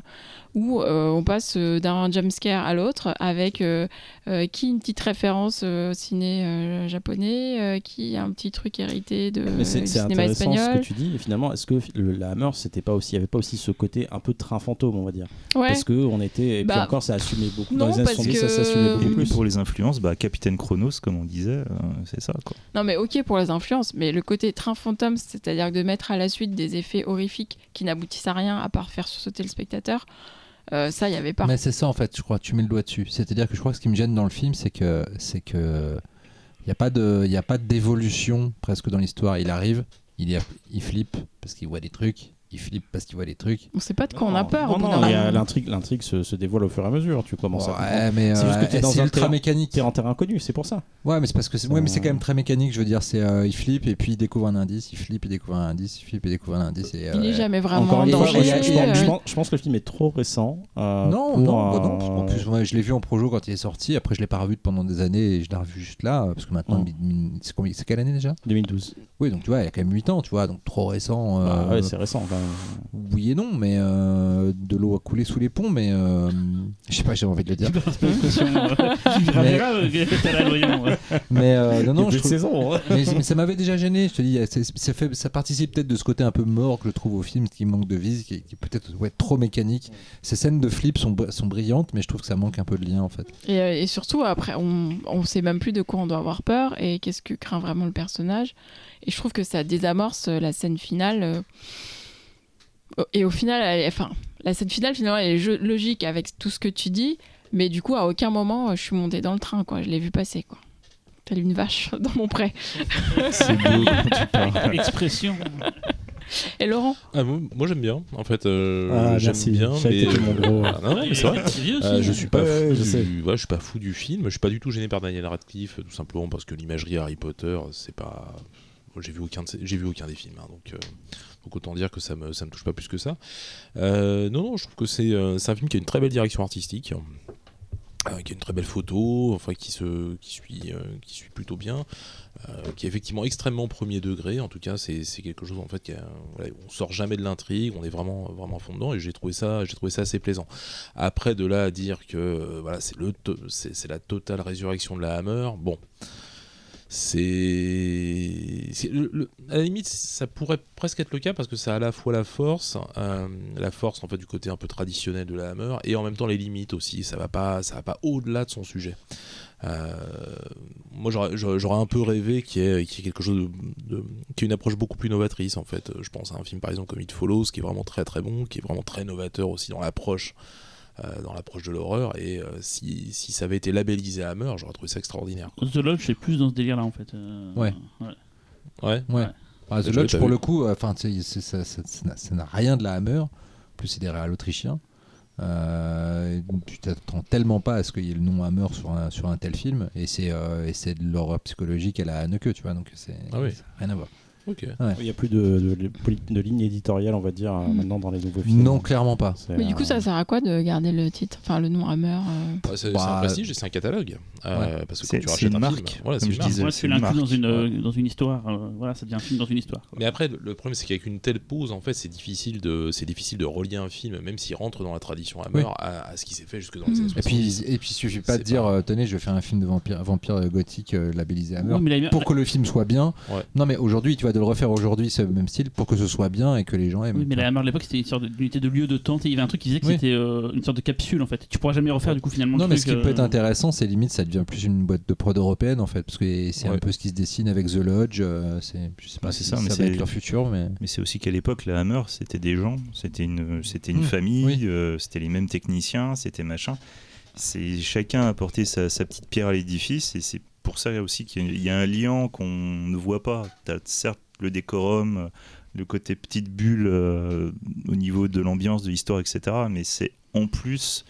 où euh, on passe euh, d'un jumpscare à l'autre avec euh, euh, qui une petite référence euh, au ciné euh, japonais, euh, qui a un petit truc hérité de Mais c'est c'est cinéma intéressant espagnol. ce que tu dis. Et finalement, est-ce que le, la Hammer, c'était pas aussi, il y avait pas aussi ce côté un peu train fantôme, on va dire, Ouais. parce que on était, et puis Bah, encore, ça assumait beaucoup. non, Dans les années parce 70, ça s'assumait beaucoup Et plus. pour les influences, bah, Capitaine Chronos, comme on disait, euh, c'est ça. Quoi. Non, mais ok pour les influences, mais le côté train fantôme, c'est-à-dire de mettre à la suite des effets horrifiques qui n'aboutissent à rien à part faire sauter le spectateur, euh, ça, il y avait pas. Mais c'est ça en fait, je crois, tu mets le doigt dessus. C'est-à-dire que je crois que ce qui me gêne dans le film, c'est que c'est que il n'y a pas a pas d'évolution presque dans l'histoire. Il arrive, il, a- il flippe parce qu'il voit des trucs, il flippe parce qu'il voit des trucs. On sait pas de quoi on a peur. Non, au bout il l'intrigue, l'intrigue se, se dévoile au fur et à mesure. Tu commences à comprendre. Ouais, mais C'est juste que euh, t'es dans un ultra terrain- mécanique. T'es en terrain inconnu, c'est pour ça. Ouais, mais c'est parce que c'est ouais, mais c'est quand même très mécanique. Je veux dire, c'est euh, il flippe et puis il découvre un indice, il flippe, il découvre un indice, il flippe, il découvre un indice. Et, Il euh, est jamais vraiment Encore en une fois, danger. je, je pense, euh, je que le film est trop récent. euh, Non, non, bah euh, non. En plus, moi, je l'ai vu en projo quand il est sorti. Après, je l'ai pas revu pendant des années et je l'ai revu juste là parce que maintenant, Mm. c'est combien- c'est quelle année déjà? 2012. Oui, donc tu vois, il y a quand même 8 ans, tu vois, donc trop récent. euh, Bah ouais, c'est récent quand même. Oui et non, mais euh, de l'eau a coulé sous les ponts, mais euh, je sais pas, j'ai envie de le dire. euh, Mais- euh, non, non, je trouve- saison. hein. mais, mais ça m'avait déjà gêné, je te dis, ça, fait, ça participe peut-être de ce côté un peu mort que je trouve au film, qui manque de vie, qui, qui est peut-être ouais, trop mécanique. Ces scènes de flip sont, sont brillantes, mais je trouve que ça manque un peu de lien en fait. Et, et surtout, après, on, on sait même plus de quoi on doit avoir peur et qu'est-ce que craint vraiment le personnage. Et je trouve que ça désamorce la scène finale. Et au final, elle est- enfin, la scène finale, finalement, elle est logique avec tout ce que tu dis. Mais du coup, à aucun moment, je suis montée dans le train, quoi. Je l'ai vu passer, quoi. telle une vache dans mon pré. C'est beau quand tu parles. Expression. Et Laurent? Ah, moi, moi, j'aime bien. En fait, euh, Ah, j'aime merci. bien. Mais... été mon gros. Ah, non, non, mais c'est vrai. C'est vieux aussi. Euh, je suis pas Ouais, fou je du... ouais, je suis pas fou du film. Je suis pas du tout gêné par Daniel Radcliffe, tout simplement parce que l'imagerie Harry Potter, c'est pas. J'ai vu aucun, j'ai vu aucun des films, hein, donc, euh, donc autant dire que ça me, me touche pas plus que ça. Euh, non, non, je trouve que c'est, euh, c'est un film qui a une très belle direction artistique, euh, qui a une très belle photo, enfin qui suit, plutôt bien, qui est effectivement extrêmement premier degré. En tout cas, c'est, quelque chose en fait qui on sort jamais de l'intrigue, on est vraiment, vraiment à fond dedans, et j'ai trouvé ça, j'ai trouvé ça assez plaisant. Après, de là à dire que c'est la totale résurrection de la Hammer. Bon, c'est, à la limite, ça pourrait presque être le cas parce que ça a à la fois la force, euh, la force en fait du côté un peu traditionnel de la Hammer, et en même temps les limites aussi. Ça va pas, ça va pas au-delà de son sujet. Euh, moi, j'aurais- un peu rêvé qu'il y, ait ait quelque chose de, de- ait une approche beaucoup plus novatrice en fait. Je pense à un film par exemple comme It Follows, qui est vraiment très très bon, qui est vraiment très novateur aussi dans l'approche. Euh, dans l'approche de l'horreur et euh, si, si ça avait été labellisé Hammer j'aurais trouvé ça extraordinaire The Lodge, c'est plus dans ce délire-là en fait. euh, Ouais. ouais Ouais. Ouais. Ah, The Lodge, pour vu. le coup, euh, enfin, ça ça- ça n'a- ça n'a rien de la Hammer. En plus, c'est des réals autrichiens. Euh, tu t'attends tellement pas à ce qu'il y ait le nom Hammer sur un, sur un tel film. Et c'est euh, et c'est de l'horreur psychologique à la Haneke, tu vois. Donc, c'est Ah oui. ça n'a rien à voir. Il n'y a plus de, de, de- de ligne éditoriale, on va dire, euh, maintenant dans les nouveaux films. Non, clairement pas. Mais du coup, euh, ça sert à quoi de garder le titre Enfin, le nom Hammer euh, Bah, c'est Bah, un prestige et c'est un catalogue Euh, parce que C'est- quand tu rachètes une un marque, film voilà, comme je disais. Ouais, c'est l'inclus dans une, euh, dans une histoire. euh, voilà, ça devient un film dans une histoire. Mais après, le- problème, c'est qu'avec une telle pause, en fait, c'est difficile de, c'est difficile de relier un film, même s'il rentre dans la tradition Hammer, Oui. à, à ce qui s'est fait jusque dans les Mhm. années Et puis, 70. et puis, il suffit pas de dire, pas- euh, tenez, je vais faire un film de vampire, vampire euh, gothique euh, labellisé Hammer. Pour que le film soit bien. Non, mais aujourd'hui, tu de le refaire aujourd'hui, ce même style, pour que ce soit bien et que les gens aiment. Oui, mais la Hammer de l'époque, c'était une sorte d'unité de lieu de temps. Il y avait un truc qui disait que Oui. c'était euh, une sorte de capsule en fait. Tu pourras jamais refaire du coup finalement. Non, le mais ce qui peut euh, être intéressant, c'est limite, ça devient plus une boîte de prod européenne en fait, parce que c'est un peu ce qui se dessine avec The Lodge. euh, c'est, je sais pas Ouais, si c'est ça, ça, mais va c'est- être leur futur, mais. Mais c'est aussi qu'à l'époque, la Hammer, c'était des gens, c'était une, c'était une Mmh, famille, oui. euh, c'était les mêmes techniciens, c'était machin. C'est chacun a apporté sa, sa petite pierre à l'édifice et c'est pour ça aussi qu'il y a- il y a un lien qu'on ne voit pas. Tu as certes le décorum, le côté petite bulle euh, au niveau de l'ambiance, de l'histoire, etc. Mais c'est en plus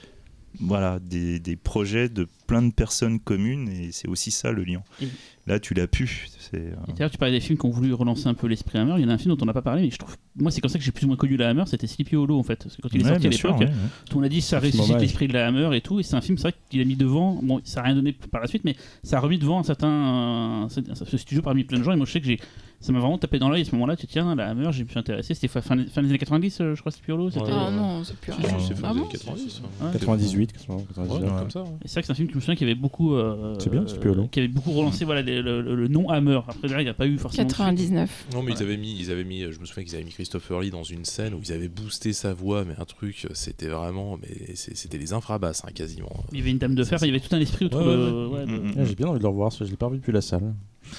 voilà, des, des projets de plein de personnes communes et c'est aussi ça le lien. Et- Là, tu l'as pu. C'est, euh, d'ailleurs, tu parlais des films qui ont voulu relancer un peu l'esprit Hammer. Il y en a un film dont on n'a pas parlé, mais je trouve. Moi, c'est comme ça que j'ai plus ou moins connu la Hammer. C'était Sleepy Hollow en fait. Parce que quand il est ouais, sorti à l'époque, ouais, ouais. monde a dit ça ressuscite l'esprit de la Hammer et tout. Et c'est un film, c'est vrai qu'il a mis devant. Bon, ça n'a rien donné par la suite, mais ça a remis devant un certain ce studio parmi plein de gens. Et moi, je sais que j'ai, ça m'a vraiment tapé dans l'œil à ce moment-là. Tu tiens, la Hammer, j'ai pu m'intéresser. C'était fin, fin des années 90, euh, je crois, Sleepy Hollow. Ah ouais. non, c'est plus rien. c'est fin Ah des bon années 90. Ouais. 98, Ouais, 99. comme ça. Et c'est vrai que c'est un film que je me souviens qui avait beaucoup. euh, C'est bien, Sleepy Hollow. Qui avait beaucoup relancé le nom Hammer. Après, derrière, il n'y a pas eu forcément. de suite. 99. Non, mais ils avaient mis, ils avaient mis, je me souviens qu'ils avaient mis Christopher Lee dans une scène où ils avaient boosté sa voix, mais un truc, c'était vraiment, mais c'est- c'était les infrabasses, hein, quasiment. Il y avait une dame de fer, il y avait tout un esprit autour Ouais, de. ouais, de- Mm, mm, Ah, J'ai bien envie de le revoir, parce que je l'ai pas revu depuis la salle.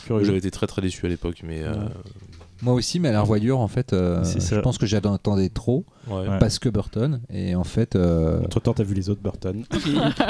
J'avais été très très déçu à l'époque, mais euh, Moi aussi, mais à la revoyure, en fait, euh, ça. je pense que j'attendais trop ouais. Parce que Burton. Et en fait, euh, Entre temps, t'as vu les autres Burton. Parce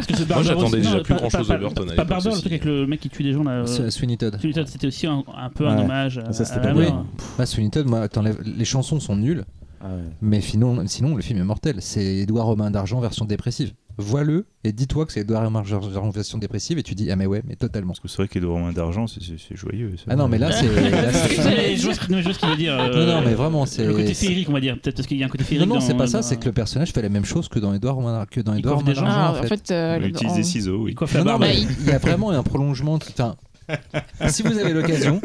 que c'est Moi, j'attendais déjà plus pas- grand-chose pas- de Burton Pas l'époque Barber, le truc avec le mec qui tue des gens là. euh, Sweeney Todd. Sweeney Todd, C'était aussi un, un peu un hommage à, Ça, c'était pas la mal. mort. Ah, Sweeney Todd, moi, t'enlèves- les chansons sont nulles, Ah ouais. mais sinon, sinon le film est mortel. C'est Édouard Romain d'Argent version dépressive. Vois-le et dis-toi que c'est d'Argent version dépressive et tu dis ah mais ouais mais totalement. Parce que c'est vrai que les mains d'argent, c'est- joyeux. Ah non mais là c'est Je vois ce qu'il veut dire. euh, non non mais vraiment c'est Le côté féerique, on va dire. Peut-être parce qu'il y a un côté non féerique. non dans- c'est pas ça c'est que le personnage fait la même chose que dans Édouard Romain que dans Il Ah, en fait. euh, le- utilise en- des ciseaux, oui. Il coiffe la Non, non, barbe. mais il il y a vraiment un prolongement. Enfin, si vous avez l'occasion.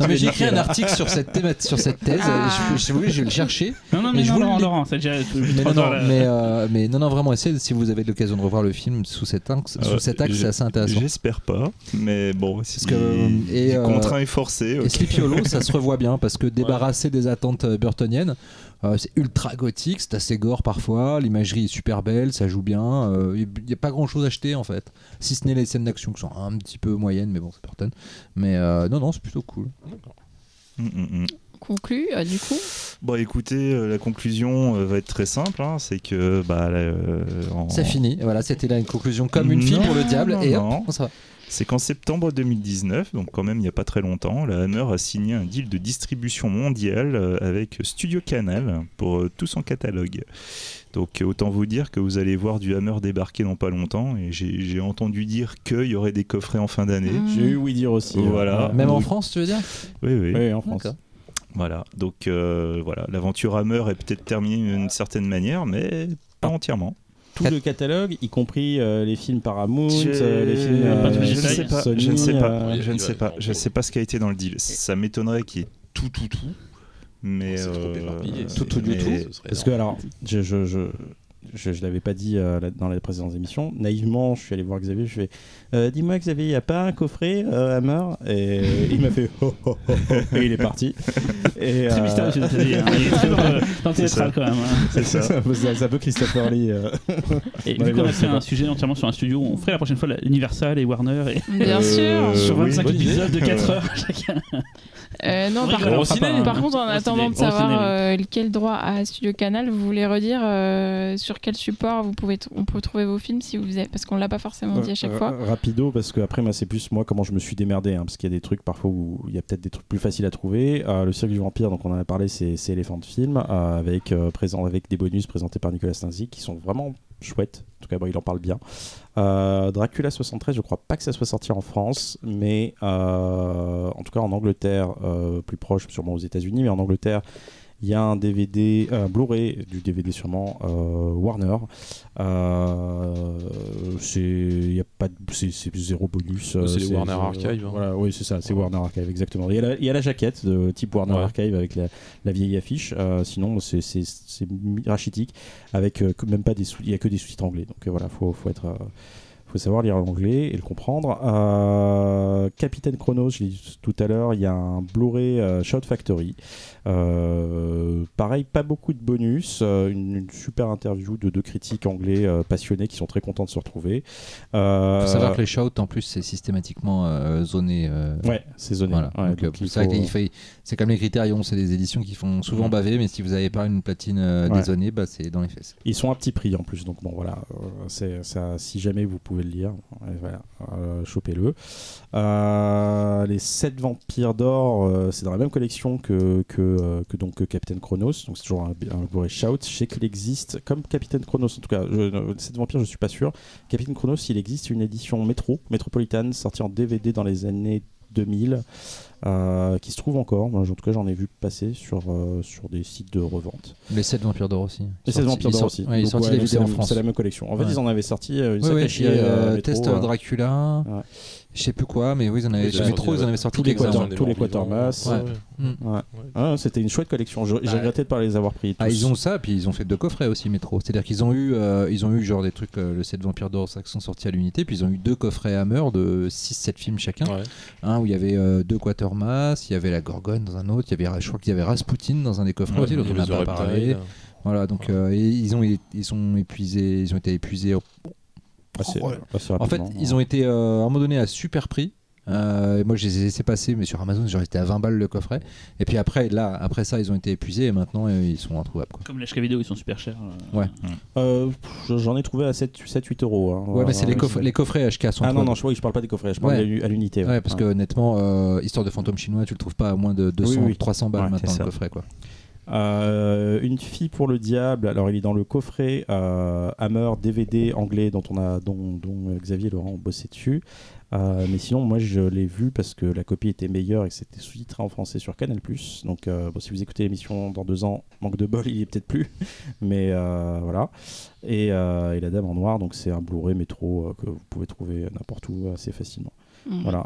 Non, mais j'ai écrit un article sur cette, sur cette thèse. Ah. Je, je, si vous voulez, je vais le chercher. Non, non, mais mais je non, vous Laurent. Laurent, c'est déjà. Mais non, non, mais, euh, mais non, non, vraiment, essayez si vous avez l'occasion de revoir le film sous cet axe, Euh, sous cet axe, c'est assez intéressant. J'espère pas, mais bon, si que, euh, et, et, euh, contraint et forcé. Et ok. Sleepy Hollow, ça se revoit bien parce que débarrassé des attentes euh, burtoniennes, euh, c'est ultra gothique, c'est assez gore parfois, l'imagerie est super belle, ça joue bien. euh, Il n'y a pas grand chose à acheter en fait, si ce n'est les scènes d'action qui sont un petit peu moyennes, mais bon, c'est Burton. Mais euh, non, non, c'est plutôt cool. Mm, mm, mm. Conclu, euh, du coup? Bon, écoutez, euh, la conclusion euh, va être très simple. hein, c'est que bah, euh, en- C'est fini, voilà, c'était là une conclusion comme une fille pour le diable, non, et non. ça va. C'est qu'en septembre 2019, donc quand même il n'y a pas très longtemps, la Hammer a signé un deal de distribution mondiale euh, avec Studio Canal pour euh, tout son catalogue. Donc euh, autant vous dire que vous allez voir du Hammer débarquer dans pas longtemps et j'ai entendu dire qu'il y aurait des coffrets en fin d'année. Mm. J'ai eu oui dire aussi. Voilà. euh, Même en. France, tu veux dire? Oui, oui. Oui, en France. Voilà, donc euh, voilà, l'aventure Hammer est peut-être terminée d'une certaine manière, mais pas entièrement. Tout le catalogue, y compris euh, les films Paramount, Je- euh, les films Pas je ne sais pas, Sony, je ne sais pas, euh, je ne sais pas, je ne sais pas ce qui a été dans le deal. Ça m'étonnerait qu'il y ait tout, tout, tout, mais C'est trop euh, éparpillé. tout, tout, mais tout. Parce que alors, je, je, je, je, je l'avais pas dit euh, dans les précédentes émissions. Naïvement, je suis allé voir Xavier. Je fais, euh, dis-moi Xavier, il y a pas un coffret euh, Hammer? Et il m'a fait, oh, oh, oh, oh, et il est parti. Et, Très euh, mystérieux, ce Nathalie, hein. Il est très dans le- dans le C'est ça. théâtral quand même. hein. c'est ça. C'est un peu- c'est un peu Christopher Lee. euh. Et vu qu'on a je fait un pas. sujet entièrement sur un studio, on ferait la prochaine fois la- Universal et Warner et Bien Euh, sûr. sur oui, 25 bonne idée. épisodes de 4 heures chacun. Euh, non, On par, ciné. contre, en attendant de ciné, savoir euh, quel droit à Studio Canal, vous voulez redire euh, sur quel support vous pouvez on peut trouver vos films si vous avez, parce qu'on l'a pas forcément dit à chaque fois. Rapido, parce que après, moi, c'est plus moi comment je me suis démerdé, hein, parce qu'il y a des trucs parfois où il y a peut-être des trucs plus faciles à trouver. Euh, le Cirque du Vampire, donc on en a parlé, c'est Elephant Film, euh, avec, euh, présent, avec des bonus présentés par Nicolas Stinzi qui sont vraiment chouettes. En tout cas, il en parle bien. Euh, Dracula 73, je crois pas que ça soit sorti en France, mais euh, en tout cas en Angleterre, euh, plus proche sûrement aux États-Unis, mais en Angleterre, il y a un DVD, un Blu-ray du DVD sûrement euh, Warner. Euh, c'est y a pas de- c'est zéro bonus. euh, C'est les Warner euh, Archive, hein. Voilà, oui c'est ça, c'est Ouais. Warner Archive exactement. Il y a la, il y a la jaquette de type Warner Ouais. Archive avec la, la vieille affiche. Euh, sinon c'est rachitique avec euh, même pas des il y a que des sous-titres anglais. Donc euh, voilà, faut faut être euh, faut savoir lire l'anglais et le comprendre. Euh, Capitaine Chronos, je l'ai dit tout à l'heure, il y a un Blu-ray euh, Shout Factory. Euh, pareil, pas beaucoup de bonus. euh, une, une super interview de deux critiques anglais passionnés qui sont très contents de se retrouver. Euh, faut savoir que les shouts, en plus, c'est systématiquement zoné. Ouais, c'est zoné. Voilà. Ouais, Donc, il faut- il c'est comme les critérions, c'est des éditions qui font souvent Mhm. baver, mais si vous n'avez pas une platine Ouais. dézonée, bah, c'est dans les fesses. Ils sont à petit prix en plus, donc bon voilà, c'est ça. Si jamais vous pouvez le lire, euh, chopez-le. Euh, les 7 vampires d'or, euh, c'est dans la même collection que que, que donc que Captain Chronos, donc c'est toujours un, Blu-ray Shout. Je sais qu'il existe comme Captain Chronos, en tout cas, je, euh, 7 vampires, je suis pas sûr. Captain Chronos, il existe une édition métro, métropolitane, sortie en DVD dans les années 2000. Euh, qui se trouve encore, Moi, en tout cas j'en ai vu passer sur, euh, sur des sites de revente. Les 7 vampires d'or aussi. Et 16 vampires d'or aussi. Ouais, ouais, c'est la en même- France. C'est la même collection. En fait, Ouais. ils en avaient sorti euh, une Oui, oui, euh, métro, test euh, Dracula. Je sais plus quoi, mais oui, ils en avaient, sur ils ont en avaient sorti tous les tous les. Quatermass. Ouais, Mm. Ouais. Ah, C'était une chouette collection. J'ai Ouais. regretté de pas les avoir pris. Ah, ils ont ça, puis ils ont fait deux coffrets aussi métro. C'est-à-dire qu'ils ont eu, euh, ils ont eu genre des trucs, euh, le 7 Vampires d'Or, ça qui sont sortis à l'unité, puis ils ont eu deux coffrets Hammer de 6-7 films chacun. Ouais. Un où il y avait euh, deux Quatermass, il y avait la Gorgone dans un autre, il y avait, je crois qu'il y avait Rasputin dans un des coffrets Ouais, aussi, dont on n'a pas parlé. Voilà, donc euh, et ils ont, ils sont épuisés, ils ont été épuisés. Assez- Ouais. assez En fait, ils ont été euh, à un moment donné à super prix. Euh, et moi, je les ai laissés passer, mais sur Amazon, j'en étais à 20 balles le coffret. Et puis après, là, après ça, ils ont été épuisés et maintenant, euh, ils sont introuvables. Quoi. Comme les vidéo, ils sont super chers. euh. Ouais. Euh, J'en ai trouvé à 7-8 euros. hein. Ouais, mais c'est les, coffrets- les coffrets HK sont Ah non, non, je, oui, je parle pas des coffrets, je parle Ouais. à l'u- à l'unité. Ouais, parce que honnêtement, euh, Histoire de fantôme chinois, tu le trouves pas à moins de 200, Oui, oui. 300 balles Ouais, maintenant le coffret. Quoi. Euh, une fille pour le diable. Alors, il est dans le coffret euh, Hammer DVD anglais dont on a, dont, dont Xavier et Laurent ont bossé dessus. Euh, mais sinon, moi, je l'ai vu parce que la copie était meilleure et que c'était sous-titré en français sur Canal+. Donc, bon, si vous écoutez l'émission dans deux ans, manque de bol, il y est peut-être plus. Mais voilà. Et, et la Dame en noir, donc c'est un Blu-ray métro que vous pouvez trouver n'importe où assez facilement. Mm, Voilà.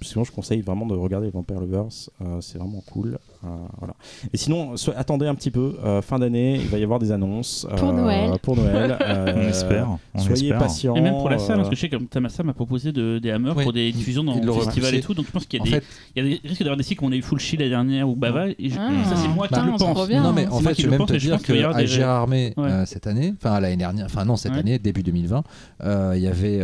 sinon, je conseille vraiment de regarder Vampire Lovers. c'est vraiment cool. Euh, voilà. Et sinon, so- attendez un petit peu. euh, fin d'année, il va y avoir des annonces. Pour euh, Noël. Pour Noël. euh, On espère. On soyez espère. patients. Et même pour la salle, euh, parce que je sais que Tamasa m'a proposé de, des hammers pour des diffusions dans le festival et tout, donc je pense qu'il y a des, fait, il y a des risques d'avoir des cycles où on a eu Full Shield l'année dernière ou Bava, et je- Ah, ça c'est moi qui putain, le pense. bien. non, mais en fait, je vais même pense, te dire qu'à Ouais. euh, cette année, enfin l'année dernière, enfin non, cette année, début 2020, euh, il y avait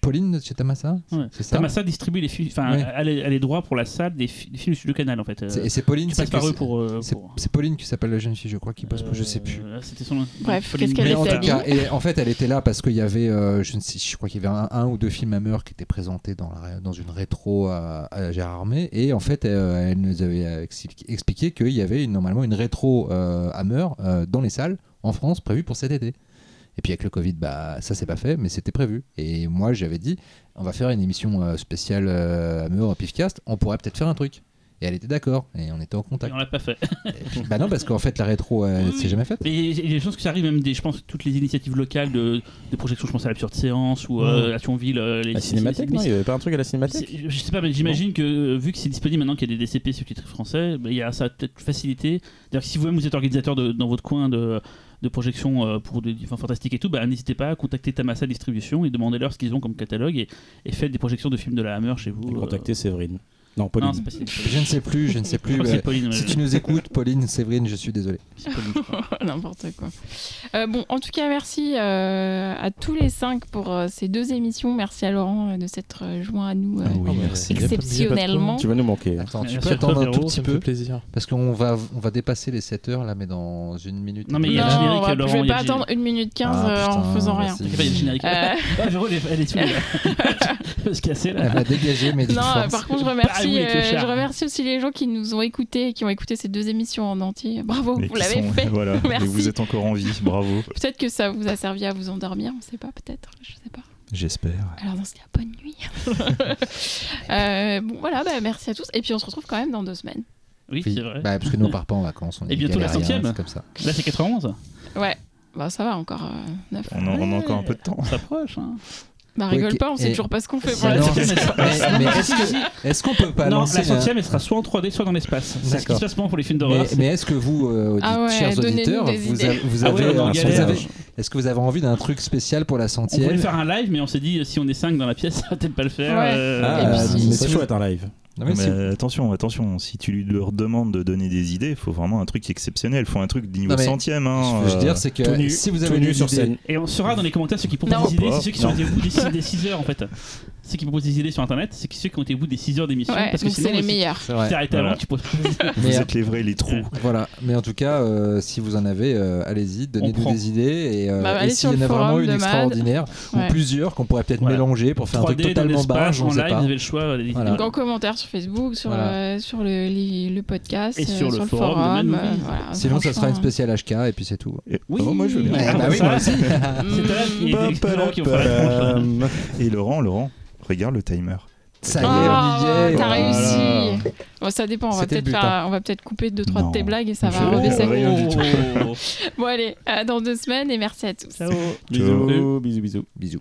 Pauline chez Tamassa Ouais. Tamassa distribue les films, enfin, Ouais. elle, a les droits pour la salle des, fi- des films du Canal en fait. Euh, C'est- Et c'est Pauline, tu c'est passes par que eux c'est- pour. euh, c'est- pour- Pauline qui s'appelle la jeune fille, je crois, qui bosse. pour- Je sais plus. Euh, C'était son. Bref, qu'est-ce qu'elle était tout cas, et en fait, elle était là parce qu'il y avait, euh, je ne sais, je crois qu'il y avait un, un ou deux films Hammer qui étaient présentés dans, la, dans une rétro à, à Gérard Armé, et en fait, elle nous avait expliqué, qu'il y avait une- normalement une rétro euh, Hammer euh, dans les salles en France prévue pour cet été. Et puis avec le Covid, bah ça c'est pas fait, mais c'était prévu. Et moi j'avais dit, on va faire une émission spéciale euh, Hammer Pifcast, on pourrait peut-être faire un truc. Et elle était d'accord, et on était en Et contact. on l'a pas fait. Et puis, bah non, parce qu'en fait la rétro, elle Oui. s'est jamais faite. Mais il y a des chances que ça arrive, même des, je pense, toutes les initiatives locales de, de projection, je pense à l'absurde séance ou euh, à Thionville. euh, les La cinémathèque, non Il y avait pas un truc à la cinémathèque Je sais pas, mais j'imagine que euh, vu que c'est disponible maintenant qu'il y a des DCP sous-titrés français, bah, il y a ça a peut-être facilité. C'est-à-dire que si vous-même vous êtes organisateur de- dans votre coin de, de projection pour des films fantastiques et tout, bah, n'hésitez pas à contacter Tamassa Distribution et demandez-leur ce qu'ils ont comme catalogue et, et faites des projections de films de la Hammer chez vous. Et euh. Contacter Séverine. Non, Pauline. Non, pas Je ne sais plus, je ne sais plus. euh, Pauline, Si tu nous écoutes, Pauline, Séverine, je suis désolé. N'importe quoi. Euh, bon, en tout cas, merci euh, à tous les cinq pour euh, ces deux émissions. Merci à Laurent euh, de s'être joint à nous euh, Ah oui, merci. exceptionnellement. Tu vas nous manquer. Attends, tu Merci peux attendre un tout petit peu plaisir. parce qu'on va, on va dépasser les 7 heures là, mais dans une minute. Non, mais il y a le générique, va- Laurent, je vais y a pas attendre une minute 15 Ah, euh, en faisant rien. Il y a le générique. Ah, Véro, elle est- là. Elle veut se casser là. Elle va dégager, mais Non, par contre, je Ah remercie, oui, les euh, je remercie aussi les gens qui nous ont écoutés et qui ont écouté ces deux émissions en entier. Bravo, vous l'avez sont- fait. Voilà, Merci. et vous êtes encore en vie, bravo. Peut-être que ça vous a servi à vous endormir, on sait pas, peut-être, je sais pas. J'espère. Alors dans ce cas, bonne nuit. Euh, bon, voilà, bah, merci à tous. Et puis on se retrouve quand même dans deux semaines. Oui, Oui, c'est vrai. bah, parce que nous on part pas en vacances. On Et bientôt la centième. comme ça. Là, c'est 91. Ouais, bah ça va encore euh, neuf. On, a- on a encore un peu de temps. On s'approche. Hein. Bah rigole pas, on sait toujours pas ce qu'on fait pour la non, mais mais est-ce qu'on peut pas non, lancer la un- centième, elle sera soit en 3D, soit dans l'espace. C'est ce qui se passe pour les films d'horreur. Mais, mais est-ce que vous, euh, Ah ouais, chers auditeurs, vous, avez, Ah ouais, avez- est-ce que vous avez envie d'un truc spécial pour la On voulait centième faire un live, mais on s'est dit si on est 5 dans la pièce, ça va peut-être pas le faire. Ouais. euh, Ah, si c'est chouette un live. Non, mais Mais si- attention, attention, si tu leur demandes de donner des idées, il faut vraiment un truc exceptionnel, il faut un truc de niveau Non, centième. Ce Hein, que je veux euh, dire, c'est que tout nu, si vous tout avez nu une sur idée- scène. Et on saura dans les commentaires ceux qui proposent des idées, c'est ceux qui sont Non. au bout des 6, des 6 heures en fait. Ceux qui proposent des idées sur internet, c'est ceux qui ont été au bout des 6 heures d'émission. Ouais, parce que c'est les si meilleurs. C'est tu vrai. t'es arrêté Voilà. avant, tu poses vous Mais, êtes les vrais, les trous. Voilà, mais en tout cas, euh, si vous en avez, euh, allez-y, donnez-nous des idées. Et, euh, Bah, et s'il y en a vraiment une extraordinaire, Ouais. ou plusieurs qu'on pourrait peut-être Voilà. mélanger pour faire un truc 3D dans totalement barge, on live, pas. vous avez le choix. euh, Voilà. Donc en commentaire sur Facebook, sur, Voilà. euh, sur le, podcast, Et euh, sur le forum euh, voilà, Sinon, ça sera une spéciale HK et puis c'est tout. Oui. Oh, moi je veux bien. Ouais, bah oui, ça. moi aussi. C'est qui est qui là. Et Laurent, Laurent, regarde le timer. Ça y est, Oh, on y est. t'as Voilà. réussi. Bon, ça dépend. On va peut-être but, faire- on va peut-être couper deux trois Non. de tes blagues et ça va rebaisser. rien du tout. Bon allez, à dans deux semaines et merci à tous. Ciao. Bisous, bisous, bisous. Bisous.